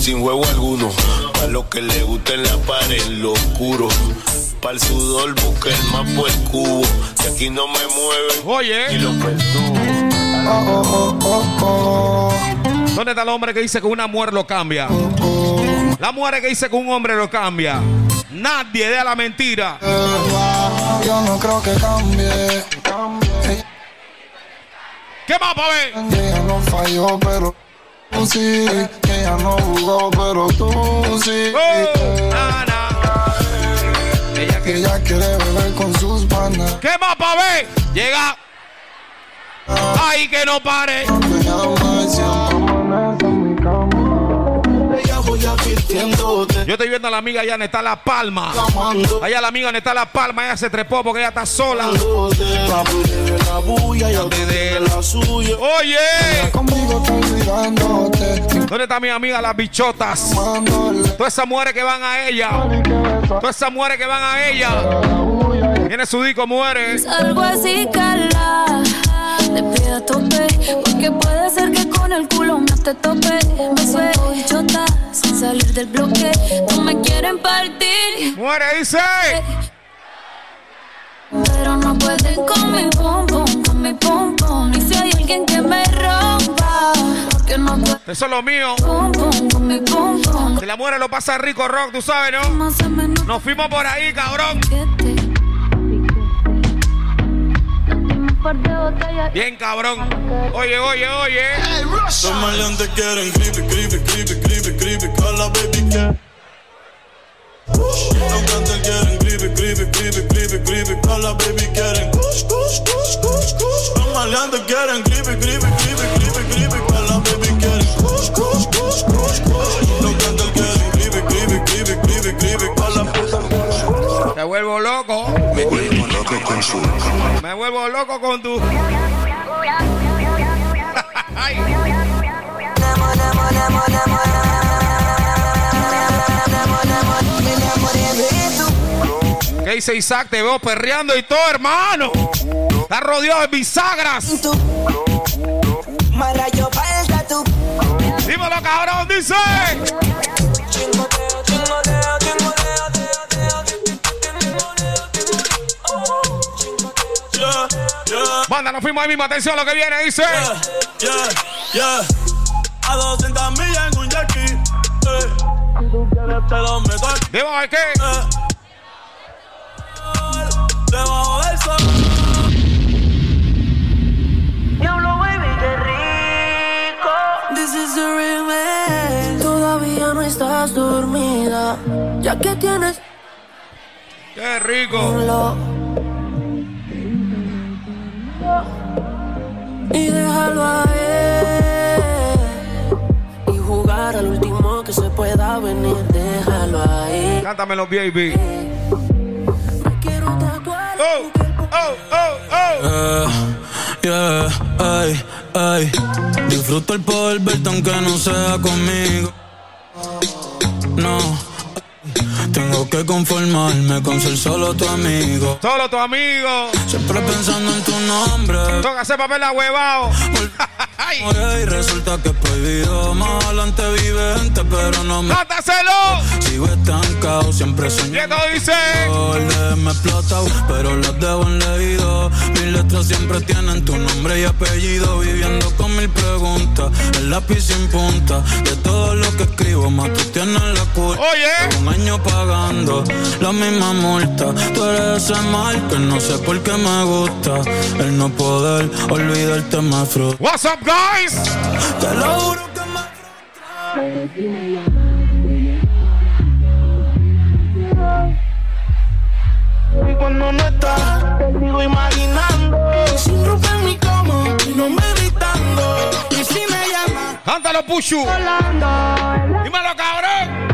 Sin juego alguno. A lo que le gusta en la pared, en lo oscuro. Para el sudor busca el por el cubo. Que aquí no me mueven. Oye. Y lo ¿Dónde está el hombre que dice que una mujer lo cambia? La mujer que dice que un hombre lo cambia. Nadie da la mentira. Yo no creo que cambie. ¿Qué más, pa' ver? Ella no falló, pero tú sí. Ella no jugó, pero tú sí. Ella, Ella quiere beber con sus panas. ¿Qué más, pa' ver? Llega. Ay, que no pare. Ella voy advirtiéndote. Yo estoy viendo a la amiga allá donde está La Palma. Allá la amiga donde está La Palma, ella se trepó porque ella está sola. Oye. ¿Dónde está mi amiga las bichotas? Todas esas mujeres que van a ella. Todas esas mujeres que van a ella. Tiene su disco, cala. Te pido a tope. Porque puede ser que con el culo no te tope. Me suelto bichota sin salir del bloque. No me quieren partir. Muere, dice. Pero no pueden con mi pom pom, con mi pom pom. Y si hay alguien que me rompa. Porque no pueden Eso es lo mío. pom pom, con mi pom pom. Si la mujer lo pasa rico rock, tú sabes, ¿no? Nos fuimos por ahí, cabrón. Bien, cabrón. Oye, oye, oye. Los maleantes quieren creepy, creepy, creepy, creepy, creepy, call baby cat. Los cantantes quieren creepy, creepy, creepy, creepy, creepy, call baby quieren. Los maleantes quieren creepy, creepy, creepy, creepy, creepy, call baby quieren. Los cantantes quieren creepy, creepy, creepy, creepy, creepy, call Me vuelvo loco. Me vuelvo loco con su. Me vuelvo loco con tu. Ay. ¿Qué dice Isaac? Te veo perreando y todo, hermano. Estás rodeado de bisagras. Dímelo, cabrón, dice. Banda, nos fuimos ahí mismo. Atención a lo que viene, dice. Yeah, yeah. A 200 millas en un yaqui. Eh. Si tú quieres te lo meto aquí. ¿Debajo de qué? Eh. Debajo del sol. Diablo, baby, qué rico. This is the remix. Todavía no estás dormida, ya que tienes Qué rico. Y déjalo ahí. Y jugar al último que se pueda venir, déjalo ahí. Cántamelo, baby. Quiero tatuar Oh, oh, oh, oh. Yeah, yeah, ay, ay. Disfruto el poder verte aunque no sea conmigo. No, tengo que conformarme con ser solo tu amigo. Solo tu amigo. Siempre pensando en tu nombre. Toca hacer papel ahuevado. Oye, y resulta que es prohibido. Más adelante vive gente, pero no me. ¡Mátaselo! Sigo estancado, siempre soñando. ¿Qué esto dice? me explotado, pero las debo en leído. Mis letras siempre tienen tu nombre y apellido. Viviendo con mil preguntas, el lápiz sin punta. De todo lo que escribo, más tú tienes la culpa. Oye. Un año pagando la misma multa. Tú eres ese mal que no sé por qué me gusta. El no poder olvidarte me frustra. What's up, guys? Te lo juro que Y cuando no estás, te sigo imaginando. Sin ropa en mi cama, mi nombre gritando. Y si me llamas, Cántalo, Pushu. Dímelo, cabrón.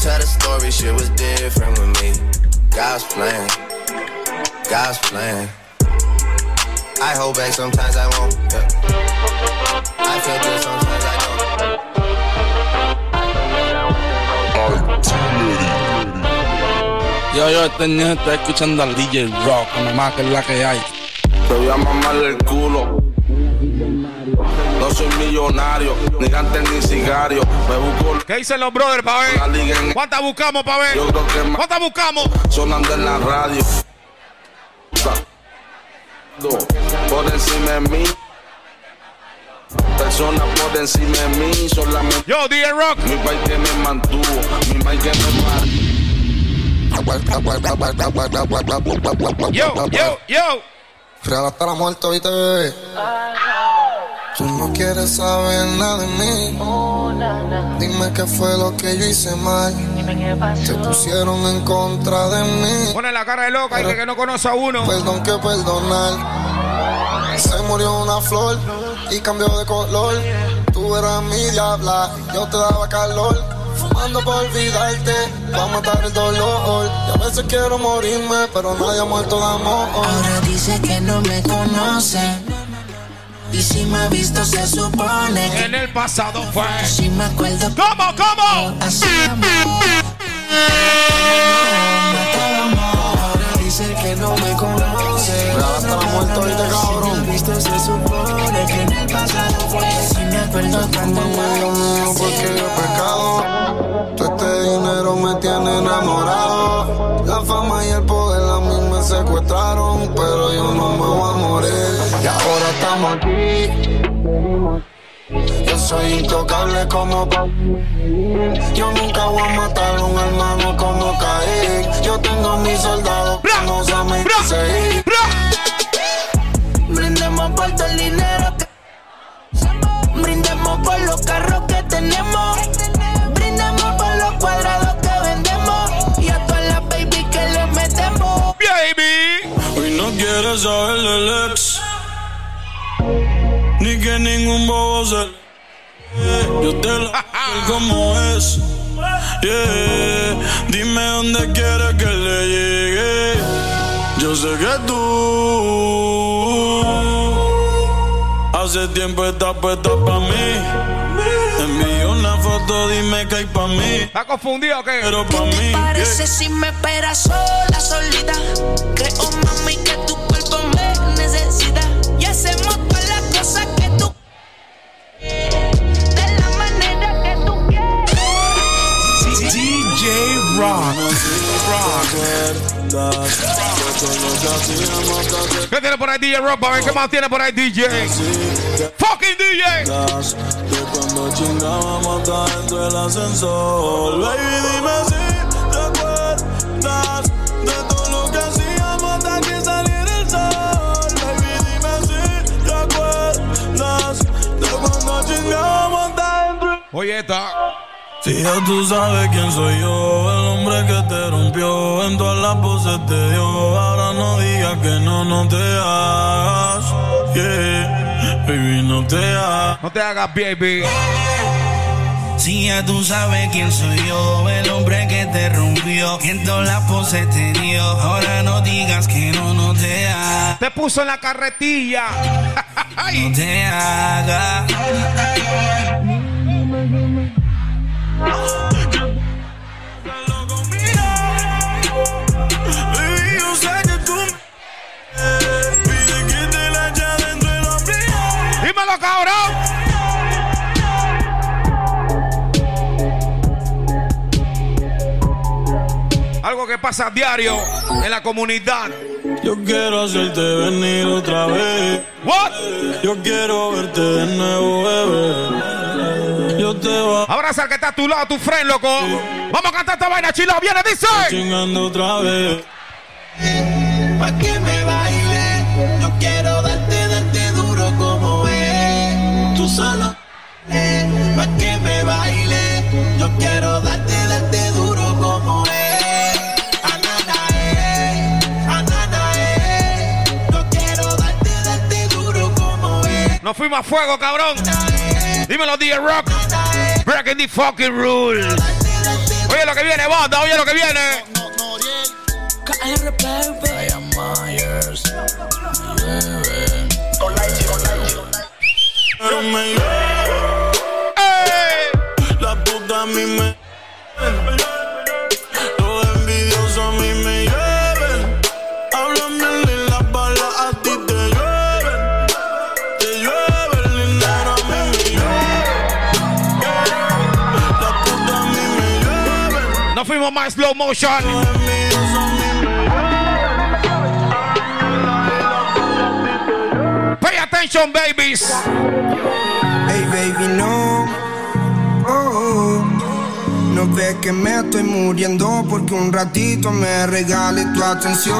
They gon' tell the story, shit was different with me. God's plan, God's plan. I hold back sometimes I won't. Yeah. I feel good sometimes I don't. Yo, yo, este niño está escuchando al DJ Rock, nomás que es la que hay. Te voy a mamarle el culo. No soy millonario, ni gante ni. Me busco ¿Qué dicen los brothers pa' ver? en ¿Cuántas buscamos pa' ver? Yo creo que más ¿Cuántas buscamos? sonando en la radio. Por encima de mí. Personas por encima de mí. Solamente Yo, DJ Rock. mi país que me mantuvo. Mi país que me mantuvo. Yo, yo, yo. Real hasta la muerte, ¿viste, bebé? Tú no quieres saber nada de mí. Dime qué fue lo que yo hice mal. Te pusieron en contra de mí. Pone la cara de loca y que, que no conoce a uno. Perdón que perdonar. Se murió una flor y cambió de color. Tú eras mi diabla y yo te daba calor. Fumando para olvidarte, para matar el dolor. Y a veces quiero morirme, pero nadie ha muerto de amor. Ahora dice que no me conoce. Y si me ha visto, se supone que En el pasado fue. si me acuerdo. ¿Cómo, cómo? Ahora dice que no me conoce. Hasta la muerte, ¿viste, cabrón? Si me ha visto, se supone que en el pasado fue. Si me acuerdo cuando mío porque yo he pecado. Todo este dinero me tiene enamorado. La fama y el poder a mí me secuestraron, pero yo no me voy a morir. Estamos aquí. Yo soy intocable como Yo nunca voy a matar a un hermano como Caín. Yo tengo mis soldados que no saben seguir. Brindemos por todo el dinero que Brindemos por los carros que tenemos. Brindemos por los cuadrados que vendemos. Y a todas las baby que le metemos. Baby. Hoy no quieres saber del ex. Ni que ningún bobo se. Yo te la como es. Yeah. Dime dónde quieres que le llegue. Yo sé que tú hace tiempo estás puesta pa' mí. Envío una foto, dime que hay pa' mí. ¿Está confundido o qué? Pero pa' mí. Parece si me esperas sola, solita. Creo, mami, que tu cuerpo me necesita. Y hacemos rock, ¿Qué tiene por ahí DJ Rock? A ver, ¿qué más tiene por ahí DJ? Fucking DJ. Cuando chingábamos dentro del ascensor. Baby, dime si te acuerdas de todo lo que hacíamos hasta que saliera el sol. Baby, dime si te acuerdas de cuando chingábamos dentro. Oye, esta. Si ya tú sabes quién soy yo, el hombre que te rompió, en todas las voces te dio. Ahora no digas que no, no te hagas. Yeah, baby, no te hagas. No te hagas, baby. Si ya tú sabes quién soy yo, el hombre que te rompió, en todas las poses te dio. Ahora no digas que no, no te hagas. Te puso en la carretilla. No te hagas. Dímelo, cabrón. Algo que pasa a diario en la comunidad. Yo quiero hacerte venir otra vez. What? Yo quiero verte de nuevo, bebé. Yo te voy a Abraza al que está a tu lado, tu friend, loco. Vamos a cantar esta vaina, chilo. Viene, dice. chingando otra vez. Pa' que me baile, yo quiero darte, darte duro como es. Tú solo, eh, pa' que me baile, Nos fuimos a fuego, cabrón. Dímelo, DJ Rock. Breaking the fucking rules. Oye lo que viene, banda. Oye lo que viene. La puta a mí me. Fuimos más slow motion. Pay attention, babies. Hey baby, no. Oh, oh. No ves que me estoy muriendo porque un ratito me regales tu atención.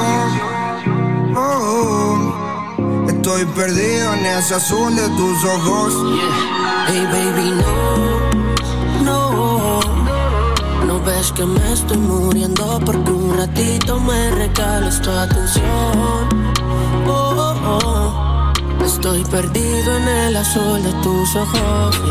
Oh, oh. Estoy perdido en ese azul de tus ojos. Hey baby, no, ves que me estoy muriendo porque un ratito me regales tu atención. Oh, oh, oh. Estoy perdido en el azul de tus ojos.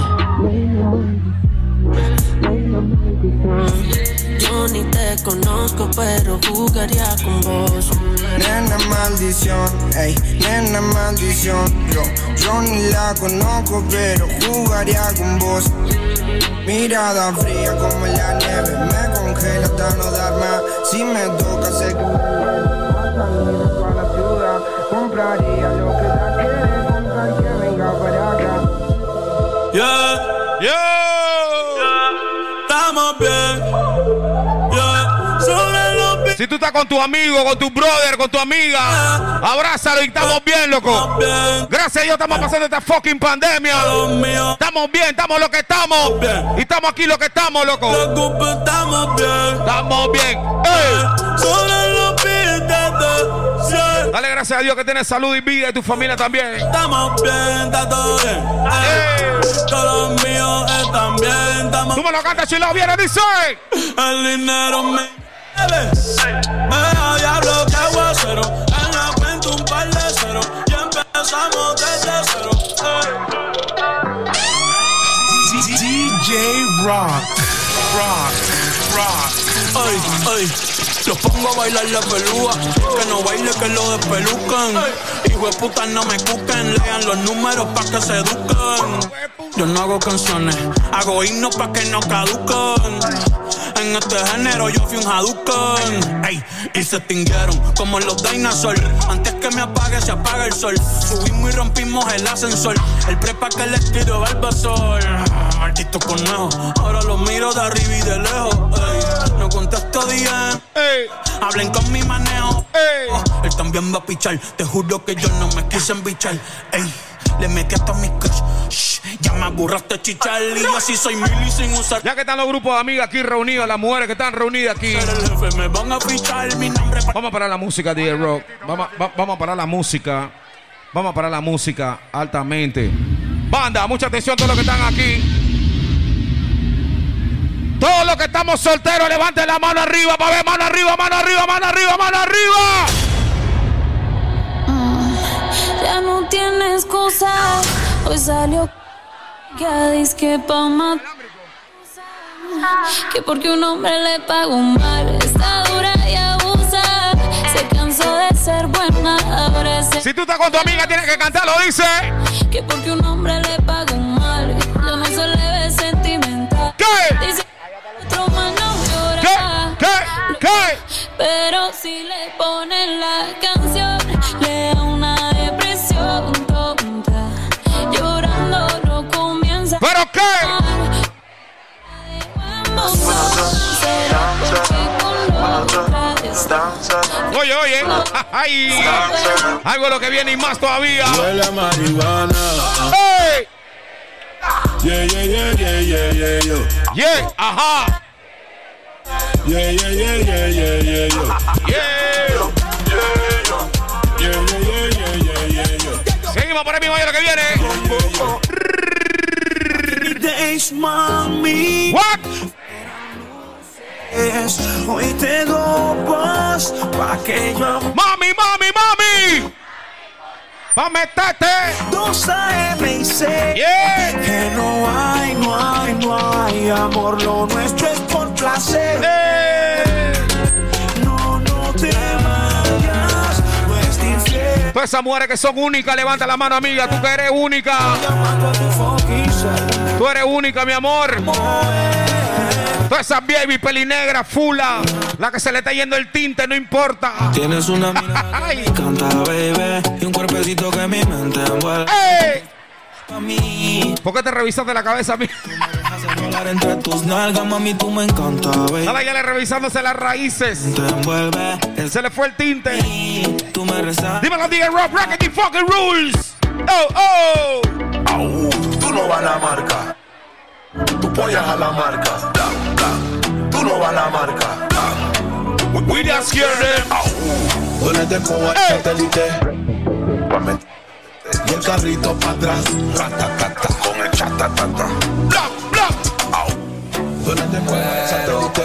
Ni te conozco, pero jugaría con vos. Nena maldición, ey, nena maldición. Yo, yo ni la conozco, pero jugaría con vos. Mirada fría como la nieve, me congela hasta no dar más. Si me toca, sé que a la ciudad. Compraría lo que la quiere, que venga para acá. Yeah, Yo. Si tú estás con tu amigo, con tu brother, con tu amiga, abrázalo y estamos bien, loco. Gracias a Dios estamos pasando esta fucking pandemia. Estamos bien, estamos lo que estamos. Y estamos aquí lo que estamos, loco. Estamos bien. Estamos bien. Dale gracias a Dios que tienes salud y vida y tu familia también. Estamos bien, está bien. Todos los míos están bien. Tú me lo cantas, chilo, viene, dice. El dinero me Me da diablo que aguacero. En la cuenta un par de cero. Y empezamos desde cero. DJ Rock, Rock, Rock. Ay, ay, los pongo a bailar la pelúa. Que no baile, que lo despelucan. Hijo de puta, no me cuquen. Lean los números pa' que se eduquen. Yo no hago canciones, hago himnos pa' que no En este género yo fui un Hadouken Ey, y se extinguieron como los dinosaurs Antes que me apague se apaga el sol Subimos y rompimos el ascensor El prepa que les tiro Bulbasaur maldito conejo. Ahora lo miro de arriba y de lejos. Ey, no contesto DM. Ey, hablen con mi manejo. Ey, él también va a pichar. Te juro que yo no me quise embichar. Ey, le metí hasta mi crush. Ya me aburraste chichar. Y así soy mili sin usar. Ya que están los grupos de amigas aquí reunidos, las mujeres que están reunidas aquí. Ser el jefe me van a pichar mi nombre. Vamos a parar la música, DJ Rock. Vamos, va- vamos a parar la música. Vamos a parar la música altamente. Banda, mucha atención a todos los que están aquí. Todos los que estamos solteros, levanten la mano arriba para ver mano arriba, mano arriba, mano arriba, mano arriba. Ya no tiene excusa. Hoy salió que dice pa' matar. Que porque un hombre le pagó mal, está dura y abusa. Se cansó de ser buena, ahora se. Si tú estás con tu amiga, tienes que cantarlo, dice. Que porque un hombre le pagó mal, ya no se le ve sentimental. ¿Qué? Dice otro más no llora. ¿Qué? ¿Qué? Pero si le ponen la canción, le da una comienza. ¿Pero qué? Oye, oye. Ay. Algo lo que viene y más todavía. Huele a marihuana. ¡Ey! Yeah, yeah, yeah, yeah, yeah, yeah, yo. Yeah, ajá. Yeah, yeah, yeah, yeah, yeah, yeah, yo. Yeah. Yeah, yeah, yeah, yeah, yeah, yeah, yo. Seguimos por ahí mismo, oye lo que viene. Mami. What? Hoy te pa' que yo Mami, mami, mami. Va meterte. 2 AM y sé Yeah. que no hay, no hay, no hay amor. Lo nuestro es por placer. Eh. No, no te vayas, no es infiel. Todas esas mujeres que son únicas, levanta la mano, amiga. Tú que eres única. Llamando a tu. Tú eres única, mi amor. Todas esas baby pelinegra, fula. La que se le está yendo el tinte, no importa. Tienes una mirada que me encanta, baby. Y un cuerpecito que mi mente envuelve. ¡Ey! A mí, ¿Por qué te revisaste la cabeza, hace volar entre tus nalgas, mami, tú me encanta, baby. Nada, ya le revisándose las raíces. Te envuelve, el Se le fue el tinte. tú me rezas. Dímelo, DJ Rock, Racket the fucking rules. Oh, oh. Au, tú no vas a la marca. Tú pollas a la marca. Da, da. Tú no vas a la marca. Da. We just hear them. Ponete con el Ey. satélite. Y el carrito para atrás. Ratatata, con el chatatata. Blah, blah. Ponete con el satélite.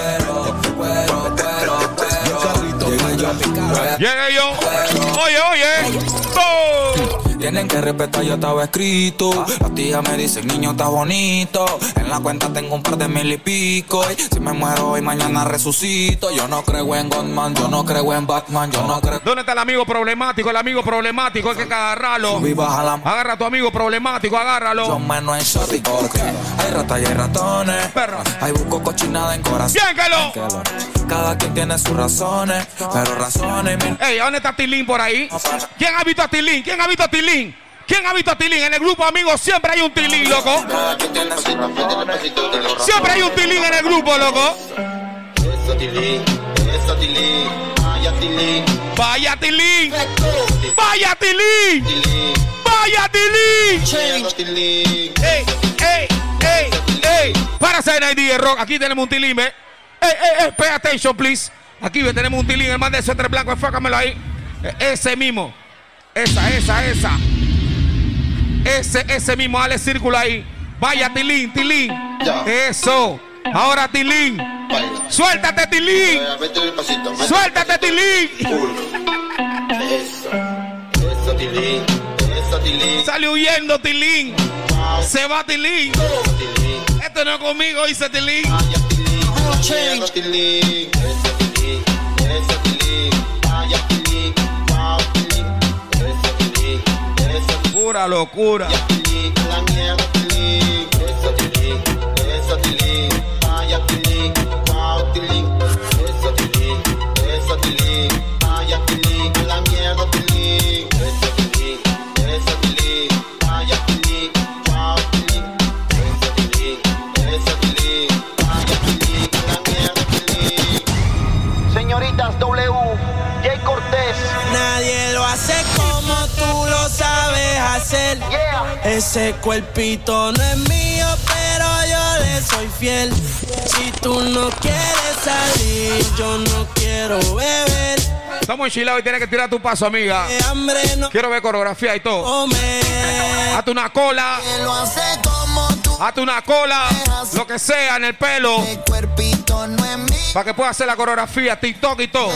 Y el carrito para atrás. Llegué yo. Oye, oye. Oh. Tienen que respetar, yo estaba escrito. Las tías me dicen, niño, está bonito. En la cuenta tengo un par de mil y pico. Y si me muero hoy, mañana resucito. Yo no creo en Godman, yo no creo en Batman, yo no creo. ¿Dónde está el amigo problemático? El amigo problemático, hay que agarrarlo. Agarra a tu amigo problemático, Yo agárralo. menos en shorty porque hay ratas y hay ratones. Perra. Hay busco cochinada en corazón. Bienquelo. Cada quien tiene sus razones, pero razones. Ey, ¿dónde está Tilín por ahí? ¿Quién ha visto a Tilín? ¿Quién ha visto a Tilín? ¿Quién ha visto a Tilín? En el grupo amigos siempre hay un Tilín, loco. Siempre hay un Tilín en el grupo, loco. Vaya, Tilín. Vaya Tilín. Vaya Tilín. ¡Ey, ey, ey, ey! Párase en ID Rock. Aquí tenemos un tilín, ¿eh? ¡Ey, ey, ey! Pay attention, please. Aquí tenemos un tilín, el man de suéter blanco. Enfócamelo ahí. E- Ese mismo. Esa, esa, esa. Ese, ese mismo. Dale círculo ahí. Vaya, tilín, tilín. Ya. Eso. Ahora, tilín. Baila. Suéltate, tilín. Pasito. Suéltate, tilín. Eso. Eso, Tilín. Eso, Tilín. Sale huyendo, tilín. Se va, tilín. Eso, Tilín. Esto no es conmigo, dice tilín. Vaya, Tilín. Eso, Tilín. Eso, Tilín. Eso, Tilín. Pura locura. Ese cuerpito no es mío, pero yo le soy fiel. Si tú no quieres salir, yo no quiero beber. Estamos enchilados y tienes que tirar tu paso, amiga. No Quiero ver coreografía y todo. comer. Hazte una cola. Hazte una cola. Lo que sea en el pelo. El cuerpito no es mío. Para que pueda hacer la coreografía, TikTok y todo.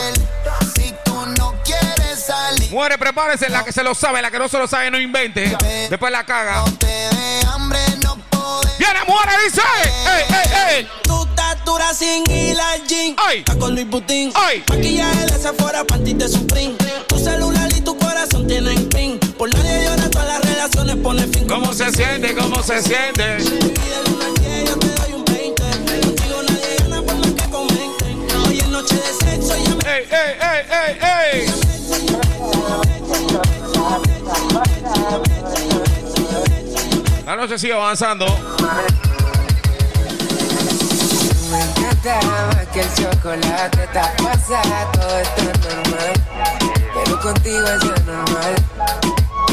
Salir, Muere, prepárense. La que se lo sabe, la que no se lo sabe, no invente. Después la caga. no te dé hambre, no podés. Viene, muere, dice. ¡Ey, ey, ey! Tu estatura sin hilar jean. Ay. Con Luis Butín. Ay. Maquillaje de Sephora, panty de Supreme. Tu celular y tu corazón tienen pin. Por nadie llora, todas las relaciones pone fin. ¿Cómo se siente? ¿Cómo se siente? Y del 1 al 10 yo te doy un 20. Contigo nadie gana por más que comenten. Hoy es noche de sexo y ya me... ¡Ey, ey, ey, ey, ey! La noche sigue avanzando. Me encanta más que el chocolate pasada, todo está normal. Pero contigo es normal.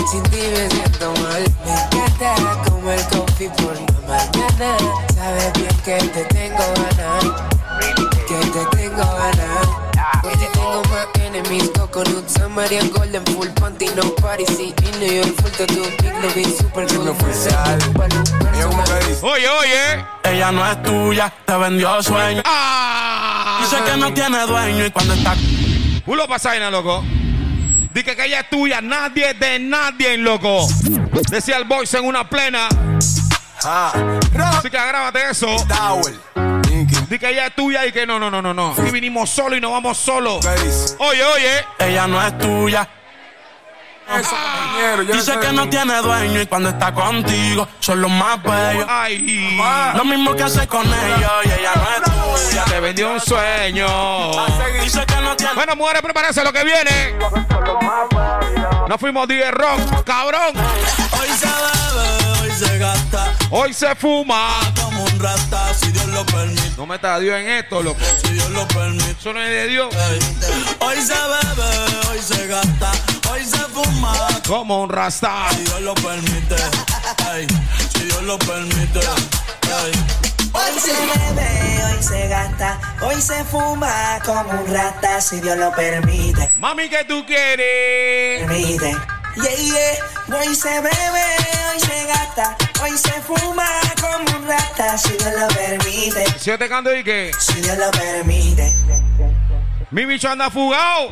Sin ti me siento mal. Me encanta como el coffee por la mañana. Sabes bien que te tengo ganas. Que te tengo ganas. Porque tengo más enemies, coconut, Samarian, golden, full panty, no party, sí, in New York, full tattoo, big love, super cool, Oye, oye. Ella no es tuya, te vendió sueño. ¡Ah! Dice que no tiene dueño y cuando está Pulo pasaina, loco. Dice que ella es tuya, nadie de nadie, loco. Decía el voice en una plena. Así que grábate eso. Dice que ella es tuya y que no, no, no, no, no. Y vinimos solo y nos vamos solo. Oye, oye. Ella no es tuya. Dice que no tiene dueño y cuando está contigo son los más bellos. Ay. Lo mismo que hace con ellos y ella no es tuya. Te vendió un sueño. Dice que no tiene Bueno, mujeres, prepárense lo que viene. Nos fuimos 10 rock, cabrón. Hoy se bebe, hoy se gasta Hoy se fuma. como un rata si Dios lo permite. No meta a Dios en esto, loco. Si Dios lo permite. Eso no es de Dios. Hoy se bebe, hoy se gasta, hoy se fuma. Como un rasta. Si Dios lo permite, ey, si Dios lo permite. Hoy se bebe, hoy se gasta, hoy se fuma como un rata si Dios lo permite. Mami, ¿qué tú quieres? Permite. Yeah, yeah. Hoy se bebe, hoy se gasta, hoy se fuma como un rata si Dios lo permite. Si yo te canto y que Si Dios lo permite. mi bicho anda fugado.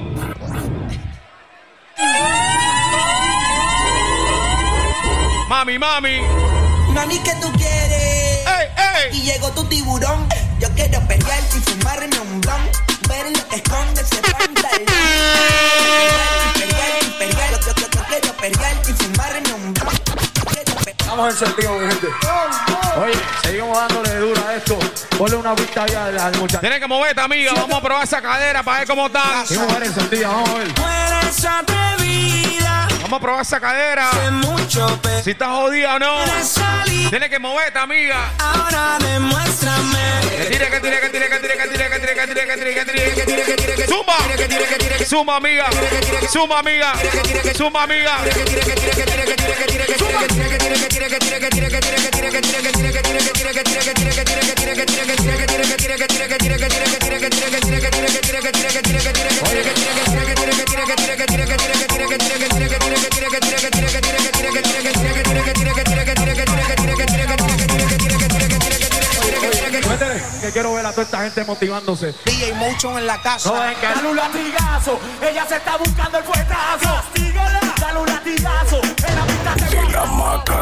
Mami, mami. Mami, ¿qué tú quieres? ¡Ey, ey! Y llegó tu tiburón. Yo quiero pelear y fumarme un blon. Ver lo que esconde ese pantalón. Pelear y pelear, pelear Estamos encendidos, mi gente. Oye, seguimos dándole duro a esto. Ponle una vista ahí al, al muchacho. Tienes que moverte, amiga. Vamos a probar esa cadera para ver cómo está. Sí, mujer encendida, vamos a ver. Vamos a probar esa cadera. Si estás jodida o no. Tienes que moverte, amiga. ahora demuéstrame. Que tire, que tire, que tire, que tire, que tire, que tire, que tire, que tire, que tire, que tire, que tire, que Suma. Suma, amiga. Suma, amiga. Suma, amiga. Métele, que quiero ver a toda esta gente motivándose. DJ Motion en la casa. No dejen que Dale un latigazo, ella se está buscando el fuetazo. Castígala, dale un latigazo, en la pista se De la maca.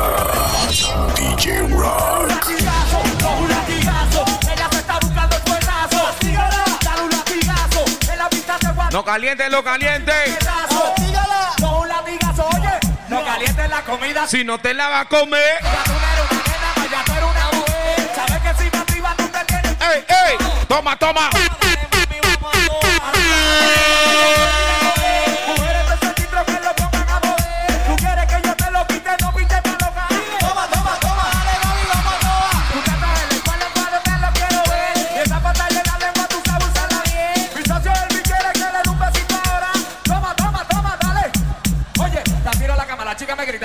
DJ Rock. Un latigazo, un latigazo, ella se está buscando el fuetazo. Castígala, dale un latigazo, en la pista se guarda. No caliente, lo caliente. Castígala, latigazo, oye. No calientes la comida. Si no te la va a comer. Ya tú no eres una nena, vaya, tú eres una mujer. Sabes que si me activas tú te tienes. ¡Ey, ey! Toma, toma.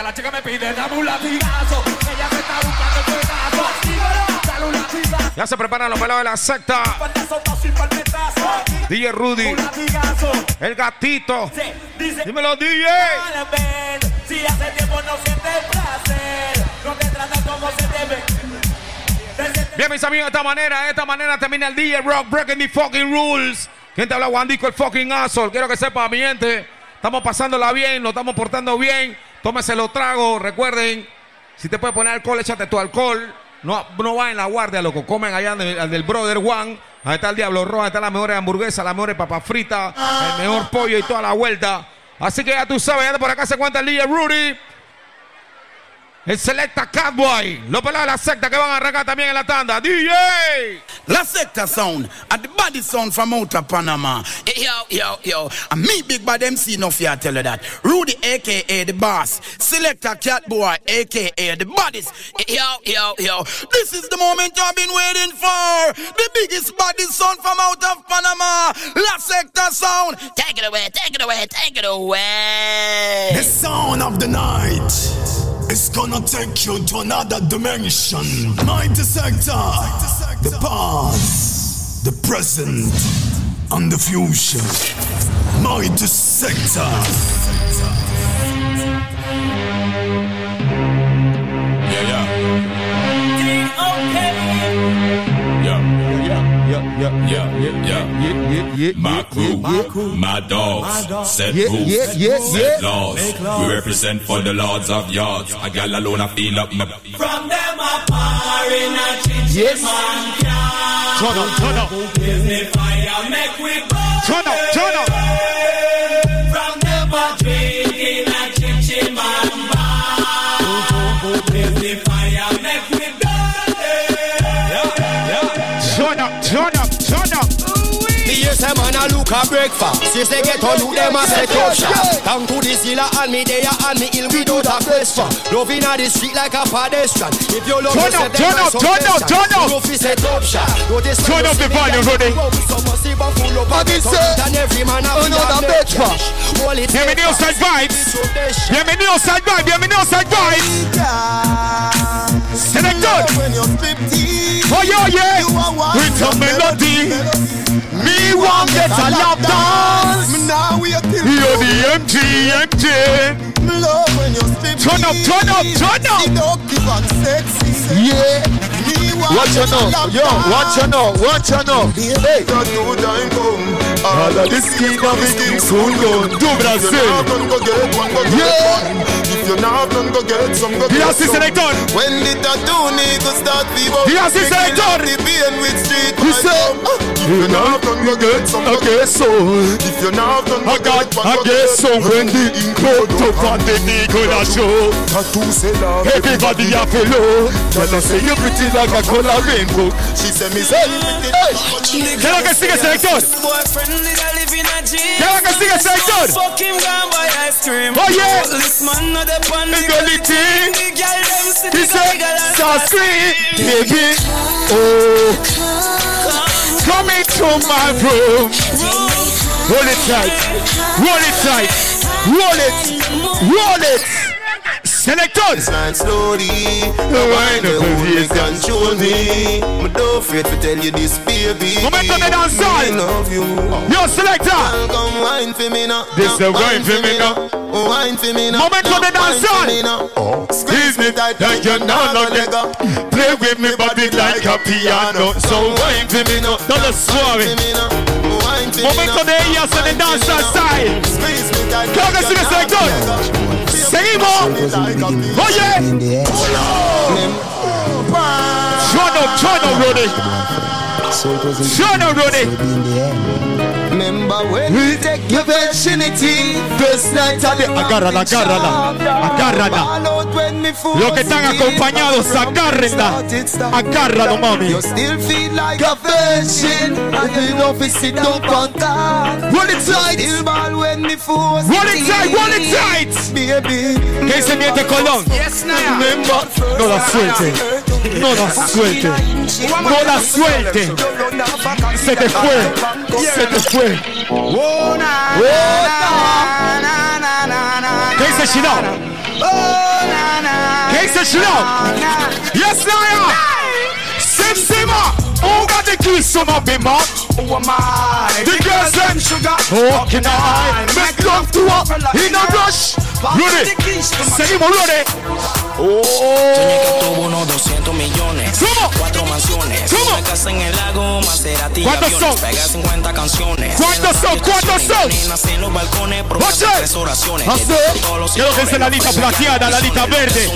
La chica me pide, dame un latigazo. Ella se está buscando el dale un latigazo. Ya se preparan los pelados de la secta. DJ Rudy. El gatito. Dímelo, DJ. Si hace tiempo no sientes placer, no te trata como se debe. Bien, mis amigos, de esta manera, de esta manera termina el DJ Rock Breaking the fucking rules. ¿Quién te habla, Wandico, el fucking asshole? Quiero que sepa, mi gente, estamos pasándola bien, nos estamos portando bien. Tómese los tragos, recuerden, si te puedes poner alcohol, échate tu alcohol. No, no va en la guardia, loco. Comen allá del, al del Brother One. Ahí está el Diablo Rojo, ahí está la mejor hamburguesa, la mejor papa frita, el mejor pollo y toda la vuelta. Así que ya tú sabes, ya por acá se cuenta el DJ Rudy. El Selecta Catboy. Los pelados de la secta que van a arrancar también en la tanda. DJ. La Secta Sound, and the body sound from out of Panama. Yo, yo, yo. And me, Big Bad MC, no fear tell you that. Rudy, aka the boss. Selector Catboy, aka the bodies. Yo, yo, yo. This is the moment I've been waiting for. The biggest body sound from out of Panama. La Secta Sound. Take it away, take it away, take it away. The sound of the night is gonna take you to another dimension. Mighty sector, the past, the present, and the future. Mighty sector. Yeah, yeah. Yeah, yeah, yeah. My crew, my dogs, set Yeah, rules, yeah, yeah, set yeah. laws. Laws. We represent for the lords of yards. A gal alone, I feel up my. From them a par in a chichi Yes. man can. Turn up, turn up. Give me fire, make we burn. Turn up, turn up. From them a drink a look a breakfast Since they get on you them a set up shop Down to the zilla and me there and me ill without a question Love inna the street like a pedestrian If you love Turn me, up, say turn them up, a turn up, suggestion. turn up. You know fi set up shop Notice Turn when up you the see me volume, like Rudy. wow, Some must see but full up What and he get say? out And every man a Oh, no, fi a that make bitch, cash. Hold it Bienvenidos al Vibes. Bienvenidos al Vibes, bienvenidos al Vibes. Selector. Oye, oye. With a melody. Me want get a lap dance. You're the MG, MG. Turn up, turn up, turn up. Yeah. Watch your now, yo, watch your now, watch your now. Hey, all of this kingdom is soon gone to Brazil. Yeah. If you're not done, go get some. Go Mira get si some. selector. When the tattoo nigga start fever. Mira si selector. The pain with street. You say, If you're not done, go get some. I guess so. If you're not done, I got, I guess so. When the ink out up on the Nicola show. Tattoo seller. Everybody have a low. Tell us say you pretty like a color rainbow. She say me say ¿Qué es lo que sigue, selector? Boyfriend did I live in a jeep. ¿Qué es lo que sigue, selector? Fuck him, gone buy ice cream. Oh, Oye. This man not the pan. The gully thing. The girl them sit He the girl and start scream, baby. Oh, come into my room. Hold it tight, roll it tight, roll it, roll it. Selectors. Slide slowly. The wine of the You control me. Me don't afraid to tell you this, baby. Momento de danzar. Me love you. Yo, selector. Girl, Come wine for me now. This the wine for me now. Wine for me now. Momento de Now wine for danzar. me now. Squeeze me tight like you know no let go. Play with me body like a piano. So wine for me now, no lo suave. Momento de ellas en el danza style. Creo que sigue selector. Seguimos. Oye. Turn up, turn up, Rudy. Remember when we take your virginity First night of the Agárrala, agárrala Agárrala Los que están acompañados, agárrenla Agárralo, mami. You still feel like a virgin. And you know if sit down on that. Roll it tight. Still ball when me force Roll it tight, roll it tight. Baby. ¿Qué dice Miente Colón? Remember. No la suelte No la suelte No la suelte Se te fue Se te fue ¿Qué dice Chino? Gangsta chill out. Yes, Lion. Sim Simma. Who got the keys to my? Who am I? The girls them sugar. Oh, can I make love to her in a rush? Ready? Seguimos? Soñé que Oh. tuvo unos 200 millones. ¿Cómo? Cuatro mansiones. ¿Cómo? Una casa en el lago, Maserati ¿Cuántos aviones. son? Pega 50 canciones. ¿Cuántos son? ¿Cuántos son? nenas en los balcones, tres oraciones. Quiero que sea la lista plateada, la lista verde,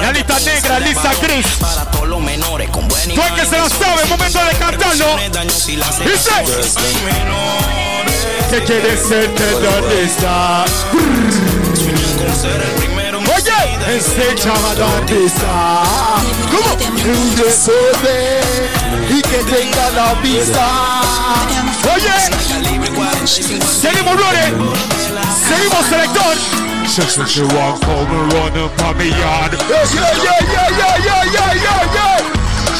la lista negra, lista gris. Para todos los menores con buena Tú que se la sabe, momento de cantarlo. Dice. ¿Qué quiere ser Oye, este chaval va a empezar. ¿Cómo? Un desorden y que tenga la pista. Oye, seguimos, Lore. Seguimos, selector. Since she home and run up on me yard. Yeah, yeah, yeah, yeah, yeah, yeah, yeah, yeah.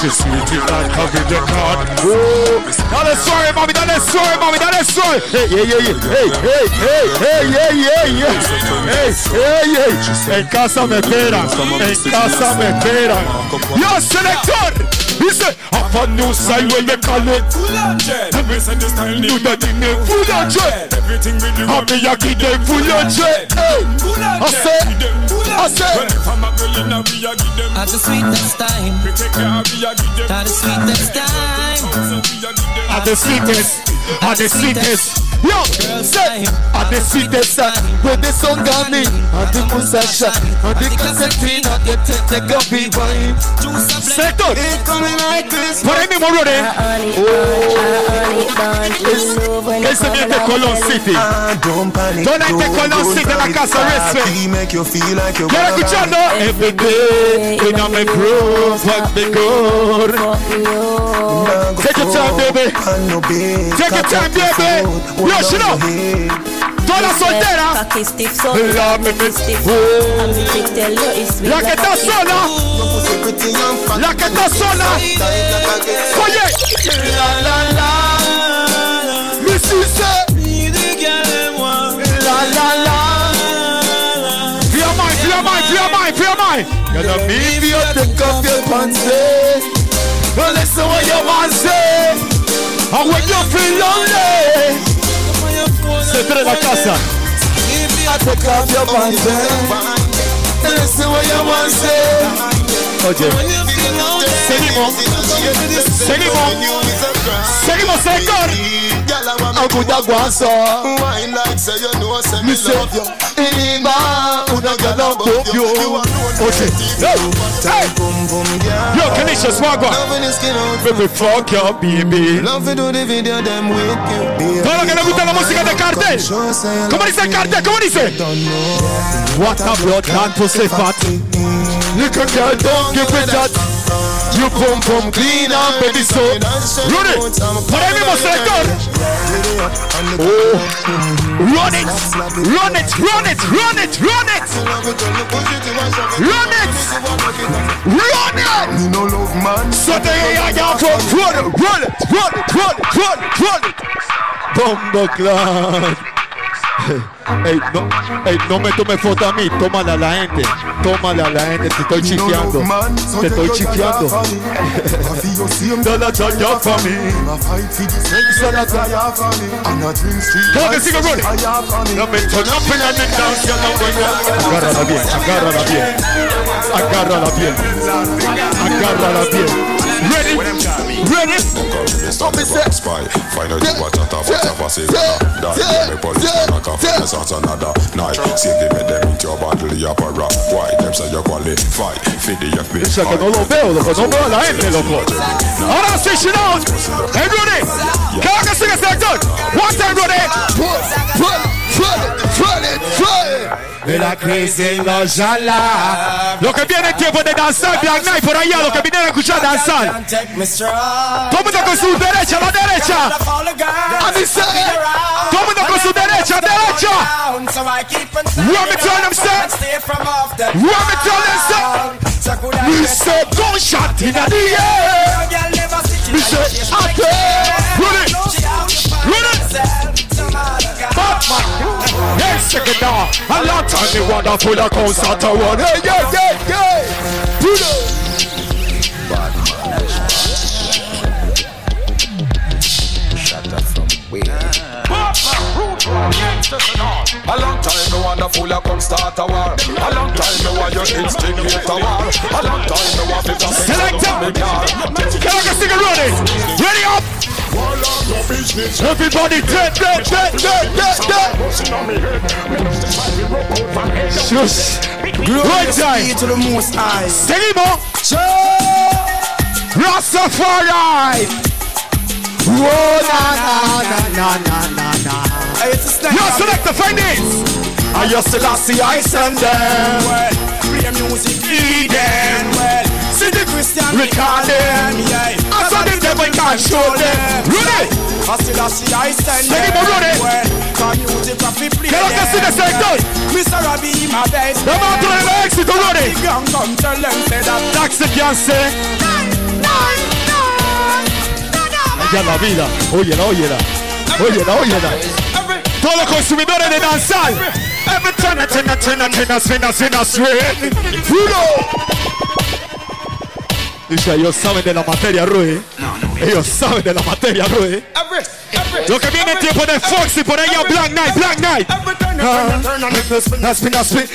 She sweet it like a video card. Mommy. Mommy. Hey, yeah, yeah, yeah. Hey, hey, hey, hey, yeah, yeah, yeah. Hey, hey, yeah. En casa me esperan. En casa me esperan. Yo, selector. He said, half a new when we call it Full on jet. And we full on Everything we do I give full on jet. Hey, I say at the sweetest time. At the sweetest time. At the sweetest at the sweetest. Yo, say, at the sweetest uh, time when the sun gone in, and the moon shine, and the concertina get to take a big wine. Sector, por ahí mismo, Lore. Es, ese viene de Colón City. Toda gente de Colón City, la casa Respect. Quiero escucharlo. Every day, in a me groove, what me good. Take your time, baby. Take your time, baby. Yo, shut up. Toda soltera. La me me. La que está sola. La que está sola. Oye. La la la. La la la. Gonna leave you take off your pants. eh. Well, listen what your man say. And when you feel lonely, say to the casa. I take off your band. Listen what you want to say. Oye, seguimos, seguimos, seguimos, sector. Aguda guaso. Me say, Inima, una gala bobio. Oye, hey. Yo, Kenisha Swagwa. Baby, fuck your baby. Todo que le gusta la música de cartel. ¿Cómo dice el cartel? ¿Cómo dice? What a blood can pussy fat. Little girl, don't give me that. You pum pum clean and baby so. Rudy, por ahí mismo selector. Oh, run it, run it, run it, run it, run it. Run it, run it. Me no love man. So they are down for run it, run it, run it, run it, run it, run it. Bombo clan. Ey, no, ey, no me tome foto a mí, tómala a la gente, tómala a la gente, te estoy chiqueando, te estoy chiqueando. Como que sigo voy Agárrala bien, agárrala bien, agárrala bien, agárrala bien. Ready, ready. Stop it, set. Spy, find out what chat off, what say that. Me police, knock off, this out another night. See, give me them into your bottle, your para. Why them say you qualify? Feed the FBI. Piensa que no lo veo, loco, no veo a la gente, loco. Ahora sí, shit out. Hey, Rudy, que haga sigue selector. One time, Rudy. De la crisis no jala. Lo que viene es tiempo de danzar, Black Knight, por allá, lo que vinieron a escuchar danzar. Todo el mundo con su derecha, la derecha. A mí se. Todo el mundo con su derecha, derecha. Run me tell them, sir. Run me tell them, sir. We say gunshot in the air. We say up there. Run it. Run it. Batman. Yes. second now. A long time me wonderful a concert a one. Hey, yeah, yeah, yeah. Pull up. A long time me wonderful a come start a war. A long time me want you instigate a war. A long time me want to just Selector. Can I get sing ready? Ready up. Everybody dead, dead, dead, dead, dead, dead. Shush. Right time. to the most high. Sing it more. Rastafari. Whoa, na, na, na, na, na, na, na. Yo, select the findings. I just Selassie, I send them. Well, music Eden. Well, see the Christian Record them. Yeah. I saw the devil can't show them. Ready? I still I see I stand Take it, there. Barone. Well, can music a fi play Can I get see the them. second? Mr. Robbie, my best Come on to the exit already. Big young come tell them say that That's the fiancé. Ya la vida. Óyela, óyela. Óyela, óyela. Todos los consumidores de danzar. Every turn, turn, turn, turn, spin, spin, spin. Puro. Dice, ellos saben de la materia, Rui. Ellos saben de la materia, Rui. Lo que viene en tiempo de Foxy, por allá Black Knight, Black Knight. Ah, spin, spin, spin.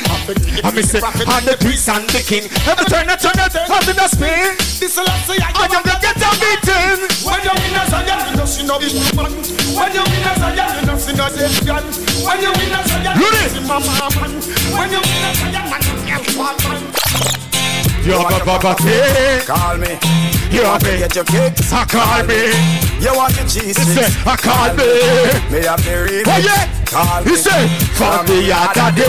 I miss it. On the peace and the king. Every turn, turn, turn, spin, spin. This will say I I am the get a beaten. When you win as a girl, you know she know this man. When you win as girl, you know she know this gun. When you win as girl, you know man. When you win as a girl, man, you man. Yo, ba, ba, ba, eh. Call me. You You want want to me? get your kicks? I call me. You want your cheese? He said, I call me. Me have the remix. Oh yeah. Call He me. said, from the other day.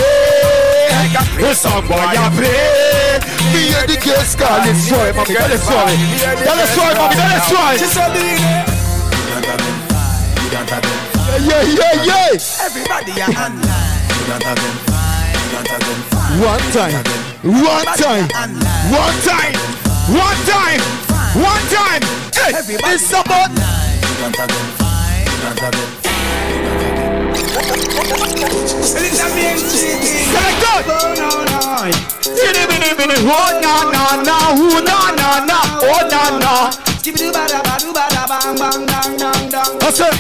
The song boy I play. Me and the kids call it story, mommy. Tell the story. Tell the story, mommy. Tell the story. She said, "Baby, Yeah, yeah, yeah. Everybody are online. One time. One time. One time. One time. One time. Hey, it's about. Selector. Minute, minute, minute. Oh, na, na, na. Oh, na, na, na. Oh, na, na. I said,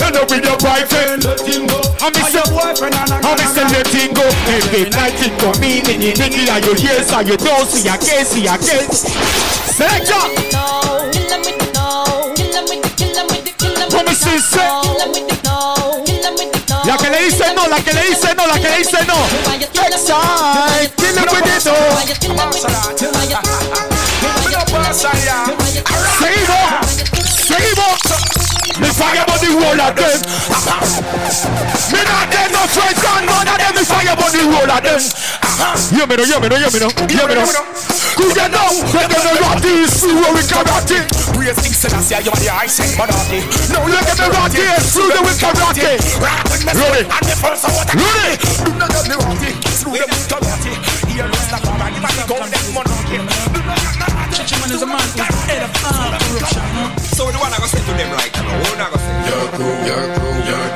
end up with your boyfriend. I miss your boyfriend. I miss the letting go. Every night it come in in the nigga and you hear so you don't see a case, see a case. Selector. Come see, say. La que le dice no, la que le dice no, la que le dice no. With it, oh. Seguimos, seguimos. Me fire the whole of them. Me not get no friends and none of them. Me fire the whole of them. Hear me no, hear me no, hear me no, hear me no. Cause you know, when you know what is through where we karate. Praise King Selassie, you are the I say Monarchy. Now look at me rocky, through the with karate. Ready, And the first of what I ready. Do not get me rowdy, through the with karate. Here is the power, you might go them monarchy. Man is a man who's head of armed corruption. So the one I go say to them right now, what I go say? Your crew, your crew, your dog,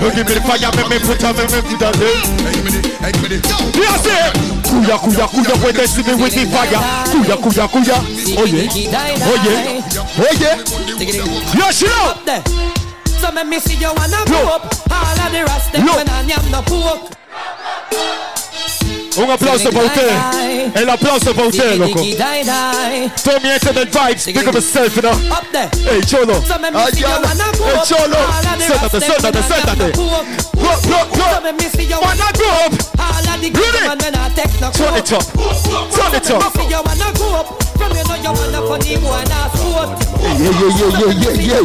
Don't give me the fire, make me put on, make me put on there. Yes, sir. Kuya, kuya, kuya, when they see me with the fire. Kuya, kuya, kuya. Oh yeah, oh yeah, oh yeah. Yes, you know. So make me see you wanna go up All of the rest them when I am no poke Un aplauso para usted. El aplauso para usted, loco. Die, die. Tommy Excellent Vibes. Pick up yourself, you know. Up there Hey, Cholo. So make me see you Ayala. wanna go Hey, up Cholo. All of the Siéntate, rest them siéntate, when I am siéntate. no poke Look, look, So look. make me see you Wanna go up. All of the good Ready? man when I take no Turn it up. Turn it So make me up. From you know you wanna funny boy not sport. Ey, ey, ey, ey, ey, ey, ey.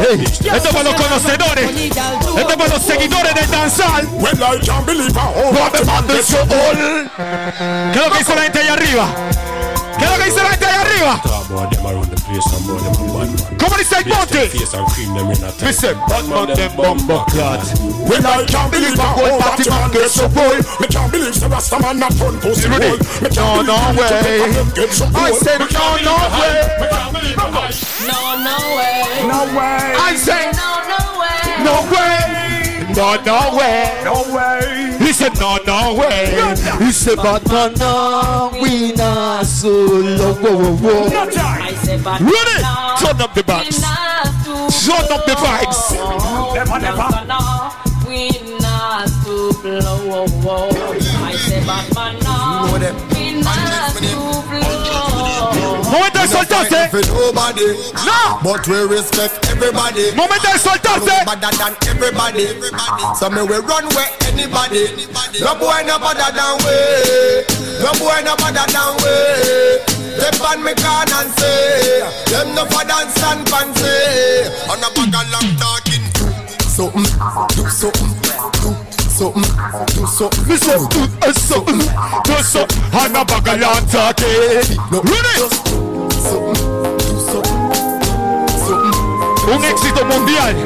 Ey, esto es para los conocedores. Esto es para los seguidores del danzal. Well, I can't believe how What the man is so old. ¿Qué es lo que dice la gente ahí arriba? ¿Qué es lo que dice la gente ahí arriba? ¿Cómo dice el monte? Dice Batman them bombo clot. Well, I can't believe how whole old party that man man get gets so so bold. bold. Me can't believe the Rasta man not run pussy Rudy. hole. Me No, can't no believe way. the man get so I bold. said Me no, can't no believe way. Me can't believe No, no way. No way. I say No, no way. no way. No, no way. No way. He said no, no way. He said Batman no, we not solo. Whoa, whoa, whoa. I said, but Ready? no, Turn up the we not to Turn up the vibes. Never, never. no, we not to blow. I said, but man, no, we not to blow. Momento de soltarse. Nobody. No. But we respect everybody. Momento de soltarse. Eh? better than everybody. So me we run where anybody. No boy no better than we. No boy no better than we. Step on me can and say them no for dance and fancy. On a bag of long talking. Something, do something, do something, do something. Me say do something, do something. I'm a bagalan talking. Ready? Un éxito mundial.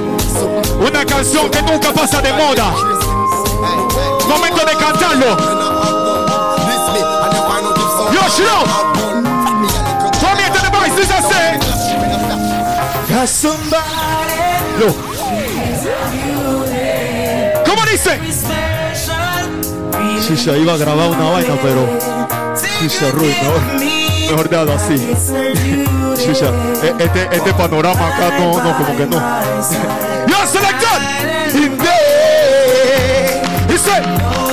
Una canción que nunca pasa de moda. Momento de cantarlo. Yo, Shiro. Tommy at the device, this I say. Got somebody. No. ¿Cómo dice? Shisha iba a grabar una vaina, pero Shisha Ruiz, mejor, mejor dado así. Shisha, e- este, este panorama acá no, no, como que no. Yo, selector! Momento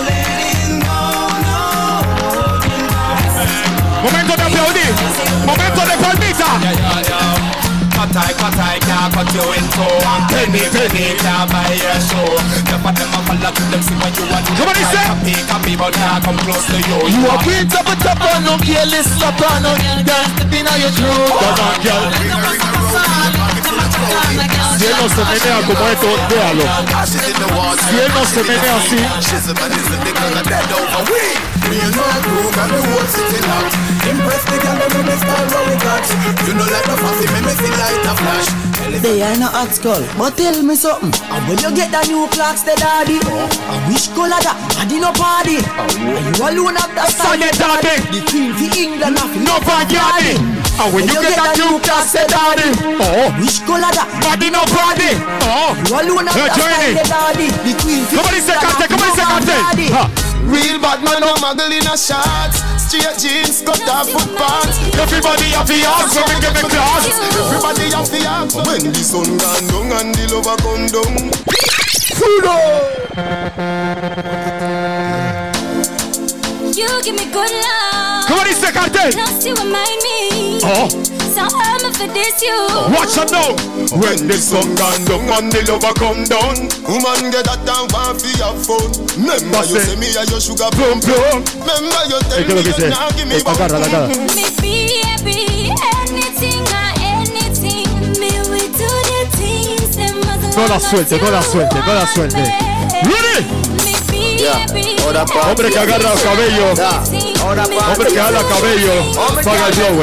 Cut I, cut I, can't cut you in two. And penny, penny, can't buy your show The for them a follow to them, see what you want Come on. Copy, copy, but can't come close to you. You are beat up a top on no careless slap on no girl stepping on your throat. Come on, girl. Si él no se menea como esto, déjalo. Si él no se menea así, They are not hot skull, but tell me something. And when you get the new clocks, the daddy, I wish color that I did no party. And you alone have that Sunday daddy. The queen for England, nothing. no backyard. And when you get that new class, say daddy. Oh, Wish color that body no body. Oh, you alone have Yo, that Johnny. style, the daddy. The queen for Come on, England, Cante, come on, nothing Cante. daddy. Ha. Real bad man, no muggle in a shorts. Straight jeans, cut off foot pants. Everybody have the arms when we get the class. Everybody have the axe when the sun gone down and the lover come down. You give me good love. Come on, dice cartel. Enough to remind me. Oh. So I'm for this you. Watch out now. When the sun gone down and the lover come down, woman get that down want fi have fun. Remember you say me a your sugar Plum, plum. Remember you tell Eh, ¿qué es lo me you now give me Eh, agarra, agarra. Me anything or anything. Me we do the things them must No la suelte, no la suelte, no la suelte. Ready? Hombre que agarra el cabello. Hombre que agarra el cabello. Paga el flow,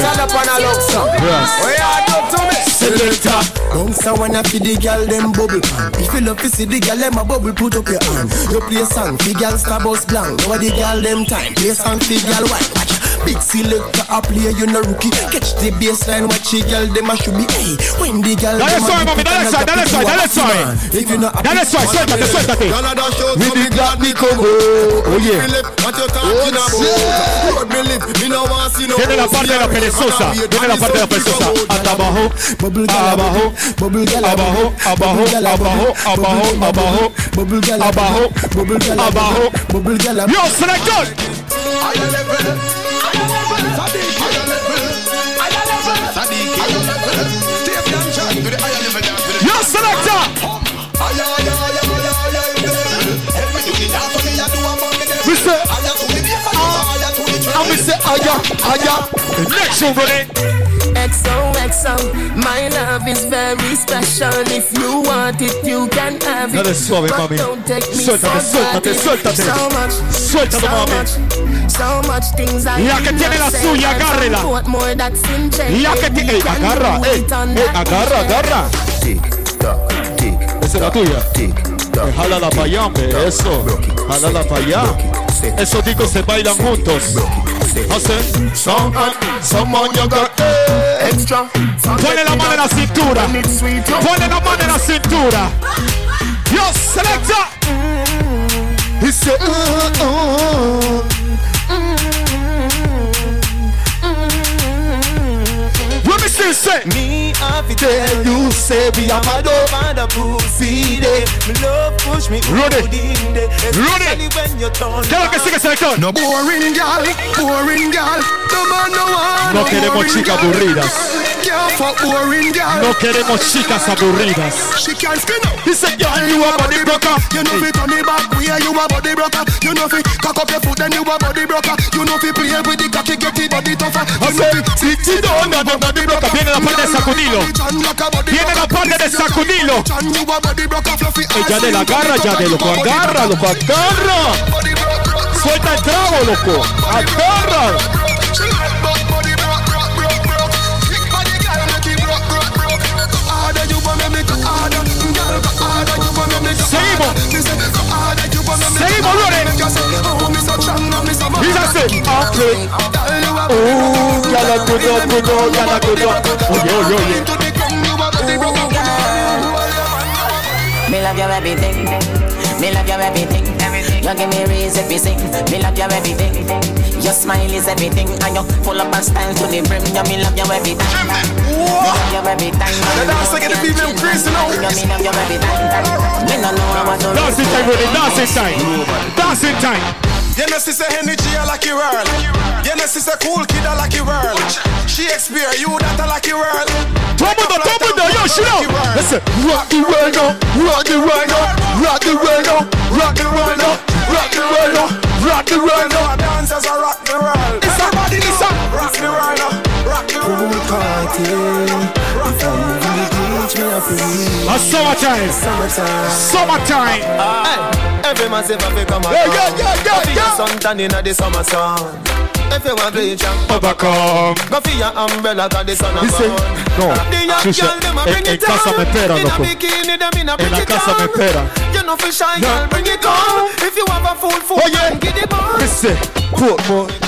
Selector. Bounce a wanna fi the girl them bubble pan. If you love to see the girl them a bubble, put up your hand. You play song fi girl star bus blank. Now the girl them time. Play song fi girl white. Watch big selector a play you no rookie. Catch the baseline, watch the girl them a should be. Hey, when the girl Dale them a suave, dip mami, it dale and a suave, drop dale it, suave, you a dale happy suave. man. If you not happy, Dale suave, suéltate, suéltate. Canada show With to me the Glock Glock me Nicobo. Oye. Oye. What you talking about? Road me live, me no want see no Viene la pussy parte de la and perezosa. I'm here Viene la and parte de la it's perezosa. so big Hasta abajo. Bubble girl a Abajo. bubble, bubble girl a Abajo, bubble, abajo, bubble girl a abajo, bubble, abajo, bubble girl a abajo, bubble, bubble girl a abajo, bubble, bubble girl a abajo. bubble, bubble girl a Yo, selector. Yo, selector. We say, say, aya, aya. Next one, Ronnie. XOXO, my love is very special. If you want it, you can have it. Dale suave, But mami. Don't take me Suéltate, for suéltate, granted. suéltate. So much, Suéltalo, so mami. much, so much things I La que tiene la suya, I'll agárrela. more that's in check. La que tiene. Ey, can agarra, do ey, it on ey, that agarra, agarra. Esa es la tuya. Eh, Jálala para allá, hombre. Eso. Jálala para allá. Esos discos se bailan juntos. I say, some hot, some on your got eh, extra. Ponle la mano en la cintura. Ponle la mano en la cintura. Yo, selector. He said, uh, uh. uh. Say. Me it Tell you, say, we are mad over the pussy day. Me love push me Rudy. good in day. Rudy. Especially when you turn ¿Qué es lo que sigue, selector? No boring gal, boring gal. No man no one. No queremos chicas aburridas. No queremos chicas aburridas. She can't spin up. Dice, girl, you a body broker. You know fi turn it back way you a body broker. You know fi cock up your foot then you a body broker. You know fi play with the cocky get the body tougher. You know fi sit it down and the body broker. Viene la parte de sacudilo. Viene la parte de sacudilo. Ella de la garra, ya de loco, agarra, loco, agarra. Suelta el trago, loco. Agarra. Seguimos. Seguimos, Oh. Oh. Me love your everything. Me love your everything. You give me reason to sing. Me love your everything. Your smile is everything, and you full of a style to the brim. You me love your everything. Me love your everything. The dance again, the female crazy now. You me love your everything. Me no know what to Dancing time, Rudy, dancing time. Dancing time. You know, sister energy, I like your world. You know, sister cool kid, I like your world. Shakespeare, you that I like your world. Todo mundo, todo mundo, yo, shut up. Listen, rock the world now, rock the world now, rock the world now, rock the world now, rock the world now, rock the world now. Dancers are rock the world. It's somebody, it's rock the world now, rock the world. Pool party. If Teach me how to live. A summertime. Summertime. Summertime. Uh, hey. Every man say fi come yeah, yeah, yeah, yeah, yeah. yeah. Sun tan inna the summer sun. If you want bleach and overcome, go for your umbrella 'cause the sun a burn. No, Chucha, en, en casa me espera, loco. En la casa me espera. You know for shy, no. girl, bring it on. If you have a full, full, oh, yeah. give it on. Listen, put more.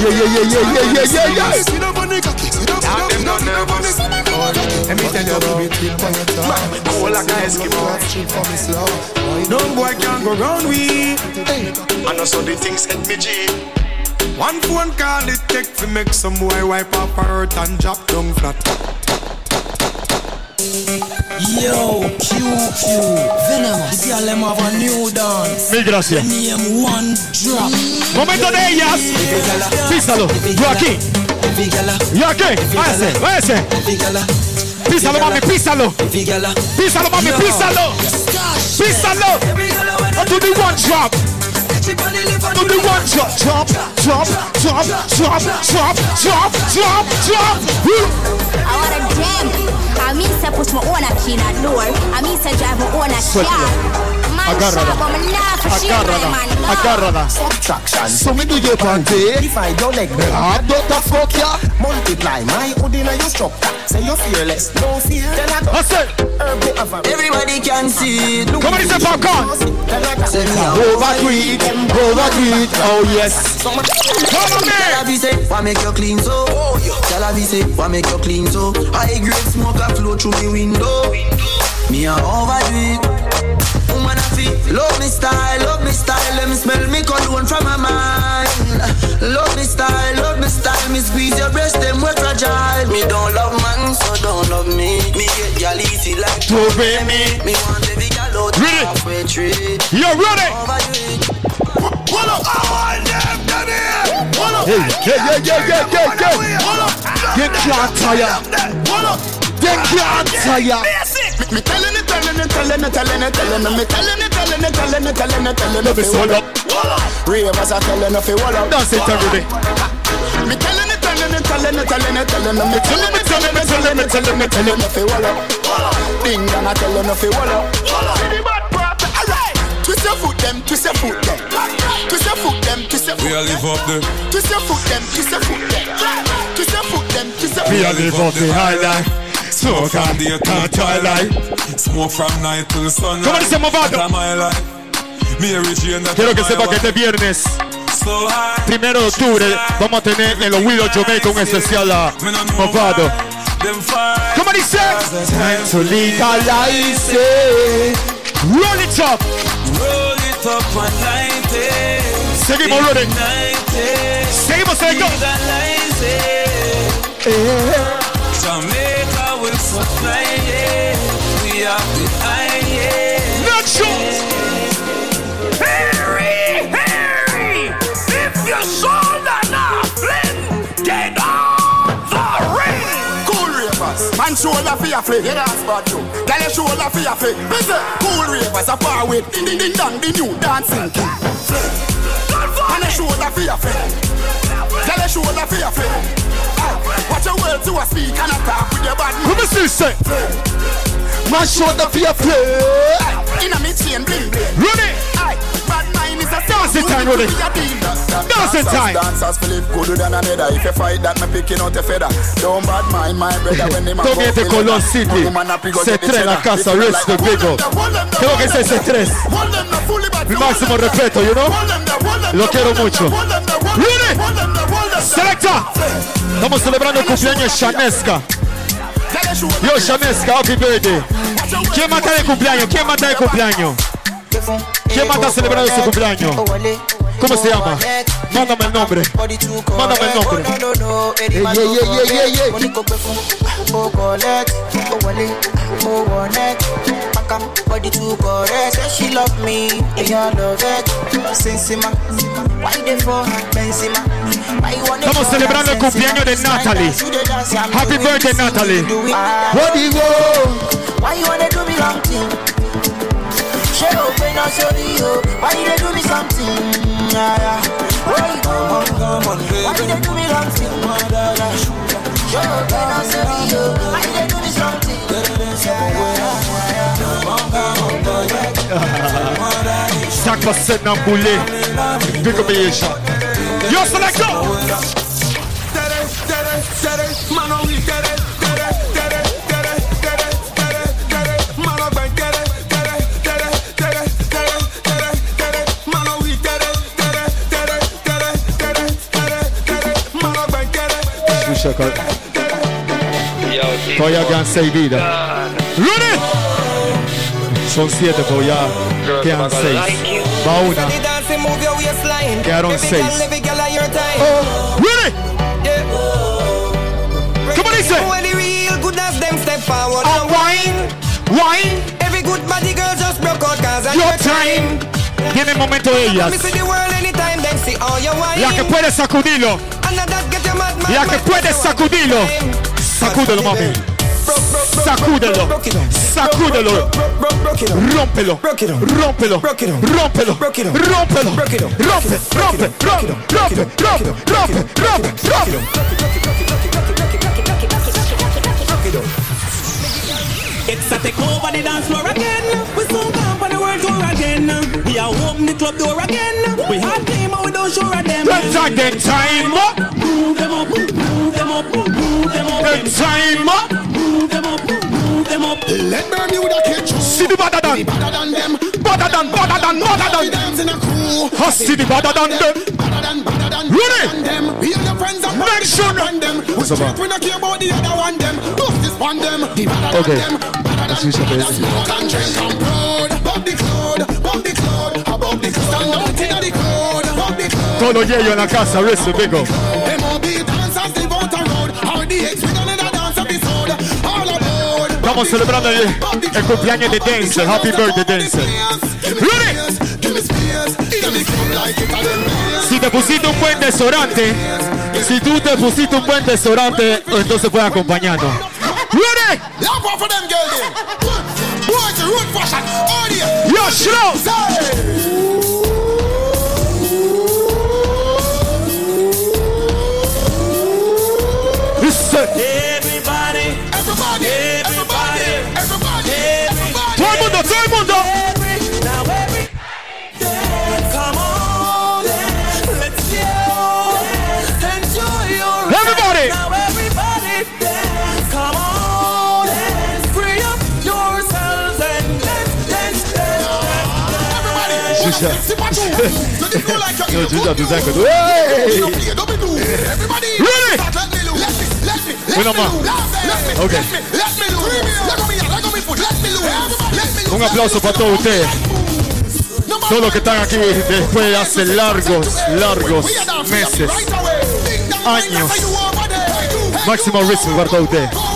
Yeah, yeah, yeah, yeah, yeah, yeah, yeah, yeah. Let me tell you about it. Man, cool like a Eskimo. No boy can go round we. I know so the things hit me G. One phone call it take to make some boy wipe up her hurt and drop down flat. Yo, QQ, Venomous. The girl them have a new dance. Mil gracias. Name one drop. Momento de ellas. Písalo. Yo aquí. Yo aquí. Váyase, váyase. Písalo, mami, písalo. Písalo, mami, písalo. Písalo. Do the one drop. Do the one drop. Drop, drop, drop, drop, drop, drop, drop, drop. I wanna jam. I mean to push my own key in a door. I mean to drive my own car. Agárrala. Agárrala. Agárrala. So me do your panty. If I don't like me, I ah, don't a fuck ya. Multiply my hoodie now you structure. Say you're fearless, no fear. Then I go. I said. Everybody can see. Somebody say popcorn. Over tweet, over tweet. Oh yes. Come on man. Tell her say, Why make you clean so? Oh, Tell her we say, why make you clean so? High grade smoke a flow through me window. Me a overdo it. Woman a feel love me style, love me style. Let me smell me cologne from my mind. Love me style, love me style. Me squeeze your breast, them we fragile. Me don't love man, so don't love me. Me get gal easy like To be me. Me want every gal out Ready? halfway tree. You ready? Overdo it. Hold up. I want them down here. Hold up. Hey, yeah, yeah, yeah, yeah, yeah, yeah. Hold up. Get can't tire. Up. They can't tire. Me, me telling it, telling it, telling it, telling it, telling it, me telling it, telling it, telling it, telling it, telling it. Me see, hold up. Ravers are telling it, hold up. Dance it already. Me telling it, telling it, telling it, telling it, telling it. Me telling it, telling it, telling it, telling it, telling it, hold up. Ding dong, I telling it, hold up. See the bad part, alright. Twist your foot, them, twist your foot, them. Twist your foot, them, twist your foot, We all live up there. Twist your foot, them, twist your foot, them. Twist your foot, them, twist your foot. Me a live up the high life. Smoke and day can't twilight. Smoke from night till the sun. ¿Cómo dice Movado? Quiero que sepa que este viernes, primero de octubre, vamos a tener en los Willow Jamaica un especial a Movado. ¿Cómo dice? Time to legalize it. Roll it up. Roll it up and light it. Seguimos, it. Seguimos. Legalize it. Jamaica will supply it. We have the highest. Harry, Harry, if your soul not flame, get on the ring. Cool ravers, man shoulder for your flick. Yeah, that's bad too. Girl, your shoulder for your flick. Listen, cool ravers are far away. Ding ding ding dong, the new dancing king. Man, your shoulder for your flick. Shoulder for your flick. Ah, Watch your words to a speak and attack with your bad Who me still say? My shoulder for your play. In a me chain bling bling. Rudy. Dancing time, Rudy. Dancing time. Dancers Philip gooder than another. If you fight that, me picking out a feather. Don't bad mind my brother when they man Tommy de Colón City. Se trae la casa, the. Creo que ese es el tres. Mi máximo respeto, you know? Lo quiero mucho. Rudy. Selecta. Estamos celebrando el cumpleaños de Shaneska. Yo, Shaneska, happy birthday. ¿Quién mata de cumpleaños? ¿Quién mata de cumpleaños? ¿Quién más está celebrando su cumpleaños? ¿Cómo se llama? Mándame el nombre. Mándame el nombre. Ey, ey, ey, ey, ey, ey. Body too correct, say she love me, and I love it. Sensima, why they for Benzema? Why you Estamos celebrando el cumpleaños de Natalie. Happy birthday, Natalie. What do you go? Why you wanna do me thing? Shut up and I'll show you. Why you they do me something? Yeah, yeah. Why you come on, come on, Why you they do me wrong thing? Shut up and I'll show you. Why you they do me something? Chaque facette d'un boulet. Big up your shot. Yo, selector. Escucha, co- todavía quedan seis vidas. ¡Rudy! Son siete, pero ya quedan seis. Va una. Quedaron seis. ¡Rudy! ¿Cómo dice? Wine, wine. Every good body girl just broke out cause of Your time. Viene el momento de ellas. Your. La que puede sacudirlo. And that get your mad, mad, La que mad, sacudirlo. Sacúdelo, mami. Sacúdelo. Sacúdelo. Rómpelo. Rómpelo. Rómpelo. Rómpelo. Rompe, rompe, rompe, rompe, rompe, rompe, rompe, rompe. It's a take over the dance floor again. Are open the club door again. We have time and we don't show them. Them time, them time up. Move them up, move them up, move them up. Them time up. Move them up, move them up. Let Bermuda catch you. See the better than. Better than them. Better than, better than, better than. dance in a you. Hustle the better than them. Ready? Hear your friends and Make sure them. We straight, we not care about the other one them. Justice on them. The better Okay. than them. Escucha, pues. Smoke and drink and proud. Above the cloud, above the cloud, cloud. Stand out in a el, cumpleaños de Denzel. Happy birthday, Denzel. Ready? Si te pusiste un buen desodorante, si tú te pusiste un buen desodorante, entonces puedes acompañarnos. Ready? One Listen. Everybody, everybody, everybody, everybody, everybody. Todo el mundo, todo el mundo. Now every come on, let's go, enjoy your Everybody. Now everybody, come on, free up yourselves and let's dance, dance, Chucha. No, Chucha, tú sabes que tú. Hey. ¡Ey! Everybody. Ready? Un aplauso para todos ustedes. Todos los que están aquí después de hace largos, largos meses, años. Máximo ritmo para todos ustedes.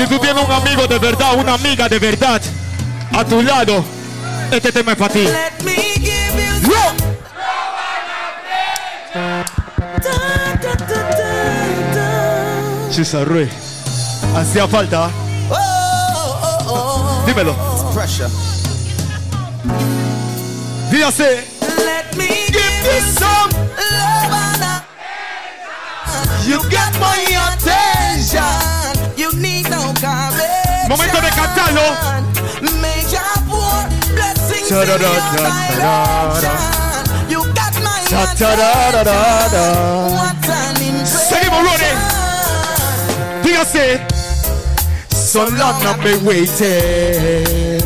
Si tú tienes un amigo de verdad, una amiga de verdad a tu lado, este tema es para ti. Let me give you Yo. Chisa Rui. Hacía falta. Dímelo. Dígase. Let me give you some love and You got my Momento de cantarlo. Make your poor blessings in Tarara, your tarara. direction. You got my Ta, tarara. attention. What an impression. Seguimos, Ronnie. Dígase. So long I've been waiting.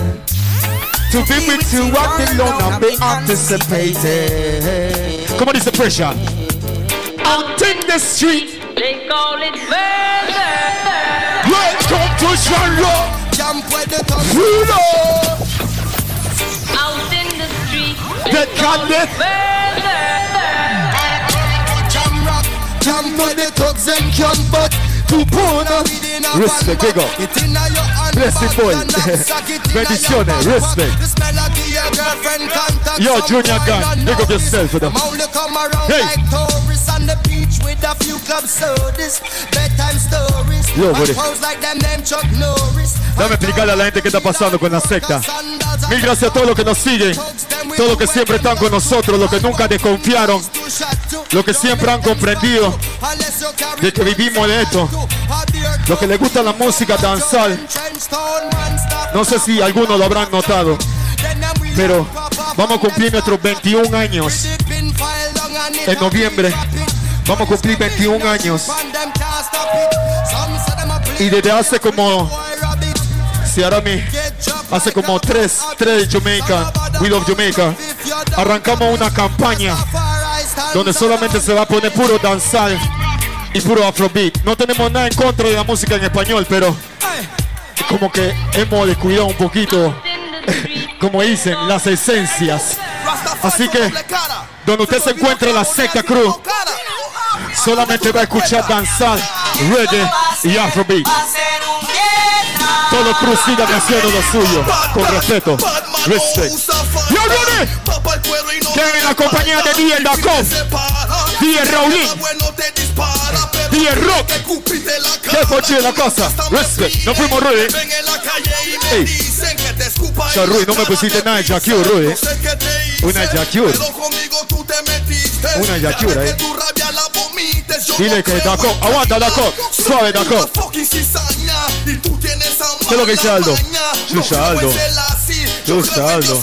To be with you, I've been long I've been anticipating. Come on, it's the pressure. Out in the street. They call it murder. Welcome to Charlotte. Jump where the tongue Freedom. out in the street. The Catholic. Jam rock, Jump for the thugs and can but to puna. Respect, big up. Blessed boy. Bendiciones, respect. Yo, Junior Gun, big up yourself for them. Only come around Hey. Like tourists on the beach with a few club sodas, bedtime stories. Yo, like them Chuck Norris. Dame explicarle a la gente qué está pasando con la secta. Mil gracias a todos los que nos siguen, todos los que siempre están con nosotros, los que nunca desconfiaron, los que siempre han comprendido de que vivimos de esto, los que les gusta la música danzal. No sé si algunos lo habrán notado, pero vamos a cumplir nuestros 21 años en noviembre. Vamos a cumplir 21 años. Y desde hace como si ahora mi hace como tres tres Jamaica We Love Jamaica arrancamos una campaña donde solamente se va a poner puro danzal y puro afrobeat. No tenemos nada en contra de la música en español pero como que hemos descuidado un poquito como dicen las esencias. Así que donde usted se encuentre la secta crew solamente va a escuchar danzal reggae y afrobeat todo sigan haciendo lo suyo con respeto. Respect. Yo Ronnie que en la compañía de DJ Dacom. DJ Raulín DJ Rock. Que fue la cosa respect. no fuimos Rudy. Ey. Ya, Rudy, no me pusiste nada de Jackie Rudy una Jackie una eh. dile que aguanta suave ¿Qué es lo que dice Aldo? Chucha, Aldo. Yo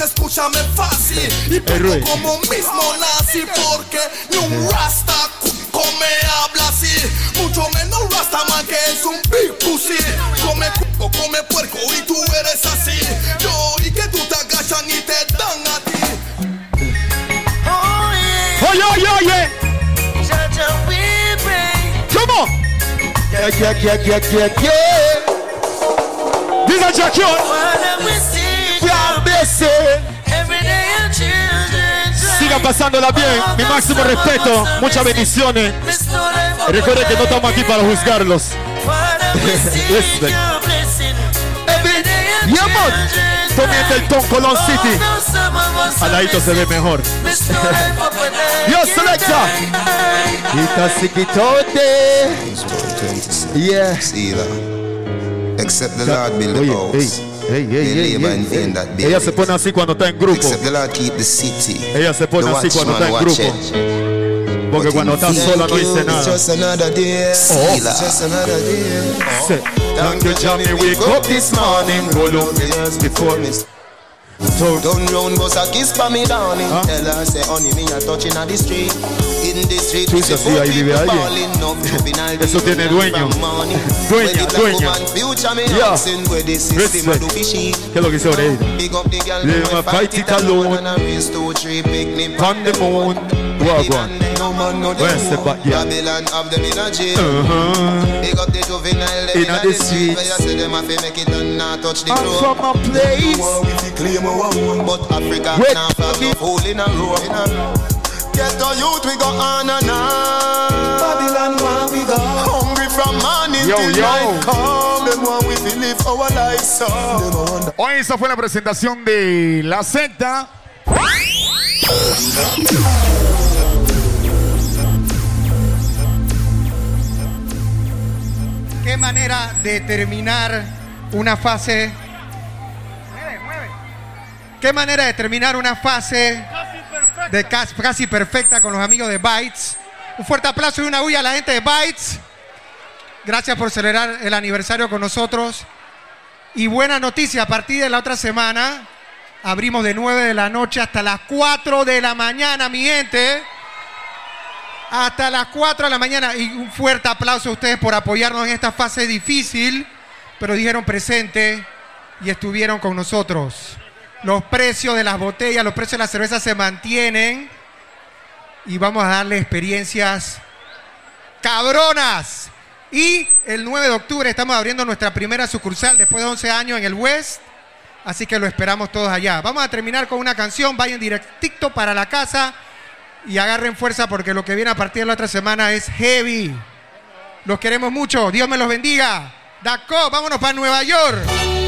escúchame fácil. Y Rui. como mismo nazi porque ni un rasta cuco me habla así mucho menos rastaman que es un big pussy come cuco come puerco y tú eres así yo y que tú te agachan y te dan a ti Oye, oye, oye. ¿Cómo? Yeah, yeah, yeah, yeah, yeah, yeah. Dice Jackie. Sigan pasándola bien. Mi máximo respeto. Muchas bendiciones. Recuerden que no estamos aquí para juzgarlos. Comienza el Ton Colón City. Al ladito se ve mejor. Yo, selecta. Quita Yeah. Except the Lord build the house. Ey, ey, They ey, labor ey, in that Ella se pone así cuando está en grupo. Except oh. the Lord keep the city. Ella se pone The así cuando está en grupo. Porque cuando está sola no dice nada. just another day. Oh. Just another day. Say, Thank you, Johnny. Wake up this morning. Go look before me. Turn round, bust a kiss for me, darling. Tell her, say, honey, me a touching on the street. In the street, Tú we dices, see sí, four ahí vive people alguien. balling up, juvenile Eso tiene doing dueño. from morning. Dueña, Where the black dueña. woman Future me Yeah. asking where the system a do Respect. fishy. ¿Qué es lo que dice Oreida? Big up the girl, They them ma a fight it alone and a race two, three picnic On the moon. Wagwan. No man, no Where's the back? Yeah. Babylon have them in a jail. Uh-huh. Big up the juvenile them In in a a the the street. streets. Where you say them a fi make it and not touch the I'm ground. from a place. No one fi claim our own, but Africa Wait, now have no hole in a row. In a row. Get the youth we go on and on. Babylon want we go hungry from morning Yo, till yo. night come. Them want we fi live our lives so. Them a wonder. Hoy esa fue la presentación de la secta. Qué manera de terminar una fase. Qué manera de terminar una fase de casi, perfecta con los amigos de Bytes. Un fuerte aplauso y una huya a la gente de Bytes. Gracias por celebrar el aniversario con nosotros. Y buena noticia, a partir de la otra semana abrimos de 9 de la noche hasta las 4 de la mañana, mi gente. Hasta las 4 de la mañana. Y un fuerte aplauso a ustedes por apoyarnos en esta fase difícil, pero dijeron presente y estuvieron con nosotros. Los precios de las botellas, los precios de la cerveza se mantienen y vamos a darle experiencias cabronas. Y el 9 de octubre estamos abriendo nuestra primera sucursal después de 11 años en el West. Así que lo esperamos todos allá. Vamos a terminar con una canción. Vayan directito para la casa y agarren fuerza porque lo que viene a partir de la otra semana es heavy. Los queremos mucho. Dios me los bendiga. Daco, vámonos para Nueva York.